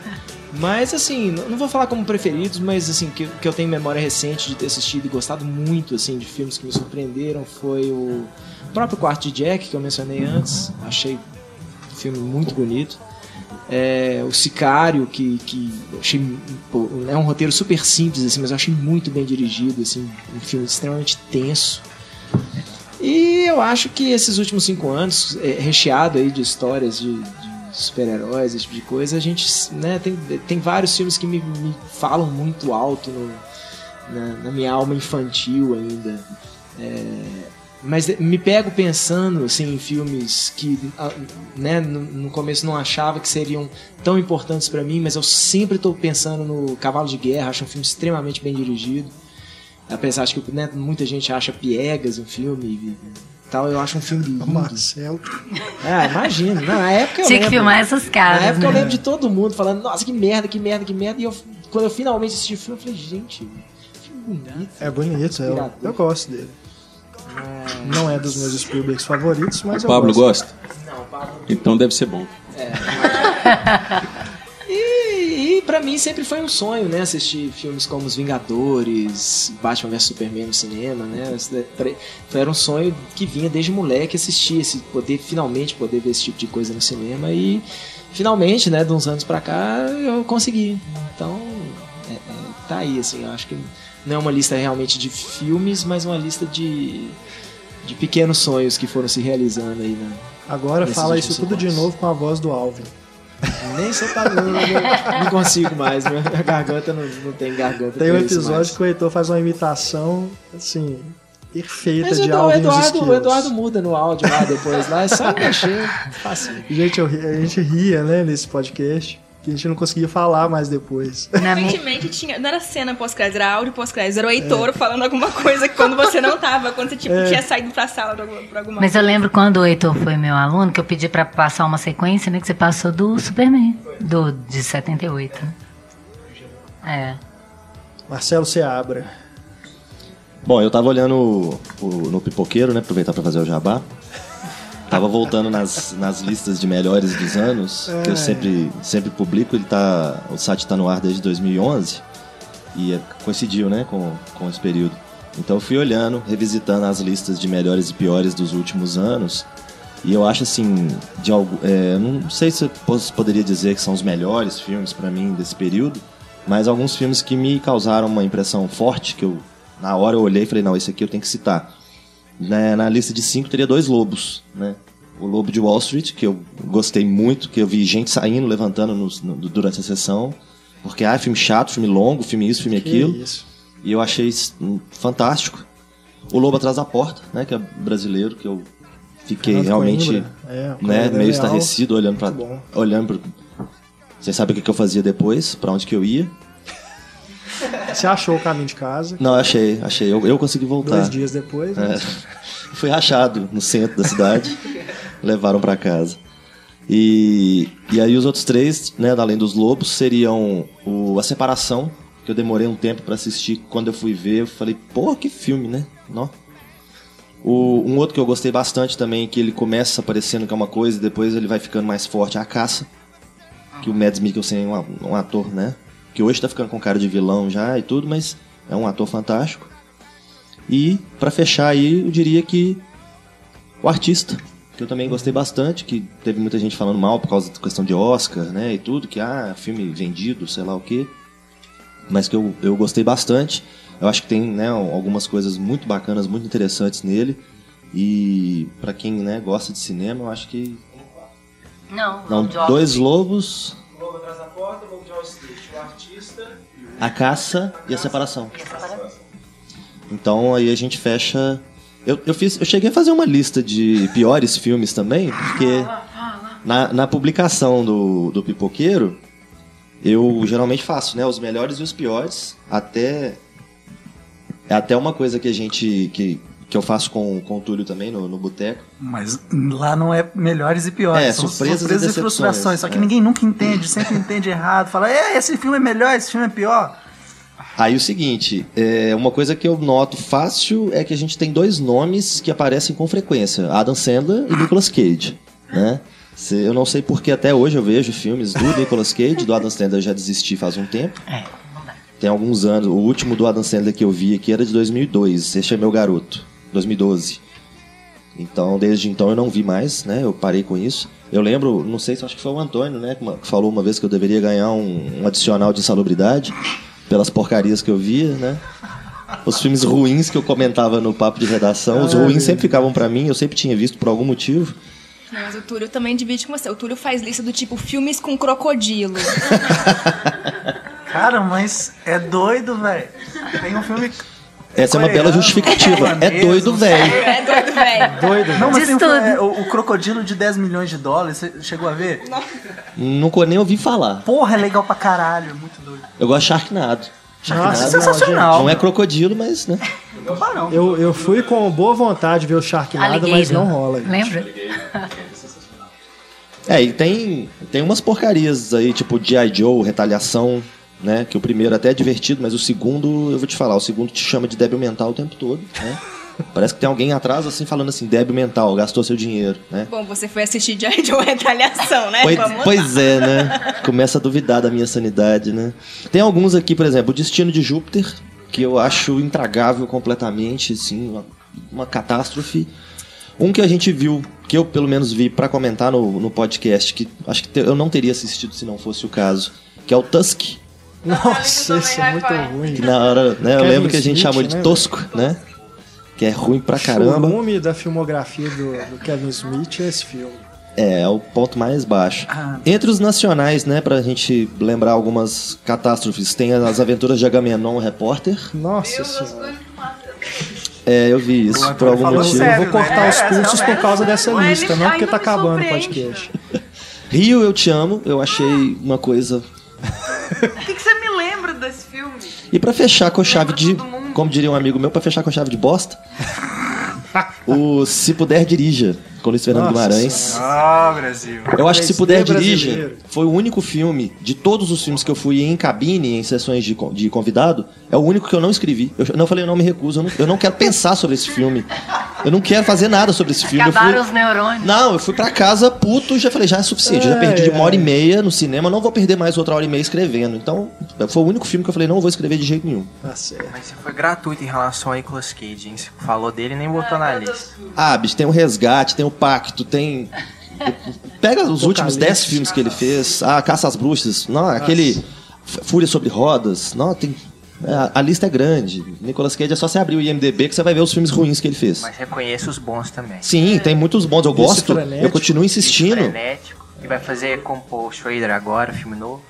[SPEAKER 2] Mas assim, não vou falar como preferidos, mas assim, que, que eu tenho memória recente de ter assistido e gostado muito assim de filmes que me surpreenderam foi o próprio Quarto de Jack, que eu mencionei antes. Achei um filme muito bonito. É, o Sicário, que, que achei pô, é um roteiro super simples, assim, mas eu achei muito bem dirigido, assim, um filme extremamente tenso. E eu acho que esses últimos cinco anos, é, recheado aí de histórias de, de super-heróis, esse tipo de coisa, a gente né, tem, tem vários filmes que me, me falam muito alto no- na, na minha alma infantil ainda. É, mas me pego pensando assim, em filmes que ah, né, no, começo não achava que seriam tão importantes pra mim, mas eu sempre estou pensando no Cavalo de Guerra, acho um filme extremamente bem dirigido. Apesar de que né, muita gente acha piegas o filme e tal, eu acho um filme lindo.
[SPEAKER 1] Marcelo.
[SPEAKER 2] Ah, imagina. Na época eu
[SPEAKER 8] Tinha que
[SPEAKER 2] lembro.
[SPEAKER 8] filmar essas caras,
[SPEAKER 2] Na época eu
[SPEAKER 8] né?
[SPEAKER 2] lembro de todo mundo falando, nossa, que merda, que merda, que merda. E eu, quando eu finalmente assisti o filme, eu falei, gente, filme bonito.
[SPEAKER 1] É bonito, eu,
[SPEAKER 2] Inspirador.
[SPEAKER 1] eu gosto dele. Não é dos meus Spielbergs favoritos, mas
[SPEAKER 11] O
[SPEAKER 1] eu
[SPEAKER 11] Pablo
[SPEAKER 1] gosto.
[SPEAKER 11] gosta? Então deve ser bom.
[SPEAKER 2] E, e pra mim sempre foi um sonho, né? Assistir filmes como Os Vingadores, Batman vs Superman no cinema, né? Pra- Era um sonho que vinha desde moleque assistir, esse poder, finalmente poder ver esse tipo de coisa no cinema. E finalmente, né, de uns anos pra cá, eu consegui. Então, é- é, tá aí, assim, eu acho que não é uma lista realmente de filmes, mas uma lista de, de pequenos sonhos que foram se realizando aí, né?
[SPEAKER 1] Agora fala isso tudo de novo com a voz do Alvin.
[SPEAKER 2] Nem você tá não, não, consigo mais, minha minha garganta não, não tem garganta.
[SPEAKER 1] Tem um episódio que o Heitor faz uma imitação, assim, perfeita
[SPEAKER 2] Mas
[SPEAKER 1] de
[SPEAKER 2] Edu- o
[SPEAKER 1] Alvin
[SPEAKER 2] Eduardo, o. Eduardo muda no áudio lá depois, lá é só mexer. Fácil.
[SPEAKER 1] Gente, eu a gente ria, né, nesse podcast, que a gente não conseguia falar mais depois.
[SPEAKER 3] Recentemente tinha. Não era cena pós-crédito, era áudio pós-crédito. Era o Heitor falando alguma coisa que quando você não tava, quando você tipo,
[SPEAKER 1] É.
[SPEAKER 3] tinha saído pra sala pra, alguma- alguma
[SPEAKER 8] Mas eu
[SPEAKER 3] coisa.
[SPEAKER 8] lembro quando o Heitor foi meu aluno, que eu pedi pra passar uma sequência, né? Que você passou do Superman, do, de 78. né? É.
[SPEAKER 1] Marcelo Seabra.
[SPEAKER 12] Bom, eu tava olhando o- o- no pipoqueiro, né? Aproveitar pra fazer o jabá. Tava voltando nas, nas listas de melhores dos anos, que eu sempre, sempre publico. Ele tá, o site tá no ar desde 2011 e é- coincidiu, né, com, com esse período. Então eu fui olhando, revisitando as listas de melhores e piores dos últimos anos. E eu acho assim, de algo, é, não sei se eu poderia dizer que são os melhores filmes pra mim desse período, mas alguns filmes que me causaram uma impressão forte, que eu na hora eu olhei e falei, não, esse aqui eu tenho que citar. Na, na lista de cinco teria dois lobos, né? O Lobo de Wall Street, que eu gostei muito, que eu vi gente saindo, levantando nos- no- durante a sessão, porque ah, filme chato, filme longo, filme isso, filme
[SPEAKER 1] Que
[SPEAKER 12] aquilo.
[SPEAKER 1] isso.
[SPEAKER 12] E eu achei hum, fantástico. O Lobo Atrás da Porta, né? Que é brasileiro, que eu fiquei
[SPEAKER 1] Fernando
[SPEAKER 12] realmente.
[SPEAKER 1] É,
[SPEAKER 12] né,
[SPEAKER 1] Coimbra
[SPEAKER 12] meio estarrecido olhando para olhando pro... Vocês sabem o que que eu fazia depois, pra onde que eu ia?
[SPEAKER 1] Você achou o caminho de casa?
[SPEAKER 12] Não, achei, achei. Eu, eu consegui voltar.
[SPEAKER 1] Dois dias depois, né?
[SPEAKER 12] É. Fui rachado no centro da cidade. levaram pra casa. E, e aí os outros três, né, além dos lobos, seriam o, a separação, que eu demorei um tempo pra assistir. Quando eu fui ver, eu falei, pô, que filme, né? Nó. O, um outro que eu gostei bastante também, que ele começa aparecendo que é uma coisa e depois ele vai ficando mais forte, é a caça. Que o Mads Mikkelsen é um, um ator, né? Que hoje tá ficando com cara de vilão já e tudo, mas é um ator fantástico. E pra fechar aí, eu diria que o artista, que eu também gostei bastante, que teve muita gente falando mal por causa da questão de Oscar, né, e tudo, que ah, filme vendido, sei lá o quê. Mas que eu, eu gostei bastante. Eu acho que tem, né, algumas coisas muito bacanas, muito interessantes nele. E pra quem, né, gosta de cinema, eu acho que
[SPEAKER 8] Não,
[SPEAKER 12] não, dois lobos,
[SPEAKER 2] Lobo atrás da porta, Lobo de Wall Street, o artista
[SPEAKER 12] a caça e a separação. Então aí a gente fecha Eu, eu, fiz, eu cheguei a fazer uma lista de piores filmes também, porque na, na publicação do, do Pipoqueiro, eu geralmente faço, né? Os melhores e os piores, até. É até uma coisa que a gente. que, que eu faço com, com o Túlio também no, no Boteco.
[SPEAKER 4] Mas lá não é melhores e piores.
[SPEAKER 12] É,
[SPEAKER 4] são
[SPEAKER 12] surpresas e
[SPEAKER 4] surpresas e,
[SPEAKER 12] decepções,
[SPEAKER 4] frustrações. Só que
[SPEAKER 12] é.
[SPEAKER 4] ninguém nunca entende, sempre entende errado. Fala, é, esse filme é melhor, esse filme é pior.
[SPEAKER 12] Aí o seguinte, é, uma coisa que eu noto fácil é que a gente tem dois nomes que aparecem com frequência: Adam Sandler e Nicolas Cage. Né? Eu não sei porque até hoje eu vejo filmes do Nicolas Cage, do Adam Sandler eu já desisti faz um tempo.
[SPEAKER 8] É, não dá.
[SPEAKER 12] Tem alguns anos. O último do Adam Sandler que eu vi aqui era de 2002. Esse é meu garoto. 2012. Então, desde então eu não vi mais, né? Eu parei com isso. Eu lembro, não sei se acho que foi o Antônio, né? Que falou uma vez que eu deveria ganhar um, um adicional de insalubridade pelas porcarias que eu via, né? Os filmes ruins que eu comentava no papo de redação, os ruins sempre ficavam pra mim, eu sempre tinha visto por algum motivo.
[SPEAKER 3] Mas o Túlio também divide com você. O Túlio faz lista do tipo filmes com crocodilo.
[SPEAKER 4] Cara, mas é doido, velho. Tem um filme.
[SPEAKER 12] Essa é uma bela justificativa. É
[SPEAKER 4] japonês,
[SPEAKER 12] doido,
[SPEAKER 4] não
[SPEAKER 12] velho.
[SPEAKER 3] é doido, velho.
[SPEAKER 1] Doido.
[SPEAKER 4] Não, mas é, o, o Crocodilo de 10 milhões de dólares, você chegou a ver?
[SPEAKER 12] Nunca nem ouvi falar.
[SPEAKER 4] Porra, é legal pra caralho, muito doido.
[SPEAKER 12] Eu gosto de Sharknado.
[SPEAKER 1] Nossa,
[SPEAKER 4] é sensacional.
[SPEAKER 12] Não é crocodilo, mas, né?
[SPEAKER 4] Tubarão.
[SPEAKER 1] Eu, eu fui com boa vontade ver o Sharknado, mas não rola. gente.
[SPEAKER 8] Lembra?
[SPEAKER 12] É, e tem, tem umas porcarias aí, tipo G.I. Joe, Retaliação, né? Que o primeiro até é divertido, mas o segundo, eu vou te falar, o segundo te chama de débil mental o tempo todo, né? Parece que tem alguém atrás, assim, falando assim, débil mental, gastou seu dinheiro, né?
[SPEAKER 3] Bom, você foi assistir de Joe Retaliação, né?
[SPEAKER 12] Pois, pois é, né? Começa a duvidar da minha sanidade, né? Tem alguns aqui, por exemplo, o Destino de Júpiter, que eu acho intragável completamente, assim, uma, uma catástrofe. Um que a gente viu, que eu pelo menos vi pra comentar no, no podcast, que acho que te- eu não teria assistido se não fosse o caso, que é o Tusk.
[SPEAKER 1] Nossa, isso é muito ruim.
[SPEAKER 12] Que na hora, né? Eu
[SPEAKER 1] Kevin
[SPEAKER 12] lembro que a gente
[SPEAKER 1] Smith,
[SPEAKER 12] chamou de
[SPEAKER 1] né,
[SPEAKER 12] Tosco, né? Que é ruim pra
[SPEAKER 1] O
[SPEAKER 12] caramba.
[SPEAKER 1] volume da filmografia do, do Kevin Smith é esse filme.
[SPEAKER 12] É, é o ponto mais baixo.
[SPEAKER 4] Ah.
[SPEAKER 12] Entre os nacionais, né, pra gente lembrar algumas catástrofes, tem as aventuras de Agamenon, o repórter.
[SPEAKER 1] Nossa senhora.
[SPEAKER 12] É, eu vi isso,
[SPEAKER 4] O
[SPEAKER 12] por
[SPEAKER 4] Antônio
[SPEAKER 12] algum motivo.
[SPEAKER 4] sério.
[SPEAKER 1] Eu vou cortar
[SPEAKER 4] né?
[SPEAKER 1] os
[SPEAKER 4] É,
[SPEAKER 1] pulsos por
[SPEAKER 4] realmente.
[SPEAKER 1] causa dessa
[SPEAKER 6] Mas
[SPEAKER 1] lista, não porque tá acabando o podcast.
[SPEAKER 12] Rio, eu te amo, eu achei uma coisa...
[SPEAKER 6] O que, que você me lembra desse filme?
[SPEAKER 12] E pra fechar com chave de... Como diria um amigo meu, pra fechar com chave de bosta... o Se Puder Dirija, Luiz Fernando
[SPEAKER 1] Nossa
[SPEAKER 12] Guimarães.
[SPEAKER 4] Ah, Brasil.
[SPEAKER 12] Eu acho que Se
[SPEAKER 1] 3D
[SPEAKER 12] Puder. Dirija foi o único filme, de todos os filmes que eu fui em cabine, em sessões de, de convidado, é o único que eu não escrevi. Eu não falei, eu não me recuso, eu não, eu não quero pensar sobre esse filme. Eu não quero fazer nada sobre esse filme. Eu fui-
[SPEAKER 8] Acabaram os neurônios.
[SPEAKER 12] Não, eu fui pra casa puto, já falei, já é suficiente. Eu já
[SPEAKER 1] Ai,
[SPEAKER 12] perdi de uma hora e meia no cinema, não vou perder mais outra hora e meia escrevendo. Então, foi o único filme que eu falei, não vou escrever de jeito nenhum.
[SPEAKER 1] Tá certo.
[SPEAKER 5] Mas você foi gratuito em relação a Nicolas Cage, hein? Você falou dele e nem botou na lista.
[SPEAKER 12] Ah, bicho, tem o Resgate, tem o Pacto, tem. Pega os últimos 10 filmes que ele fez. Ah, Caça às Bruxas. Não, aquele. Fúria sobre Rodas. Não, tem. é, a, a lista é grande. Nicolas Cage é só você abrir o IMDB que você vai ver os filmes ruins que ele fez.
[SPEAKER 5] Mas reconheça os bons também.
[SPEAKER 12] Sim, tem muitos bons. Eu gosto.
[SPEAKER 1] frenético.
[SPEAKER 12] Eu continuo insistindo.
[SPEAKER 5] Frenético. E vai fazer com o Paul Schrader agora, filme novo.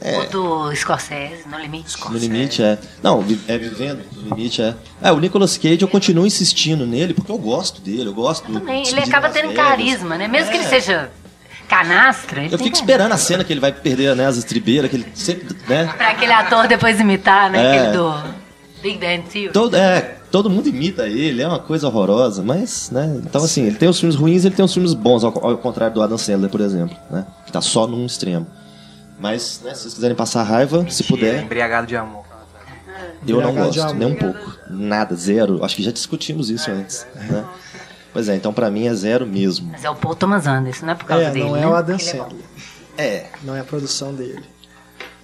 [SPEAKER 8] O do Scorsese, No Limite.
[SPEAKER 12] No limite é. Não, é vivendo. No limite é. É, o Nicolas Cage eu continuo insistindo nele porque eu gosto dele. Eu gosto do.
[SPEAKER 8] Também, ele acaba tendo carisma, né? Mesmo que ele
[SPEAKER 12] É.
[SPEAKER 8] seja canastra,
[SPEAKER 12] Eu fico esperando a cena que ele vai perder né, as estribeiras, que ele sempre. Né?
[SPEAKER 8] Pra aquele ator depois imitar, né?
[SPEAKER 12] É.
[SPEAKER 8] Aquele do Big Bang Theory.
[SPEAKER 12] Todo, é, todo mundo imita ele, é uma coisa horrorosa, mas, né? Então, assim, ele tem os filmes ruins ele tem os filmes bons, ao, ao contrário do Adam Sandler, por exemplo, né? Que tá só num extremo. Mas, né, se vocês quiserem passar raiva, se
[SPEAKER 5] Mentira,
[SPEAKER 12] puder,
[SPEAKER 5] Embriagado de amor.
[SPEAKER 12] eu não gosto, nem um pouco. Nada, zero. Acho que já discutimos isso antes, né? Pois é, então pra mim é zero mesmo.
[SPEAKER 8] Mas é o Paul Thomas Anderson, não é por causa
[SPEAKER 1] É,
[SPEAKER 8] dele,
[SPEAKER 1] não é
[SPEAKER 8] né?
[SPEAKER 1] o Adam
[SPEAKER 8] é.
[SPEAKER 1] Sandler.
[SPEAKER 12] É.
[SPEAKER 1] Não é a produção dele.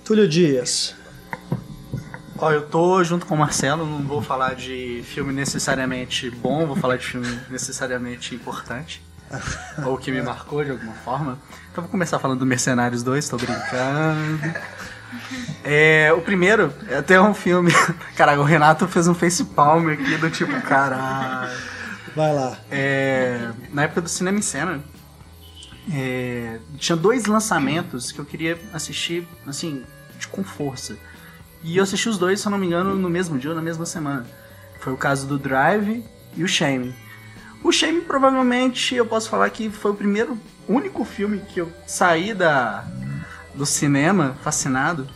[SPEAKER 1] Túlio Dias.
[SPEAKER 4] Ó, eu tô junto com o Marcelo, não vou falar de filme necessariamente bom, vou falar de filme necessariamente importante. ou que me marcou de alguma forma. Então vou começar falando do Mercenários 2, tô brincando. É, o primeiro é até um filme. Caralho, o Renato fez um facepalm aqui do tipo, caralho.
[SPEAKER 1] Vai lá.
[SPEAKER 4] É, na época do Cinema em Cena, é, tinha dois lançamentos que eu queria assistir, assim, de, com força. E eu assisti os dois, se eu não me engano, no mesmo dia ou na mesma semana. Foi o caso do Drive e o Shame. O Shame provavelmente eu posso falar que foi o primeiro, único filme que eu saí da, do cinema fascinado.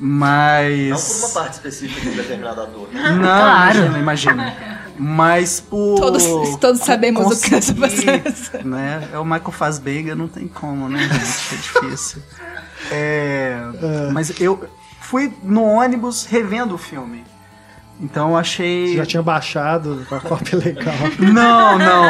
[SPEAKER 4] Mas.
[SPEAKER 12] Não por uma parte específica de um determinado ator.
[SPEAKER 4] Não,
[SPEAKER 3] Claro.
[SPEAKER 4] imagina, imagina. Mas por.
[SPEAKER 3] Todos- todos sabemos o que essa pessoa-
[SPEAKER 4] né? É o Michael Fassbender, não tem como, né, gente? É difícil. É, Mas eu fui no ônibus revendo o filme. Então eu achei.
[SPEAKER 1] Você já tinha baixado a cópia legal.
[SPEAKER 4] Não, não.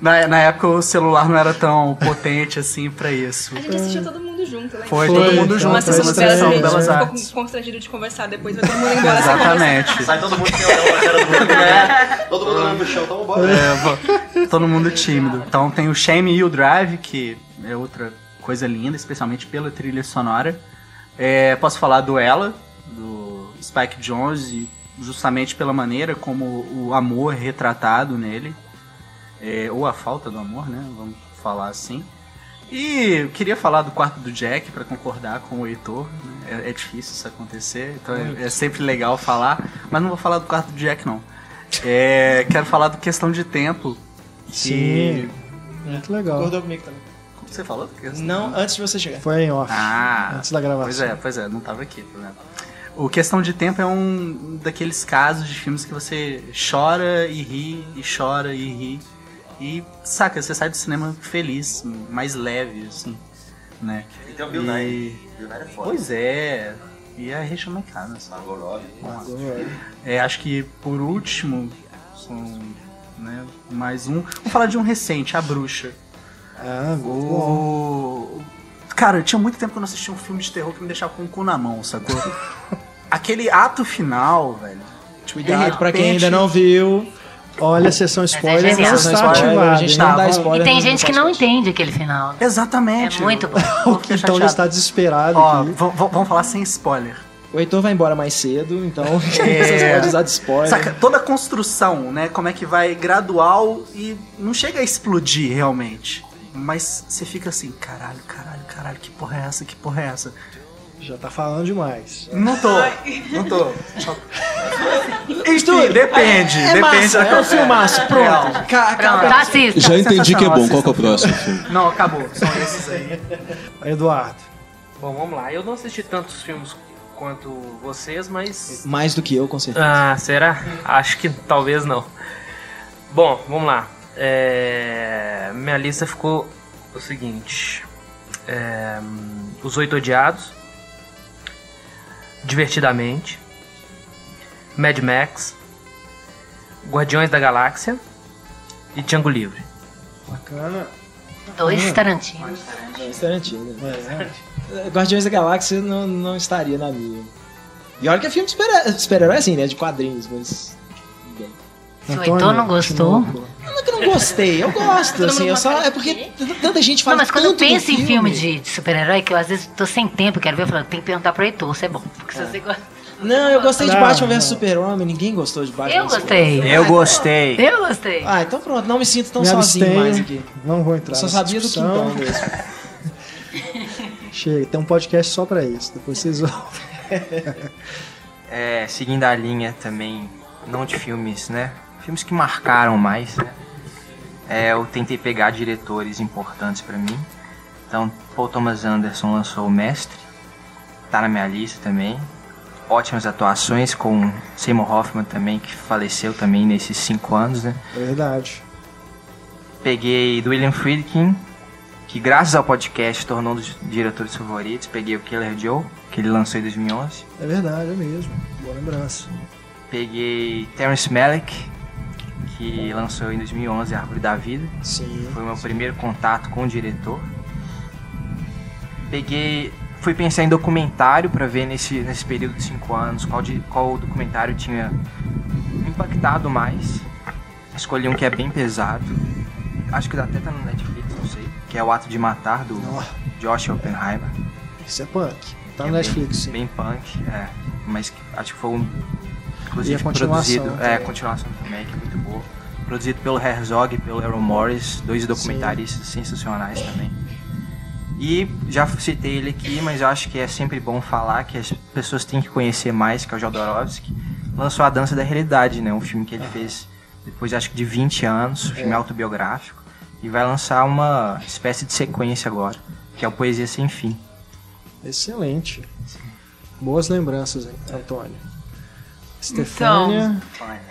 [SPEAKER 4] Na, na época o celular não era tão potente assim pra isso.
[SPEAKER 3] A gente assistiu todo mundo junto, né?
[SPEAKER 4] Foi, todo mundo junto,
[SPEAKER 3] Uma
[SPEAKER 4] foi
[SPEAKER 3] sessão gente
[SPEAKER 4] Belas
[SPEAKER 3] ficou
[SPEAKER 4] Artes.
[SPEAKER 3] constrangido de conversar depois, vai todo mundo embora sem
[SPEAKER 4] Exatamente.
[SPEAKER 12] Sai todo mundo sem olhar uma cara do outro, né? Todo mundo olhando pro chão, então bora.
[SPEAKER 4] É, todo mundo tímido. Então tem o Shame e o Drive, que é outra coisa linda, especialmente pela trilha sonora. É, posso falar do Ela, do Spike Jones, e justamente pela maneira como o amor é retratado nele. É, ou a falta do amor, né? Vamos falar assim. E eu queria falar do quarto do Jack para concordar com o Heitor. né? É, é difícil isso acontecer, então é, é sempre legal falar. Mas não vou falar do quarto do Jack, não. É, quero falar do questão de tempo.
[SPEAKER 1] Sim. Muito legal.
[SPEAKER 2] Concordou comigo também.
[SPEAKER 4] Como você falou?
[SPEAKER 2] Não, antes de você chegar.
[SPEAKER 1] Foi em off.
[SPEAKER 4] Ah,
[SPEAKER 1] Antes da gravação.
[SPEAKER 4] Pois é, pois é, não tava aqui, tá vendo? O Questão de Tempo é um daqueles casos de filmes que você chora e ri, e chora e ri. E, saca, você sai do cinema feliz, mais leve, assim, né?
[SPEAKER 12] E tem o Bill Nye. Bill Nye é foda.
[SPEAKER 4] Pois é. E a Rachel McAdams.
[SPEAKER 12] Margot Robbie.
[SPEAKER 4] É, acho que por último, são, né, mais um. Vamos falar de um recente, A Bruxa.
[SPEAKER 1] Ah,
[SPEAKER 4] o... Cara, tinha muito tempo que eu não assistia um filme de terror que me deixava com o cu na mão, sacou? Aquele ato final, velho. Tipo, de
[SPEAKER 2] Cuidado, pra quem
[SPEAKER 4] repente-
[SPEAKER 2] ainda não viu.
[SPEAKER 1] Olha, a sessão spoiler
[SPEAKER 8] genial.
[SPEAKER 1] não está ativada.
[SPEAKER 2] a gente
[SPEAKER 1] hein?
[SPEAKER 2] não dá
[SPEAKER 4] Tá,
[SPEAKER 2] spoiler.
[SPEAKER 8] E tem gente que não entende aquele final.
[SPEAKER 4] Exatamente.
[SPEAKER 8] É muito bom.
[SPEAKER 1] O Quintão já está desesperado
[SPEAKER 4] Ó, vamos falar sem spoiler.
[SPEAKER 2] O Heitor vai embora mais cedo, então
[SPEAKER 4] É.
[SPEAKER 2] vocês podem usar de spoiler.
[SPEAKER 4] Saca, toda a construção, né? Como é que vai gradual e não chega a explodir realmente. Mas você fica assim, caralho, caralho, caralho, que porra é essa? Que porra é essa?
[SPEAKER 1] Já tá falando demais.
[SPEAKER 4] Não tô, não tô. Enfim, depende,
[SPEAKER 2] É
[SPEAKER 4] depende
[SPEAKER 2] massa,
[SPEAKER 4] da
[SPEAKER 2] é um filmaço, pronto. Ca- ca-
[SPEAKER 8] Pronto, assista.
[SPEAKER 11] Já entendi que é bom. Qual que é o próximo filme?
[SPEAKER 4] Não, acabou. São esses aí.
[SPEAKER 1] Eduardo.
[SPEAKER 10] Bom, vamos lá. Eu não assisti tantos filmes quanto vocês, mas.
[SPEAKER 2] Mais do que eu, com certeza.
[SPEAKER 10] Ah, será? Acho que talvez não. Bom, vamos lá. É, Minha lista ficou o seguinte: É, Os Oito Odiados, Divertidamente, Mad Max, Guardiões da Galáxia e Django Livre.
[SPEAKER 1] Bacana.
[SPEAKER 8] Dois Tarantino.
[SPEAKER 2] Dois Tarantino. É. Guardiões da Galáxia não, não estaria na minha. E olha que é filme de super- de super-herói assim, né? De quadrinhos, mas. bem.
[SPEAKER 8] Se o Heitor não gostou.
[SPEAKER 2] Não é que eu não gostei, eu gosto, assim, eu só. É porque tanta gente fala
[SPEAKER 8] Não, mas quando eu penso em filme de, de super-herói, que eu às vezes tô sem tempo, quero ver, eu falo, tem que perguntar pro Heitor se é bom. Porque se você gosta.
[SPEAKER 2] Não, eu gostei de
[SPEAKER 1] Não,
[SPEAKER 2] Batman
[SPEAKER 1] não.
[SPEAKER 2] vs Super-Homem, ninguém gostou de Batman
[SPEAKER 8] Eu
[SPEAKER 2] vs
[SPEAKER 8] gostei.
[SPEAKER 5] Eu gostei.
[SPEAKER 8] Eu gostei.
[SPEAKER 2] Ah, então pronto, não me sinto tão
[SPEAKER 1] Me
[SPEAKER 2] sozinho
[SPEAKER 1] abstenho,
[SPEAKER 2] mais aqui.
[SPEAKER 1] Não vou entrar
[SPEAKER 2] Eu só
[SPEAKER 1] nessa
[SPEAKER 2] sabia do. Quintão mesmo.
[SPEAKER 1] Chega, tem um podcast só pra isso. Depois vocês ouvem.
[SPEAKER 5] É, seguindo a linha também, não de filmes, né? Filmes que marcaram mais, né? É, eu tentei pegar diretores importantes pra mim. Então, Paul Thomas Anderson lançou O Mestre, tá na minha lista também. Ótimas atuações com Seymour Hoffman também, que faleceu também nesses cinco anos, né?
[SPEAKER 1] É verdade.
[SPEAKER 5] Peguei do William Friedkin, que graças ao podcast tornou um dos diretores favoritos. Peguei o Killer Joe, que ele lançou em 2011.
[SPEAKER 1] É verdade, é mesmo. Boa lembrança.
[SPEAKER 5] Peguei Terrence Malick, que lançou em 2011 A Árvore da Vida.
[SPEAKER 1] Sim.
[SPEAKER 5] Foi o meu primeiro contato com o diretor. Peguei, fui pensar em documentário para ver nesse, nesse período de cinco anos qual, de, qual documentário tinha impactado mais. Escolhi um que é bem pesado. Acho que até tá no Netflix, não sei. Que é O Ato de Matar, do Josh Oppenheimer.
[SPEAKER 1] Isso é punk. Tá
[SPEAKER 5] Que
[SPEAKER 1] no
[SPEAKER 5] é
[SPEAKER 1] Netflix,
[SPEAKER 5] bem,
[SPEAKER 1] sim.
[SPEAKER 5] Bem punk, é. Mas acho que foi um. Inclusive produzido. É, a continuação também, que é muito boa. Produzido pelo Herzog e pelo Aaron Morris, dois documentaristas sensacionais também. E já citei ele aqui, mas eu acho que é sempre bom falar que as pessoas têm que conhecer mais, que é o Jodorowsky. Lançou A Dança da Realidade, né? Um filme que ele fez depois acho que de 20 anos, filme autobiográfico, e vai lançar uma espécie de sequência agora, que é o Poesia Sem Fim.
[SPEAKER 1] Excelente. Boas lembranças, hein, Antônio. Stefânia.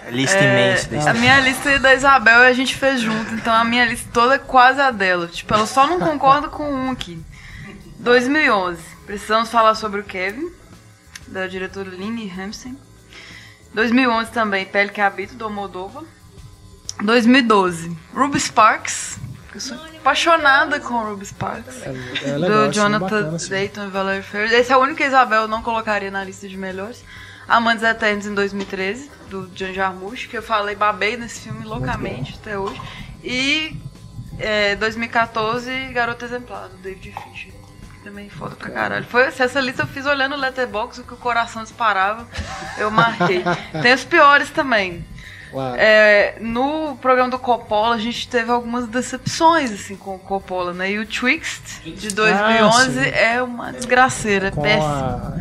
[SPEAKER 5] A lista
[SPEAKER 6] É,
[SPEAKER 5] imensa da
[SPEAKER 6] a
[SPEAKER 5] Stefania.
[SPEAKER 6] minha lista e da Isabel a gente fez junto, então a minha lista toda é quase a dela. Tipo, ela só não concorda com um aqui. 2011. Precisamos falar sobre o Kevin, da diretora Lynn Hamilton. 2011 também, Pele que Habito, do Moldova. 2012, Ruby Sparks. Eu sou apaixonada com Ruby Sparks.
[SPEAKER 1] É, é legal,
[SPEAKER 6] do Jonathan
[SPEAKER 1] bacana, assim.
[SPEAKER 6] Dayton e Valerie Fair. Esse é o único que a Isabel não colocaria na lista de melhores. Amantes Eternos em 2013, do John Jarmusch, que eu falei, babei nesse filme loucamente até hoje. E é, 2014, Garota Exemplar, do David Fincher. que Também foda pra caralho. Foi, essa lista eu fiz olhando o Letterboxd, o que o coração disparava, eu marquei. Tem os piores também.
[SPEAKER 1] Claro.
[SPEAKER 6] É, no programa do Coppola, a gente teve algumas decepções assim com o Coppola, né? E o Twixt, de 2011,
[SPEAKER 1] Ah,
[SPEAKER 6] é uma desgraceira, é
[SPEAKER 1] Com
[SPEAKER 6] péssimo.
[SPEAKER 1] a.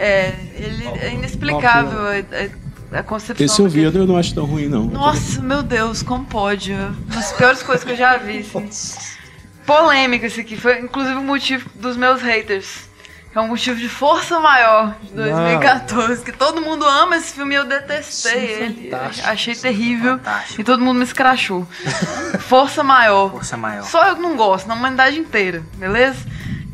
[SPEAKER 6] É, ele é inexplicável a, a, a concepção.
[SPEAKER 11] Esse eu vi,
[SPEAKER 6] daquele-
[SPEAKER 11] eu não acho tão ruim, não.
[SPEAKER 6] Nossa, meu Deus, como pode? Uma das piores coisas que eu já vi. Assim. Polêmica esse aqui, foi inclusive o motivo dos meus haters. É um motivo de força maior de 2014. Que todo mundo ama esse filme e eu detestei
[SPEAKER 5] Sim,
[SPEAKER 6] ele.
[SPEAKER 5] fantástico.
[SPEAKER 6] Achei terrível. E todo mundo me escrachou. força maior.
[SPEAKER 5] Força maior.
[SPEAKER 6] Só eu que não gosto, na humanidade inteira, beleza?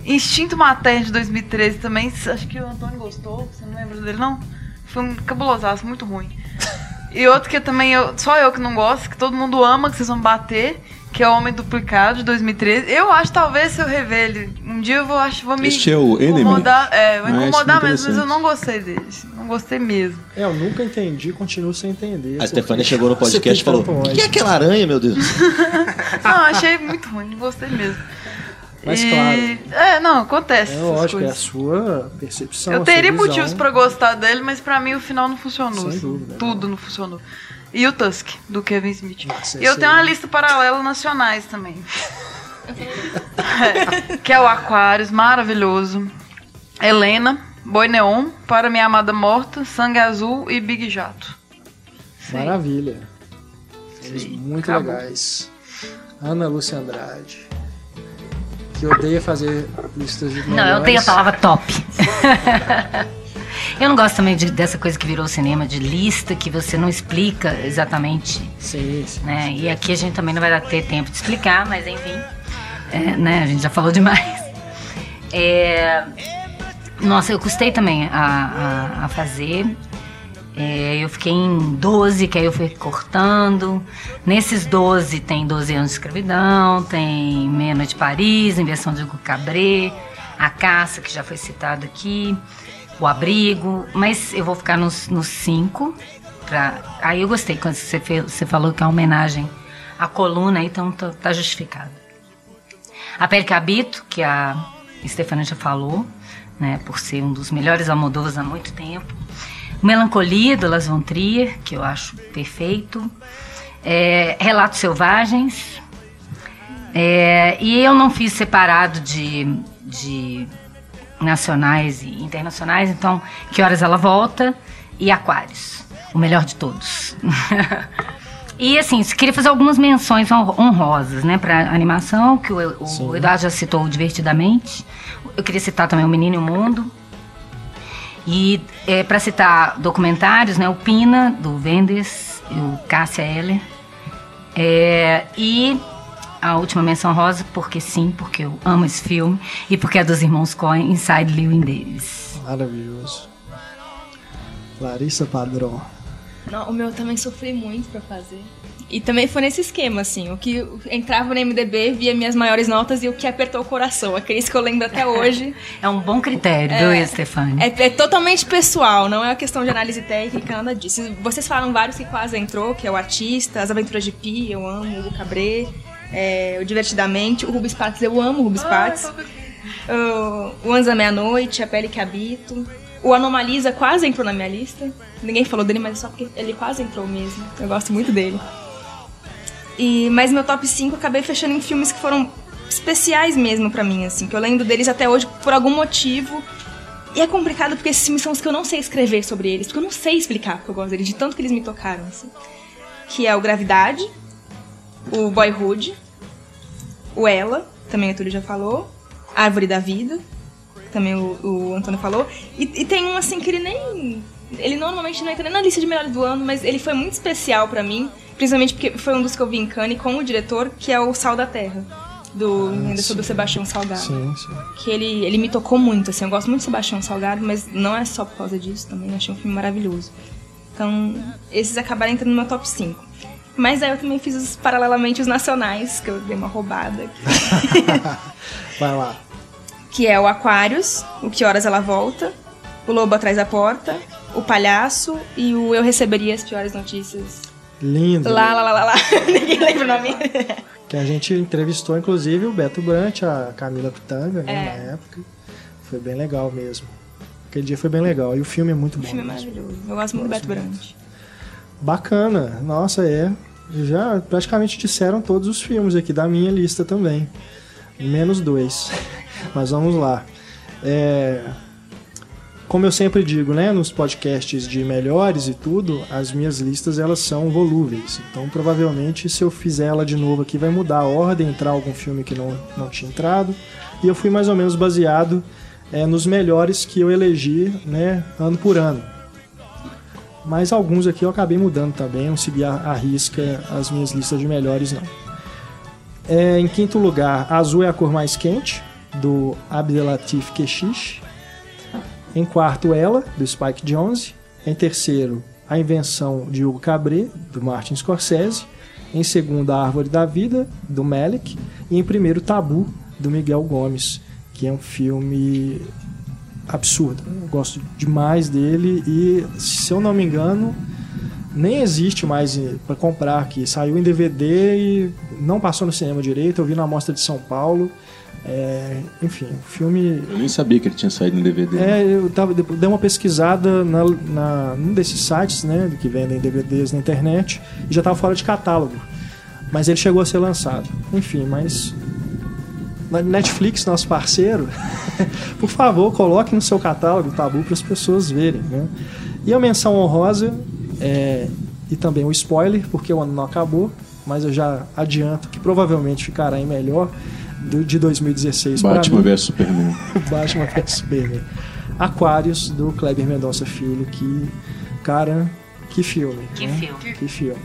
[SPEAKER 6] Instinto Materno de 2013 também. Acho que o Antônio gostou. Você não lembra dele, não? Foi um cabulosaço, muito ruim. E outro que também eu, só eu que não gosto, que todo mundo ama, que vocês vão bater, que é o Homem Duplicado de 2013. Eu acho talvez se eu rever ele, um dia eu vou, acho, vou me
[SPEAKER 11] Este é o Enemy?
[SPEAKER 6] incomodar. É, vou
[SPEAKER 11] Ah, esse
[SPEAKER 6] incomodar
[SPEAKER 11] é
[SPEAKER 6] mesmo, mas eu não gostei dele. assim, Não gostei mesmo.
[SPEAKER 1] É, eu nunca entendi, continuo sem entender.
[SPEAKER 9] A Stefania chegou no podcast e falou: O que
[SPEAKER 1] ódio?"
[SPEAKER 9] é aquela aranha, meu Deus?
[SPEAKER 6] Não, achei muito ruim, não gostei mesmo.
[SPEAKER 1] Mas
[SPEAKER 6] E-
[SPEAKER 1] claro.
[SPEAKER 6] É, não, acontece.
[SPEAKER 1] É lógico, é a
[SPEAKER 6] coisas.
[SPEAKER 1] sua percepção.
[SPEAKER 6] Eu teria motivos pra gostar dele, mas pra mim o final não funcionou.
[SPEAKER 1] Sem
[SPEAKER 6] assim.
[SPEAKER 1] dúvida,
[SPEAKER 6] Tudo não funcionou. E o Tusk, do Kevin Smith.
[SPEAKER 1] Nossa,
[SPEAKER 6] e eu tenho
[SPEAKER 1] aí.
[SPEAKER 6] uma lista paralela nacionais também. É, que é o Aquários, maravilhoso. Helena, Boi Neon, Para Minha Amada Morta, Sangue Azul e Big Jato.
[SPEAKER 1] Maravilha. Filmes muito
[SPEAKER 6] acabou.
[SPEAKER 1] legais. Ana Lúcia Andrade. Que odeia fazer listas de
[SPEAKER 8] Não, eu tenho a
[SPEAKER 1] melhores.
[SPEAKER 8] palavra top. eu não gosto também de- dessa coisa que virou cinema, de lista, que você não explica exatamente.
[SPEAKER 1] Sim, sim.
[SPEAKER 8] Né? E aqui a gente também não vai ter tempo de explicar, mas enfim. É, né? A gente já falou demais. É, nossa, eu custei também a, a, a fazer. É, eu fiquei em 12, que aí eu fui cortando. Nesses 12 tem 12 anos de escravidão, tem Meia Noite de Paris, Inversão de Hugo Cabré, A Caça, que já foi citado aqui, O Abrigo, mas eu vou ficar nos, nos cinco. Pra... Aí eu gostei quando você, fez, você falou que é uma homenagem à coluna, então tá, tá justificado. A Pele que Habito, que a Stefania já falou, né, por ser um dos melhores Almodovas há muito tempo. Melancolia, do Las Von Trier, que eu acho perfeito. É, Relatos Selvagens. É, e eu não fiz separado de, de nacionais e internacionais, então Que Horas Ela Volta e Aquários, o melhor de todos. e assim, queria fazer algumas menções hon- honrosas, né, para animação, que o, o. Eduardo já citou divertidamente. Eu queria citar também O Menino e o Mundo. E é, para citar documentários, né, o Pina, do Vendes, e o Cássia Eller. É, e a última menção rosa, porque sim, porque eu amo esse filme, e porque é dos irmãos Coen, Inside Llewyn Davis.
[SPEAKER 1] Maravilhoso. Larissa Padrão.
[SPEAKER 3] Não, o meu também sofri muito pra fazer. E também foi nesse esquema, assim. O que entrava no MDB, via minhas maiores notas e o que apertou o coração. Aqueles que eu lembro até hoje.
[SPEAKER 8] É um bom critério,
[SPEAKER 3] É.
[SPEAKER 8] viu, Stefani?
[SPEAKER 3] É, é totalmente pessoal, não é uma questão de análise técnica, nada disso. Vocês falaram vários que quase entrou, que é o Artista, As Aventuras de Pi, eu amo, o Cabré, é, o Divertidamente, o Rubens Pates, eu amo o Rubens Pates. O, o Anza Meia-Noite, A Pele que Habito. O Anomalisa quase entrou na minha lista. Ninguém falou dele, mas é só porque ele quase entrou mesmo. Eu gosto muito dele. E, mas meu top 5 eu acabei fechando em filmes que foram especiais mesmo pra mim, assim, que eu lembro deles até hoje por algum motivo. E é complicado porque esses filmes são os que eu não sei escrever sobre eles, porque eu não sei explicar porque eu gosto deles, de tanto que eles me tocaram, assim. que é o Gravidade, o Boyhood, o Ela, também o Túlio já falou, Árvore da Vida, também o, o Antônio falou, e, e tem um assim que ele nem. Ele normalmente não entra nem na lista de melhores do ano, mas ele foi muito especial pra mim, principalmente porque foi um dos que eu vi em Cannes com o diretor, que é o Sal da Terra. Do, ah, do Sebastião Salgado.
[SPEAKER 1] Sim, sim.
[SPEAKER 3] Que ele, ele me tocou muito, assim. Eu gosto muito do Sebastião Salgado, mas não é só por causa disso também. Eu achei um filme maravilhoso. Então, esses acabaram entrando no meu top 5. Mas aí eu também fiz os, paralelamente os nacionais, que eu dei uma roubada.
[SPEAKER 1] Vai lá.
[SPEAKER 3] Que é o Aquários, o Que Horas Ela Volta, o Lobo Atrás da Porta, o Palhaço e o Eu Receberia as Piores Notícias.
[SPEAKER 1] Lindo.
[SPEAKER 3] Lá, lá, lá, lá, lá. Ninguém lembra o nome.
[SPEAKER 1] Que a gente entrevistou, inclusive, o Beto Brant, a Camila Pitanga, né,
[SPEAKER 3] É.
[SPEAKER 1] na época. Foi bem legal mesmo. Aquele dia foi bem legal. E o filme é muito
[SPEAKER 3] O
[SPEAKER 1] bom.
[SPEAKER 3] filme é maravilhoso. Eu gosto muito do Beto Brant.
[SPEAKER 1] Bacana. Nossa, é. Já praticamente disseram todos os filmes aqui da minha lista também. Menos dois. Mas vamos lá. É, Como eu sempre digo, né, nos podcasts de melhores e tudo, as minhas listas elas são volúveis. Então, provavelmente, se eu fizer ela de novo aqui, vai mudar a ordem, entrar algum filme que não, não tinha entrado. E eu fui mais ou menos baseado é, nos melhores que eu elegi, né, ano por ano. Mas alguns aqui eu acabei mudando também, não segui a, risca as minhas listas de melhores não. É, em quinto lugar, Azul é a cor mais quente, do Abdelatif Keshish. Em quarto, Ela, do Spike Jonze. Em terceiro, A Invenção de Hugo Cabret, do Martin Scorsese. Em segundo, A Árvore da Vida, do Melick. E em primeiro, Tabu, do Miguel Gomes, que é um filme absurdo. Eu gosto demais dele e, se eu não me engano, nem existe mais para comprar aqui. Saiu em DVD e não passou no cinema direito. Eu vi na Mostra de São Paulo. É, enfim, o filme
[SPEAKER 11] Eu nem sabia que ele tinha saído no DVD.
[SPEAKER 1] é, eu tava, dei uma pesquisada na, na, num desses sites, né, que vendem DVDs na internet, e já estava fora de catálogo. Mas ele chegou a ser lançado. Enfim, mas Netflix, nosso parceiro, por favor, coloque no seu catálogo o Tabu para as pessoas verem, né? E a menção honrosa é, e também o spoiler, porque o ano não acabou, mas eu já adianto que provavelmente ficará em melhor do, de 2016 pra
[SPEAKER 11] Batman vs Superman.
[SPEAKER 1] Batman vs Superman. Aquários, do Kleber Mendonça Filho, que, cara, que filme.
[SPEAKER 8] Que
[SPEAKER 1] né?
[SPEAKER 8] filme.
[SPEAKER 1] Que filme.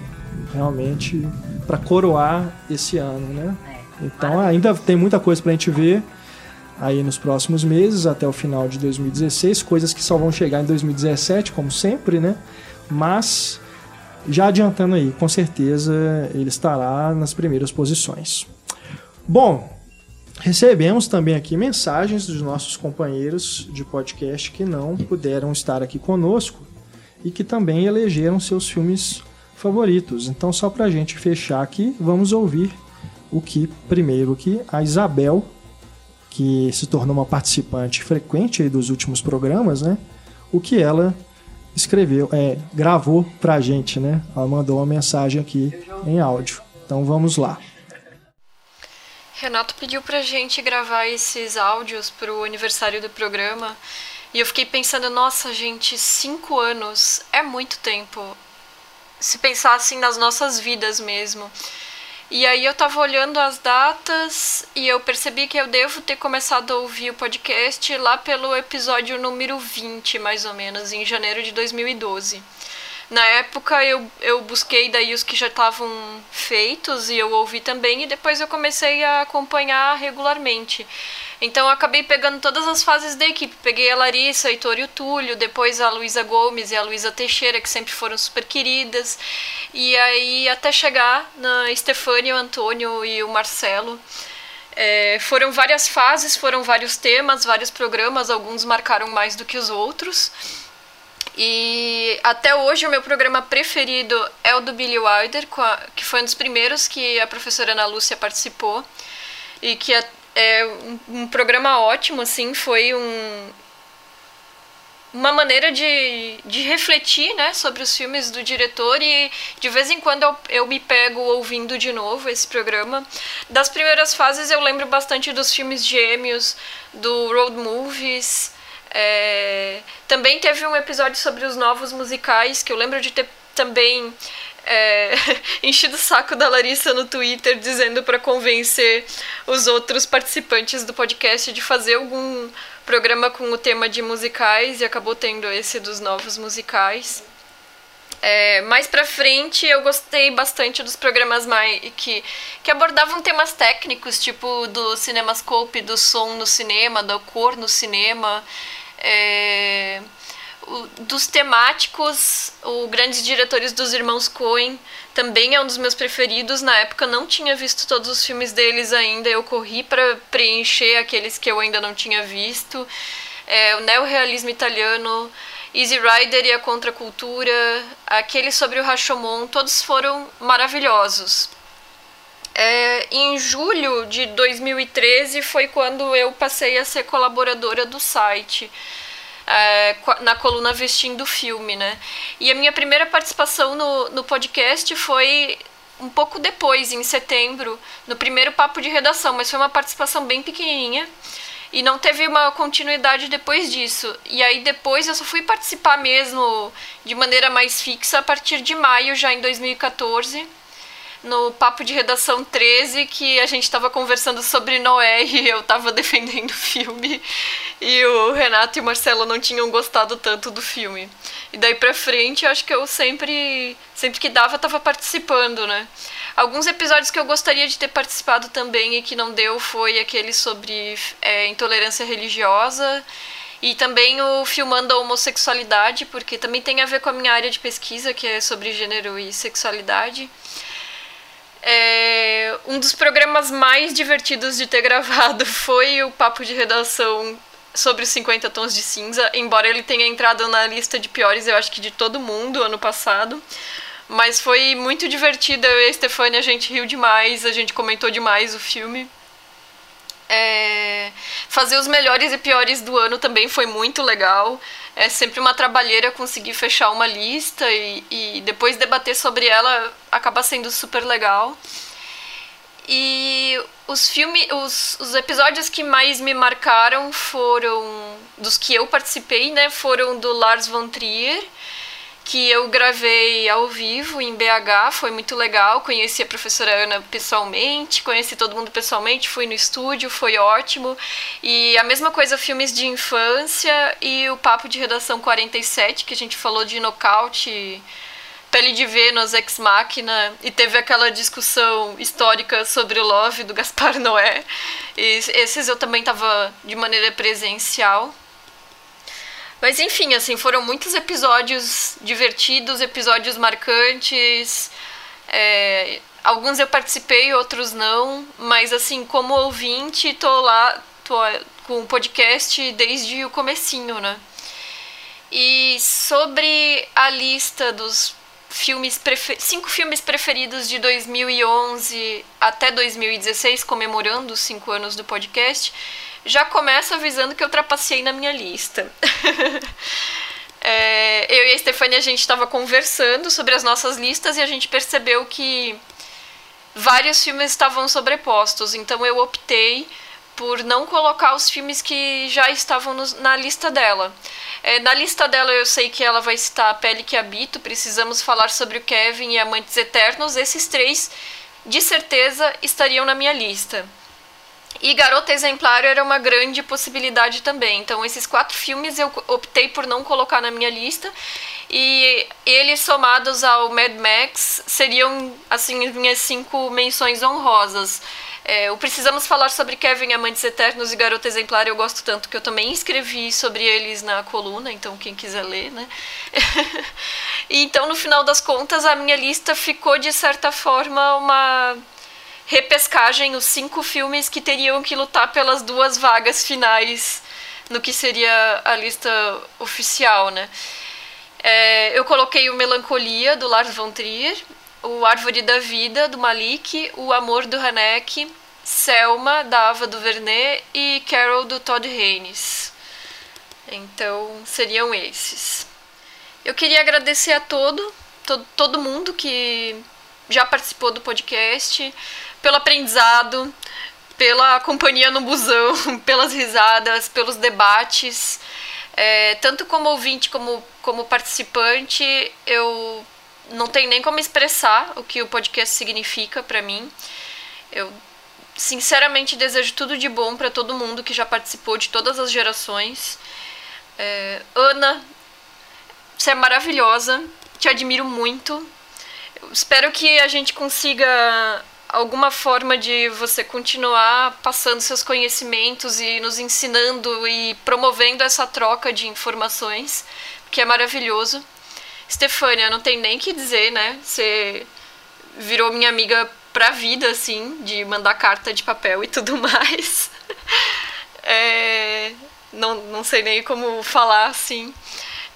[SPEAKER 1] Realmente, pra coroar esse ano, né? Então ainda tem muita coisa pra gente ver aí nos próximos meses, até o final de 2016, coisas que só vão chegar em 2017, como sempre, né? Mas, já adiantando aí, com certeza ele estará nas primeiras posições. Bom, Recebemos também aqui mensagens dos nossos companheiros de podcast que não puderam estar aqui conosco e que também elegeram seus filmes favoritos. Então, só para a gente fechar aqui, vamos ouvir o que primeiro aqui a Isabel, que se tornou uma participante frequente dos últimos programas, né? O que ela escreveu, é, gravou para a gente, né? Ela mandou uma mensagem aqui em áudio. Então, vamos lá.
[SPEAKER 13] Renato pediu pra gente gravar esses áudios pro aniversário do programa. E eu fiquei pensando, nossa, gente, cinco anos é muito tempo. Se pensar assim nas nossas vidas mesmo. E aí eu tava olhando as datas e eu percebi que eu devo ter começado a ouvir o podcast lá pelo episódio número 20, mais ou menos, em janeiro de 2012. Na época eu, eu busquei daí os que já estavam feitos e eu ouvi também e depois eu comecei a acompanhar regularmente. Então eu acabei pegando todas as fases da equipe. Peguei a Larissa, o Heitor e o Túlio, depois a Luísa Gomes e a Luísa Teixeira, que sempre foram super queridas. E aí até chegar na Estefânia, o Antônio e o Marcelo. É, foram várias fases, foram vários temas, vários programas, alguns marcaram mais do que os outros. E até hoje o meu programa preferido é o do Billy Wilder, a- que foi um dos primeiros que a professora Ana Lúcia participou. E que é um, um programa ótimo, assim, foi um, uma maneira de, de refletir né, sobre os filmes do diretor e de vez em quando eu, eu me pego ouvindo de novo esse programa. Das primeiras fases eu lembro bastante dos filmes gêmeos, do Road Movies. é, Também teve um episódio sobre os novos musicais que eu lembro de ter também é, enchido o saco da Larissa no Twitter dizendo para convencer os outros participantes do podcast de fazer algum programa com o tema de musicais e acabou tendo esse dos novos musicais. É, mais pra frente eu gostei bastante dos programas mais que, que abordavam temas técnicos, tipo do cinemascope, do som no cinema, da cor no cinema. É, dos temáticos, o Grandes Diretores dos Irmãos Coen também é um dos meus preferidos. Na época não tinha visto todos os filmes deles ainda, eu corri para preencher aqueles que eu ainda não tinha visto. É, o neorrealismo italiano, Easy Rider e a Contracultura, aquele sobre o Rashomon, todos foram maravilhosos. É, em julho de 2013 foi quando eu passei a ser colaboradora do site é, na coluna Vestindo Filme, né? E a minha primeira participação no, no podcast foi um pouco depois, em setembro, no primeiro papo de redação, mas foi uma participação bem pequenininha e não teve uma continuidade depois disso. E aí depois eu só fui participar mesmo de maneira mais fixa a partir de maio, já em 2014 no papo de redação 13 que a gente estava conversando sobre Noé e eu estava defendendo o filme e o Renato e o Marcelo não tinham gostado tanto do filme. E daí pra frente, acho que eu sempre, sempre que dava, estava participando, né? Alguns episódios que eu gostaria de ter participado também e que não deu foi aquele sobre é, intolerância religiosa e também o Filmando a Homossexualidade, porque também tem a ver com a minha área de pesquisa, que é sobre gênero e sexualidade. É, um dos programas mais divertidos de ter gravado foi o papo de redação sobre os 50 tons de cinza, embora ele tenha entrado na lista de piores, eu acho que de todo mundo ano passado. Mas foi muito divertido, eu e a Stefania, a gente riu demais, a gente comentou demais o filme. É... Fazer os melhores e piores do ano também foi muito legal. É sempre uma trabalheira conseguir fechar uma lista e, e depois debater sobre ela acaba sendo super legal. E os filmes, os, os episódios que mais me marcaram foram dos que eu participei, né? Foram do Lars von Trier que eu gravei ao vivo em BH, foi muito legal. Conheci a professora Ana pessoalmente, conheci todo mundo pessoalmente, fui no estúdio, foi ótimo. E a mesma coisa, filmes de infância e o papo de redação 47, que a gente falou de nocaute. Pele de Vênus, Ex Machina, e teve aquela discussão histórica sobre o Love do Gaspar Noé. E esses eu também estava de maneira presencial. Mas enfim, assim, foram muitos episódios divertidos, episódios marcantes. É, alguns eu participei, outros não. Mas assim, como ouvinte, tô lá, tô com o podcast desde o comecinho, né? E sobre a lista dos filmes cinco filmes preferidos de 2011 até 2016, comemorando os cinco anos do podcast, já começo avisando que eu trapacei na minha lista. é, eu e a Stefania, a gente estava conversando sobre as nossas listas e a gente percebeu que vários filmes estavam sobrepostos. Então eu optei por não colocar os filmes que já estavam no, na lista dela. É, na lista dela eu sei que ela vai citar A Pele que Habito, Precisamos Falar sobre o Kevin e Amantes Eternos. Esses três, de certeza, estariam na minha lista. E Garota Exemplar era uma grande possibilidade também. Então, esses quatro filmes eu optei por não colocar na minha lista. E eles somados ao Mad Max seriam, assim, minhas cinco menções honrosas. É, o Precisamos Falar sobre Kevin, Amantes Eternos e Garota Exemplar eu gosto tanto que eu também escrevi sobre eles na coluna, então quem quiser ler, né? então, no final das contas, a minha lista ficou, de certa forma, uma repescagem os cinco filmes que teriam que lutar pelas duas vagas finais no que seria a lista oficial, né? É, eu coloquei o Melancolia, do Lars von Trier, o Árvore da Vida, do Malik, o Amor, do Haneke, Selma, da Ava DuVernay e Carol, do Todd Haynes. Então, seriam esses. Eu queria agradecer a todo, todo, todo mundo que já participou do podcast, pelo aprendizado, pela companhia no busão, pelas risadas, pelos debates. É, tanto como ouvinte como, como participante, eu não tem nem como expressar o que o podcast significa para mim. Eu sinceramente desejo tudo de bom para todo mundo que já participou de todas as gerações. É, Ana, você é maravilhosa, te admiro muito. Espero que a gente consiga alguma forma de você continuar passando seus conhecimentos e nos ensinando e promovendo essa troca de informações, que é maravilhoso. Stefânia, não tem nem que dizer, né? Você virou minha amiga pra vida, assim, de mandar carta de papel e tudo mais. é, não, não sei nem como falar, assim.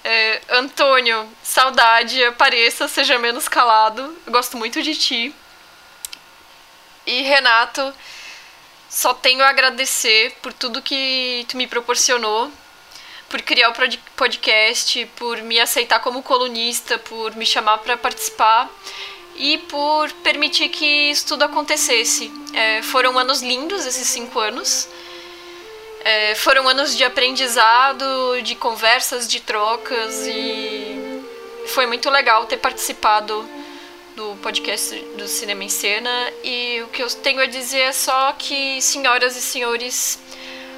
[SPEAKER 13] É, Antônio, saudade, apareça, seja menos calado. Eu gosto muito de ti. E Renato, só tenho a agradecer por tudo que tu me proporcionou, por criar o podcast, por me aceitar como colunista, por me chamar para participar e por permitir que isso tudo acontecesse. É, foram anos lindos esses cinco anos. É, foram anos de aprendizado, de conversas, de trocas e foi muito legal ter participado do podcast do Cinema em Cena e o que eu tenho a dizer é só que, senhoras e senhores,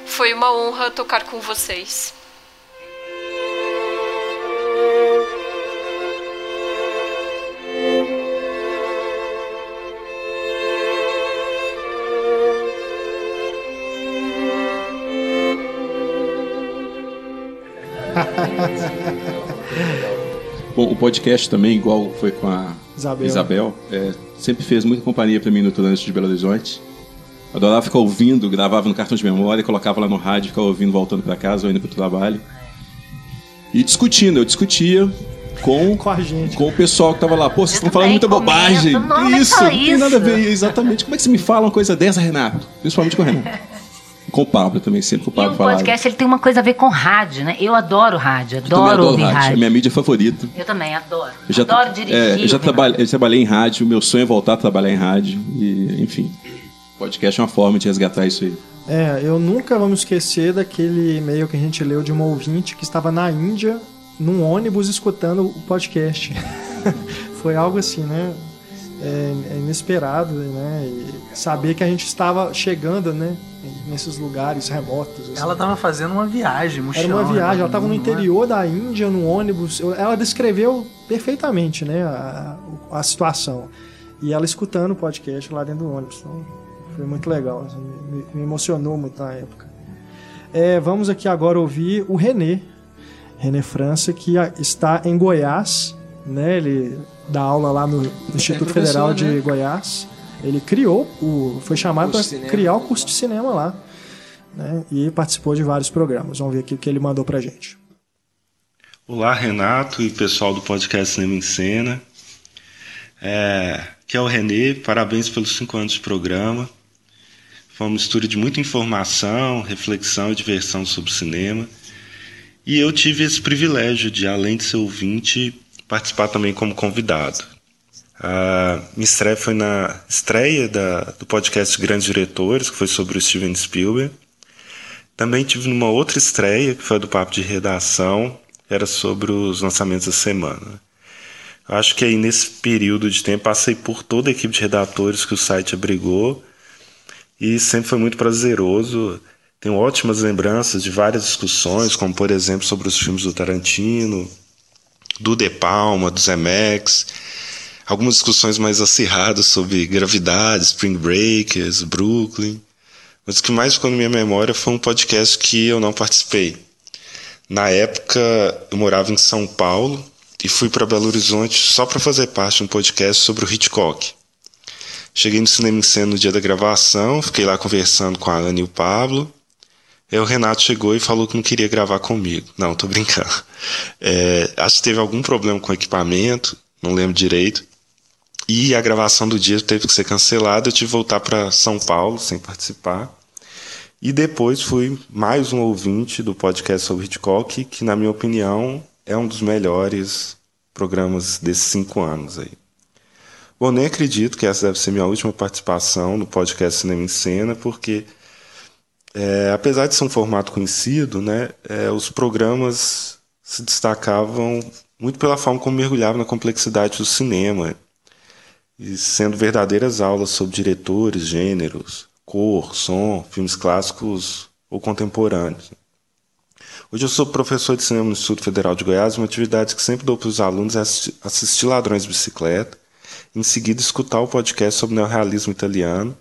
[SPEAKER 13] foi uma honra tocar com vocês.
[SPEAKER 11] Bom, o podcast também, igual foi com a
[SPEAKER 1] Isabel,
[SPEAKER 11] Isabel é, sempre fez muita companhia para mim no trânsito de Belo Horizonte. Adorava ficar ouvindo, gravava no cartão de memória, colocava lá no rádio, ficava ouvindo voltando para casa ou indo para o trabalho. E discutindo, eu discutia com,
[SPEAKER 1] com a gente.
[SPEAKER 11] Com o pessoal que tava lá. Pô, vocês estão falando muita bobagem.
[SPEAKER 8] Não,
[SPEAKER 11] isso,
[SPEAKER 8] não
[SPEAKER 11] tem isso. nada a ver. Exatamente. Como é que você me fala uma coisa dessa, Renato? Principalmente com o Renato. Com o Pablo também, sempre com o Pablo
[SPEAKER 8] E o podcast ele tem uma coisa a ver com rádio, né? Eu adoro rádio, adoro,
[SPEAKER 11] adoro
[SPEAKER 8] ouvir rádio. rádio.
[SPEAKER 11] É minha mídia favorita.
[SPEAKER 8] Eu também adoro.
[SPEAKER 11] Eu já,
[SPEAKER 8] adoro dirigir.
[SPEAKER 11] É, eu já trabalhei, eu trabalhei em rádio, meu sonho é voltar a trabalhar em rádio. E, enfim, podcast é uma forma de resgatar isso aí.
[SPEAKER 1] É, eu nunca vamos esquecer daquele e-mail que a gente leu de uma ouvinte que estava na Índia, num ônibus, escutando o podcast. Foi algo assim, né? É, é inesperado, né? E saber que a gente estava chegando, né? Nesses lugares remotos. Assim.
[SPEAKER 4] Ela estava fazendo uma viagem, mochilão,
[SPEAKER 1] Era uma viagem,
[SPEAKER 4] né?
[SPEAKER 1] ela estava no interior da Índia, num ônibus. Ela descreveu perfeitamente, né? A, a situação. E ela escutando o podcast lá dentro do ônibus. Então, foi muito legal, assim, me, me, emocionou muito na época. É, vamos aqui agora ouvir o René, René França, que está em Goiás, né? Ele dá aula lá no Instituto é Federal de né? Goiás. Ele criou, o, foi chamado para criar o curso de cinema lá. Né? E participou de vários programas. Vamos ver aqui o que ele mandou pra gente.
[SPEAKER 14] Olá, Renato e pessoal do podcast Cinema em Cena. É, aqui é o Renê, parabéns pelos cinco anos de programa. Foi uma mistura de muita informação, reflexão e diversão sobre cinema. E eu tive esse privilégio de, além de ser ouvinte, participar também como convidado. A minha estreia foi na estreia da, do podcast Grandes Diretores, que foi sobre o Steven Spielberg. Também tive numa outra estreia, que foi do Papo de Redação, era sobre os lançamentos da semana. Acho que aí nesse período de tempo passei por toda a equipe de redatores que o site abrigou e sempre foi muito prazeroso. Tenho ótimas lembranças de várias discussões, como por exemplo sobre os filmes do Tarantino, do De Palma, do Zemex, algumas discussões mais acirradas sobre gravidade, Spring Breakers, Brooklyn. Mas o que mais ficou na minha memória foi um podcast que eu não participei. Na época, eu morava em São Paulo e fui para Belo Horizonte só para fazer parte de um podcast sobre o Hitchcock. Cheguei no Cinema em Cena no dia da gravação, fiquei lá conversando com a Ana e o Pablo. Aí o Renato chegou e falou que não queria gravar comigo. Não, tô brincando. É, acho que teve algum problema com o equipamento, não lembro direito. E a gravação do dia teve que ser cancelada. Eu tive que voltar para São Paulo sem participar. E depois fui mais um ouvinte do podcast sobre Hitchcock, que, na minha opinião, é um dos melhores programas desses cinco anos aí. Bom, nem acredito que essa deve ser minha última participação no podcast Cinema em Cena, porque é, apesar de ser um formato conhecido, né, é, os programas se destacavam muito pela forma como mergulhavam na complexidade do cinema, e sendo verdadeiras aulas sobre diretores, gêneros, cor, som, filmes clássicos ou contemporâneos. Hoje eu sou professor de cinema no Instituto Federal de Goiás, uma atividade que sempre dou para os alunos é assistir Ladrões de Bicicleta, em seguida escutar o podcast sobre o neorrealismo italiano,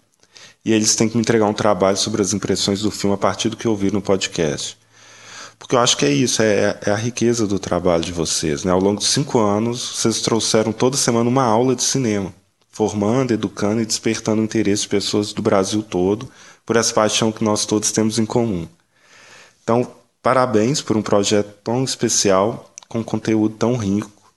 [SPEAKER 14] e eles têm que me entregar um trabalho sobre as impressões do filme a partir do que ouviram no podcast. Porque eu acho que é isso, é, é, a riqueza do trabalho de vocês. Né? Ao longo de cinco anos, vocês trouxeram toda semana uma aula de cinema, formando, educando e despertando o interesse de pessoas do Brasil todo por essa paixão que nós todos temos em comum. Então, parabéns por um projeto tão especial, com conteúdo tão rico.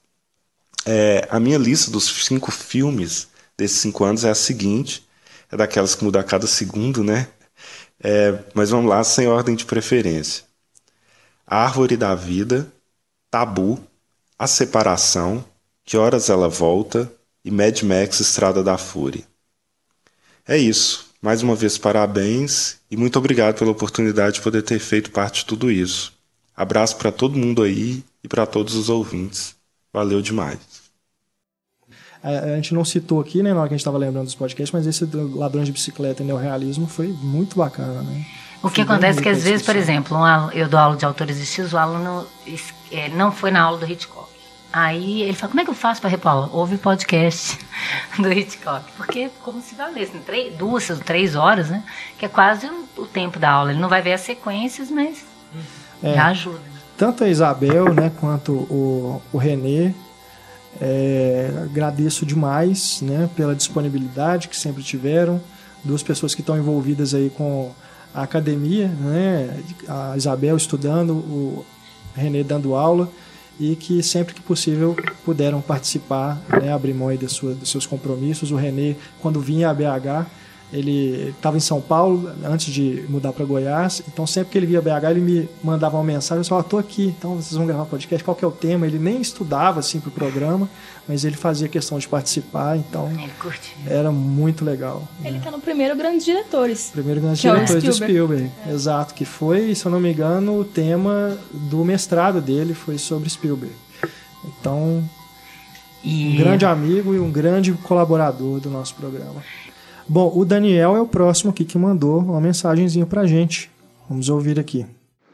[SPEAKER 14] É, a minha lista dos cinco filmes desses cinco anos é a seguinte: é daquelas que muda a cada segundo, né? É, mas vamos lá, sem ordem de preferência. Árvore da Vida, Tabu, A Separação, Que Horas Ela Volta e Mad Max Estrada da Fúria. É isso. Mais uma vez, parabéns e muito obrigado pela oportunidade de poder ter feito parte de tudo isso. Abraço para todo mundo aí e para todos os ouvintes. Valeu demais.
[SPEAKER 1] A, gente não citou aqui, né, na hora que a gente estava lembrando dos podcasts, mas esse Ladrões de Bicicleta e Neorrealismo foi muito bacana, né?
[SPEAKER 8] O que acontece é que, às vezes, por exemplo, um, eu dou aula de autores estilos, o aluno é, não foi na aula do Hitchcock. Aí ele fala, como é que eu faço para repor? Ouve o podcast do Hitchcock. Porque como se valesse, três, duas, três horas, né? Que é quase o tempo da aula. Ele não vai ver as sequências, mas é, já ajuda.
[SPEAKER 1] Tanto a Isabel, né, quanto o, o Renê, é, agradeço demais, né, pela disponibilidade que sempre tiveram. Duas pessoas que estão envolvidas aí com a academia, né? A Isabel estudando, o Renê dando aula e que sempre que possível puderam participar, né, abrir mão dos seus compromissos. O Renê, quando vinha a BH, ele estava em São Paulo antes de mudar para Goiás, então sempre que ele via BH ele me mandava uma mensagem, eu falava, tô aqui, então vocês vão gravar podcast, qual que é o tema? Ele nem estudava assim para o programa, mas ele fazia questão de participar, então era muito legal.
[SPEAKER 3] Ele está no primeiro Grandes Diretores.
[SPEAKER 1] Primeiro Grandes Diretores do Spielberg, é. exato, que foi, se eu não me engano, o tema do mestrado dele foi sobre Spielberg. Então, e... um grande amigo e um grande colaborador do nosso programa. Bom, o Daniel é o próximo aqui que mandou uma mensagenzinha pra gente. Vamos ouvir aqui.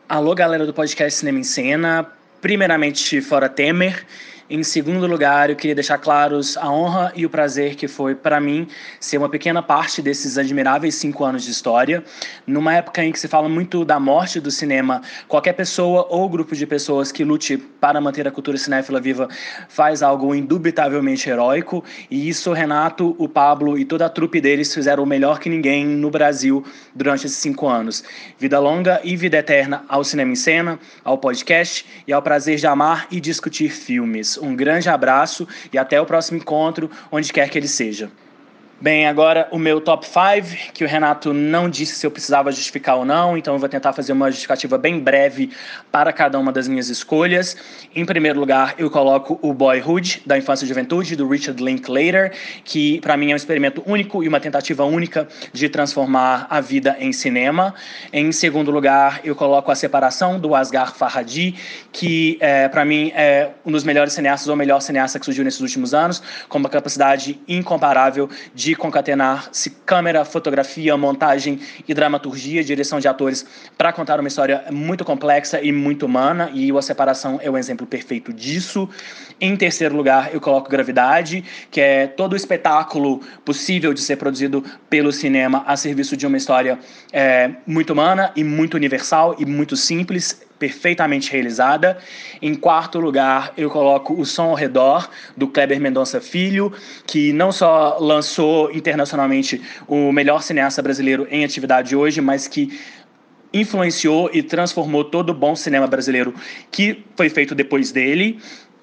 [SPEAKER 15] Alô, galera do podcast Cinema em Cena. Primeiramente, fora Temer. Em segundo lugar, eu queria deixar claros a honra e o prazer que foi para mim ser uma pequena parte desses admiráveis cinco anos de história. Numa época em que se fala muito da morte do cinema, qualquer pessoa ou grupo de pessoas que lute para manter a cultura cinéfila viva faz algo indubitavelmente heróico. E isso, Renato, o Pablo e toda a trupe deles fizeram o melhor que ninguém no Brasil durante esses cinco anos. Vida longa e vida eterna ao Cinema em Cena, ao podcast e ao prazer de amar e discutir filmes. Um grande abraço e até o próximo encontro, onde quer que ele seja. Bem, agora o meu top 5, que o Renato não disse se eu precisava justificar ou não, então eu vou tentar fazer uma justificativa bem breve para cada uma das minhas escolhas. Em primeiro lugar, eu coloco o Boyhood, da Infância e Juventude, do Richard Linklater, que para mim é um experimento único e uma tentativa única de transformar a vida em cinema. Em segundo lugar, eu coloco A Separação, do Asghar Farhadi, que é, para mim é um dos melhores cineastas, ou melhor cineasta que surgiu nesses últimos anos, com uma capacidade incomparável de de concatenar-se câmera, fotografia, montagem e dramaturgia, direção de atores, para contar uma história muito complexa e muito humana, e A Separação é o exemplo perfeito disso. Em terceiro lugar, eu coloco Gravidade, que é todo o espetáculo possível de ser produzido pelo cinema a serviço de uma história é, muito humana e muito universal e muito simples perfeitamente realizada. Em quarto lugar, eu coloco O Som ao Redor, do Kleber Mendonça Filho, que não só lançou internacionalmente o melhor cineasta brasileiro em atividade hoje, mas que influenciou e transformou todo o bom cinema brasileiro que foi feito depois dele.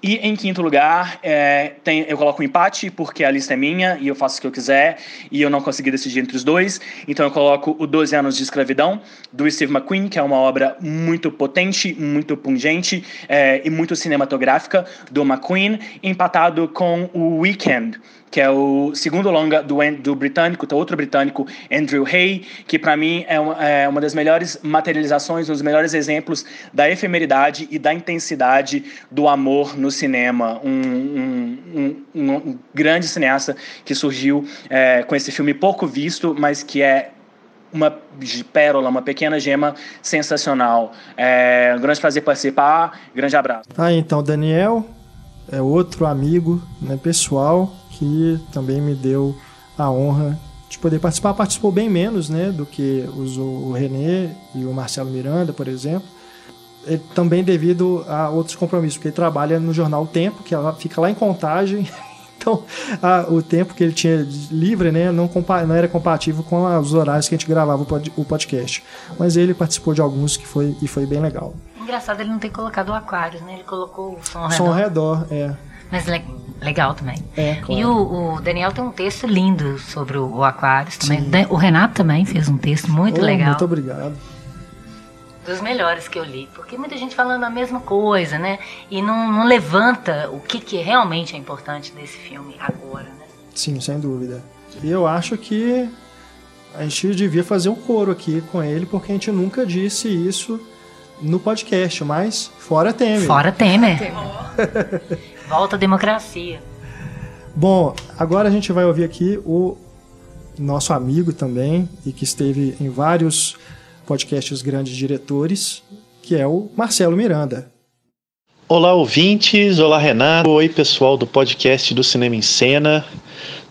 [SPEAKER 15] E em quinto lugar, é, tem, eu coloco um empate, porque a lista é minha e eu faço o que eu quiser, e eu não consegui decidir entre os dois. Então eu coloco o 12 Anos de Escravidão, do Steve McQueen, que é uma obra muito potente, muito pungente é, e muito cinematográfica do McQueen, empatado com o Weekend, que é o segundo longa do, do britânico, do outro britânico, Andrew Hay, que para mim é uma, é uma, das melhores materializações, um dos melhores exemplos da efemeridade e da intensidade do amor no cinema. Um, um, um, um grande cineasta que surgiu é, com esse filme pouco visto, mas que é uma pérola, uma pequena gema sensacional. É um grande prazer participar, grande abraço.
[SPEAKER 1] Ah, então, Daniel é outro amigo né, pessoal que também me deu a honra de poder participar. Participou bem menos né, do que os, o René e o Marcelo Miranda, por exemplo. Ele, também devido a outros compromissos, porque ele trabalha no jornal Tempo, que ela fica lá em Contagem. Então, a, o tempo que ele tinha livre né, não, não era compatível com os horários que a gente gravava o, pod, o podcast. Mas ele participou de alguns que foi, e foi bem legal.
[SPEAKER 8] Engraçado ele não ter colocado o Aquários, né? Ele colocou o som ao redor.
[SPEAKER 1] Som ao redor, é.
[SPEAKER 8] Mas le legal também.
[SPEAKER 1] É, claro.
[SPEAKER 8] E o, o, Daniel tem um texto lindo sobre o, o Aquários também. Sim. O Renato também fez um texto muito
[SPEAKER 1] oh,
[SPEAKER 8] legal.
[SPEAKER 1] Muito obrigado.
[SPEAKER 8] Dos melhores que eu li. Porque muita gente falando a mesma coisa, né? E não, não levanta o que, que realmente é importante desse filme agora, né?
[SPEAKER 1] Sim, sem dúvida. E eu acho que a gente devia fazer um coro aqui com ele, porque a gente nunca disse isso no podcast, mas fora Temer.
[SPEAKER 8] Fora Temer. Volta a democracia.
[SPEAKER 1] Bom, agora a gente vai ouvir aqui o nosso amigo também e que esteve em vários podcasts grandes diretores, que é o Marcelo Miranda.
[SPEAKER 16] Olá, ouvintes. Olá, Renato. Oi, pessoal do podcast do Cinema em Cena.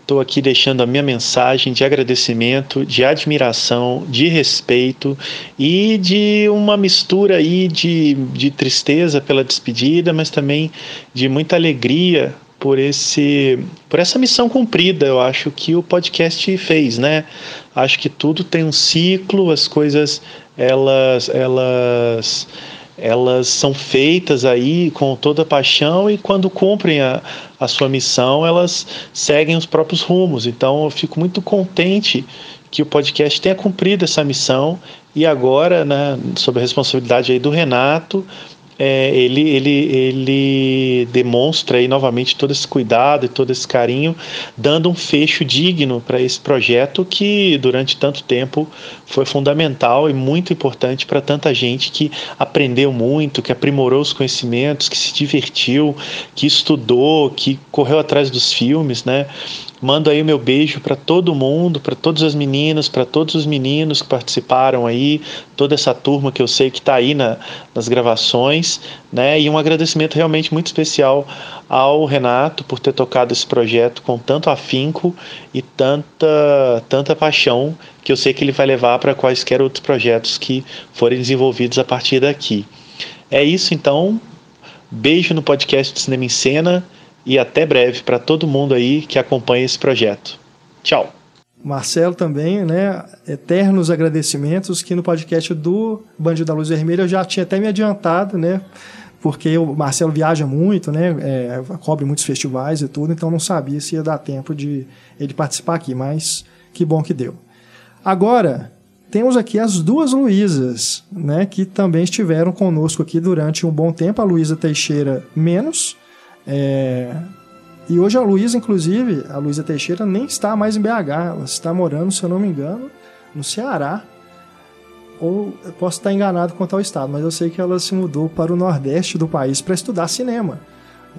[SPEAKER 16] Estou aqui deixando a minha mensagem de agradecimento, de admiração, de respeito e de uma mistura aí de, de tristeza pela despedida, mas também de muita alegria por esse por essa missão cumprida, eu acho que o podcast fez, né? Acho que tudo tem um ciclo, as coisas elas elas elas são feitas aí com toda paixão e quando cumprem a, a sua missão, elas seguem os próprios rumos. Então eu fico muito contente que o podcast tenha cumprido essa missão e agora, né, sob a responsabilidade aí do Renato, é, ele, ele, ele demonstra aí novamente todo esse cuidado e todo esse carinho, dando um fecho digno para esse projeto que durante tanto tempo foi fundamental e muito importante para tanta gente que aprendeu muito, que aprimorou os conhecimentos, que se divertiu, que estudou, que correu atrás dos filmes, né? Mando aí o meu beijo para todo mundo, para todas as meninas, para todos os meninos que participaram aí, toda essa turma que eu sei que está aí na, nas gravações, né? E um agradecimento realmente muito especial ao Renato por ter tocado esse projeto com tanto afinco e tanta, tanta paixão que eu sei que ele vai levar para quaisquer outros projetos que forem desenvolvidos a partir daqui. É isso então. Beijo no podcast do Cinema em Cena e até breve para todo mundo aí que acompanha esse projeto. Tchau.
[SPEAKER 1] Marcelo também, né? Eternos agradecimentos que no podcast do Bandido da Luz Vermelha eu já tinha até me adiantado, né? Porque o Marcelo viaja muito, né? É, cobre muitos festivais e tudo, então não sabia se ia dar tempo de ele participar aqui, mas que bom que deu. Agora, temos aqui as duas Luísas, né? Que também estiveram conosco aqui durante um bom tempo. A Luísa Teixeira menos, é... E hoje a Luísa, inclusive, a Luísa Teixeira nem está mais em BH, ela está morando, se eu não me engano, no Ceará. Ou eu posso estar enganado quanto ao estado, mas eu sei que ela se mudou para o nordeste do país para estudar cinema.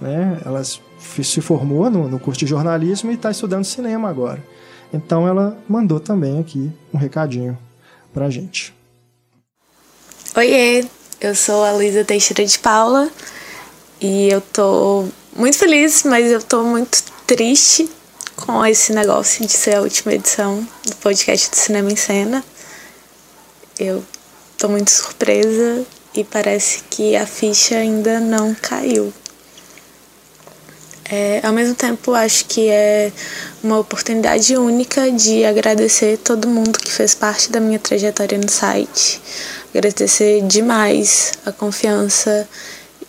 [SPEAKER 1] Né? Ela se formou no, no curso de jornalismo e está estudando cinema agora. Então ela mandou também aqui um recadinho para a gente.
[SPEAKER 17] Oiê, eu sou a Luísa Teixeira de Paula e eu tô muito feliz, mas eu tô muito triste com esse negócio de ser a última edição do podcast do Cinema em Cena. Eu tô muito surpresa e parece que a ficha ainda não caiu. É, ao mesmo tempo, acho que é uma oportunidade única de agradecer todo mundo que fez parte da minha trajetória no site, agradecer demais a confiança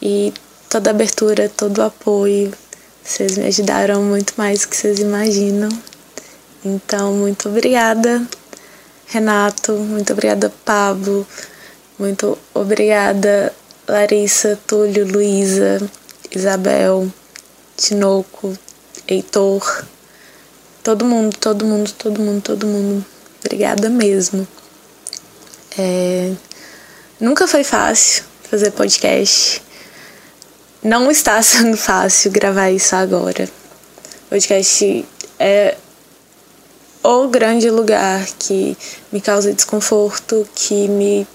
[SPEAKER 17] e toda a abertura, todo o apoio. Vocês me ajudaram muito mais do que vocês imaginam. Então, muito obrigada, Renato. Muito obrigada, Pablo. Muito obrigada, Larissa, Túlio, Luísa, Isabel, Tinoco, Heitor. Todo mundo, todo mundo, todo mundo, todo mundo. Obrigada mesmo. É... Nunca foi fácil fazer podcast. Não está sendo fácil gravar isso agora. Podcast é o grande lugar que me causa desconforto, que me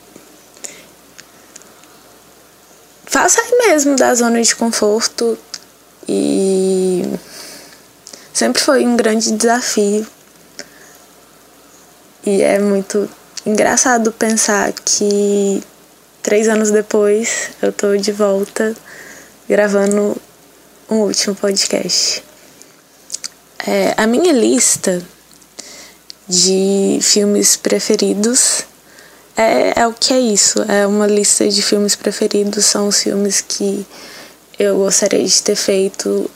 [SPEAKER 17] faz sair mesmo da zona de conforto e sempre foi um grande desafio. E é muito engraçado pensar que três anos depois eu tô de volta gravando um último podcast. É, a minha lista de filmes preferidos é, é o que é isso. É uma lista de filmes preferidos, são os filmes que eu gostaria de ter feito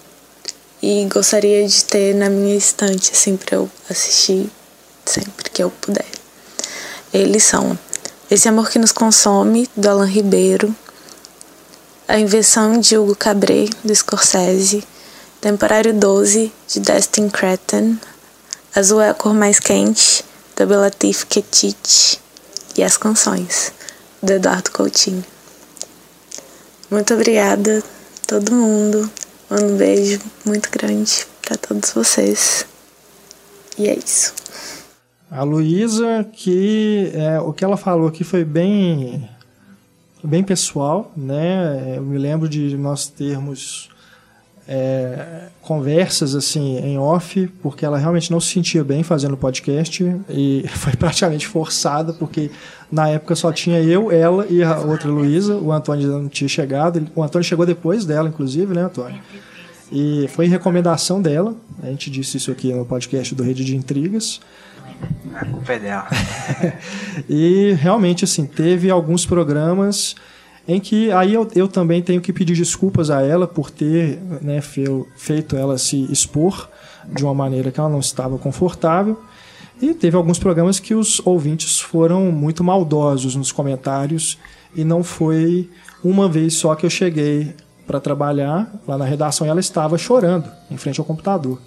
[SPEAKER 17] e gostaria de ter na minha estante, assim, pra eu assistir sempre que eu puder. Eles são Esse Amor que Nos Consome, do Alan Ribeiro, A Invenção de Hugo Cabret, do Scorsese, Temporário 12, de Destin Cretton, Azul é a Cor Mais Quente, do Belatif Ketit, e As Canções, do Eduardo Coutinho. Muito obrigada, todo mundo. Um beijo muito grande para todos vocês. E é isso.
[SPEAKER 1] A Luísa, que é, o que ela falou aqui foi bem, bem pessoal, né? Eu me lembro de nós termos é, conversas assim em off, porque ela realmente não se sentia bem fazendo podcast e foi praticamente forçada, porque na época só tinha eu, ela e a outra Luísa, o Antônio não tinha chegado, o Antônio chegou depois dela, inclusive, né, Antônio? E foi recomendação dela, a gente disse isso aqui no podcast do Rede de Intrigas.
[SPEAKER 5] A culpa é dela.
[SPEAKER 1] e realmente, assim, teve alguns programas em que aí eu, eu também tenho que pedir desculpas a ela por ter né, feito ela se expor de uma maneira que ela não estava confortável. E teve alguns programas que os ouvintes foram muito maldosos nos comentários e não foi uma vez só que eu cheguei para trabalhar lá na redação e ela estava chorando em frente ao computador.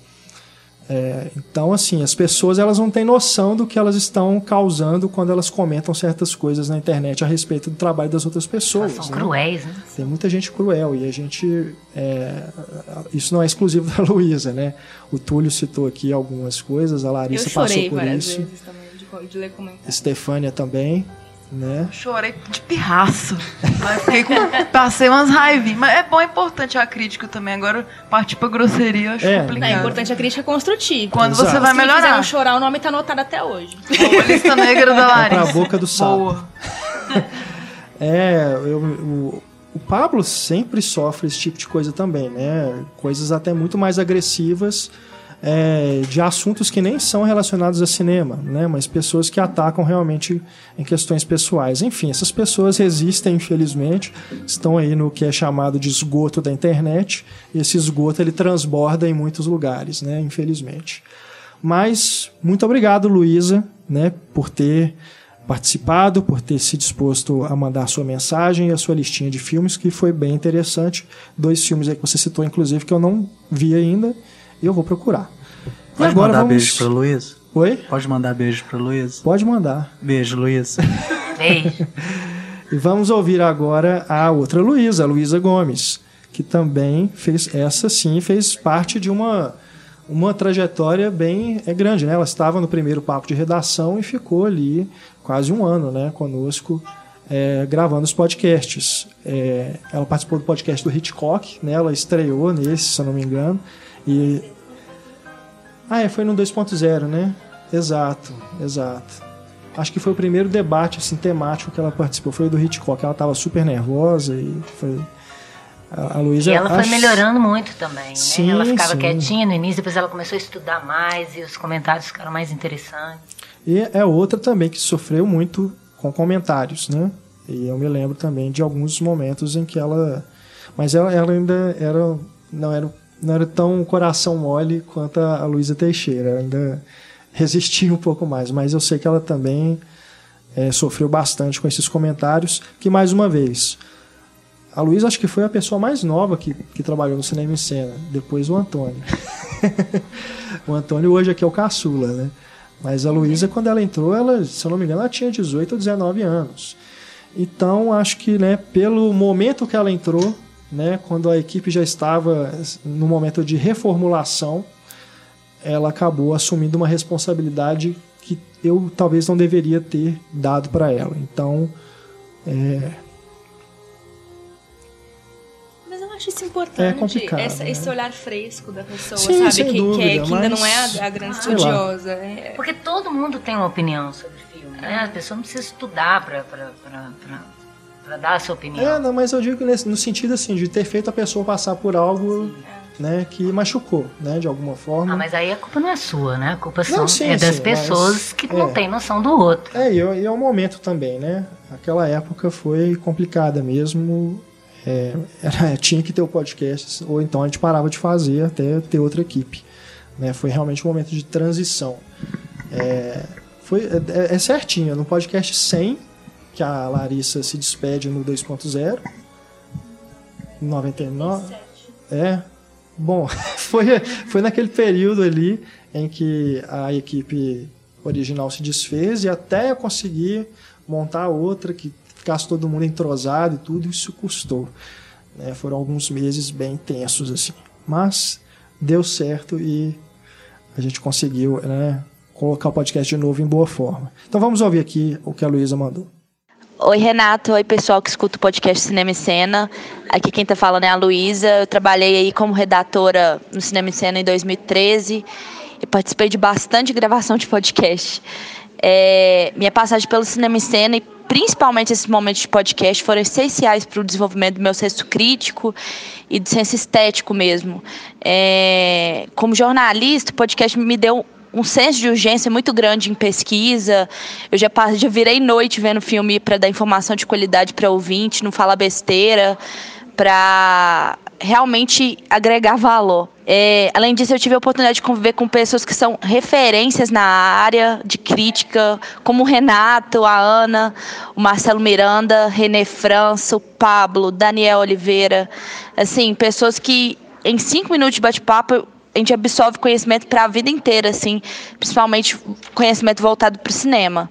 [SPEAKER 1] É, então, assim, as pessoas elas não têm noção do que elas estão causando quando elas comentam certas coisas na internet a respeito do trabalho das outras pessoas.
[SPEAKER 8] Elas são
[SPEAKER 1] né?
[SPEAKER 8] cruéis, né?
[SPEAKER 1] Tem muita gente cruel e a gente. É, isso não é exclusivo da Luísa, né? O Túlio citou aqui algumas coisas, a Larissa passou por isso.
[SPEAKER 3] Vezes também de, de.
[SPEAKER 1] Estefânia também. Né?
[SPEAKER 6] Chorei de pirraço. Mas fiquei com, passei umas raivinhas. Mas é bom, é importante a crítica também. Agora, partir pra grosseria, eu acho
[SPEAKER 1] É.
[SPEAKER 6] complicado.
[SPEAKER 3] Não, é importante a crítica construtiva.
[SPEAKER 6] Quando você
[SPEAKER 1] Exato.
[SPEAKER 6] vai
[SPEAKER 3] Se me
[SPEAKER 6] melhorar.
[SPEAKER 3] fizeram chorar, o nome tá anotado até hoje.
[SPEAKER 6] Boa, lista negra da
[SPEAKER 1] Vai pra
[SPEAKER 6] Larissa.
[SPEAKER 1] boca do sapo.
[SPEAKER 6] Boa.
[SPEAKER 1] É, eu, o, o Pablo sempre sofre esse tipo de coisa também, né? Coisas até muito mais agressivas é, de assuntos que nem são relacionados a cinema, né? Mas pessoas que atacam realmente em questões pessoais. Enfim, essas pessoas resistem, infelizmente, estão aí no que é chamado de esgoto da internet. Esse esgoto ele transborda em muitos lugares, né? Infelizmente. Mas muito obrigado, Luísa, né, por ter participado, por ter se disposto a mandar sua mensagem e a sua listinha de filmes, que foi bem interessante. Dois filmes aí que você citou, inclusive, que eu não vi ainda eu vou procurar. E
[SPEAKER 4] Pode
[SPEAKER 1] agora
[SPEAKER 4] mandar
[SPEAKER 1] vamos...
[SPEAKER 4] beijo pro Luiz?
[SPEAKER 1] Oi?
[SPEAKER 4] Pode mandar beijo pro Luiz?
[SPEAKER 1] Pode mandar.
[SPEAKER 4] Beijo, Luiz.
[SPEAKER 8] Beijo.
[SPEAKER 1] E vamos ouvir agora a outra Luísa, a Luísa Gomes, que também fez, essa sim, fez parte de uma, uma trajetória bem é grande, né? Ela estava no primeiro papo de redação e ficou ali quase um ano, né, conosco, é, gravando os podcasts. É, ela participou do podcast do Hitchcock, né? Ela estreou nesse, se eu não me engano, e ah, é, foi no 2.0, né? Exato, exato. Acho que foi o primeiro debate assim, temático que ela participou. Foi o do Hitchcock. Ela estava super nervosa e foi. A, a Luísa.
[SPEAKER 8] E ela foi
[SPEAKER 1] acho-
[SPEAKER 8] melhorando muito também,
[SPEAKER 1] Sim,
[SPEAKER 8] né? Ela ficava
[SPEAKER 1] sim.
[SPEAKER 8] quietinha no início, depois ela começou a estudar mais e os comentários ficaram mais interessantes.
[SPEAKER 1] E é outra também que sofreu muito com comentários, né? E eu me lembro também de alguns momentos em que ela. Mas ela, ela ainda era não era não era tão coração mole quanto a, Luísa Teixeira. Ainda resistia um pouco mais, mas eu sei que ela também é, sofreu bastante com esses comentários. Que mais uma vez, a Luísa acho que foi a pessoa mais nova que, que trabalhou no cinema em cena, depois o Antônio. o Antônio hoje aqui é o caçula, né? Mas a Luísa, quando ela entrou, ela, se eu não me engano, ela tinha 18 ou 19 anos. Então, acho que, né, pelo momento que ela entrou, né, quando a equipe já estava no momento de reformulação, ela acabou assumindo uma responsabilidade que eu talvez não deveria ter dado para ela. Então, é,
[SPEAKER 3] acho isso importante. É
[SPEAKER 1] complicado,
[SPEAKER 3] essa,
[SPEAKER 1] né?
[SPEAKER 3] Esse olhar fresco da pessoa,
[SPEAKER 1] Sim,
[SPEAKER 3] sabe? que,
[SPEAKER 1] dúvida,
[SPEAKER 3] que, é- que ainda
[SPEAKER 1] mas-
[SPEAKER 3] não é a, a grande
[SPEAKER 1] lá.
[SPEAKER 3] estudiosa. É-
[SPEAKER 8] Porque todo mundo tem uma opinião sobre filme, né? A pessoa não precisa estudar pra, pra dar a sua opinião.
[SPEAKER 1] É, não, mas eu digo nesse, no sentido assim, de ter feito a pessoa passar por algo né, que machucou, né, de alguma forma.
[SPEAKER 8] Ah, mas aí a culpa não é sua, né? A culpa são,
[SPEAKER 1] Não, sim,
[SPEAKER 8] é das
[SPEAKER 1] sim,
[SPEAKER 8] pessoas que
[SPEAKER 1] é.
[SPEAKER 8] não têm noção do outro.
[SPEAKER 1] É, e é, e é um momento também, né? Aquela época foi complicada mesmo. É, era- tinha que ter o podcast, ou então a gente parava de fazer até ter outra equipe. Né? Foi realmente um momento de transição. É, foi, é, é certinho, no podcast 100, que a Larissa se despede no 2.0, 99. É. Bom, foi, foi naquele período ali em que a equipe original se desfez e até eu conseguir montar outra que ficasse todo mundo entrosado e tudo, isso custou. né? Foram alguns meses bem tensos assim. Mas deu certo e a gente conseguiu né, colocar o podcast de novo em boa forma. Então vamos ouvir aqui o que a Luísa mandou.
[SPEAKER 18] Oi, Renato. Oi, pessoal que escuta o podcast Cinema em Cena. Aqui quem tá falando é a Luísa. Eu trabalhei aí como redatora no Cinema em Cena em 2013 e participei de bastante gravação de podcast. É, minha passagem pelo Cinema em Cena e principalmente esses momentos de podcast foram essenciais para o desenvolvimento do meu senso crítico e do senso estético mesmo. É, como jornalista, o podcast me deu um senso de urgência muito grande em pesquisa. Eu já, já virei noite vendo filme para dar informação de qualidade para ouvinte, não falar besteira, para realmente agregar valor. É, além disso, eu tive a oportunidade de conviver com pessoas que são referências na área de crítica, como o Renato, a Ana, o Marcelo Miranda, René França, o Pablo, Daniel Oliveira. Assim, pessoas que em cinco minutos de bate-papo a gente absorve conhecimento para a vida inteira, assim, principalmente conhecimento voltado para o cinema.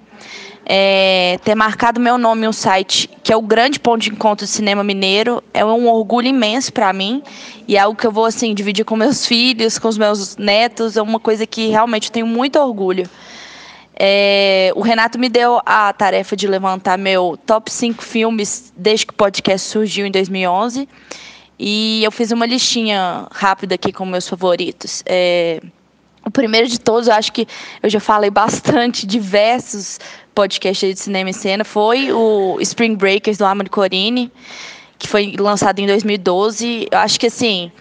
[SPEAKER 18] É, ter marcado meu nome em um site que é o grande ponto de encontro do cinema mineiro é um orgulho imenso para mim e é algo que eu vou assim dividir com meus filhos, com os meus netos, é uma coisa que realmente eu tenho muito orgulho. É, o Renato me deu a tarefa de levantar meu top 5 filmes desde que o podcast surgiu em 2011 e eu fiz uma listinha rápida aqui com meus favoritos. É, o primeiro de todos, eu acho que eu já falei bastante, diversos podcasts de cinema e cena, foi o Spring Breakers do Amado Corini, que foi lançado em 2012. Eu acho que, assim,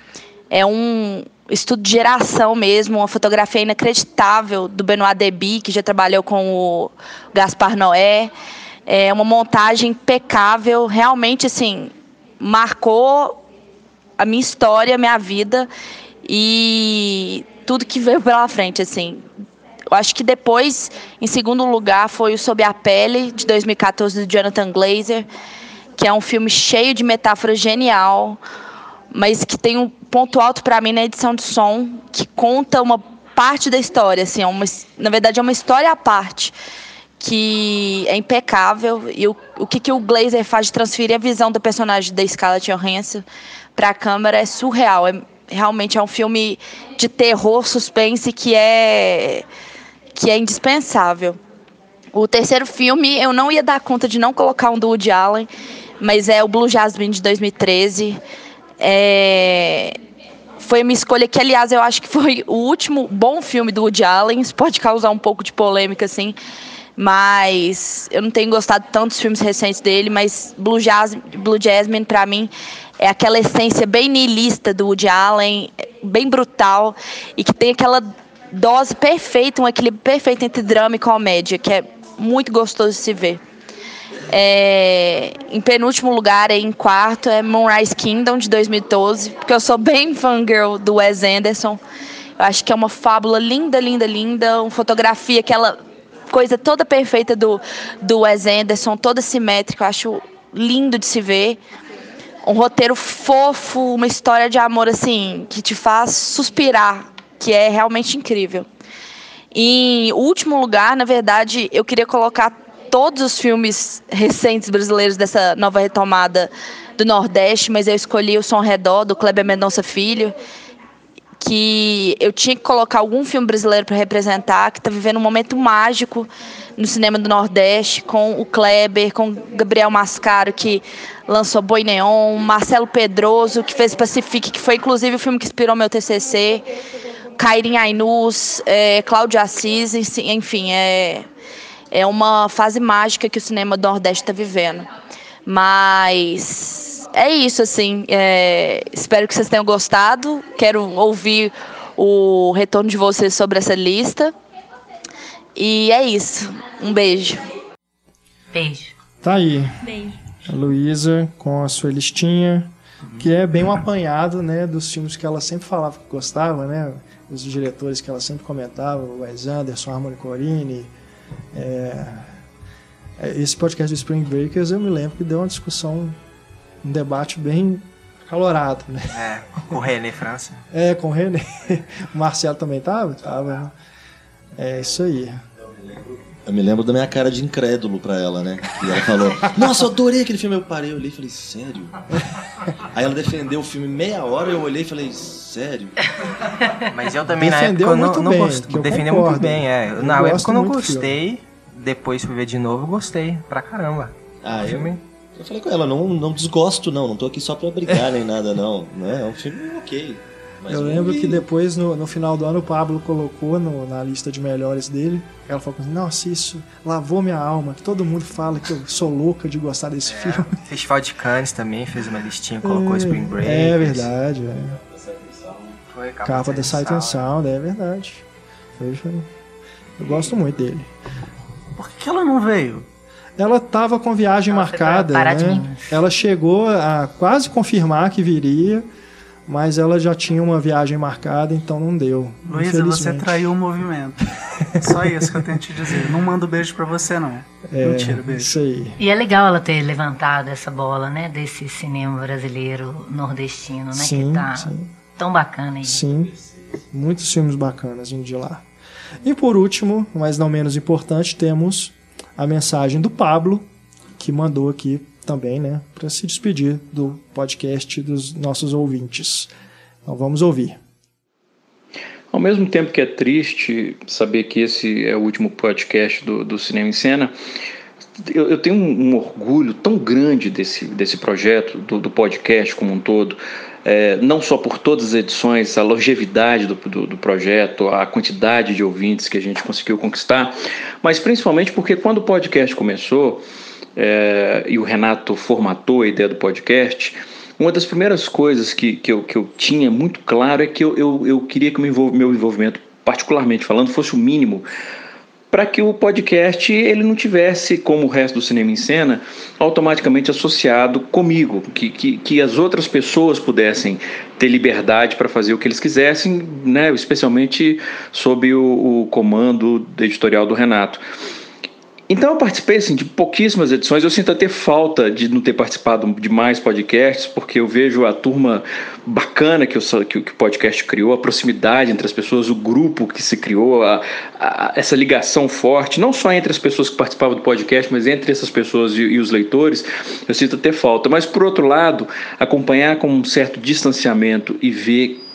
[SPEAKER 18] é um estudo de geração mesmo, uma fotografia inacreditável do Benoit Deby, que já trabalhou com o Gaspar Noé. É uma montagem impecável, realmente, assim, marcou a minha história, a minha vida e tudo que veio pela frente, assim. Eu acho que depois, em segundo lugar, foi o Sob a Pele, de 2014, do Jonathan Glazer, que é um filme cheio de metáfora genial, mas que tem um ponto alto para mim na edição de som, que conta uma parte da história, assim, é uma, na verdade é uma história à parte, que é impecável, e o, o que, que o Glazer faz de transferir a visão do personagem da Scarlett Johansson para a câmera é surreal, é, realmente é um filme de terror, suspense, que é que é indispensável. O terceiro filme, eu não ia dar conta de não colocar um do Woody Allen, mas é o Blue Jasmine de 2013. É... Foi minha escolha que, aliás, eu acho que foi o último bom filme do Woody Allen. Isso pode causar um pouco de polêmica, assim. Mas eu não tenho gostado tanto dos filmes recentes dele, mas Blue Jasmine, Blue Jasmine para mim, é aquela essência bem niilista do Woody Allen, bem brutal, e que tem aquela dose perfeita, um equilíbrio perfeito entre drama e comédia, que é muito gostoso de se ver. É, em penúltimo lugar, em quarto, é Moonrise Kingdom, de 2012, porque eu sou bem fangirl do Wes Anderson. Eu acho que é uma fábula linda, linda, linda. Uma fotografia, aquela coisa toda perfeita do, do Wes Anderson, toda simétrica. Eu acho lindo de se ver. Um roteiro fofo, uma história de amor, assim, que te faz suspirar, que é realmente incrível. Em último lugar, na verdade, eu queria colocar todos os filmes recentes brasileiros dessa nova retomada do Nordeste, mas eu escolhi o Som Redor, do Kleber Mendonça Filho, que eu tinha que colocar algum filme brasileiro para representar, que está vivendo um momento mágico no cinema do Nordeste, com o Kleber, com Gabriel Mascaro, que lançou Boi Neon, Marcelo Pedroso, que fez Pacific, que foi inclusive o filme que inspirou meu TCC, Kairin Ainus, é, Cláudio Assis, enfim, é, é uma fase mágica que o cinema do Nordeste está vivendo. Mas é isso, assim. É, espero que vocês tenham gostado. Quero ouvir o retorno de vocês sobre essa lista. E é isso. Um beijo.
[SPEAKER 8] Beijo.
[SPEAKER 1] Tá aí.
[SPEAKER 3] Beijo.
[SPEAKER 1] A Luísa com a sua listinha, que é bem um apanhado, né, dos filmes que ela sempre falava que gostava, né? Os diretores que ela sempre comentava, o Wes Anderson, Harmony Corine. É... Esse podcast do Spring Breakers eu me lembro que deu uma discussão, um debate bem calorado, né?
[SPEAKER 5] É, com o René França.
[SPEAKER 1] É, com o René. O Marcelo também tava? Tava. É isso aí.
[SPEAKER 9] Eu me lembro da minha cara de incrédulo pra ela, né? E ela falou: Nossa, eu adorei aquele filme. Eu parei, eu olhei e falei: Sério? Aí ela defendeu o filme meia hora, eu olhei e falei: Sério?
[SPEAKER 5] Mas eu também
[SPEAKER 1] Defendeu
[SPEAKER 5] na época eu não,
[SPEAKER 1] muito
[SPEAKER 5] não
[SPEAKER 1] bem,
[SPEAKER 5] gostei.
[SPEAKER 1] que eu
[SPEAKER 5] Defendeu
[SPEAKER 1] concordo.
[SPEAKER 5] muito bem, é.
[SPEAKER 1] Eu
[SPEAKER 5] na época eu não gostei. Depois fui ver de novo, eu gostei. Pra caramba.
[SPEAKER 9] Ah,
[SPEAKER 5] O filme.
[SPEAKER 9] eu falei com ela: Não, não desgosto, não. Não tô aqui só pra brigar nem nada, não. Né? É um filme ok. Mas
[SPEAKER 1] eu lembro
[SPEAKER 9] vi.
[SPEAKER 1] que depois, no, no final do ano, o Pablo colocou no- na lista de melhores dele. Ela falou assim: Nossa, isso lavou minha alma. Que todo mundo fala que eu sou louca de gostar desse filme.
[SPEAKER 5] Festival de Cannes também fez uma listinha, colocou Spring Break.
[SPEAKER 1] É verdade, é.
[SPEAKER 5] Foi
[SPEAKER 1] Capa da Sight and Sound, é verdade. Foi, foi. Eu gosto muito dele.
[SPEAKER 4] Por que ela não veio?
[SPEAKER 1] Ela estava com viagem marcada, né? Ela chegou a quase confirmar que viria, mas ela já tinha uma viagem marcada, então não deu.
[SPEAKER 4] Luísa, você traiu o movimento. Só isso que eu tenho que te dizer. Não mando beijo pra você, não.
[SPEAKER 1] É,
[SPEAKER 4] Mentira, beijo.
[SPEAKER 1] Isso aí.
[SPEAKER 8] E é legal ela ter levantado essa bola, né, desse cinema brasileiro nordestino, né,
[SPEAKER 1] Sim,
[SPEAKER 8] que tá
[SPEAKER 1] sim.
[SPEAKER 8] tão bacana aí.
[SPEAKER 1] Sim, muitos filmes bacanas vindo de lá. E por último, mas não menos importante, temos a mensagem do Pablo, que mandou aqui também, né, para se despedir do podcast dos nossos ouvintes. Então vamos ouvir.
[SPEAKER 19] Ao mesmo tempo que é triste saber que esse é o último podcast do, do Cinema em Cena, eu, eu tenho um, um orgulho tão grande desse, desse projeto, do, do podcast como um todo, é, não só por todas as edições, a longevidade do, do, do projeto, a quantidade de ouvintes que a gente conseguiu conquistar, mas principalmente porque quando o podcast começou é, e o Renato formatou a ideia do podcast, uma das primeiras coisas que, que, eu, que eu tinha muito claro é que eu, eu, eu queria que o meu envol- meu envolvimento, particularmente falando, fosse o mínimo para que o podcast ele não tivesse, como o resto do cinema em cena, automaticamente associado comigo, que, que, que as outras pessoas pudessem ter liberdade para fazer o que eles quisessem, né, especialmente sob o, o comando editorial do Renato. Então eu participei assim, de pouquíssimas edições. Eu sinto até falta de não ter participado de mais podcasts, porque eu vejo a turma bacana que o, que, que o podcast criou, a proximidade entre as pessoas, o grupo que se criou, a, a- essa ligação forte, não só entre as pessoas que participavam do podcast, mas entre essas pessoas e, e os leitores. Eu sinto até falta. Mas por outro lado, acompanhar com um certo distanciamento e ver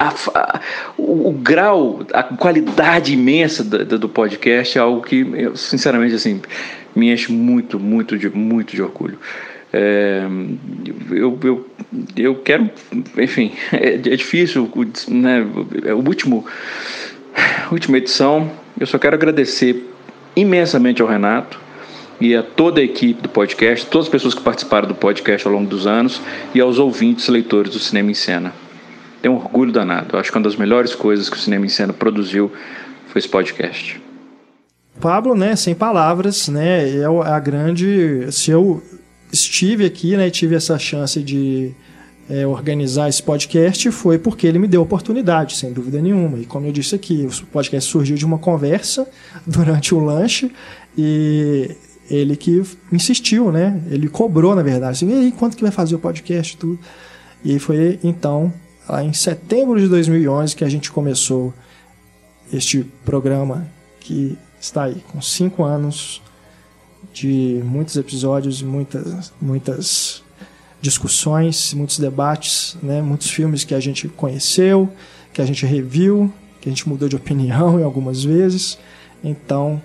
[SPEAKER 19] a- a- o, o grau, a qualidade imensa da- do podcast é algo que, eu, sinceramente, assim, me enche muito, muito de, muito de orgulho. É, eu, eu, eu quero, enfim, é, é difícil, né? É o último, última edição. Eu só quero agradecer imensamente ao Renato e a toda a equipe do podcast, todas as pessoas que participaram do podcast ao longo dos anos e aos ouvintes leitores do Cinema em Cena. Tenho um orgulho danado. Eu acho que uma das melhores coisas que o Cinema em Cena produziu foi esse podcast.
[SPEAKER 1] Pablo, né, sem palavras, né, é o- a grande. Se eu estive aqui, né, tive essa chance de é, organizar esse podcast, foi porque ele me deu oportunidade, sem dúvida nenhuma. E como eu disse aqui, o podcast surgiu de uma conversa durante o lanche e ele que insistiu, né? Ele cobrou, na verdade, assim, e aí, quanto que vai fazer o podcast tudo? E foi então, em setembro de 2011, que a gente começou este programa que está aí com cinco anos de muitos episódios, muitas, muitas discussões, muitos debates, né? muitos filmes que a gente conheceu, que a gente reviu, que a gente mudou de opinião em algumas vezes. Então,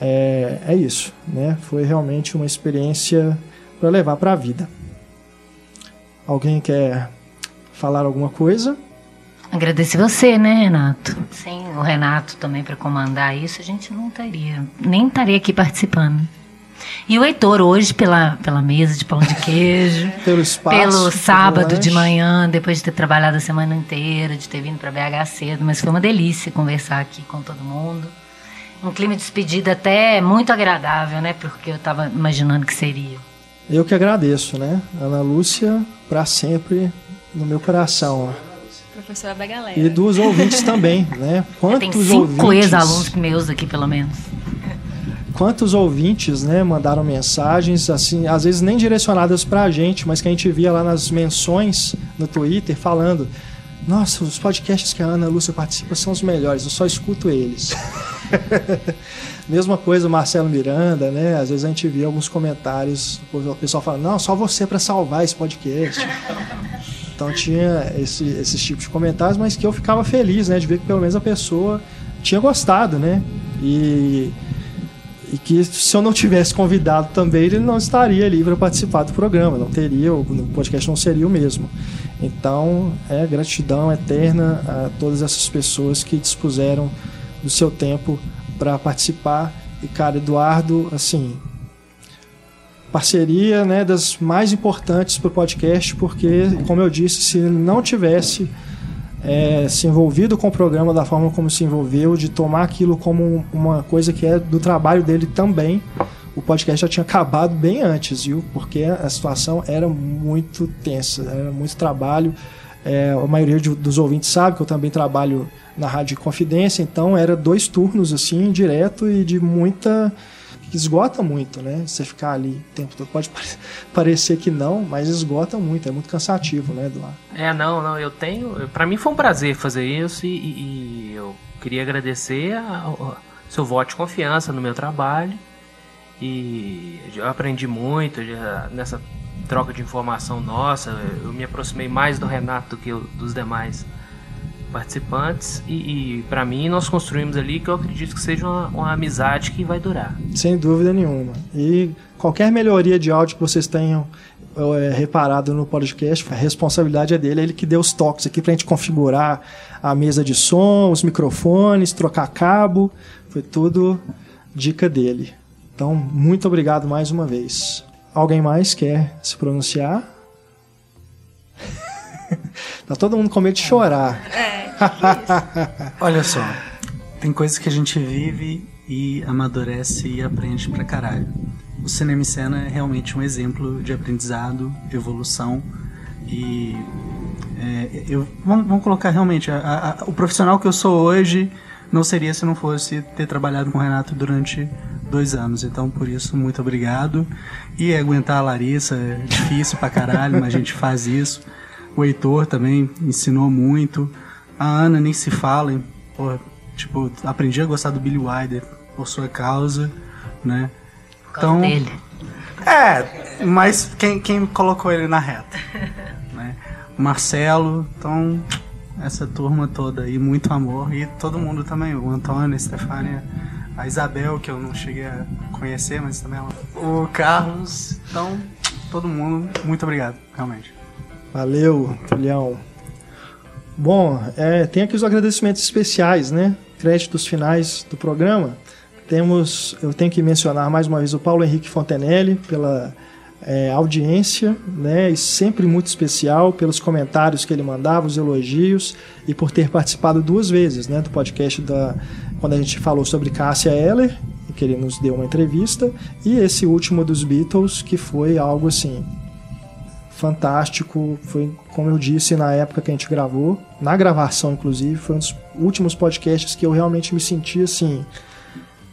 [SPEAKER 1] é, é isso. Né? Foi realmente uma experiência para levar para a vida. Alguém quer falar alguma coisa?
[SPEAKER 8] Agradecer você, né, Renato? Sem o Renato também para comandar isso, a gente não estaria, nem estaria aqui participando. E o Heitor hoje pela, pela mesa de pão de queijo,
[SPEAKER 1] pelo espaço,
[SPEAKER 8] pelo
[SPEAKER 1] pelo
[SPEAKER 8] sábado de
[SPEAKER 1] lanche.
[SPEAKER 8] manhã, depois de ter trabalhado a semana inteira, de ter vindo para BH cedo, mas foi uma delícia conversar aqui com todo mundo. Um clima de despedida até muito agradável, né? Porque eu estava imaginando que seria.
[SPEAKER 1] Eu que agradeço, né? Ana Lúcia, para sempre no meu coração.
[SPEAKER 3] Professora da galera.
[SPEAKER 1] E dos ouvintes também, né?
[SPEAKER 8] Tem
[SPEAKER 1] Quantos
[SPEAKER 8] cinco
[SPEAKER 1] ouvintes,
[SPEAKER 8] ex-alunos meus aqui, pelo menos.
[SPEAKER 1] quantos ouvintes, né, mandaram mensagens assim, às vezes nem direcionadas pra gente, mas que a gente via lá nas menções no Twitter falando: "Nossa, os podcasts que a Ana Lúcia participa são os melhores, eu só escuto eles". Mesma coisa o Marcelo Miranda, né? Às vezes a gente via alguns comentários, o pessoal falando: "Não, só você pra salvar esse podcast". Então tinha esse, esses tipos de comentários, mas que eu ficava feliz, né, de ver que pelo menos a pessoa tinha gostado, né? E, e que se eu não tivesse convidado também, ele não estaria ali para participar do programa, não teria, o podcast não seria o mesmo. Então, é gratidão eterna a todas essas pessoas que dispuseram do seu tempo para participar. E, cara, Eduardo, assim, parceria né, das mais importantes para o podcast, porque, como eu disse, se não tivesse é, se envolvido com o programa da forma como se envolveu, de tomar aquilo como um- uma coisa que é do trabalho dele também, o podcast já tinha acabado bem antes, viu? Porque a situação era muito tensa, era muito trabalho. É, a maioria de- dos ouvintes sabe que eu também trabalho na Rádio Confidência, então era dois turnos assim, direto e de muita esgota muito, né? Você ficar ali o tempo todo. Pode pare- parecer que não, mas esgota muito, é muito cansativo, né, Eduardo?
[SPEAKER 10] É, não, não, eu tenho. Pra mim foi um prazer fazer isso e, e- eu queria agradecer a- seu voto de confiança no meu trabalho. E eu aprendi muito já nessa troca de informação nossa. Eu me aproximei mais do Renato do que o- dos demais participantes. E, e para mim nós construímos ali que eu acredito que seja uma, uma amizade que vai durar.
[SPEAKER 1] Sem dúvida nenhuma. E qualquer melhoria de áudio que vocês tenham é, reparado no podcast, a responsabilidade é dele, é ele que deu os toques aqui pra gente configurar a mesa de som, os microfones, trocar cabo, foi tudo dica dele. Então, muito obrigado mais uma vez. Alguém mais quer se pronunciar? tá todo mundo com medo de chorar.
[SPEAKER 4] Olha só, tem coisas que a gente vive e amadurece e aprende pra caralho. O cinema em cena é realmente um exemplo de aprendizado, evolução e é, eu, vamos, vamos colocar realmente a- a- o profissional que eu sou hoje não seria se não fosse ter trabalhado com o Renato durante dois anos. Então, por isso, muito obrigado. E aguentar a Larissa é difícil pra caralho, mas a gente faz isso. O Heitor também ensinou muito. A Ana nem se fala. tipo, aprendi a gostar do Billy Wilder por sua causa, né? Então,
[SPEAKER 8] dele.
[SPEAKER 4] é, mas quem, quem colocou ele na reta? né? Marcelo, então, essa turma toda aí, muito amor. E todo mundo também, o Antônio, a Stefania, a Isabel, que eu não cheguei a conhecer, mas também ela. O Carlos, então, todo mundo, muito obrigado, realmente.
[SPEAKER 1] Valeu, Julião. Bom, é, tem aqui os agradecimentos especiais, né? Créditos finais do programa. Temos, eu tenho que mencionar mais uma vez o Paulo Henrique Fontenelle pela é, audiência, né? E sempre muito especial pelos comentários que ele mandava, os elogios e por ter participado duas vezes, né? Do podcast da quando a gente falou sobre Cássia Eller que ele nos deu uma entrevista, e esse último dos Beatles, que foi algo assim fantástico. Foi, como eu disse na época que a gente gravou, na gravação inclusive, foi um dos últimos podcasts que eu realmente me senti assim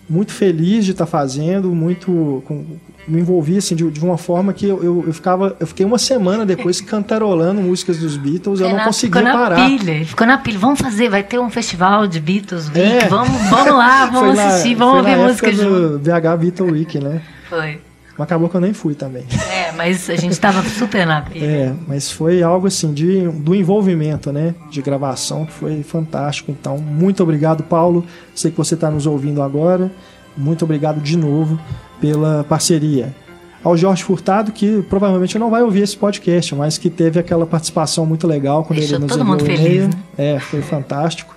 [SPEAKER 1] muito feliz de estar tá fazendo, muito com, me envolvi assim de, de uma forma que eu, eu, eu, ficava, eu fiquei uma semana depois cantarolando músicas dos Beatles, eu não conseguia
[SPEAKER 8] ficou
[SPEAKER 1] parar.
[SPEAKER 8] Na pilha, ficou na pilha, vamos fazer, vai ter um festival de Beatles Week, é. vamos, vamos lá, vamos assistir, vamos ouvir música junto.
[SPEAKER 1] VH Beatles Week, né?
[SPEAKER 8] Foi.
[SPEAKER 1] Mas acabou que eu nem fui também.
[SPEAKER 8] É, mas a gente estava super na pilha.
[SPEAKER 1] É, mas foi algo assim de, do envolvimento, né? De gravação que foi fantástico. Então, muito obrigado, Paulo. Sei que você está nos ouvindo agora. Muito obrigado de novo pela parceria. Ao Jorge Furtado, que provavelmente não vai ouvir esse podcast, mas que teve aquela participação muito legal quando
[SPEAKER 8] Deixou
[SPEAKER 1] ele nos
[SPEAKER 8] todo mundo feliz, né?
[SPEAKER 1] É, foi fantástico.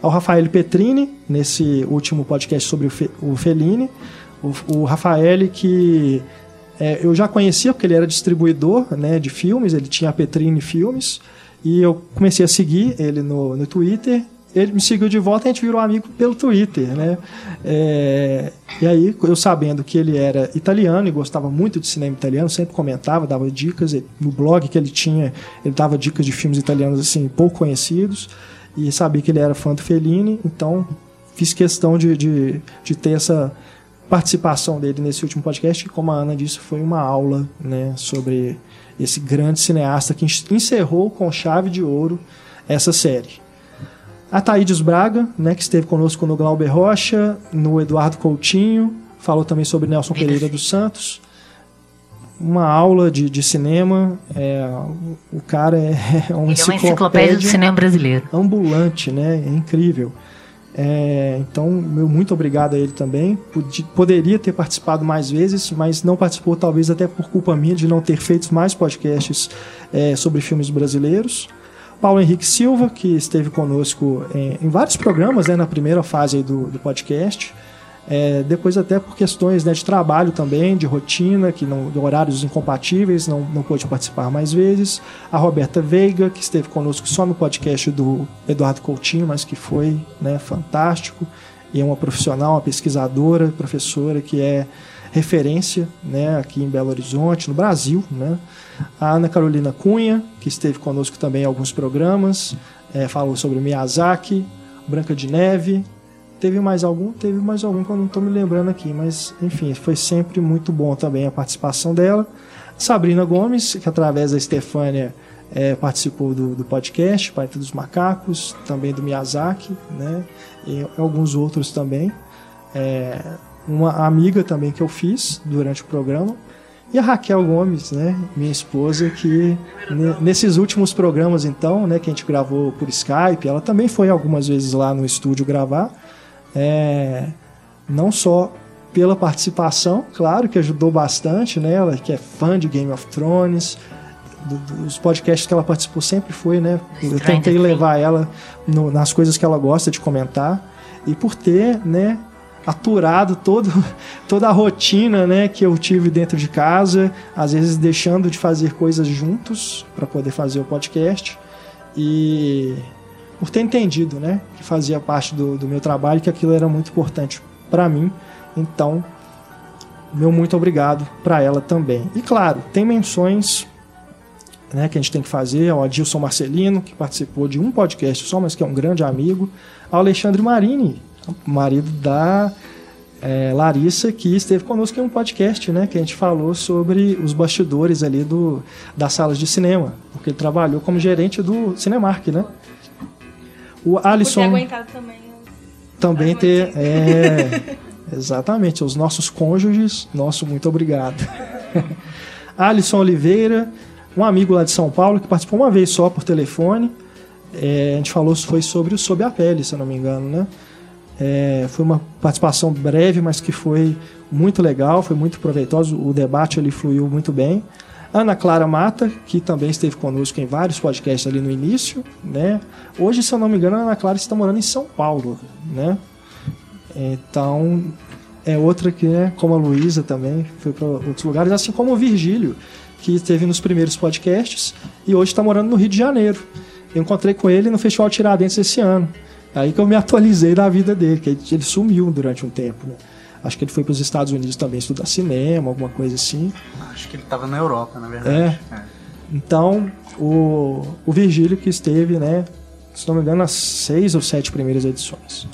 [SPEAKER 1] Ao Rafael Petrini, nesse último podcast sobre o, Fe, o Fellini. O, o Rafael, que é, eu já conhecia porque ele era distribuidor né, de filmes, ele tinha a Petrini Filmes, e eu comecei a seguir ele no, no Twitter. Ele me seguiu de volta e a gente virou amigo pelo Twitter, né? É, e aí, eu sabendo que ele era italiano e gostava muito de cinema italiano, sempre comentava, dava dicas. No blog que ele tinha, ele dava dicas de filmes italianos assim, pouco conhecidos. E sabia que ele era fã do Fellini, então fiz questão de, de, de ter essa, participação dele nesse último podcast, que, como a Ana disse, foi uma aula né, sobre esse grande cineasta que encerrou com chave de ouro essa série. A Thaídes Braga, né, que esteve conosco no Glauber Rocha, no Eduardo Coutinho, falou também sobre Nelson Pereira dos Santos. Uma aula de, de cinema. É, o cara é, é uma,
[SPEAKER 8] Ele é uma enciclopédia do cinema brasileiro.
[SPEAKER 1] Ambulante, né? É incrível. É, então, meu muito obrigado a ele também. Poderia ter participado mais vezes, mas não participou, talvez até por culpa minha de não ter feito mais podcasts é, sobre filmes brasileiros. Paulo Henrique Silva, que esteve conosco em, em vários programas né, na primeira fase do, do podcast. É, depois até por questões né, de trabalho também, de rotina, que não, horários incompatíveis, não, não pôde participar mais vezes. A Roberta Veiga, que esteve conosco só no podcast do Eduardo Coutinho, mas que foi né, fantástico. E é uma profissional, uma pesquisadora, professora que é referência né, aqui em Belo Horizonte, no Brasil. Né? A Ana Carolina Cunha, que esteve conosco também em alguns programas, é, falou sobre Miyazaki, Branca de Neve, Teve mais algum? Teve mais algum que eu não estou me lembrando aqui, mas enfim, foi sempre muito bom também a participação dela. Sabrina Gomes, que através da Estefânia é, participou do, do podcast, Planeta dos Macacos, também do Miyazaki, né? E alguns outros também. É, uma amiga também que eu fiz durante o programa. E a Raquel Gomes, né, minha esposa, que nesses últimos programas então, né, que a gente gravou por Skype, ela também foi algumas vezes lá no estúdio gravar é, não só pela participação, claro que ajudou bastante, né? Ela que é fã de Game of Thrones, do, dos podcasts que ela participou sempre foi, né? Eu tentei levar ela no, nas coisas que ela gosta de comentar e por ter, né? aturado todo, toda a rotina né, que eu tive dentro de casa, às vezes deixando de fazer coisas juntos para poder fazer o podcast. E por ter entendido, né, que fazia parte do, do meu trabalho, que aquilo era muito importante para mim. Então, meu muito obrigado para ela também. E claro, tem menções né, que a gente tem que fazer ao Adilson Marcelino, que participou de um podcast só, mas que é um grande amigo, ao Alexandre Marini, marido da é, Larissa, que esteve conosco em um podcast, né, que a gente falou sobre os bastidores ali do, das salas de cinema, porque ele trabalhou como gerente do Cinemark, né? O Alisson.
[SPEAKER 3] também.
[SPEAKER 1] Também ter. É, exatamente, os nossos cônjuges, nosso muito obrigado. Alisson Oliveira, um amigo lá de São Paulo que participou uma vez só por telefone. É, a gente falou foi sobre o Sob a Pele, se eu não me engano, né? É, foi uma participação breve, mas que foi muito legal, foi muito proveitoso. O debate ali fluiu muito bem. Ana Clara Mata, que também esteve conosco em vários podcasts ali no início, né? Hoje, se eu não me engano, a Ana Clara está morando em São Paulo, né? Então, é outra que, né, como a Luísa também, foi para outros lugares, assim como o Virgílio, que esteve nos primeiros podcasts e hoje está morando no Rio de Janeiro. Eu encontrei com ele no Festival Tiradentes esse ano. Aí que eu me atualizei da vida dele, que ele sumiu durante um tempo, né? Acho que ele foi para os Estados Unidos também estudar cinema, alguma coisa assim.
[SPEAKER 4] Acho que ele estava na Europa, na verdade.
[SPEAKER 1] É. Então, o, o Virgílio que esteve, né, se não me engano, nas seis ou sete primeiras edições.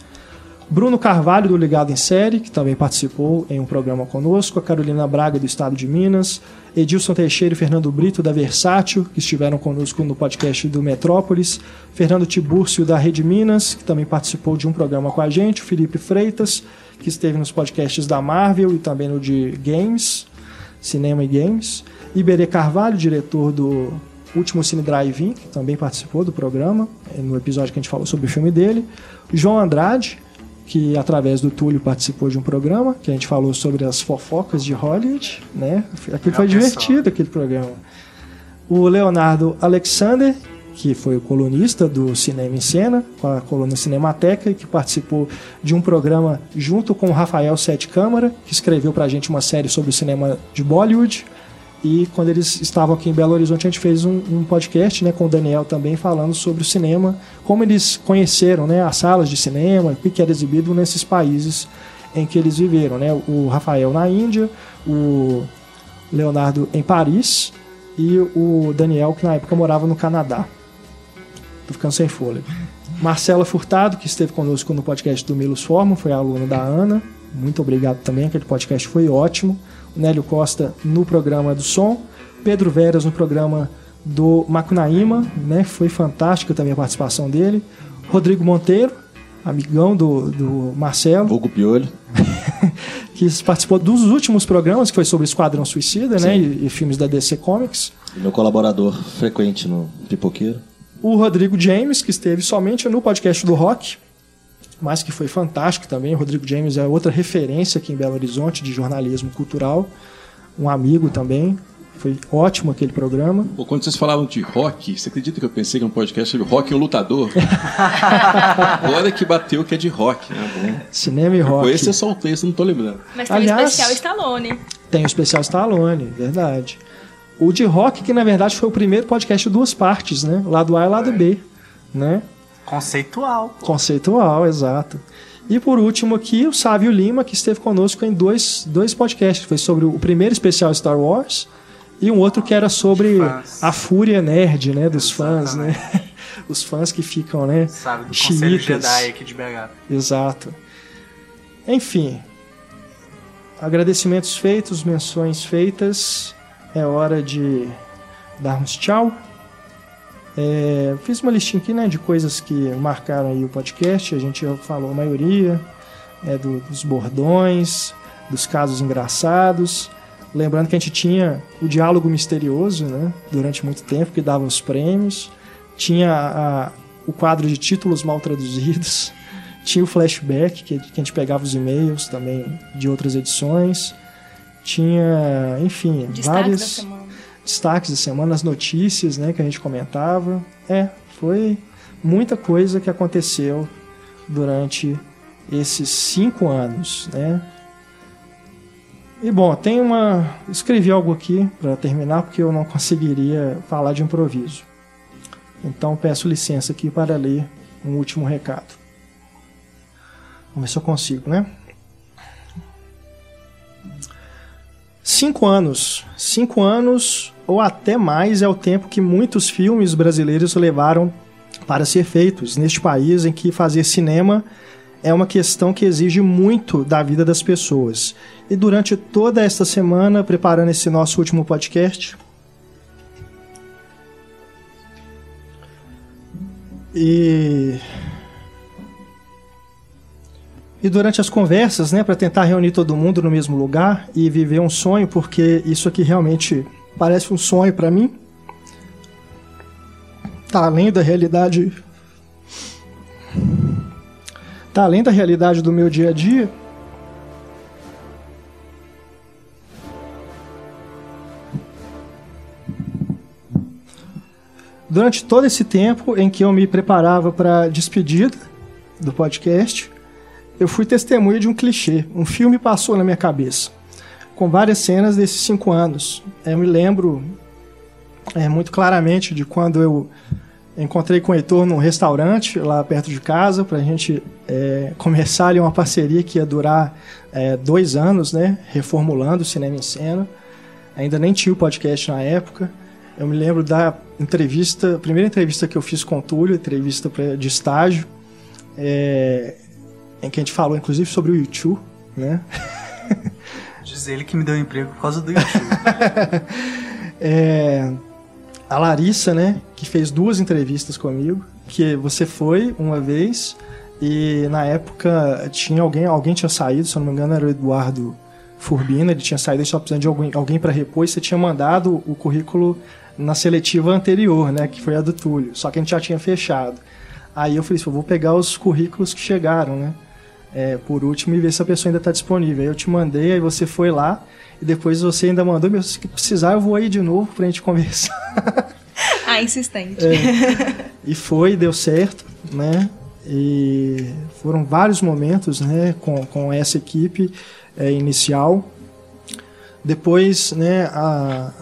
[SPEAKER 1] Bruno Carvalho, do Ligado em Série, que também participou em um programa conosco, a Carolina Braga, do Estado de Minas, Edilson Teixeira e Fernando Brito, da Versátil, que estiveram conosco no podcast do Metrópolis, Fernando Tibúrcio, da Rede Minas, que também participou de um programa com a gente, o Felipe Freitas, que esteve nos podcasts da Marvel e também no de Games, Cinema e Games, Iberê Carvalho, diretor do Último Cine Drive-In, que também participou do programa, no episódio que a gente falou sobre o filme dele, João Andrade, que através do Túlio participou de um programa que a gente falou sobre as fofocas de Hollywood, né? Aquilo foi divertido aquele programa. O Leonardo Alexander, que foi o colunista do Cinema em Cena, com a coluna Cinemateca, e que participou de um programa junto com o Rafael Sete Câmara, que escreveu pra gente uma série sobre o cinema de Bollywood. E quando eles estavam aqui em Belo Horizonte, a gente fez um, um, podcast né, com o Daniel também, falando sobre o cinema, como eles conheceram né, as salas de cinema, o que era exibido nesses países em que eles viveram. Né? O Rafael na Índia, o Leonardo em Paris e o Daniel, que na época morava no Canadá. Tô ficando sem fôlego. Marcela Furtado, que esteve conosco no podcast do Milos Forman, foi aluna da Ana. Muito obrigado também, aquele podcast foi ótimo. Nélio Costa no programa do som, Pedro Veras no programa do Macunaíma, né? Foi fantástica também a participação dele. Rodrigo Monteiro, amigão do, do Marcelo.
[SPEAKER 9] Hugo Piolho.
[SPEAKER 1] que participou dos últimos programas, que foi sobre Esquadrão Suicida, né? E, e, filmes da DC Comics.
[SPEAKER 9] Meu colaborador frequente no Pipoqueiro.
[SPEAKER 1] O Rodrigo James, que esteve somente no podcast do Rock, mas que foi fantástico também. O Rodrigo James é outra referência aqui em Belo Horizonte de jornalismo cultural, um amigo também. Foi ótimo aquele programa.
[SPEAKER 11] Pô, quando vocês falavam de rock, você acredita que eu pensei que um podcast sobre rock e um lutador? Agora que bateu que é de rock, né? Bom.
[SPEAKER 1] Cinema e rock.
[SPEAKER 11] Esse eu soltei, isso não tô lembrando.
[SPEAKER 3] Mas tem Aliás, o especial Stallone.
[SPEAKER 1] Tem o especial Stallone, verdade. O de rock, que na verdade foi o primeiro podcast de duas partes, né? Lado A e lado B, né?
[SPEAKER 4] Conceitual.
[SPEAKER 1] Conceitual, exato. E por último aqui, o Sávio Lima, que esteve conosco em dois, dois podcasts. Foi sobre o primeiro especial Star Wars e um outro que era sobre a fúria nerd, né? Dos fãs, né? Os fãs que ficam, né?
[SPEAKER 4] Sabe, do Conselho Jedi aqui de BH.
[SPEAKER 1] Exato. Enfim. Agradecimentos feitos, menções feitas. É hora de darmos tchau. É, fiz uma listinha aqui né, de coisas que marcaram aí o podcast. A gente já falou a maioria né, do, dos bordões, dos casos engraçados. Lembrando que a gente tinha o diálogo misterioso né, durante muito tempo, que dava os prêmios. Tinha a, o quadro de títulos mal traduzidos. Tinha o flashback, que, que a gente pegava os e-mails também de outras edições. Tinha, enfim,
[SPEAKER 3] Destaque semana
[SPEAKER 1] destaques da semana, as notícias né, que a gente comentava. É, foi muita coisa que aconteceu durante esses cinco anos, né? E bom, tem uma. Escrevi algo aqui para terminar porque eu não conseguiria falar de improviso. Então peço licença aqui para ler um último recado. Vamos ver se eu consigo, né? Cinco anos. Cinco anos ou até mais é o tempo que muitos filmes brasileiros levaram para ser feitos neste país em que fazer cinema é uma questão que exige muito da vida das pessoas. E durante toda esta semana, preparando esse nosso último podcast, e e durante as conversas, né, para tentar reunir todo mundo no mesmo lugar e viver um sonho, porque isso aqui realmente parece um sonho para mim. Tá além da realidade. Tá além da realidade do meu dia a dia. Durante todo esse tempo em que eu me preparava para a despedida do podcast, eu fui testemunha de um clichê. Um filme passou na minha cabeça, com várias cenas desses cinco anos. Eu me lembro é, muito claramente de quando eu Encontrei com o Heitor num restaurante lá perto de casa para a gente é, começar ali uma parceria que ia durar é, dois anos, né? Reformulando o Cinema em Cena. Ainda nem tinha o podcast na época. Eu me lembro da entrevista, primeira entrevista que eu fiz com o Túlio, entrevista de estágio, é, em que a gente falou inclusive sobre o YouTube, né?
[SPEAKER 4] Diz ele que me deu emprego por causa do YouTube.
[SPEAKER 1] é, a Larissa, né, que fez duas entrevistas comigo, que você foi uma vez e na época tinha alguém, alguém tinha saído, se eu não me engano era o Eduardo Furbina, ele tinha saído e só precisando de alguém, alguém para repor, e você tinha mandado o currículo na seletiva anterior, né, que foi a do Túlio, só que a gente já tinha fechado. Aí eu falei assim, eu vou pegar os currículos que chegaram, né, é, por último e ver se a pessoa ainda está disponível. Aí eu te mandei, aí você foi lá e depois você ainda mandou, meu, se precisar eu vou aí de novo pra gente conversar.
[SPEAKER 3] Ah, insistente.
[SPEAKER 1] É, e foi, deu certo, né? E foram vários momentos, né, com, com essa equipe é, inicial. Depois, né, a,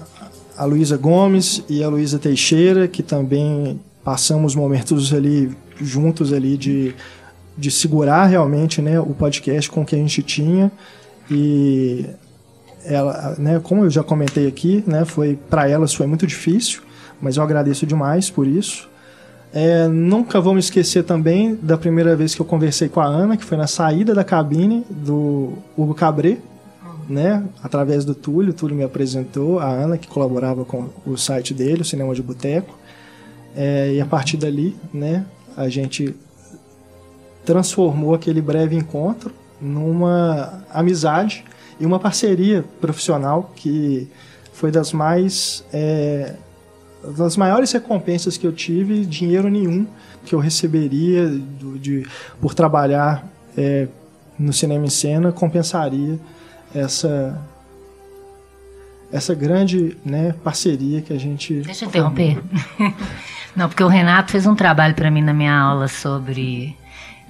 [SPEAKER 1] a Luísa Gomes e a Luísa Teixeira, que também passamos momentos ali juntos ali de, de segurar realmente, né, o podcast com o que a gente tinha e ela, né, como eu já comentei aqui, né, foi para elas foi muito difícil, mas eu agradeço demais por isso. É, nunca vou me esquecer também da primeira vez que eu conversei com a Ana, que foi na saída da cabine do Hugo Cabré, né, através do Túlio. O Túlio me apresentou, a Ana, que colaborava com o site dele, o Cinema de Boteco. É, e a partir dali, né, a gente transformou aquele breve encontro numa amizade e uma parceria profissional que foi das mais é, das maiores recompensas que eu tive, dinheiro nenhum que eu receberia do, de, por trabalhar é, no cinema em cena compensaria essa essa grande né, parceria que a gente.
[SPEAKER 8] Deixa eu interromper. Não, porque o Renato fez um trabalho para mim na minha aula sobre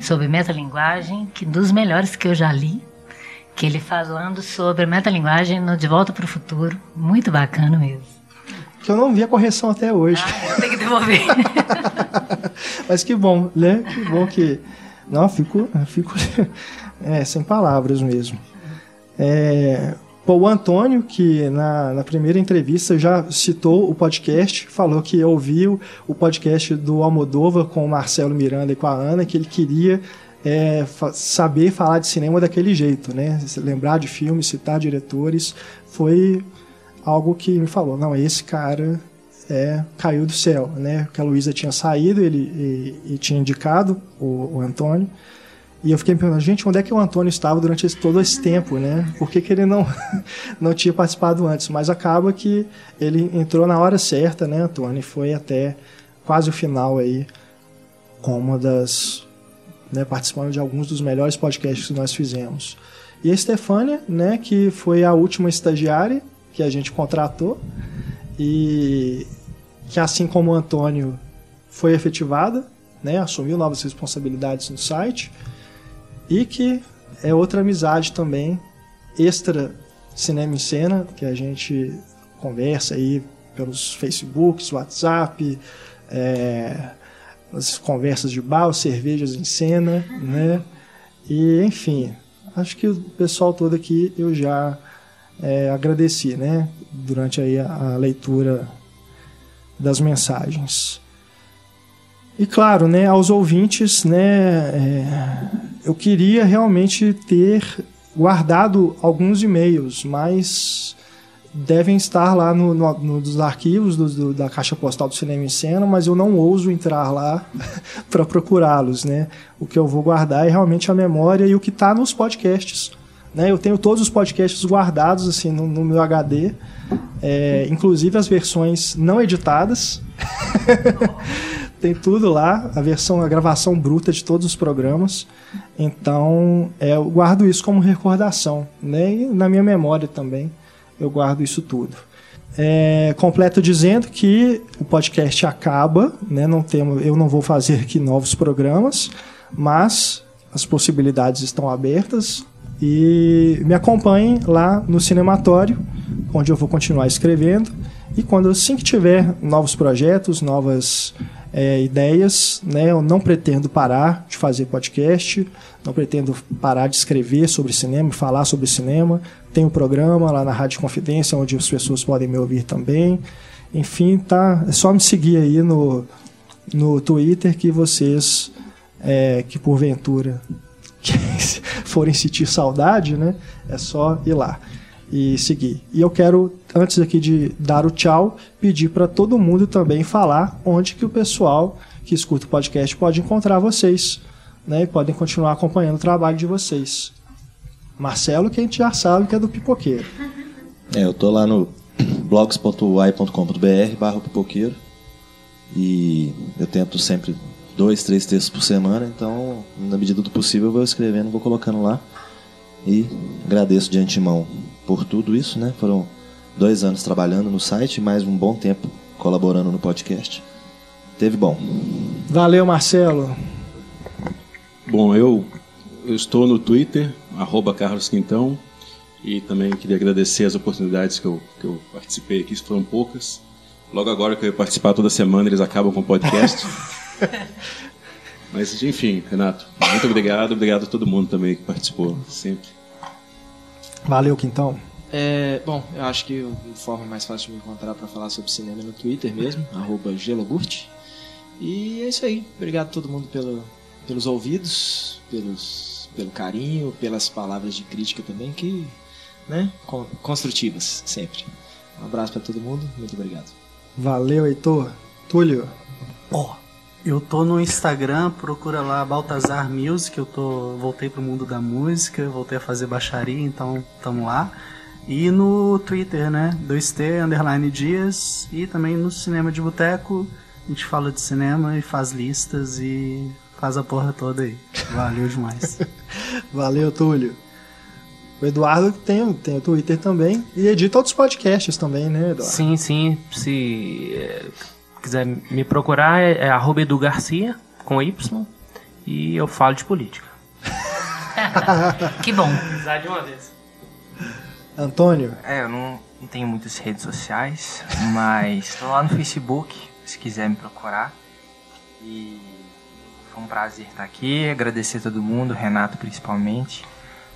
[SPEAKER 8] sobre metalinguagem, que dos melhores que eu já li, que ele falando sobre metalinguagem no De Volta para o Futuro, muito bacana mesmo.
[SPEAKER 1] Que eu não vi a correção até hoje.
[SPEAKER 8] Ah, tem que devolver.
[SPEAKER 1] Mas que bom, né? Que bom que. Não, fico, fico é, sem palavras mesmo. É, O Antônio, que na, na primeira entrevista já citou o podcast, falou que ouviu o podcast do Almodova com o Marcelo Miranda e com a Ana, que ele queria é, saber falar de cinema daquele jeito, né? Lembrar de filmes, citar diretores, foi algo que me falou, não, esse cara é, caiu do céu, né? Que a Luísa tinha saído, ele e, e tinha indicado o, o Antônio. E eu fiquei me perguntando, gente, onde é que o Antônio estava durante esse, todo esse tempo, né? Por que, que ele não, não tinha participado antes? Mas acaba que ele entrou na hora certa, né, Antônio? E foi até quase o final aí, com uma das. Né, participando de alguns dos melhores podcasts que nós fizemos. E a Stefânia, né, que foi a última estagiária que a gente contratou, e que assim como o Antônio foi efetivada, né, assumiu novas responsabilidades no site e que é outra amizade também, extra cinema em cena, que a gente conversa aí pelos Facebooks, WhatsApp, é, as conversas de bar, cervejas em cena, né? E enfim, acho que o pessoal todo aqui eu já é, agradeci, né? Durante aí a, a leitura das mensagens. E claro, né, aos ouvintes, né, é, eu queria realmente ter guardado alguns e-mails, mas devem estar lá no, no, no dos arquivos do, do, da caixa postal do Cinema em Cena, mas eu não ouso entrar lá para procurá-los, né? O que eu vou guardar é realmente a memória e o que está nos podcasts. Né? Eu tenho todos os podcasts guardados assim no, no meu HD, é, inclusive as versões não editadas. tem tudo lá, a versão, a gravação bruta de todos os programas. Então, é, eu guardo isso como recordação, né? E na minha memória também eu guardo isso tudo. É, completo dizendo que o podcast acaba, né? Não temos, eu não vou fazer aqui novos programas, mas as possibilidades estão abertas e me acompanhem lá no Cinematório, onde eu vou continuar escrevendo. E quando assim que tiver novos projetos, novas é, ideias, né? Eu não pretendo parar de fazer podcast, não pretendo parar de escrever sobre cinema, falar sobre cinema. Tem um programa lá na Rádio Confidência onde as pessoas podem me ouvir também. Enfim, tá. É só me seguir aí no, no Twitter que vocês, é, que porventura forem sentir saudade, né? É só ir lá e seguir. E eu quero, antes aqui de dar o tchau, pedir para todo mundo também falar onde que o pessoal que escuta o podcast pode encontrar vocês, né? E podem continuar acompanhando o trabalho de vocês. Marcelo, que a gente já sabe que é do pipoqueiro.
[SPEAKER 9] É, eu tô lá no blogs.uai.com.br barra pipoqueiro e eu tento sempre dois, três textos por semana, então na medida do possível eu vou escrevendo, vou colocando lá e agradeço de antemão por tudo isso, né? Foram dois anos trabalhando no site, mais um bom tempo colaborando no podcast. Teve bom.
[SPEAKER 1] Valeu, Marcelo.
[SPEAKER 11] Bom, eu, eu estou no Twitter, arroba Carlos Quintão, e também queria agradecer as oportunidades que eu, que eu participei aqui, foram poucas. Logo agora que eu ia participar toda semana, eles acabam com o podcast. Mas, enfim, Renato, muito obrigado. Obrigado a todo mundo também que participou, sempre.
[SPEAKER 1] Valeu, Quintão.
[SPEAKER 2] É, bom, eu acho que a forma mais fácil de me encontrar para falar sobre cinema é no Twitter mesmo, arroba gelogurt. E é isso aí. Obrigado a todo mundo pelo, pelos ouvidos, pelos, pelo carinho, pelas palavras de crítica também, que, né, construtivas, sempre. Um abraço para todo mundo, muito obrigado.
[SPEAKER 1] Valeu, Heitor. Túlio.
[SPEAKER 4] Ó, eu tô no Instagram, procura lá Baltazar Music, eu tô voltei pro mundo da música, voltei a fazer baixaria, então tamo lá. E no Twitter, né? 2T underline Dias e também no Cinema de Boteco, a gente fala de cinema e faz listas e faz a porra toda aí. Valeu demais.
[SPEAKER 1] Valeu, Túlio. O Eduardo tem, tem o Twitter também e edita outros podcasts também, né, Eduardo?
[SPEAKER 10] Sim, sim. Se é, quiser me procurar, é, é arroba Edu Garcia, com Y, e eu falo de política.
[SPEAKER 8] que bom.
[SPEAKER 10] Precisar de uma vez.
[SPEAKER 1] Antônio?
[SPEAKER 5] É, eu não, não tenho muitas redes sociais, mas estou lá no Facebook, se quiser me procurar. E foi um prazer estar aqui, agradecer a todo mundo, Renato principalmente.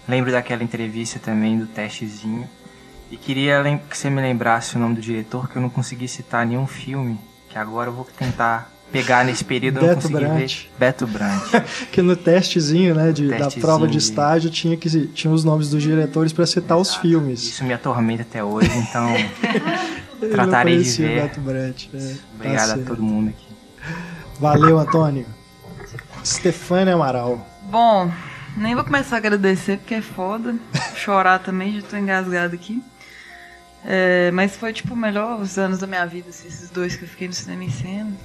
[SPEAKER 5] Lembro daquela entrevista também do testezinho. E queria que você me lembrasse o nome do diretor, que eu não consegui citar nenhum filme, que agora eu vou tentar pegar nesse período eu não
[SPEAKER 1] Beto
[SPEAKER 5] consegui
[SPEAKER 1] Brandt.
[SPEAKER 5] ver. Beto Brandt.
[SPEAKER 1] que no testezinho, né, de, da
[SPEAKER 5] Testezinho
[SPEAKER 1] prova de
[SPEAKER 5] de-
[SPEAKER 1] estágio tinha que tinha os nomes dos diretores para citar os filmes.
[SPEAKER 5] Isso me atormenta até hoje, então tratarei de ver.
[SPEAKER 1] Beto Brandt. é, tá
[SPEAKER 5] Obrigado a
[SPEAKER 1] certo.
[SPEAKER 5] todo mundo aqui.
[SPEAKER 1] Valeu, Antônio. Stefânia Amaral.
[SPEAKER 6] Bom, nem vou começar a agradecer porque é foda. Chorar também, já tô engasgado aqui. É, mas foi tipo o melhor os anos da minha vida, assim, esses dois que eu fiquei no cinema em.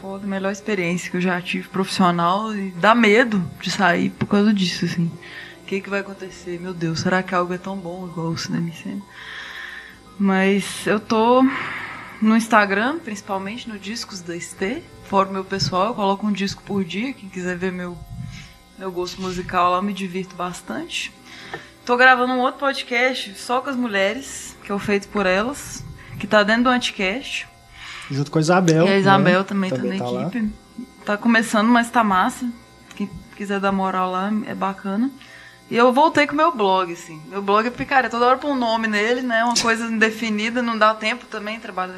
[SPEAKER 6] Foi a melhor experiência que eu já tive profissional e dá medo de sair por causa disso, assim. O que, que vai acontecer? Meu Deus, será que algo é tão bom igual o cinema em? Mas eu tô no Instagram, principalmente no Discos da ST. Fora o meu pessoal, eu coloco um disco por dia. Quem quiser ver meu, meu gosto musical lá, eu me divirto bastante. Tô gravando um outro podcast só com as mulheres, que é o feito por elas, que tá dentro do Anticast.
[SPEAKER 1] Junto com a Isabel.
[SPEAKER 6] e a Isabel
[SPEAKER 1] né?
[SPEAKER 6] também, tá na
[SPEAKER 1] lá.
[SPEAKER 6] equipe. Tá começando, mas tá massa. Quem quiser dar moral lá, é bacana. E eu voltei com o meu blog, assim. Meu blog é cara, toda hora põe um nome nele, né? Uma coisa indefinida, não dá tempo também. Trabalho,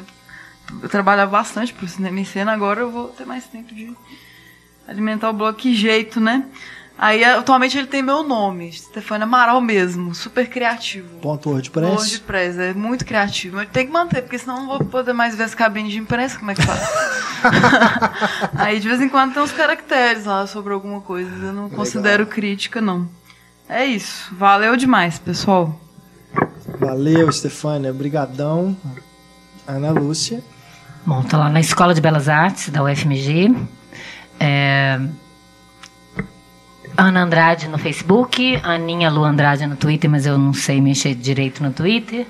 [SPEAKER 6] eu trabalhava bastante pro cinema em cena, agora eu vou ter mais tempo de alimentar o blog. Que jeito, né? Aí, atualmente, ele tem meu nome, Stefania Amaral mesmo, super criativo.
[SPEAKER 1] Ponto WordPress.
[SPEAKER 6] WordPress, é muito criativo. Tem que manter, porque senão eu não vou poder mais ver as cabines de imprensa, como é que faz? Aí de vez em quando tem uns caracteres lá sobre alguma coisa. Eu não considero crítica, não. É isso. Valeu demais, pessoal.
[SPEAKER 1] Valeu, Stefânia. Brigadão. Ana Lúcia.
[SPEAKER 8] Bom, tô lá na Escola de Belas Artes da UFMG. É, Ana Andrade no Facebook, Aninha Lu Andrade no Twitter, mas eu não sei mexer direito no Twitter.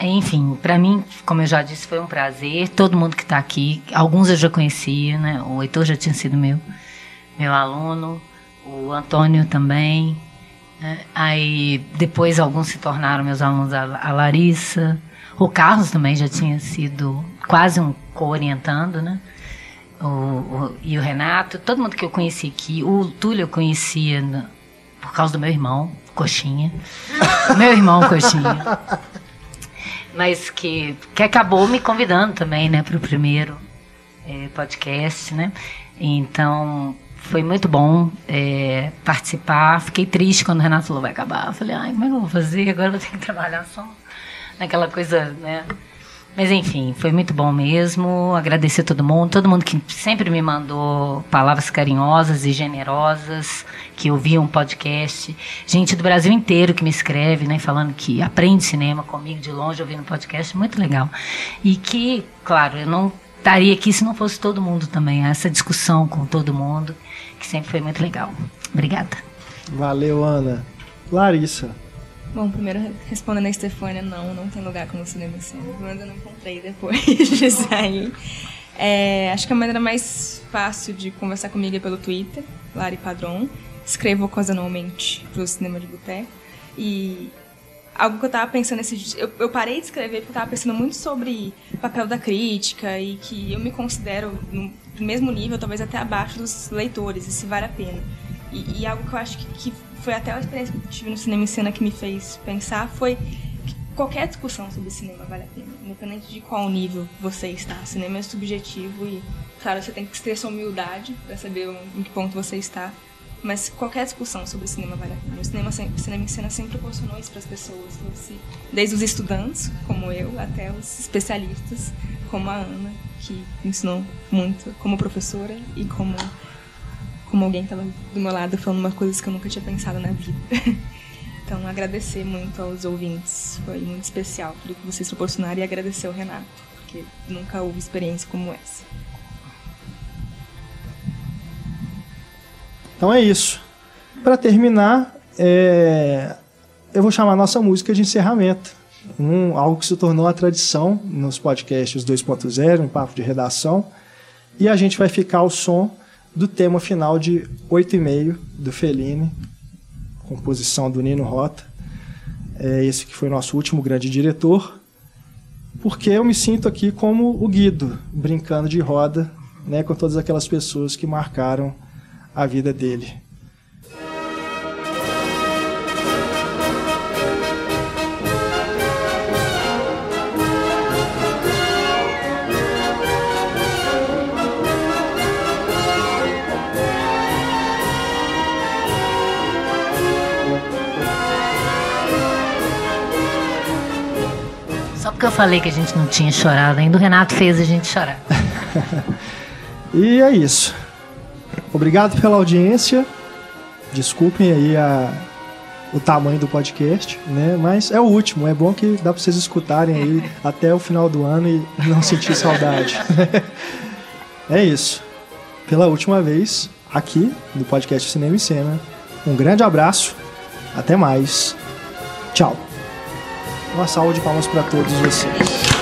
[SPEAKER 8] Enfim, para mim, como eu já disse, foi um prazer. Todo mundo que está aqui, alguns eu já conhecia, né? O Heitor já tinha sido meu, meu aluno, o Antônio também. né? Aí depois alguns se tornaram meus alunos, a Larissa, o Carlos também já tinha sido quase um co-orientando, né? O, o, e o Renato, todo mundo que eu conheci aqui. O Túlio eu conhecia no, por causa do meu irmão, Coxinha. meu irmão, Coxinha. Mas que, que acabou me convidando também, né, para o primeiro é, podcast, né? Então, foi muito bom é, participar. Fiquei triste quando o Renato falou vai acabar. Eu falei, ai, como é que eu vou fazer? Agora eu vou ter que trabalhar só naquela coisa, né? Mas enfim, foi muito bom mesmo. Agradecer a todo mundo, todo mundo que sempre me mandou palavras carinhosas e generosas, que ouviam um podcast. Gente do Brasil inteiro que me escreve, né, falando que aprende cinema comigo de longe ouvindo podcast, muito legal. E que, claro, eu não estaria aqui se não fosse todo mundo também, essa discussão com todo mundo, que sempre foi muito legal. Obrigada.
[SPEAKER 1] Valeu, Ana. Larissa.
[SPEAKER 3] Bom, primeiro respondendo a Estefânia, não, não tem lugar como cinema. Pelo menos eu não encontrei depois de sair. É, acho que a maneira mais fácil de conversar comigo é pelo Twitter, Lari Padron. Escrevo ocasionalmente pro Cinema de Boteco. E algo que eu tava pensando esse eu, eu parei de escrever porque eu tava pensando muito sobre papel da crítica e que eu me considero no mesmo nível, talvez até abaixo dos leitores, e se vale a pena. E, e algo que eu acho que, que foi até a experiência que eu tive no cinema em cena que me fez pensar foi que qualquer discussão sobre cinema vale a pena, independente de qual nível você está. O cinema é subjetivo e, claro, você tem que ter sua humildade para saber em que ponto você está. Mas qualquer discussão sobre cinema vale a pena. O cinema, o cinema em cena sempre proporcionou isso para as pessoas. Desde os estudantes, como eu, até os especialistas, como a Ana, que me ensinou muito como professora e como como alguém estava do meu lado falando uma coisa que eu nunca tinha pensado na vida. Então, agradecer muito aos ouvintes. Foi muito especial tudo que vocês proporcionaram e agradecer ao Renato, porque nunca houve experiência como essa.
[SPEAKER 1] Então é isso. Para terminar, é... eu vou chamar a nossa música de encerramento. Um, algo que se tornou a tradição nos podcasts 2.0, um papo de redação. E a gente vai ficar ao som do tema final de Oito e Meio, do Fellini, composição do Nino Rota. É esse que foi nosso último grande diretor, porque eu me sinto aqui como o Guido, brincando de roda né, com todas aquelas pessoas que marcaram a vida dele.
[SPEAKER 8] Que eu falei que a gente não tinha chorado ainda, o Renato fez a gente chorar.
[SPEAKER 1] e é isso. Obrigado pela audiência. Desculpem aí a, o tamanho do podcast, né? Mas é o último. É bom que dá para vocês escutarem aí até o final do ano e não sentir saudade. é isso. Pela última vez aqui no podcast Cinema e Cena. Um grande abraço. Até mais. Tchau. Uma salva de palmas para todos vocês.